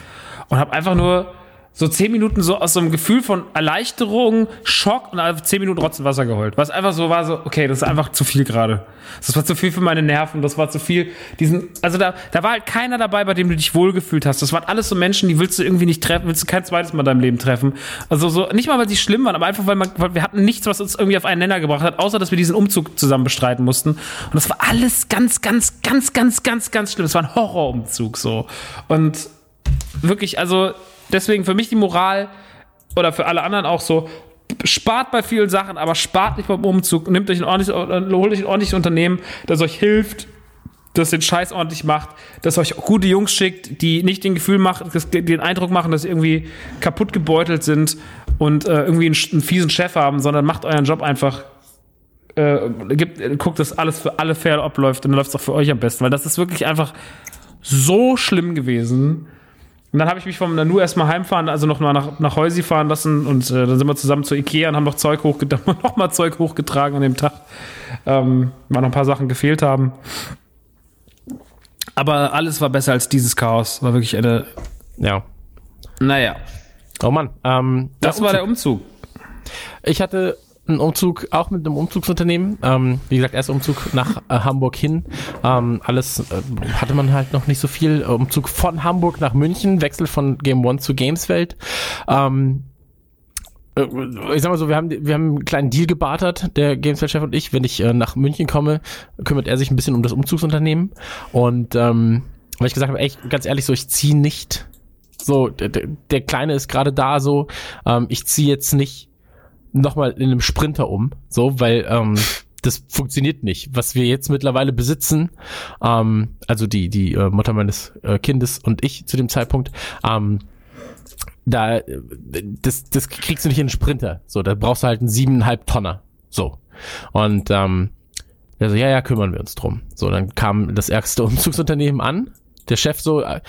Und habe einfach nur so zehn Minuten so aus so einem Gefühl von Erleichterung, Schock und zehn Minuten trotzdem Wasser geheult. Was einfach so war, so, okay, das ist einfach zu viel gerade. Das war zu viel für meine Nerven, das war zu viel. Diesen, also da, da war halt keiner dabei, bei dem du dich wohlgefühlt hast. Das waren alles so Menschen, die willst du irgendwie nicht treffen, willst du kein zweites Mal in deinem Leben treffen. Also so, nicht mal, weil sie schlimm waren, aber einfach, weil, man, weil wir hatten nichts, was uns irgendwie auf einen Nenner gebracht hat, außer dass wir diesen Umzug zusammen bestreiten mussten. Und das war alles ganz, ganz, ganz, ganz, ganz, ganz schlimm. Es war ein Horrorumzug so. Und wirklich, also deswegen für mich die Moral oder für alle anderen auch so, spart bei vielen Sachen, aber spart nicht beim Umzug, nehmt euch ein ordentliches, holt euch ein ordentliches Unternehmen, das euch hilft, das den Scheiß ordentlich macht, das euch gute Jungs schickt, die nicht den Gefühl machen, den Eindruck machen, dass sie irgendwie kaputt gebeutelt sind und äh, irgendwie einen, einen fiesen Chef haben, sondern macht euren Job einfach äh, gibt, guckt, dass alles für alle fair abläuft und dann läuft es auch für euch am besten, weil das ist wirklich einfach so schlimm gewesen. Und dann habe ich mich vom Nanu erstmal heimfahren, also noch mal nach, nach Heusi fahren lassen und äh, dann sind wir zusammen zur Ikea und haben noch Zeug hochgetragen, <laughs> noch mal Zeug hochgetragen an dem Tag, ähm, weil noch ein paar Sachen gefehlt haben. Aber alles war besser als dieses Chaos. War wirklich eine, Ja. naja, Oh Mann. Ähm, das war der Umzug. Ich hatte einen Umzug auch mit einem Umzugsunternehmen. Ähm, wie gesagt, erst Umzug nach äh, Hamburg hin. Ähm, alles äh, hatte man halt noch nicht so viel. Umzug von Hamburg nach München, Wechsel von Game One zu Gameswelt. Ähm, äh, ich sag mal so, wir haben, wir haben einen kleinen Deal gebartert, der Gameswelt-Chef und ich. Wenn ich äh, nach München komme, kümmert er sich ein bisschen um das Umzugsunternehmen. Und ähm, weil ich gesagt habe, ey, ganz ehrlich, so ich ziehe nicht. So, der, der der Kleine ist gerade da so. Ähm, ich ziehe jetzt nicht nochmal in einem Sprinter um, so, weil ähm, das funktioniert nicht. Was wir jetzt mittlerweile besitzen, ähm, also die die äh, Mutter meines äh, Kindes und ich zu dem Zeitpunkt, ähm, da äh, das das kriegst du nicht in einen Sprinter. So, da brauchst du halt einen siebeneinhalb Tonner. So und ähm, der so, ja, ja, kümmern wir uns drum. So, dann kam das erste <laughs> Umzugsunternehmen an. Der Chef so, äh,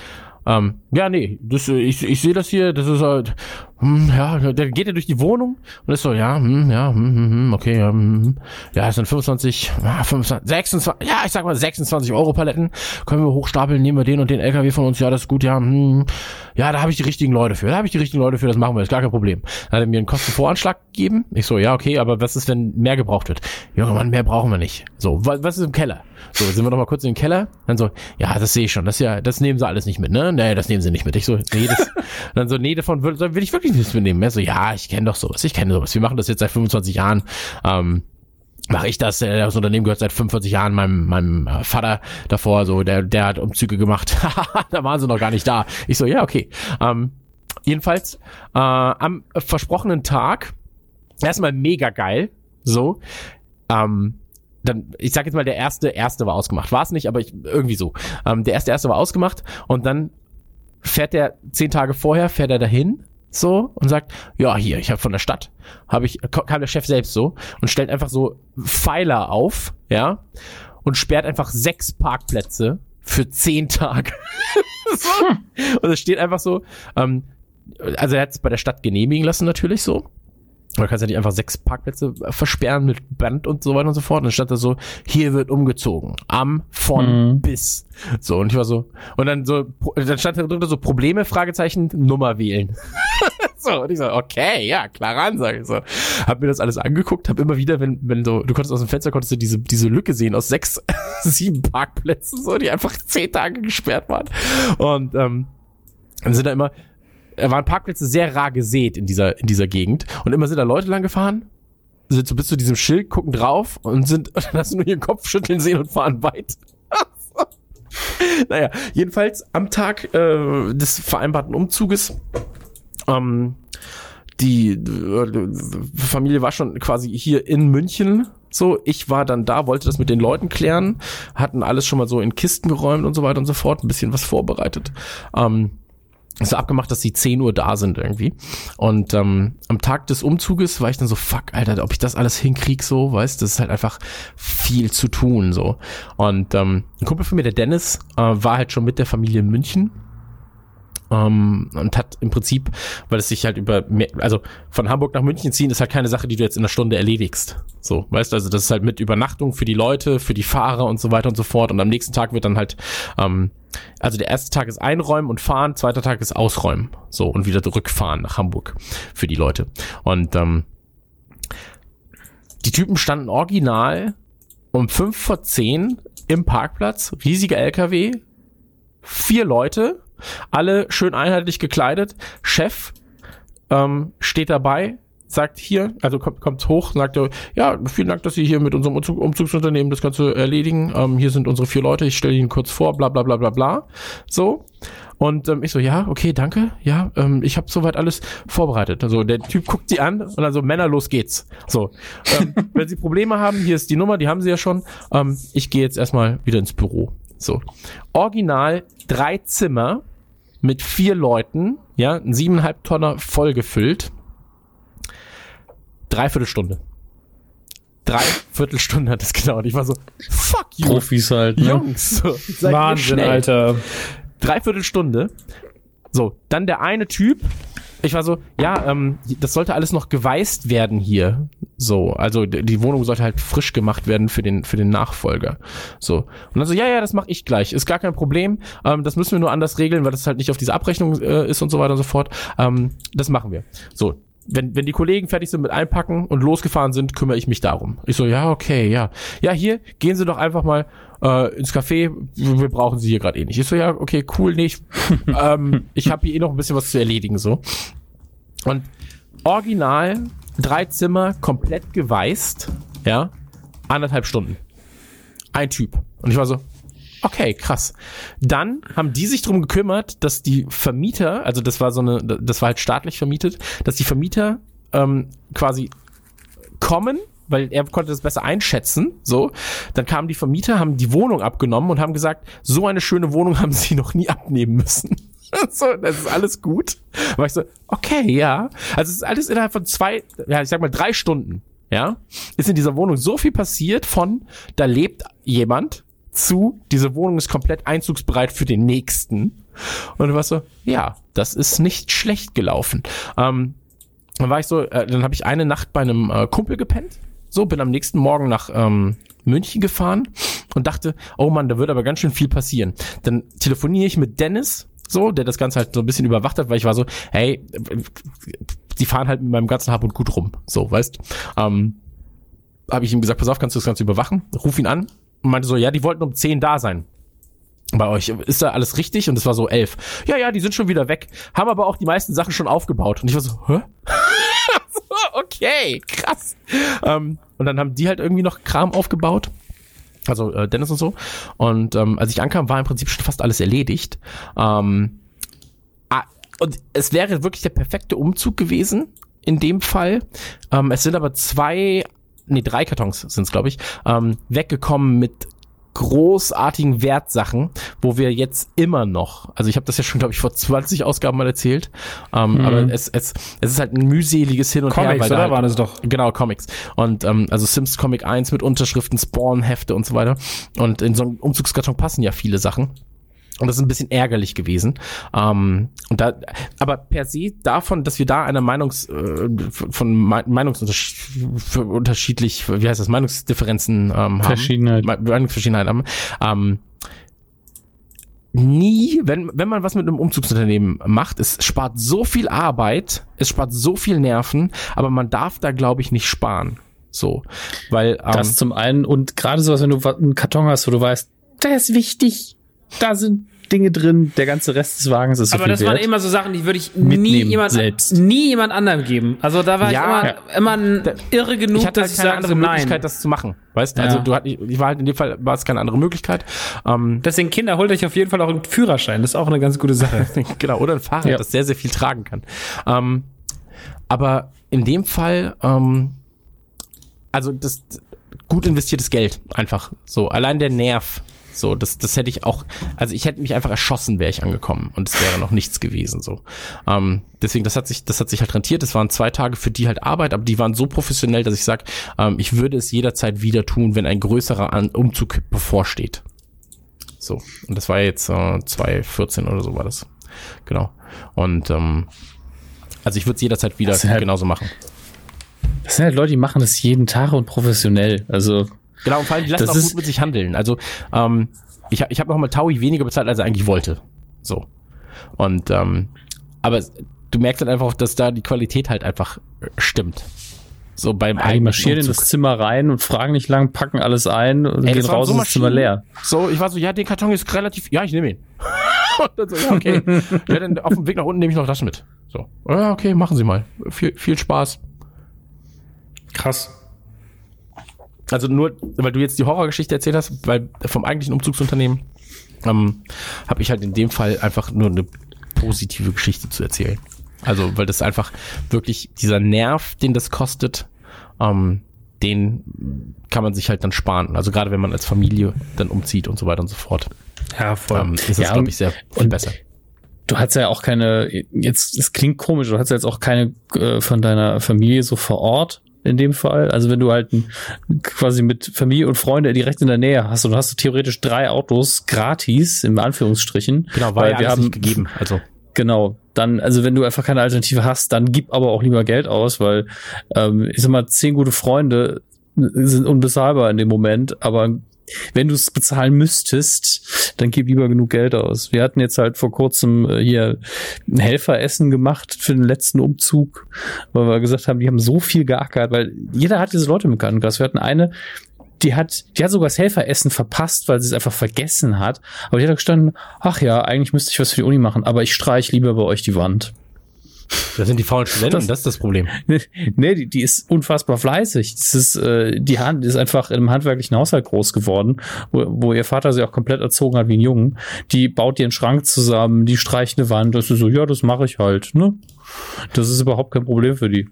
ähm, ja, nee, das, äh, ich, ich sehe das hier, das ist halt, hm, ja, der geht ja durch die Wohnung und ist so, ja, hm, ja, hm, hm, hm, okay, ja, hm, hm. ja, es sind 25, ah, 25, 26, ja, ich sag mal 26 Euro Paletten, können wir hochstapeln, nehmen wir den und den LKW von uns, ja, das ist gut, ja, hm, ja, da habe ich die richtigen Leute für, da habe ich die richtigen Leute für, das machen wir, ist gar kein Problem. Dann hat er mir einen Kostenvoranschlag gegeben, ich so, ja, okay, aber was ist, wenn mehr gebraucht wird? Junge Mann, mehr brauchen wir nicht. So, was ist im Keller? So, sind wir noch mal kurz in den Keller, dann so, ja, das sehe ich schon, das ja, das nehmen sie alles nicht mit, ne? Nee, das nehmen sie nicht mit. Ich so, nee, das, <laughs> dann so, nee, davon will, will ich wirklich nichts mitnehmen. Er so, ja, ich kenne doch sowas, ich kenne sowas. Wir machen das jetzt seit 25 Jahren. Ähm, mache ich das. äh, Das Unternehmen gehört seit 45 Jahren meinem, meinem äh, Vater davor. So, der, der hat Umzüge gemacht. <laughs> da waren sie noch gar nicht da. Ich so, ja, okay. Ähm, jedenfalls äh, am versprochenen Tag erstmal mega geil. So, ähm, dann, ich sag jetzt mal, der erste, erste war ausgemacht. War es nicht, aber ich, irgendwie so. Ähm, der erste, erste war ausgemacht und dann fährt er zehn Tage vorher, fährt er dahin so und sagt, ja, hier, ich habe von der Stadt, habe ich, kam der Chef selbst so und stellt einfach so Pfeiler auf, ja, und sperrt einfach sechs Parkplätze für zehn Tage. <laughs> so. Und es steht einfach so, ähm, also er hat es bei der Stadt genehmigen lassen natürlich so. Du kannst ja nicht einfach sechs Parkplätze versperren mit Band und so weiter und so fort. Und dann stand da so, hier wird umgezogen. Am, von, bis. So, und ich war so, und dann so, dann stand da drunter so Probleme, Fragezeichen, Nummer wählen. <laughs> so, und ich so, okay, ja, klar ran, sag ich so. Hab mir das alles angeguckt, hab immer wieder, wenn, wenn so, du konntest aus dem Fenster, konntest du diese, diese Lücke sehen aus sechs, <laughs> sieben Parkplätzen, so, die einfach zehn Tage gesperrt waren. Und, ähm, dann sind da immer, waren Parkplätze sehr rar gesät in dieser, in dieser Gegend. Und immer sind da Leute lang gefahren, sind so bis zu diesem Schild, gucken drauf und sind, und <laughs> dann hast du nur ihren Kopf schütteln sehen und fahren weit. <laughs> naja, jedenfalls am Tag äh, des vereinbarten Umzuges, ähm, die äh, Familie war schon quasi hier in München. So, ich war dann da, wollte das mit den Leuten klären, hatten alles schon mal so in Kisten geräumt und so weiter und so fort, ein bisschen was vorbereitet. Ähm, so abgemacht, dass sie 10 Uhr da sind irgendwie. Und ähm, am Tag des Umzuges war ich dann so, fuck, Alter, ob ich das alles hinkrieg so, weißt, das ist halt einfach viel zu tun so. Und ähm, ein Kumpel von mir, der Dennis, äh, war halt schon mit der Familie in München ähm, und hat im Prinzip, weil es sich halt über, mehr, also von Hamburg nach München ziehen ist halt keine Sache, die du jetzt in einer Stunde erledigst. So, weißt du, also das ist halt mit Übernachtung für die Leute, für die Fahrer und so weiter und so fort. Und am nächsten Tag wird dann halt, ähm, also der erste Tag ist einräumen und fahren, zweiter Tag ist ausräumen. So, und wieder zurückfahren nach Hamburg für die Leute. Und ähm, die Typen standen original um fünf vor zehn im Parkplatz, riesiger LKW, vier Leute, alle schön einheitlich gekleidet. Chef ähm, steht dabei, sagt hier, also kommt, kommt hoch, sagt er, ja, vielen Dank, dass Sie hier mit unserem Umzug, Umzugsunternehmen das Ganze erledigen. Ähm, hier sind unsere vier Leute, ich stelle Ihnen kurz vor, bla bla bla bla bla. So. Und ähm, ich so, ja, okay, danke. Ja, ähm, ich habe soweit alles vorbereitet. Also der Typ guckt sie an und dann so, Männer, los geht's. So, ähm, <laughs> wenn Sie Probleme haben, hier ist die Nummer, die haben Sie ja schon. Ähm, ich gehe jetzt erstmal wieder ins Büro. So, original drei Zimmer mit vier Leuten, ja, ein siebeneinhalb Tonner vollgefüllt. Dreiviertel Stunde. Dreiviertel Stunde hat es <laughs> gedauert. Ich war so, fuck you, Profis halt, ne? Jungs. So, Wahnsinn, schnell. Alter. Dreiviertel Stunde. So, dann der eine Typ. Ich war so, ja, ähm, das sollte alles noch geweißt werden hier. So, also die Wohnung sollte halt frisch gemacht werden für den für den Nachfolger. So und dann so, ja, ja, das mache ich gleich, ist gar kein Problem. Ähm, das müssen wir nur anders regeln, weil das halt nicht auf diese Abrechnung äh, ist und so weiter und so fort. Ähm, das machen wir. So, wenn, wenn die Kollegen fertig sind mit Einpacken und losgefahren sind, kümmere ich mich darum. Ich so, ja, okay, ja. Ja, hier, gehen Sie doch einfach mal äh, ins Café, wir brauchen Sie hier gerade eh nicht. Ich so, ja, okay, cool, nicht. <laughs> ähm, ich habe hier eh noch ein bisschen was zu erledigen, so. Und original, drei Zimmer, komplett geweißt, ja, anderthalb Stunden. Ein Typ. Und ich war so, Okay, krass. Dann haben die sich drum gekümmert, dass die Vermieter, also das war so eine, das war halt staatlich vermietet, dass die Vermieter ähm, quasi kommen, weil er konnte das besser einschätzen. So, dann kamen die Vermieter, haben die Wohnung abgenommen und haben gesagt, so eine schöne Wohnung haben sie noch nie abnehmen müssen. <laughs> so, das ist alles gut. Aber ich so, okay, ja. Also es ist alles innerhalb von zwei, ja, ich sag mal drei Stunden. Ja, ist in dieser Wohnung so viel passiert von, da lebt jemand, zu, diese Wohnung ist komplett einzugsbereit für den nächsten. Und du warst so, ja, das ist nicht schlecht gelaufen. Ähm, dann war ich so, äh, dann habe ich eine Nacht bei einem äh, Kumpel gepennt. So, bin am nächsten Morgen nach ähm, München gefahren und dachte, oh Mann, da wird aber ganz schön viel passieren. Dann telefoniere ich mit Dennis, so, der das Ganze halt so ein bisschen überwacht hat, weil ich war so, hey, die fahren halt mit meinem ganzen Hab und Gut rum, so, weißt. Ähm, habe ich ihm gesagt, pass auf, kannst du das Ganze überwachen? Ruf ihn an und meinte so, ja, die wollten um 10 da sein. Bei euch ist da alles richtig? Und es war so elf. Ja, ja, die sind schon wieder weg, haben aber auch die meisten Sachen schon aufgebaut. Und ich war so, hä? <laughs> okay, krass. Ähm, und dann haben die halt irgendwie noch Kram aufgebaut. Also äh, Dennis und so. Und ähm, als ich ankam, war im Prinzip schon fast alles erledigt. Ähm, ah, und es wäre wirklich der perfekte Umzug gewesen in dem Fall. Ähm, es sind aber zwei, nee, drei Kartons sind es, glaube ich, ähm, weggekommen mit großartigen Wertsachen, wo wir jetzt immer noch, also ich habe das ja schon, glaube ich, vor 20 Ausgaben mal erzählt, ähm, aber es, es, es ist halt ein mühseliges Hin und Her. Comics, weil da oder? halt, Waren es doch. Genau, Comics. Und ähm, also Sims Comic 1 mit Unterschriften, Spawn-Hefte und so weiter. Und in so einen Umzugskarton passen ja viele Sachen. Und das ist ein bisschen ärgerlich gewesen. Ähm, und da, aber per se davon, dass wir da eine Meinungs, äh, von Me- Meinungsunterschiedlich, wie heißt das, Meinungsdifferenzen ähm, haben. Verschiedenheit. Me- Meinungsverschiedenheit haben. Ähm, nie, wenn, wenn man was mit einem Umzugsunternehmen macht, es spart so viel Arbeit, es spart so viel Nerven, aber man darf da, glaube ich, nicht sparen. So. Weil, ähm, Das zum einen und gerade sowas, wenn du einen Karton hast, wo du weißt, der ist wichtig. Da sind Dinge drin, der ganze Rest des Wagens ist so Aber viel das waren wert. immer so Sachen, die würde ich nie jemand, selbst. nie jemand anderem geben. Also da war Ja. ich immer, immer ein irre genug, ich hatte halt dass ich keine sage andere so, Möglichkeit, nein. das zu machen. Weißt du, also Ja. du ich, ich war halt in dem Fall, war es keine andere Möglichkeit. Ähm, Deswegen Kinder, holt euch auf jeden Fall auch einen Führerschein. Das ist auch eine ganz gute Sache. <laughs> genau, oder ein Fahrrad, Ja. das sehr, sehr viel tragen kann. Ähm, aber in dem Fall, ähm, also das gut investiertes Geld, einfach so. Allein der Nerv, so, das, das hätte ich auch, also ich hätte mich einfach erschossen, wäre ich angekommen und es wäre noch nichts gewesen, so. Ähm, deswegen, das hat sich, das hat sich halt rentiert. Es waren zwei Tage für die halt Arbeit, aber die waren so professionell, dass ich sage, ähm, ich würde es jederzeit wieder tun, wenn ein größerer An Umzug bevorsteht. So. Und das war jetzt äh, 2014 oder so war das. Genau. Und ähm, also ich würde es jederzeit wieder halt- genauso machen. Das sind halt Leute, die machen das jeden Tag und professionell. Also, Genau, und vor allem, die lassen Das auch ist- gut mit sich handeln. Also, ähm, ich, hab- ich habe nochmal Taui weniger bezahlt, als er eigentlich wollte. So. Und, ähm, aber du merkst halt einfach, dass da die Qualität halt einfach äh, stimmt. So beim ja, die marschieren in Umzug. das Zimmer rein und fragen nicht lang, packen alles ein und Ey, gehen das raus so und das Zimmer leer. So, ich war so, ja, der Karton ist relativ, ja, ich nehme ihn. <laughs> und dann so, ja, okay. <laughs> ja, dann auf dem Weg nach unten nehme ich noch Taschen mit. So, ja, okay, machen Sie mal. Viel, viel Spaß. Krass. Also nur, weil du jetzt die Horrorgeschichte erzählt hast, weil vom eigentlichen Umzugsunternehmen ähm, habe ich halt in dem Fall einfach nur eine positive Geschichte zu erzählen. Also, weil das einfach wirklich dieser Nerv, den das kostet, ähm, den kann man sich halt dann sparen. Also gerade wenn man als Familie dann umzieht und so weiter und so fort, Ja, voll. ähm, ist das, Ja, glaube ich, sehr viel besser. Du hast ja auch keine, jetzt, es klingt komisch, du hast ja jetzt auch keine äh, von deiner Familie so vor Ort in dem Fall. Also wenn du halt ein, quasi mit Familie und Freunde direkt in der Nähe hast und hast du theoretisch drei Autos gratis, im Anführungsstrichen. Genau, weil ja wir haben, nicht gegeben. Also Genau, dann, also wenn du einfach keine Alternative hast, dann gib aber auch lieber Geld aus, weil ähm, ich sag mal, zehn gute Freunde sind unbezahlbar in dem Moment, aber wenn du es bezahlen müsstest, dann gib lieber genug Geld aus. Wir hatten jetzt halt vor kurzem äh, hier ein Helferessen gemacht für den letzten Umzug, weil wir gesagt haben, die haben so viel geackert, weil jeder hat diese Leute im Bekanntenkreis. Wir hatten eine, die hat, die hat sogar das Helferessen verpasst, weil sie es einfach vergessen hat. Aber die hat gestanden, ach ja, eigentlich müsste ich was für die Uni machen, aber ich streich lieber bei euch die Wand. Das sind die faulen Studenten, Das- das, ist das Problem. <laughs> nee, die, die ist unfassbar fleißig. Das ist, äh, die Hand ist einfach in einem handwerklichen Haushalt groß geworden, wo, wo ihr Vater sie auch komplett erzogen hat wie einen Jungen. Die baut ihren Schrank zusammen, die streicht eine Wand. Das ist so, ja, das mache ich halt. Ne? Das ist überhaupt kein Problem für die.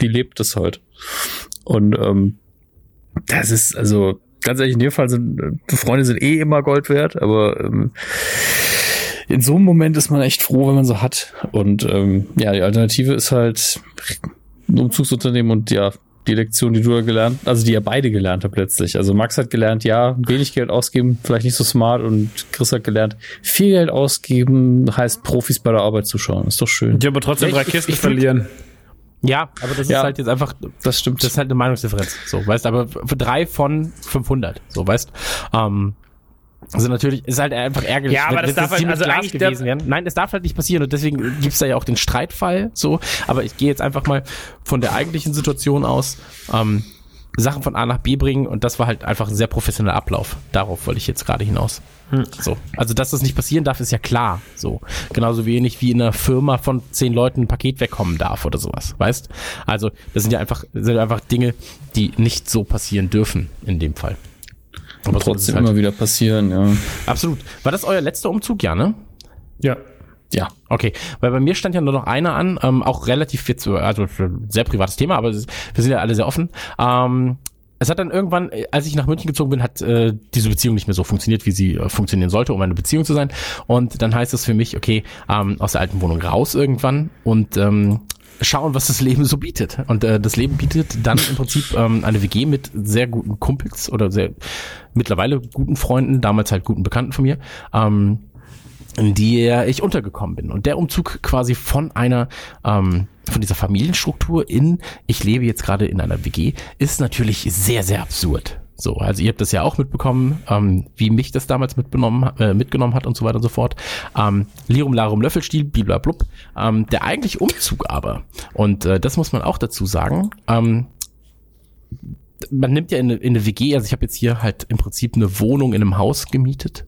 Die lebt das halt. Und ähm, das ist, also, ganz ehrlich, in dem Fall sind äh, Freunde sind eh immer Gold wert, aber ähm, in so einem Moment ist man echt froh, wenn man so hat. Und ähm, ja, die Alternative ist halt ein Umzugsunternehmen und ja, die Lektion, die du da gelernt, also die ihr beide gelernt habt letztlich. Also Max hat gelernt, ja, wenig Geld ausgeben, vielleicht nicht so smart und Chris hat gelernt, viel Geld ausgeben heißt Profis bei der Arbeit zuschauen. Ist doch schön. Die aber trotzdem Ja, drei Kisten verlieren. Ja, aber das Ja. ist halt jetzt einfach, Das stimmt. das ist halt eine Meinungsdifferenz. So, weißt, aber für drei von 500, so, weißt, ähm, also natürlich ist halt einfach ärgerlich. Ja, aber das wenn darf halt- also Glas eigentlich gewesen wären. Nein, das darf halt nicht passieren und deswegen gibt's da ja auch den Streitfall, so. Aber ich gehe jetzt einfach mal von der eigentlichen Situation aus, ähm, Sachen von A nach B bringen und das war halt einfach ein sehr professioneller Ablauf. Darauf wollte ich jetzt gerade hinaus. So. Also, dass das nicht passieren darf, ist ja klar. So. Genauso wenig wie in einer Firma von zehn Leuten ein Paket wegkommen darf oder sowas. Weißt? Also, das sind ja einfach, das sind einfach Dinge, die nicht so passieren dürfen in dem Fall. Aber trotzdem halt. immer wieder passieren, ja. Absolut. War das euer letzter Umzug, ja, ne? Ja. Ja. Okay, weil bei mir stand ja nur noch einer an, ähm, auch relativ jetzt, also für ein sehr privates Thema, aber wir sind ja alle sehr offen. Ähm, es hat dann irgendwann, äh, als ich nach München gezogen bin, hat äh, diese Beziehung nicht mehr so funktioniert, wie sie äh, funktionieren sollte, um eine Beziehung zu sein. Und dann heißt es für mich, okay, ähm, aus der alten Wohnung raus irgendwann und ähm, schauen, was das Leben so bietet. Und äh, das Leben bietet dann im Prinzip ähm, eine WG mit sehr guten Kumpels oder sehr mittlerweile guten Freunden, damals halt guten Bekannten von mir. Ähm, in der ich untergekommen bin. Und der Umzug quasi von einer, ähm, von dieser Familienstruktur in, ich lebe jetzt gerade in einer WG, ist natürlich sehr, sehr absurd. So, also ihr habt das ja auch mitbekommen, ähm, wie mich das damals mitgenommen, äh, mitgenommen hat und so weiter und so fort. Ähm, Lirum Larum Löffelstiel, bliblablub. Ähm, der eigentliche Umzug aber, und äh, das muss man auch dazu sagen, ähm, man nimmt ja in eine, in eine WG, also ich habe jetzt hier halt im Prinzip eine Wohnung in einem Haus gemietet,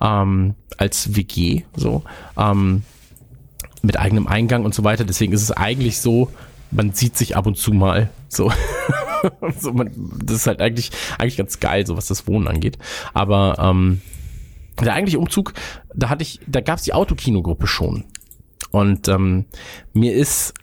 ähm, als WG, so, ähm, mit eigenem Eingang und so weiter. Deswegen ist es eigentlich so, man sieht sich ab und zu mal so. <laughs> so man, das ist halt eigentlich, eigentlich ganz geil, so was das Wohnen angeht. Aber ähm, der eigentliche Umzug, da hatte ich, da gab es die Autokinogruppe schon. Und ähm, mir ist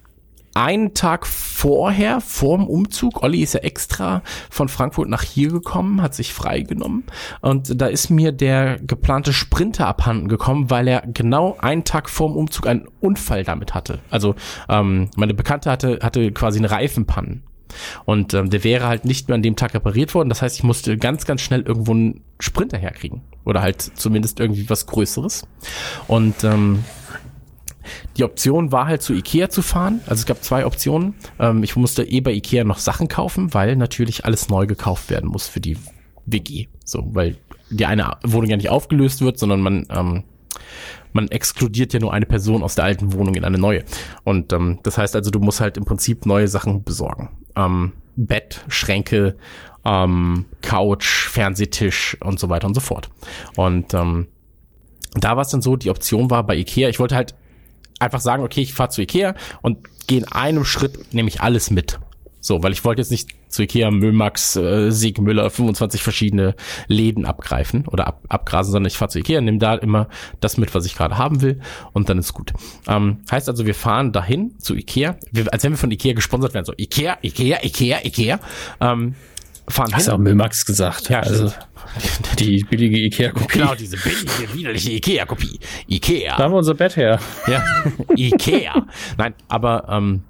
einen Tag vorher, vorm Umzug, Olli ist ja extra von Frankfurt nach hier gekommen, hat sich freigenommen und da ist mir der geplante Sprinter abhanden gekommen, weil er genau einen Tag vorm Umzug einen Unfall damit hatte. Also ähm, meine Bekannte hatte, hatte quasi eine Reifenpannen. Und ähm, der wäre halt nicht mehr an dem Tag repariert worden. Das heißt, ich musste ganz, ganz schnell irgendwo einen Sprinter herkriegen. Oder halt zumindest irgendwie was Größeres. Und ähm, die Option war halt zu Ikea zu fahren. Also es gab zwei Optionen. Ähm, ich musste eh bei Ikea noch Sachen kaufen, weil natürlich alles neu gekauft werden muss für die WG. So, weil die eine Wohnung ja nicht aufgelöst wird, sondern man, ähm, man exkludiert ja nur eine Person aus der alten Wohnung in eine neue. Und ähm, das heißt also, du musst halt im Prinzip neue Sachen besorgen. Ähm, Bett, Schränke, ähm, Couch, Fernsehtisch und so weiter und so fort. Und ähm, da war es dann so, die Option war bei Ikea, ich wollte halt einfach sagen, okay, ich fahre zu Ikea und gehe in einem Schritt nämlich alles mit. So, weil ich wollte jetzt nicht zu Ikea, Müllmax, äh, Siegmüller, 25 verschiedene Läden abgreifen oder ab, abgrasen, sondern ich fahre zu Ikea, nehme da immer das mit, was ich gerade haben will und dann ist gut. Ähm, heißt also, wir fahren dahin zu Ikea, wir, als wenn wir von Ikea gesponsert werden, so Ikea, Ikea, Ikea, Ikea, ähm, fahren Hast du auch hin. Müllmax gesagt. Ja, also die billige Ikea-Kopie. Genau, diese billige, widerliche Ikea-Kopie. Ikea. Da haben wir unser Bett her. Ja, Ikea. Nein, aber ähm,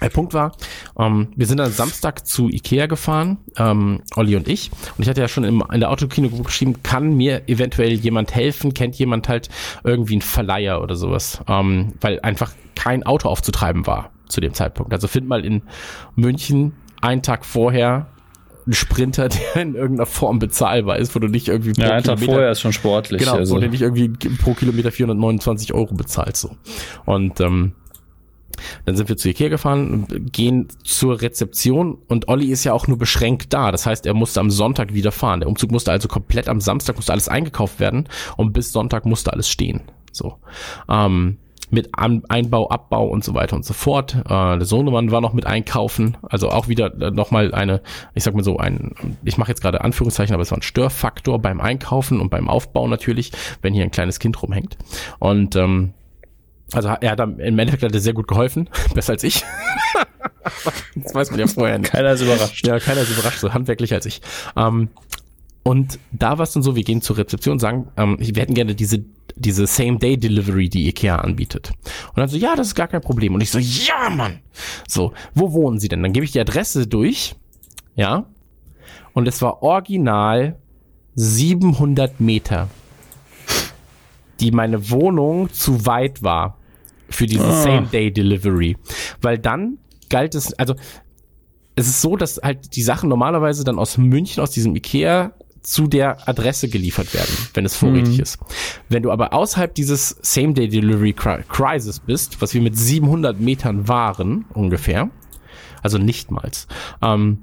der Punkt war, ähm, wir sind dann Samstag zu Ikea gefahren, ähm, Olli und ich. Und ich hatte ja schon im, in der Autokino geschrieben, kann mir eventuell jemand helfen? Kennt jemand halt irgendwie einen Verleiher oder sowas? Ähm, weil einfach kein Auto aufzutreiben war zu dem Zeitpunkt. Also find mal in München einen Tag vorher einen Sprinter, <laughs> der in irgendeiner Form bezahlbar ist, wo du nicht irgendwie pro Ja, ein Kilometer- vorher ist schon sportlich. Genau, also. wo du nicht irgendwie pro Kilometer 429 Euro bezahlst. So. Und ähm, dann sind wir zu Ikea gefahren, gehen zur Rezeption und Olli ist ja auch nur beschränkt da. Das heißt, er musste am Sonntag wieder fahren. Der Umzug musste also komplett am Samstag, musste alles eingekauft werden und bis Sonntag musste alles stehen. So. Ähm, mit An Einbau, Abbau und so weiter und so fort. Äh, der Sohnemann war noch mit einkaufen, also auch wieder äh, nochmal eine, ich sag mal so, ein, ich mache jetzt gerade Anführungszeichen, aber es war ein Störfaktor beim Einkaufen und beim Aufbau natürlich, wenn hier ein kleines Kind rumhängt. Und ähm, also er hat im Endeffekt hat er sehr gut geholfen, <laughs> besser als ich. <laughs> das weiß man ja vorher nicht. Keiner ist überrascht. Ja, keiner ist überrascht, so handwerklich als ich. Ähm, und da war es dann so, wir gehen zur Rezeption und sagen, ähm, wir hätten gerne diese, diese Same-Day-Delivery, die Ikea anbietet. Und dann so, ja, das ist gar kein Problem. Und ich so, ja, Mann. So, wo wohnen Sie denn? Dann gebe ich die Adresse durch, ja. Und es war original 700 Meter, die meine Wohnung zu weit war für diese Ah. Same-Day-Delivery. Weil dann galt es, also es ist so, dass halt die Sachen normalerweise dann aus München, aus diesem Ikea zu der Adresse geliefert werden, wenn es vorrätig ist. Wenn du aber außerhalb dieses Same-Day-Delivery-Crisis bist, was wir mit 700 Metern waren, ungefähr, also nichtmals, ähm,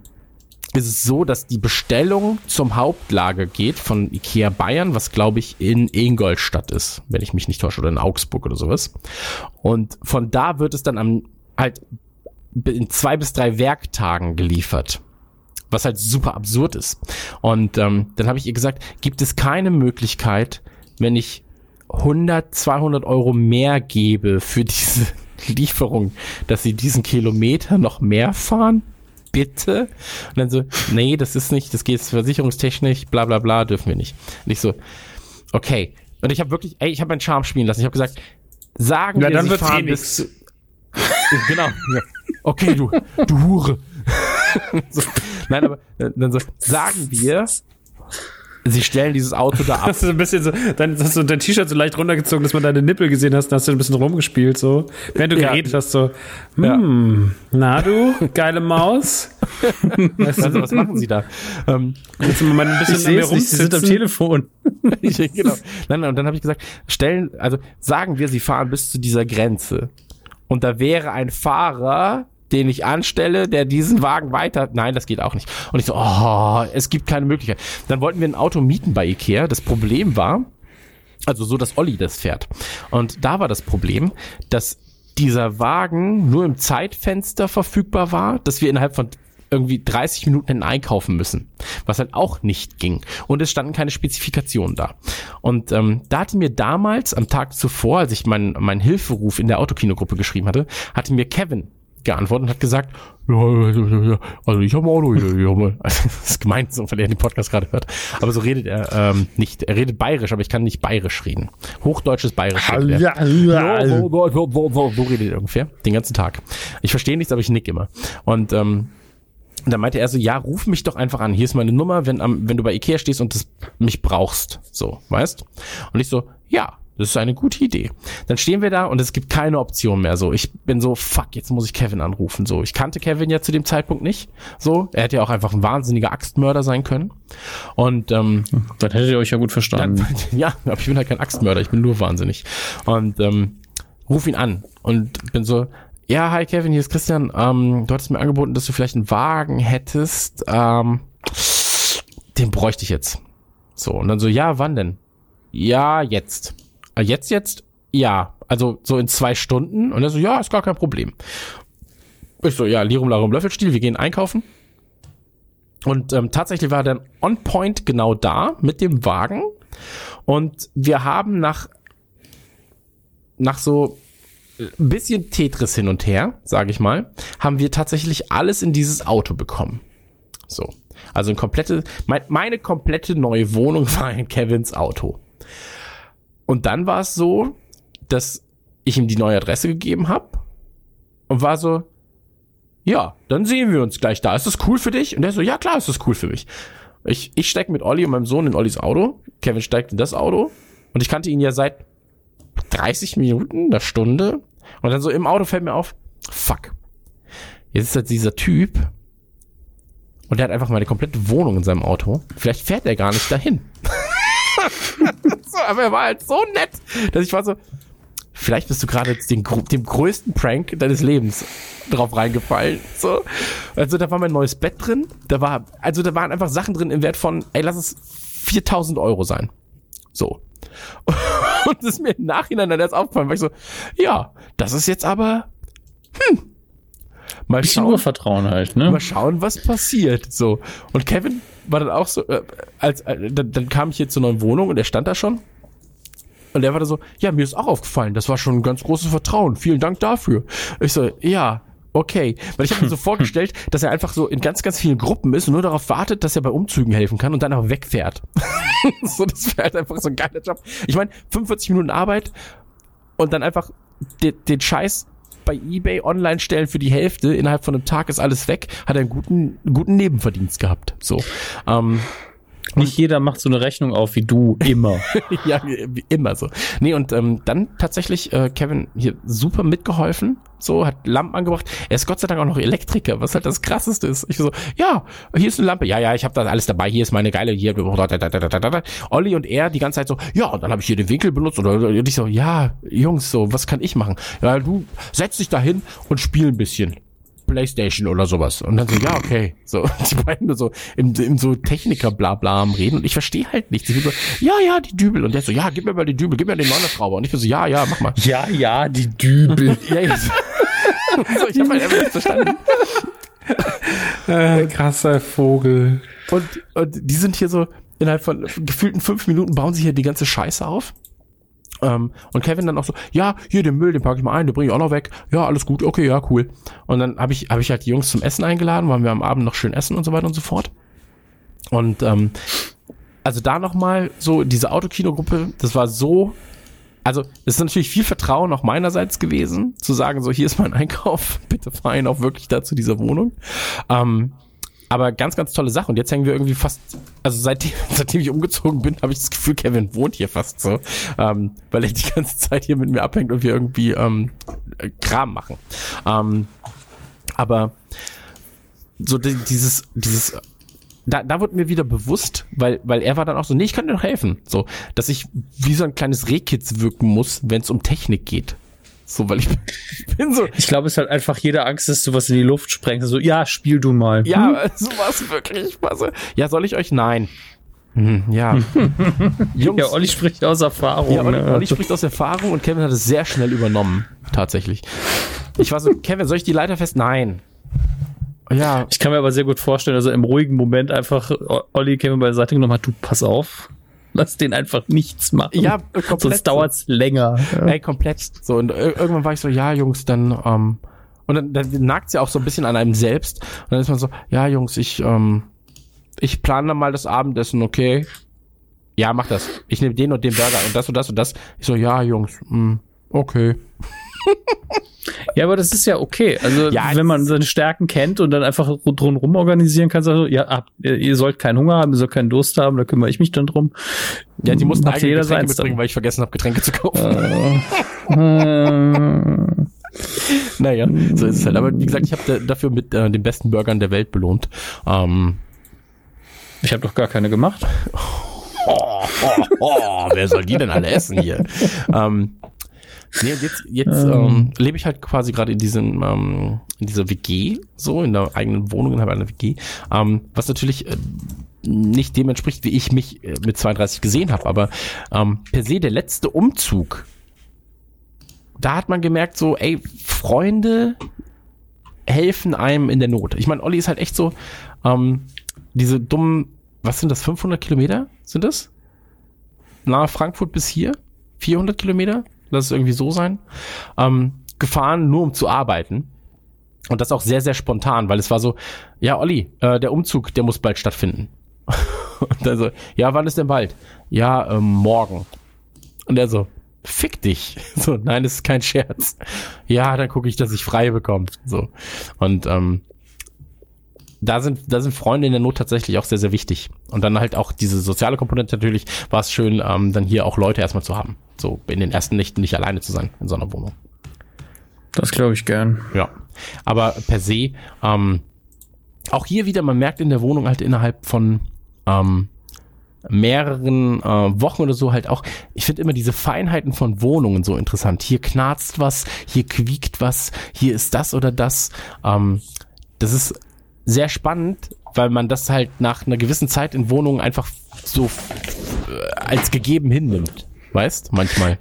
ist es so, dass die Bestellung zum Hauptlager geht von Ikea Bayern, was glaube ich in Ingolstadt ist, wenn ich mich nicht täusche, oder in Augsburg oder sowas. Und von da wird es dann am halt in zwei bis drei Werktagen geliefert. Was halt super absurd ist. Und ähm, dann habe ich ihr gesagt, gibt es keine Möglichkeit, wenn ich 100, 200 Euro mehr gebe für diese <laughs> Lieferung, dass sie diesen Kilometer noch mehr fahren? Bitte? Und dann so, nee, das ist nicht, das geht versicherungstechnisch, bla bla bla, dürfen wir nicht. Und ich so, okay. Und ich habe wirklich, ey, ich habe meinen Charme spielen lassen. Ich habe gesagt, sagen Ja, wir, dann sie wird's fahren eh bis nix. <laughs> genau. Okay, du, du Hure. <laughs> so, nein, aber äh, dann so, sagen wir, sie stellen dieses Auto da ab. <laughs> Hast du ein bisschen so, dann hast du dein T-Shirt so leicht runtergezogen, dass man deine Nippel gesehen hast, dann hast du ein bisschen rumgespielt, so. Während du Ja. geredet hast, so, hm, na du, geile Maus. <laughs> Weißt Also, du, was machen sie da? Ähm, du mal ein bisschen Ich an sehe mir es nicht, sie sind am? Telefon. <laughs> ich, genau. Nein, nein, und dann habe ich gesagt, stellen, also sagen wir, sie fahren bis zu dieser Grenze. Und da wäre ein Fahrer den ich anstelle, der diesen Wagen weiter. Nein, das geht auch nicht. Und ich so, oh, es gibt keine Möglichkeit. Dann wollten wir ein Auto mieten bei Ikea. Das Problem war, also so, dass Olli das fährt. Und da war das Problem, dass dieser Wagen nur im Zeitfenster verfügbar war, dass wir innerhalb von irgendwie 30 Minuten hätten einkaufen müssen, was halt auch nicht ging. Und es standen keine Spezifikationen da. Und ähm, da hatte mir damals, am Tag zuvor, als ich meinen mein Hilferuf in der Autokinogruppe geschrieben hatte, hatte mir Kevin geantwortet und hat gesagt, also ich habe ein Auto hier. <laughs> Also, das ist gemeint, so, weil er den Podcast gerade hört. Aber so redet er ähm, nicht. Er redet bayerisch, aber ich kann nicht bayerisch reden. Hochdeutsches bayerisch redet er. So, redet er ungefähr. Den ganzen Tag. Ich verstehe nichts, aber ich nick immer. Und ähm, da meinte er so, ja, ruf mich doch einfach an. Hier ist meine Nummer, wenn, am, wenn du bei Ikea stehst und das, mich brauchst. So, weißt? Und ich so, ja, das ist eine gute Idee. Dann stehen wir da und es gibt keine Option mehr. So, ich bin so, fuck, jetzt muss ich Kevin anrufen. So, ich kannte Kevin ja zu dem Zeitpunkt nicht. So, er hätte ja auch einfach ein wahnsinniger Axtmörder sein können. Und ähm, Dann hättet ihr euch ja gut verstanden. dann, <laughs> ja, aber ich bin halt kein Axtmörder, ich bin nur wahnsinnig. Und ähm, ruf ihn an und bin so, ja, hi Kevin, hier ist Christian. Ähm, du hattest mir angeboten, dass du vielleicht einen Wagen hättest. Ähm, den bräuchte ich jetzt. So, und dann so, ja, wann denn? Ja, jetzt. Ah, Jetzt, jetzt? Ja. Also so in zwei Stunden. Und er so, ja, ist gar kein Problem. Ich so, ja, Lirum Larum Löffelstiel, wir gehen einkaufen. Und ähm, tatsächlich war er dann on point genau da mit dem Wagen. Und wir haben nach, nach so ein bisschen Tetris hin und her, sage ich mal, haben wir tatsächlich alles in dieses Auto bekommen. So. Also ein komplette, mein, meine komplette neue Wohnung <laughs> war in Kevins Auto. Und dann war es so, dass ich ihm die neue Adresse gegeben habe und war so, ja, dann sehen wir uns gleich da. Ist das cool für dich? Und er so, ja klar, ist das cool für mich. Ich, ich steig mit Olli und meinem Sohn in Ollis Auto. Kevin steigt in das Auto. Und ich kannte ihn ja seit 30 Minuten, einer Stunde. Und dann so im Auto fällt mir auf, fuck. Jetzt ist halt dieser Typ. Und der hat einfach meine komplette Wohnung in seinem Auto. Vielleicht fährt er gar nicht dahin. <laughs> so, aber er war halt so nett, dass ich war so, vielleicht bist du gerade jetzt den, dem größten Prank deines Lebens drauf reingefallen. So. Also da war mein neues Bett drin. Da war, also da waren einfach Sachen drin im Wert von, ey, lass es 4000 Euro sein. So. <laughs> Und das ist mir im Nachhinein dann erst aufgefallen, weil ich so, ja, das ist jetzt aber, hm, mal schauen, Urvertrauen halt, ne? mal schauen, was passiert. So. Und Kevin war dann auch so, äh, als, äh, dann, dann kam ich hier zur neuen Wohnung und er stand da schon. Und er war da so, ja, mir ist auch aufgefallen, das war schon ein ganz großes Vertrauen. Vielen Dank dafür. Ich so, ja, okay. Weil ich habe mir so <laughs> vorgestellt, dass er einfach so in ganz, ganz vielen Gruppen ist und nur darauf wartet, dass er bei Umzügen helfen kann und dann aber wegfährt. <laughs> so, das wäre halt einfach so ein geiler Job. Ich meine, 45 Minuten Arbeit und dann einfach den, den Scheiß bei eBay online stellen für die Hälfte, innerhalb von einem Tag ist alles weg, hat er einen guten, guten Nebenverdienst gehabt. So. Ähm, Nicht jeder macht so eine Rechnung auf wie du immer. <laughs> ja, wie immer so. Nee, und ähm, dann tatsächlich äh, Kevin hier super mitgeholfen, so, hat Lampen angebracht. Er ist Gott sei Dank auch noch Elektriker, was halt das krasseste ist. Ich so, ja, hier ist eine Lampe. Ja, ja, ich habe da alles dabei. Hier ist meine geile, hier. Olli und er die ganze Zeit so, ja, und dann habe ich hier den Winkel benutzt. Oder und ich so, ja, Jungs, so, was kann ich machen? Ja, du setz dich da hin und spiel ein bisschen. Playstation oder sowas. Und dann so, ja, okay. So, <laughs> die beiden nur so im, im so Techniker-Blabla am Reden und ich verstehe halt nicht. Die sind so, ja, ja, die Dübel. Und der so, ja, gib mir mal die Dübel, gib mir den Neunerschrauber. Und ich bin so, ja, ja, mach mal. ja, ja, die Dübel. <laughs> Ja, ja. so, ich habe halt einfach nicht verstanden. Äh, krasser Vogel. Und, und die sind hier so, innerhalb von gefühlten fünf Minuten bauen sie hier die ganze Scheiße auf. Ähm, und Kevin dann auch so, ja, hier den Müll, den packe ich mal ein, den bringe ich auch noch weg. Ja, alles gut, okay, ja, cool. Und dann habe ich, hab ich halt die Jungs zum Essen eingeladen, weil wir am Abend noch schön essen und so weiter und so fort. Und ähm, also da nochmal so, diese Autokinogruppe, das war so, also es ist natürlich viel Vertrauen auch meinerseits gewesen, zu sagen, so, hier ist mein Einkauf, <laughs> bitte fahr ihn auch wirklich da zu dieser Wohnung. Ähm, aber ganz, ganz tolle Sache. Und jetzt hängen wir irgendwie fast, also seitdem, <laughs> seitdem ich umgezogen bin, habe ich das Gefühl, Kevin wohnt hier fast so, ähm, weil er die ganze Zeit hier mit mir abhängt und wir irgendwie ähm, äh, Kram machen. Ähm, aber so di- dieses, dieses, da, da wurde mir wieder bewusst, weil, weil er war dann auch so, nee, ich kann dir doch helfen. So, dass ich wie so ein kleines Rehkitz wirken muss, wenn es um Technik geht. So, weil ich, ich bin so, Ich glaube, es ist halt einfach jede Angst, dass du was in die Luft sprengst. So, ja, spiel du mal. ja, <laughs> so was wirklich. Was, ja, soll ich euch? Nein. Hm, ja. <laughs> Jungs, Ja, Olli spricht aus Erfahrung. Ja, Olli, ne? Olli spricht aus Erfahrung und Kevin hat es sehr schnell übernommen. Tatsächlich. Ich war so, <laughs> Kevin, soll ich die Leiter fest? Nein. Ja, Ich kann mir aber sehr gut vorstellen, er im ruhigen Moment einfach Olli Kevin bei der Seite genommen hat, du pass auf. Lass den einfach nichts machen. Ja, komplett Sonst dauert's länger. ey, komplett. So, und ir- irgendwann war ich so, ja, Jungs, dann, ähm, und dann, dann nagt ja auch so ein bisschen an einem selbst. Und dann ist man so, ja, Jungs, ich, ähm, ich plane mal das Abendessen, okay? Ja, mach das. Ich nehme den und den Burger und das und das und das. Ich so, ja, Jungs, mh, okay. Ja, aber das ist ja okay. Also, Ja, wenn man seine Stärken kennt und dann einfach drumherum organisieren kann, also, ja, ihr sollt keinen Hunger haben, ihr sollt keinen Durst haben, da kümmere ich mich dann drum. Ja, die mussten eigene jeder Getränke mitbringen, dann. weil ich vergessen habe, Getränke zu kaufen. Äh, <laughs> Naja, so ist es halt. Aber wie gesagt, ich habe dafür mit äh, den besten Burgern der Welt belohnt. Ähm, ich habe doch gar keine gemacht. <laughs> oh, oh, wer soll die denn alle essen hier? ähm, nee, und jetzt, jetzt ähm, lebe ich halt quasi gerade in diesem ähm, in dieser WG, so in der eigenen Wohnung innerhalb einer WG, ähm, was natürlich äh, nicht dem entspricht, wie ich mich äh, mit 32 gesehen habe, aber ähm, per se der letzte Umzug, da hat man gemerkt, so, ey, Freunde helfen einem in der Not. Ich meine, Olli ist halt echt so, ähm, diese dummen, was sind das, 500 Kilometer sind das? Nahe Frankfurt bis hier? 400 Kilometer? Lass es irgendwie so sein. Ähm, gefahren, nur um zu arbeiten. Und das auch sehr, sehr spontan, weil es war so, ja, Olli, äh, der Umzug, der muss bald stattfinden. <laughs> Und dann so, ja, wann ist denn bald? Ja, ähm, morgen. Und er so, fick dich. <laughs> So, nein, das ist kein Scherz. Ja, dann gucke ich, dass ich frei bekomme. So. Und ähm, da sind, da sind Freunde in der Not tatsächlich auch sehr, sehr wichtig. Und dann halt auch diese soziale Komponente natürlich, war es schön, ähm, dann hier auch Leute erstmal zu haben. So in den ersten Nächten nicht alleine zu sein in so einer Wohnung. Das glaube ich gern. Ja. Aber per se, ähm, auch hier wieder, man merkt in der Wohnung halt innerhalb von ähm, mehreren äh, Wochen oder so halt auch, ich finde immer diese Feinheiten von Wohnungen so interessant. Hier knarzt was, hier quiekt was, hier ist das oder das. Ähm, das ist sehr spannend, weil man das halt nach einer gewissen Zeit in Wohnungen einfach so äh, als gegeben hinnimmt. Weißt, manchmal.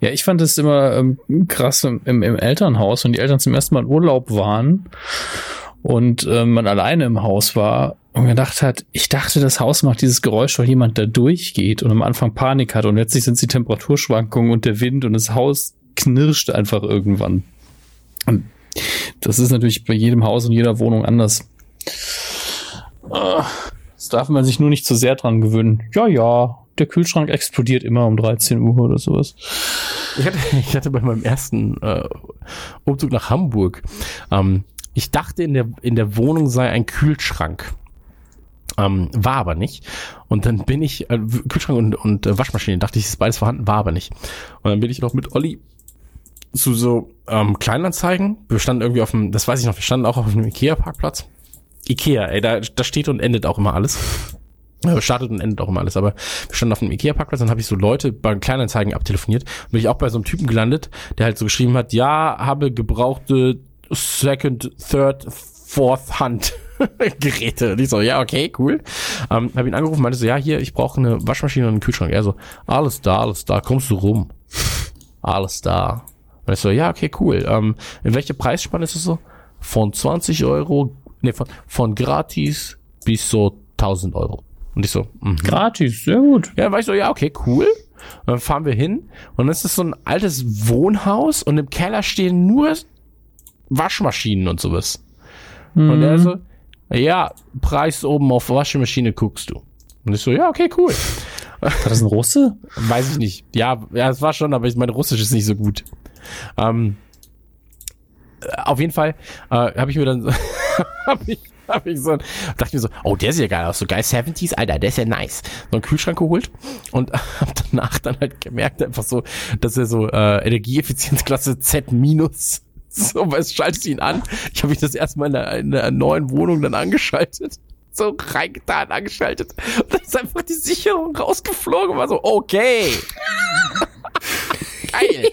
Ja, ich fand es immer ähm, krass im, im, im Elternhaus, wenn die Eltern zum ersten Mal in Urlaub waren und ähm, man alleine im Haus war und gedacht hat, ich dachte, das Haus macht dieses Geräusch, weil jemand da durchgeht und am Anfang Panik hat und letztlich sind es die Temperaturschwankungen und der Wind und das Haus knirscht einfach irgendwann. Und das ist natürlich bei jedem Haus und jeder Wohnung anders. Ah, Das darf man sich nur nicht zu sehr dran gewöhnen. Ja, ja, der Kühlschrank explodiert immer um 13 Uhr oder sowas. Ich hatte, <laughs> ich hatte bei meinem ersten äh, Umzug nach Hamburg, ähm, ich dachte, in der, in der Wohnung sei ein Kühlschrank. Ähm, war aber nicht. Und dann bin ich, äh, Kühlschrank und, und äh, Waschmaschine, dachte ich, ist beides vorhanden, war aber nicht. Und dann bin ich noch mit Olli zu so ähm, Kleinanzeigen. Wir standen irgendwie auf dem, das weiß ich noch, wir standen auch auf einem Ikea-Parkplatz. Ikea, ey, da, da steht und endet auch immer alles. Ja, startet und endet auch immer alles, aber wir standen auf einem Ikea-Parkplatz, dann habe ich so Leute bei Kleinanzeigen abtelefoniert und bin ich auch bei so einem Typen gelandet, der halt so geschrieben hat, ja, habe gebrauchte Second, Third, Fourth Hand <laughs> Geräte. Und ich so, ja, okay, cool. Ähm, habe ihn angerufen, meinte so, ja, hier, ich brauche eine Waschmaschine und einen Kühlschrank. Er so, alles da, alles da, kommst du rum. Alles da. Und ich so, ja, okay, cool. Ähm, in welcher Preisspanne ist es so? Von 20 Euro, nee, von, von gratis bis so 1000 Euro. Und ich so, mhm. Gratis, sehr gut. Ja, war ich so, ja, okay, cool. Und dann fahren wir hin und dann ist so ein altes Wohnhaus und im Keller stehen nur Waschmaschinen und sowas. Und er so, ja, Preis oben auf Waschmaschine guckst du. Und ich so, ja, okay, cool. War das ein Russe? Weiß ich nicht. Ja, ja, es war schon, aber ich mein Russisch ist nicht so gut. Ähm, äh, auf jeden Fall äh, habe ich mir dann <laughs> hab ich, hab ich so dachte mir so, oh, der sieht ja geil aus, so geil 70s, Alter, der ist ja nice. So einen Kühlschrank geholt und <laughs> hab danach dann halt gemerkt einfach so, dass er so äh, Energieeffizienzklasse Z minus <laughs> so, was schaltet ihn an? Ich habe mich das erstmal in der, in der neuen Wohnung dann angeschaltet so reingetan, angeschaltet. Und dann ist einfach die Sicherung rausgeflogen war so, okay. Geil.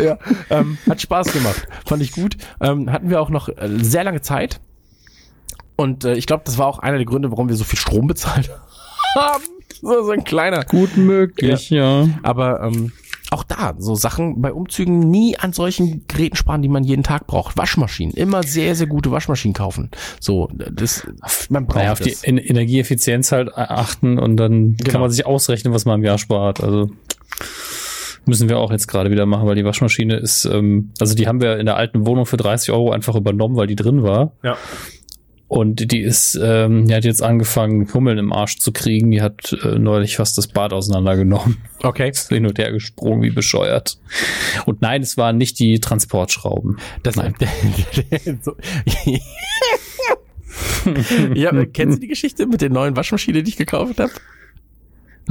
<laughs> ja, ähm, hat Spaß gemacht. Fand ich gut. Ähm, hatten wir auch noch äh, sehr lange Zeit. Und äh, ich glaube, das war auch einer der Gründe, warum wir so viel Strom bezahlt <laughs> haben. So, so ein kleiner. Gut möglich, ja. Aber ähm, auch da, so Sachen bei Umzügen nie an solchen Geräten sparen, die man jeden Tag braucht. Waschmaschinen, immer sehr, sehr gute Waschmaschinen kaufen. So, das, man braucht Naja, auf die das. En- Energieeffizienz halt achten und dann Genau. kann man sich ausrechnen, was man im Jahr spart. Also müssen wir auch jetzt gerade wieder machen, weil die Waschmaschine ist, ähm, also die haben wir in der alten Wohnung für 30 Euro einfach übernommen, weil die drin war. Ja. Und die ist, ähm, die hat jetzt angefangen, Hummeln im Arsch zu kriegen. Die hat äh, neulich fast das Bad auseinandergenommen. Okay. <laughs> Ist hin und her gesprungen, wie bescheuert. Und nein, es waren nicht die Transportschrauben. Das, Nein. so. <laughs> ja, <laughs> kennen Sie die Geschichte mit der neuen Waschmaschine, die ich gekauft habe?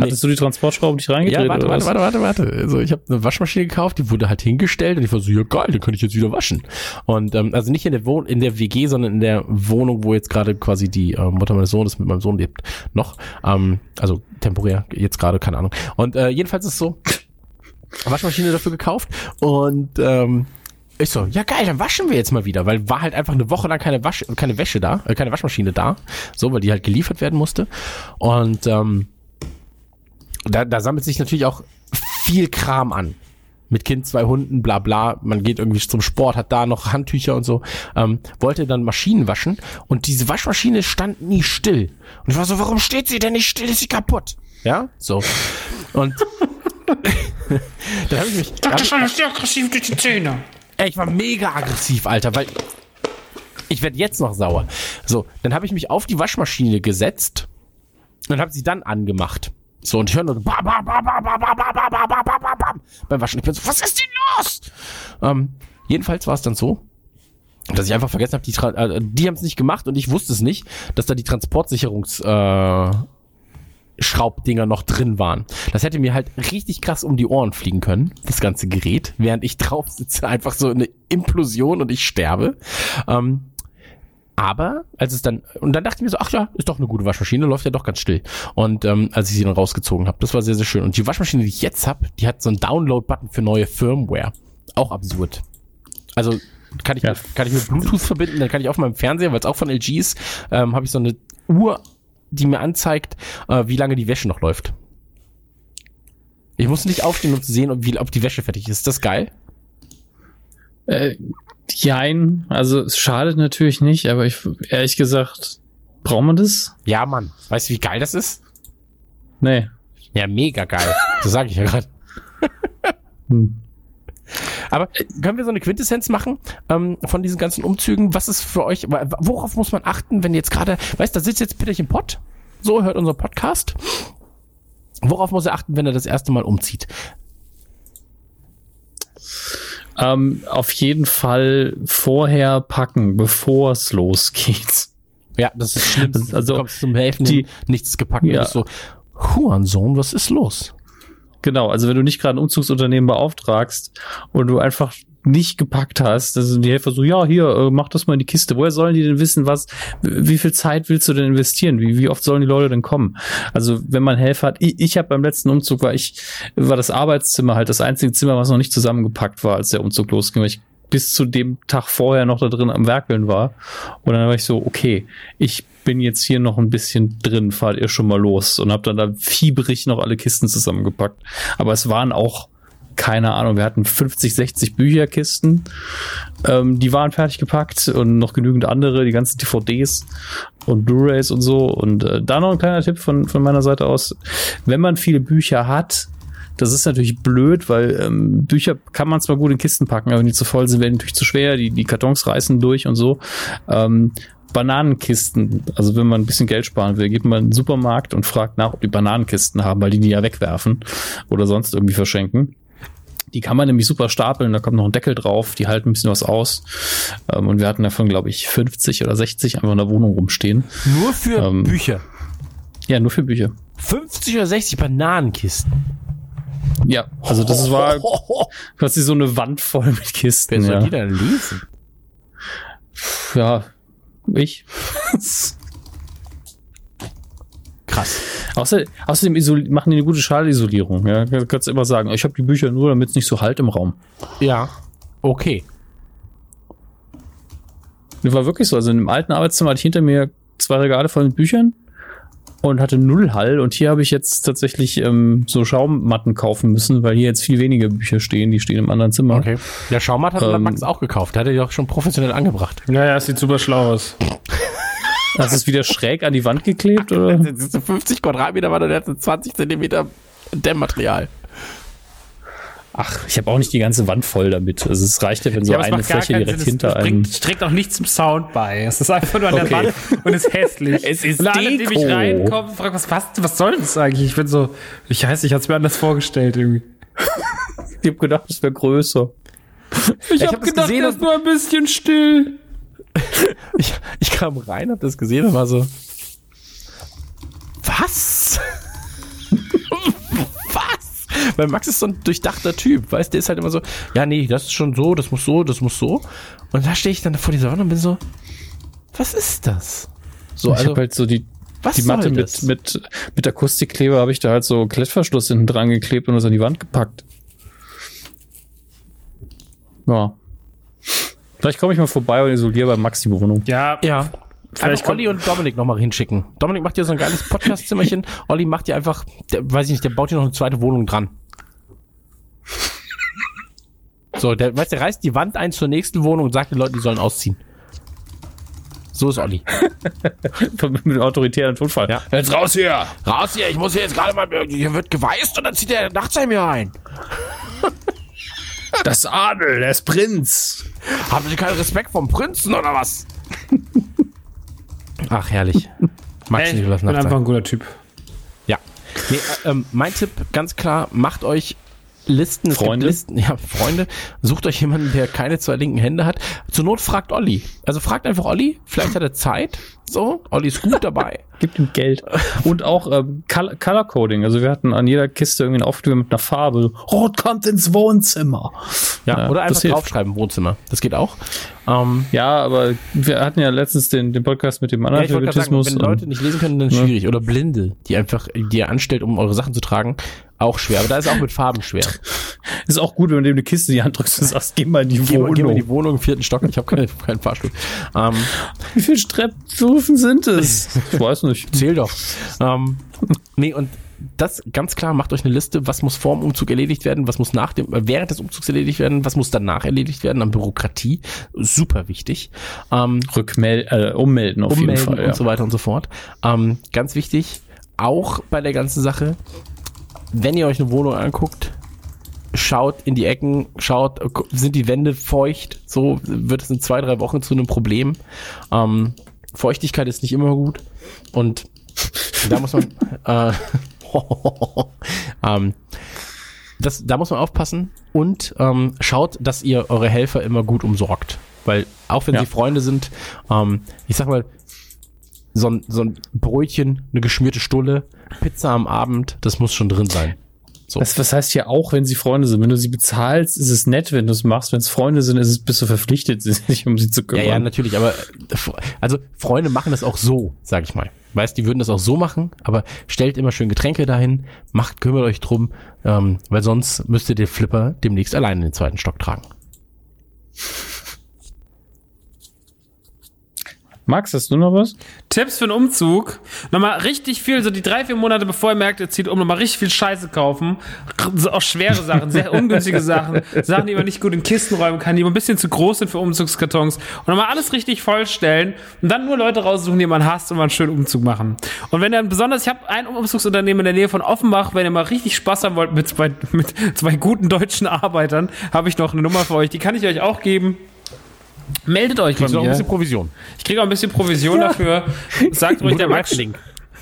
Hattest du die Transportschrauben nicht reingedreht? Ja, warte, warte, was? warte, warte, warte. Also ich habe eine Waschmaschine gekauft, die wurde halt hingestellt und ich war so, ja geil, dann kann ich jetzt wieder waschen. Und ähm, also nicht in der Wohn in der WG, sondern in der Wohnung, wo jetzt gerade quasi die äh, Mutter meines Sohnes mit meinem Sohn lebt. Noch. Ähm, also temporär, jetzt gerade, keine Ahnung. Und äh, jedenfalls ist es so, Waschmaschine dafür gekauft und ähm, ich so, ja geil, dann waschen wir jetzt mal wieder, weil war halt einfach eine Woche lang keine Wasch, keine Wäsche da, äh, keine Waschmaschine da, so, weil die halt geliefert werden musste. Und ähm, da, da sammelt sich natürlich auch viel Kram an. Mit Kind, zwei Hunden, bla bla. Man geht irgendwie zum Sport, hat da noch Handtücher und so. Ähm, wollte dann Maschinen waschen und diese Waschmaschine stand nie still. Und ich war so, warum steht sie denn nicht still? Ist sie kaputt? Ja, so. Und <laughs> dann habe ich mich. Ich, alles sehr aggressiv durch die Zähne. ey, ich war mega aggressiv, Alter, weil ich werde jetzt noch sauer. So, dann habe ich mich auf die Waschmaschine gesetzt und habe sie dann angemacht. So, und ich höre nur bam, bam, bam, bam, bam, bam, bam, bam, bam, bam, bam, bam, beim Waschen. Ich bin so, was ist denn los? Ähm, jedenfalls war es dann so, dass ich einfach vergessen habe, die, Tra- äh, die haben es nicht gemacht und ich wusste es nicht, dass da die Transportsicherungs äh, Schraubdinger noch drin waren. Das hätte mir halt richtig krass um die Ohren fliegen können, das ganze Gerät, während ich drauf sitze, einfach so eine Implosion und ich sterbe. Ähm, aber als es dann, und dann dachte ich mir so, ach ja, ist doch eine gute Waschmaschine, läuft ja doch ganz still. Und ähm, als ich sie dann rausgezogen habe, das war sehr, sehr schön. Und die Waschmaschine, die ich jetzt habe, die hat so einen Download-Button für neue Firmware. Auch absurd. Also kann ich, Ja. kann ich mit Bluetooth verbinden, dann kann ich auf meinem Fernseher, weil es auch von LG ist, ähm, habe ich so eine Uhr, die mir anzeigt, äh, wie lange die Wäsche noch läuft. Ich muss nicht aufstehen, um zu sehen, ob, wie, ob die Wäsche fertig ist. Ist das geil? Äh, jein, also es schadet natürlich nicht, aber ich ehrlich gesagt, braucht man das? Ja, Mann. Weißt du, wie geil das ist? Nee. Ja, mega geil. <laughs> Das sage ich ja gerade. Hm. Aber können wir so eine Quintessenz machen ähm, von diesen ganzen Umzügen? Was ist für euch, worauf muss man achten, wenn jetzt gerade, weißt du, da sitzt jetzt Peterchen Pott, so hört unser Podcast. Worauf muss er achten, wenn er das erste Mal umzieht? Ähm, auf jeden Fall vorher packen, bevor es losgeht. Ja, das ist schlimm. Also, du kommst zum Helfen, die- nichts gepackt. Ja. Du bist so, Hurensohn, was ist los? Genau, also wenn du nicht gerade ein Umzugsunternehmen beauftragst und du einfach nicht gepackt hast, sind die Helfer so, ja, hier, äh, mach das mal in die Kiste. Woher sollen die denn wissen, was, wie viel Zeit willst du denn investieren? Wie, wie oft sollen die Leute denn kommen? Also, wenn man Helfer hat, ich, ich habe beim letzten Umzug war ich, war das Arbeitszimmer halt das einzige Zimmer, was noch nicht zusammengepackt war, als der Umzug losging, weil ich bis zu dem Tag vorher noch da drin am Werkeln war. Und dann war ich so, okay, ich bin jetzt hier noch ein bisschen drin, fahrt ihr schon mal los und habe dann da fieberig noch alle Kisten zusammengepackt. Aber es waren auch keine Ahnung, wir hatten 50, 60 Bücherkisten, ähm, die waren fertig gepackt und noch genügend andere, die ganzen DVDs und Blu-rays und so. Und äh, da noch ein kleiner Tipp von, von meiner Seite aus. Wenn man viele Bücher hat, das ist natürlich blöd, weil ähm, Bücher kann man zwar gut in Kisten packen, aber wenn die zu voll sind, werden natürlich zu schwer, die, die Kartons reißen durch und so. Ähm, Bananenkisten, also wenn man ein bisschen Geld sparen will, geht man in den Supermarkt und fragt nach, ob die Bananenkisten haben, weil die die ja wegwerfen oder sonst irgendwie verschenken. Die kann man nämlich super stapeln, da kommt noch ein Deckel drauf, die halten ein bisschen was aus. Ähm, und wir hatten davon, glaube ich, 50 oder 60 einfach in der Wohnung rumstehen. Nur für Ähm, Bücher. Ja, nur für Bücher. 50 oder 60 Bananenkisten. Ja, also das war <laughs> quasi so eine Wand voll mit Kisten. Wer soll ja. die denn lesen? ja, ich. <laughs> Krass. Außer, außerdem machen die eine gute Schallisolierung. Ja, du kannst immer sagen, ich habe die Bücher nur, damit es nicht so halt im Raum. Ja. Okay. Das war wirklich so. Also im alten Arbeitszimmer hatte ich hinter mir zwei Regale voll mit Büchern und hatte null Hall. Und hier habe ich jetzt tatsächlich ähm, so Schaummatten kaufen müssen, weil hier jetzt viel weniger Bücher stehen. Die stehen im anderen Zimmer. Okay. Der Schaumatt hat Ähm, Max auch gekauft. Der hat er ja auch schon professionell angebracht. Naja, es sieht super schlau aus. Hast du es wieder schräg an die Wand geklebt? Oder? Das ist so 50 Quadratmeter war und der so 20 Zentimeter Dämmmaterial. Ach, ich habe auch nicht die ganze Wand voll damit. Also es reicht ja, wenn so es eine Fläche direkt Sinn. hinter Es einem. bringt, trägt auch nichts zum Sound bei. Es ist einfach nur an der Okay. Wand und ist hässlich. <laughs> Es ist und alle, die mich Deko. reinkommen, fragen, was, was, was soll das eigentlich? Ich bin so, ich weiß, ich hatte es mir anders vorgestellt irgendwie. Ich habe gedacht, es wäre größer. Ich, hab das gesehen das und- nur ein bisschen still. <laughs> Ich, ich kam rein, hab das gesehen und war so. Was? <laughs> Was? Weil Max ist so ein durchdachter Typ, weißt du, der ist halt immer so, ja, nee, das ist schon so, das muss so, das muss so. Und da stehe ich dann vor dieser Wand und bin so, was ist das? So, ich also, habe halt so die, was die Matte mit, mit, mit Akustikkleber habe ich da halt so Klettverschluss hinten dran geklebt und das an die Wand gepackt. Ja. Vielleicht komme ich mal vorbei und isoliere bei Max die Wohnung. Ja, Ja. Vielleicht Olli und Dominik nochmal hinschicken. Dominik macht dir so ein geiles Podcast-Zimmerchen. <laughs> Olli macht dir einfach, der, weiß ich nicht, der baut dir noch eine zweite Wohnung dran. So, der, weißt du, der reißt die Wand ein zur nächsten Wohnung und sagt den Leuten, die sollen ausziehen. So ist Olli. <laughs> mit autoritären Tonfall. Ja. Jetzt raus hier! Raus hier, ich muss hier jetzt gerade mal, hier wird geweißt und dann zieht der nachts ein mir <laughs> ein. Das Adel, der ist Prinz. Haben Sie keinen Respekt vom Prinzen oder was? <laughs> Ach, herrlich. Max ey, ich Nikolaus bin nachts einfach ein. ein guter Typ. Ja. Nee, äh, ähm, mein Tipp, ganz klar, macht euch Listen. Es Freunde? Listen, ja, Freunde. Sucht euch jemanden, der keine zwei linken Hände hat. Zur Not fragt Olli. Also fragt einfach Olli. Vielleicht hat er Zeit. So, Olli ist gut dabei. <laughs> Gibt ihm Geld. Und auch ähm, Color, Color Coding. Also wir hatten an jeder Kiste irgendwie einen Aufkleber mit einer Farbe. Rot kommt ins Wohnzimmer. Ja, Ja, oder einfach draufschreiben, Wohnzimmer. Das geht auch. Ähm, Ja, aber wir hatten ja letztens den, den Podcast mit dem ja, sagen, Analphabetismus. wenn Leute nicht lesen können, dann ist es schwierig. Oder Blinde, die einfach, die ihr anstellt, um eure Sachen zu tragen, auch schwer. Aber da ist auch mit Farben schwer. <laughs> ist auch gut, wenn du dem eine Kiste in die Hand drückst und sagst, geh mal in die Wohnung. geh mal in die Wohnung im vierten Stock. Ich habe keinen keinen Fahrstuhl. Ähm, Wie viele Treppstufen sind es? <laughs> Ich weiß nicht. Zähl doch. ähm, nee, und das ganz klar, macht euch eine Liste, was muss vor dem Umzug erledigt werden, was muss nach dem, äh, während des Umzugs erledigt werden, was muss danach erledigt werden an Bürokratie. Super wichtig. Ähm, Rückmel äh, ummelden auf ummelden jeden Fall. und Ja. so weiter und so fort. Ähm, ganz wichtig, auch bei der ganzen Sache, wenn ihr euch eine Wohnung anguckt, schaut in die Ecken, schaut, sind die Wände feucht, so wird es in zwei, drei Wochen zu einem Problem. Ähm, Feuchtigkeit ist nicht immer gut und da muss man <laughs> äh, <laughs> ähm, das, da muss man aufpassen und ähm, schaut, dass ihr eure Helfer immer gut umsorgt. Weil auch wenn Ja. sie Freunde sind, ähm, ich sag mal, so ein, so ein Brötchen, eine geschmierte Stulle, Pizza am Abend, das muss schon drin sein. So. Das, was heißt ja auch, wenn sie Freunde sind? Wenn du sie bezahlst, ist es nett, wenn du es machst. Wenn es Freunde sind, ist es, bist du verpflichtet, <laughs> sich um sie zu Ja, kümmern. ja, natürlich, aber also Freunde machen das auch so, sag ich mal. Weißt, die würden das auch so machen, aber stellt immer schön Getränke dahin, macht, kümmert euch drum, ähm, weil sonst müsst ihr den Flipper demnächst allein in den zweiten Stock tragen. Max, hast du noch was? Tipps für einen Umzug. Nochmal richtig viel, so die drei, vier Monate bevor ihr merkt, ihr zieht um, nochmal richtig viel Scheiße kaufen. So auch schwere Sachen, sehr ungünstige Sachen. <laughs> Sachen, die man nicht gut in Kisten räumen kann, die ein bisschen zu groß sind für Umzugskartons. Und nochmal alles richtig vollstellen und dann nur Leute raussuchen, die man hasst und mal einen schönen Umzug machen. Und wenn ihr besonders, ich habe ein Umzugsunternehmen in der Nähe von Offenbach, wenn ihr mal richtig Spaß haben wollt mit zwei, <laughs> mit zwei guten deutschen Arbeitern, habe ich noch eine Nummer für euch, die kann ich euch auch geben. Meldet euch bei Kriegst du auch ein mir. bisschen Provision. Ich kriege auch ein bisschen Provision dafür. Sagt ruhig der Max.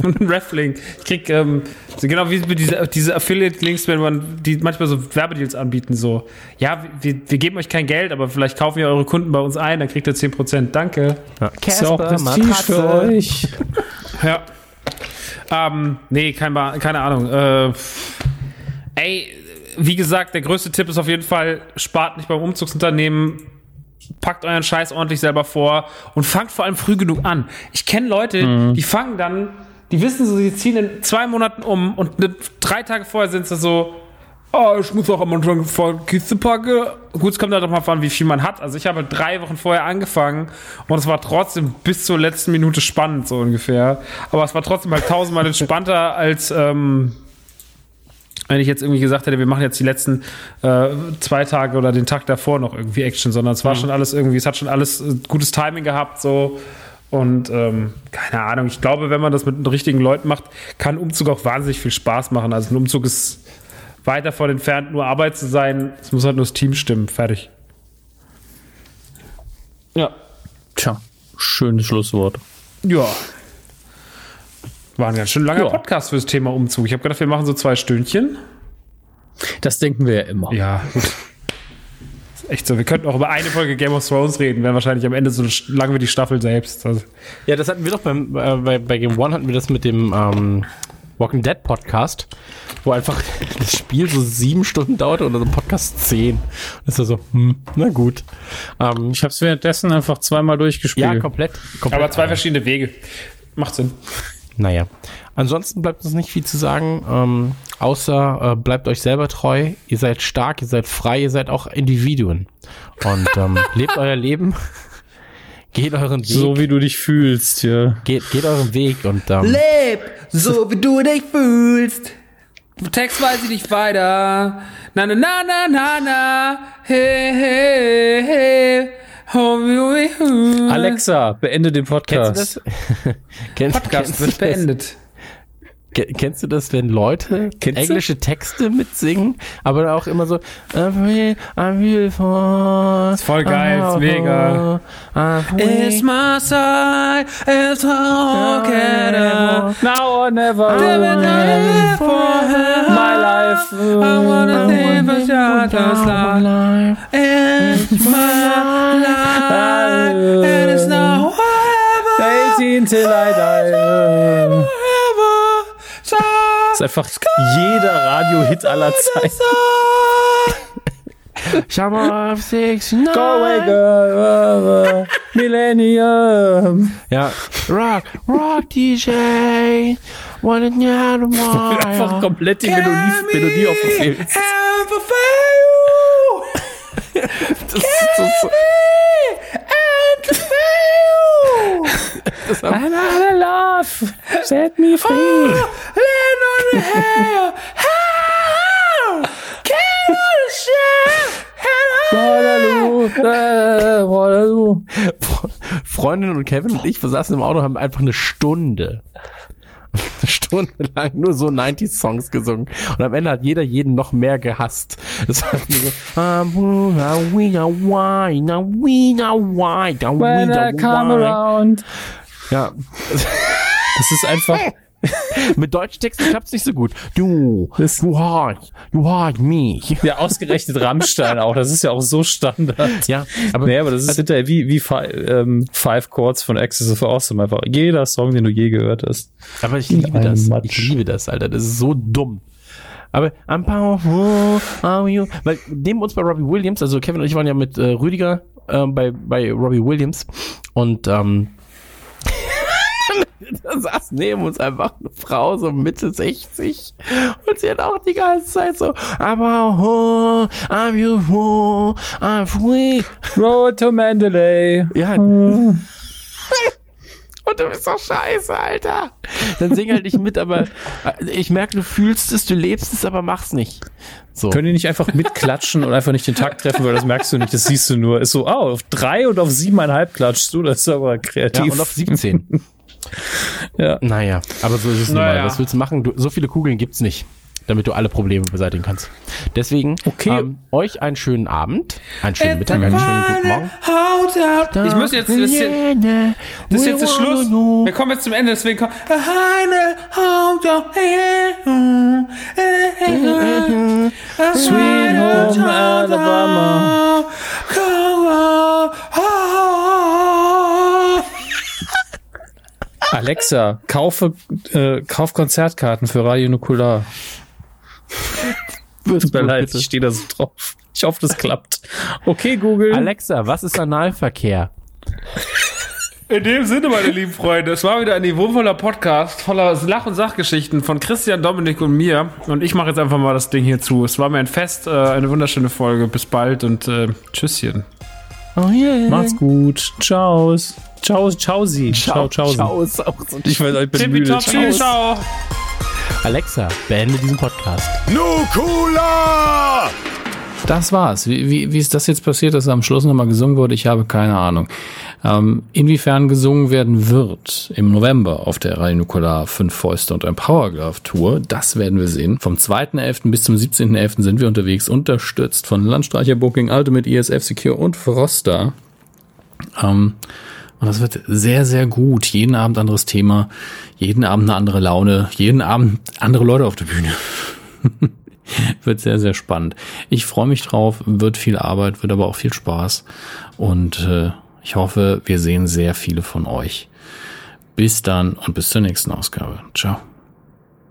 Ein Reflink. <laughs> Ich krieg ähm, so genau wie diese, diese Affiliate-Links, wenn man die manchmal so Werbedeals anbieten, so, ja, wir, wir geben euch kein Geld, aber vielleicht kaufen wir eure Kunden bei uns ein, dann kriegt ihr 10%. Danke. Ist ja auch Prestige für euch. Ja. Ähm, nee, kein, keine Ahnung. Äh, ey, wie gesagt, der größte Tipp ist auf jeden Fall, spart nicht beim Umzugsunternehmen, packt euren Scheiß ordentlich selber vor und fangt vor allem früh genug an. Ich kenne Leute, die fangen dann die wissen so, sie ziehen in zwei Monaten um und ne, drei Tage vorher sind sie so, oh, ich muss auch am Anfang von Kiste packen. Gut, es kommt halt auch mal an, wie viel man hat. Also ich habe drei Wochen vorher angefangen und es war trotzdem bis zur letzten Minute spannend, so ungefähr. Aber es war trotzdem halt tausendmal entspannter als, ähm, wenn ich jetzt irgendwie gesagt hätte, wir machen jetzt die letzten äh, zwei Tage oder den Tag davor noch irgendwie Action, sondern es war schon alles irgendwie, es hat schon alles äh, gutes Timing gehabt, so. Und ähm, keine Ahnung, ich glaube, wenn man das mit den richtigen Leuten macht, kann Umzug auch wahnsinnig viel Spaß machen. Also ein Umzug ist weit davon entfernt, nur Arbeit zu sein. Es muss halt nur das Team stimmen. Fertig. Ja. Tja, schönes Schlusswort. Ja. War ein ganz schön langer Ja. Podcast fürs Thema Umzug. Ich habe gedacht, wir machen so zwei Stündchen. Das denken wir ja immer. Ja, gut. Ist echt so. Wir könnten auch über eine Folge Game of Thrones reden, wären wahrscheinlich am Ende so lang wie die Staffel selbst. Also, Ja, das hatten wir doch beim, äh, bei, bei Game One hatten wir das mit dem ähm, Walking Dead Podcast, wo einfach <laughs> das Spiel so sieben Stunden dauerte und unser Podcast zehn. Das war so, hm, na gut. Ähm, Ich habe es währenddessen einfach zweimal durchgespielt. ja, komplett. komplett aber zwei verschiedene Wege. Macht Sinn. Naja. Ansonsten bleibt uns nicht viel zu sagen, ähm, außer äh, bleibt euch selber treu, ihr seid stark, ihr seid frei, ihr seid auch Individuen. Und ähm, <laughs> lebt euer Leben, geht euren Weg, so wie du dich fühlst, ja. geht, geht euren Weg und ähm, Leb, so wie du dich fühlst. Text weiß ich nicht weiter. Na na na na na na. Hey, hey, hey. Alexa, beende den kennst Podcast. du das? <laughs> kennst, Podcast kennst, wird beendet. Ke- Kennst du das, wenn Leute Kennst du? englische Texte mitsingen, aber auch immer so I feel, I feel for, Ist voll geil, ist mega. It's my side, it's all together. Now or never. My life. I wanna think for shelter's life. It's my life, and it's now forever, 18 till I die. Ist einfach jeder Radio-Hit aller Zeiten. Summer of six, Go away, girl. <laughs> Millennium. Ja, Rock, Rock DJ, wanna know the <laughs> Einfach why. komplett die Melodie, Melodie and fulfill you. Das ist so, so, Another love. Set me free. Land on the hair. How? Can I share? Waterloo. Äh, Waterloo. Freundin und Kevin und ich, wir saßen im Auto, haben einfach eine Stunde, <laughs> eine Stunde lang nur so 90s-Songs gesungen. Und am Ende hat jeder jeden noch mehr gehasst. <laughs> Das war so, "Ah, we know why, now we know why, now we When I come why. around. Ja, <laughs> Das ist einfach, <laughs> mit Deutschtexten klappt's nicht so gut. Du, du hast, du hast mich. ja, ausgerechnet Rammstein auch. Das ist ja auch so Standard. Ja, aber Nee, aber das ist hinterher wie, wie fi ähm, Five Chords von Access of Awesome. Einfach jeder Song, den du je gehört hast. Aber ich liebe das. Matsch. Ich liebe das, Alter. Das ist so dumm. Aber I'm powerful, are you? Weil neben uns bei Robbie Williams, also Kevin und ich waren ja mit äh, Rüdiger ähm, bei, bei Robbie Williams und ähm, <laughs> da saß neben uns einfach eine Frau, so Mitte 60 und sie hat auch die ganze Zeit so I'm powerful, I'm beautiful, I'm free. Road to Mandalay. Ja. <laughs> Und du bist doch scheiße, Alter. Dann sing halt nicht mit, aber äh, ich merke, du fühlst es, du lebst es, aber mach's nicht. So. Können die nicht einfach mitklatschen und einfach nicht den Takt treffen, weil das merkst du nicht, das siehst du nur. Ist so, oh, auf drei und auf siebeneinhalb klatschst du, das ist aber Ja, kreativ. und auf 17. <laughs> Ja. Naja, aber so ist es nun mal. Naja. Was willst du machen? Du, so viele Kugeln gibt's nicht, damit du alle Probleme beseitigen kannst. Deswegen, Okay. ähm, euch einen schönen Abend, einen schönen Mittag, einen schönen guten Morgen. Ich muss jetzt ein bisschen. Das ist jetzt der Schluss. Wir kommen jetzt zum Ende, deswegen kommt. Sweet Home Alabama. Alexa, kaufe, äh, kauf Konzertkarten für Radio Nukular. <laughs> Tut mir leid, ich stehe da so drauf. Ich hoffe, das klappt. Okay, Google. Alexa, was ist Analverkehr? In dem Sinne, meine lieben Freunde, es war wieder ein niveauvoller Podcast voller Lach- und Sachgeschichten von Christian, Dominik und mir. Und ich mache jetzt einfach mal das Ding hier zu. Es war mir ein Fest, äh, eine wunderschöne Folge. Bis bald und äh, Tschüsschen. Oh yeah. Macht's gut. Ciao. Ciao, ciao, sie. Ciao, ciao. Ciao ist auch so. Ich weiß, ich bin müde. Tippitoppi, Ciao. ciao. Alexa, beende diesen Podcast. Nukula! Das war's. Wie, wie, wie ist das jetzt passiert, dass am Schluss nochmal gesungen wurde? Ich habe keine Ahnung. Ähm, inwiefern gesungen werden wird im November auf der Radio Nukular 5 Fäuste und ein Powerglove Tour, das werden wir sehen. Vom 2.11. bis zum 17.11. sind wir unterwegs, unterstützt von Landstreicher Booking, Ultimate ESF Secure und Froster. Ähm, und das wird sehr, sehr gut. Jeden Abend anderes Thema, jeden Abend eine andere Laune, jeden Abend andere Leute auf der Bühne. <laughs> wird sehr, sehr spannend. Ich freue mich drauf, wird viel Arbeit, wird aber auch viel Spaß. Und äh, ich hoffe, wir sehen sehr viele von euch. Bis dann und bis zur nächsten Ausgabe. Ciao.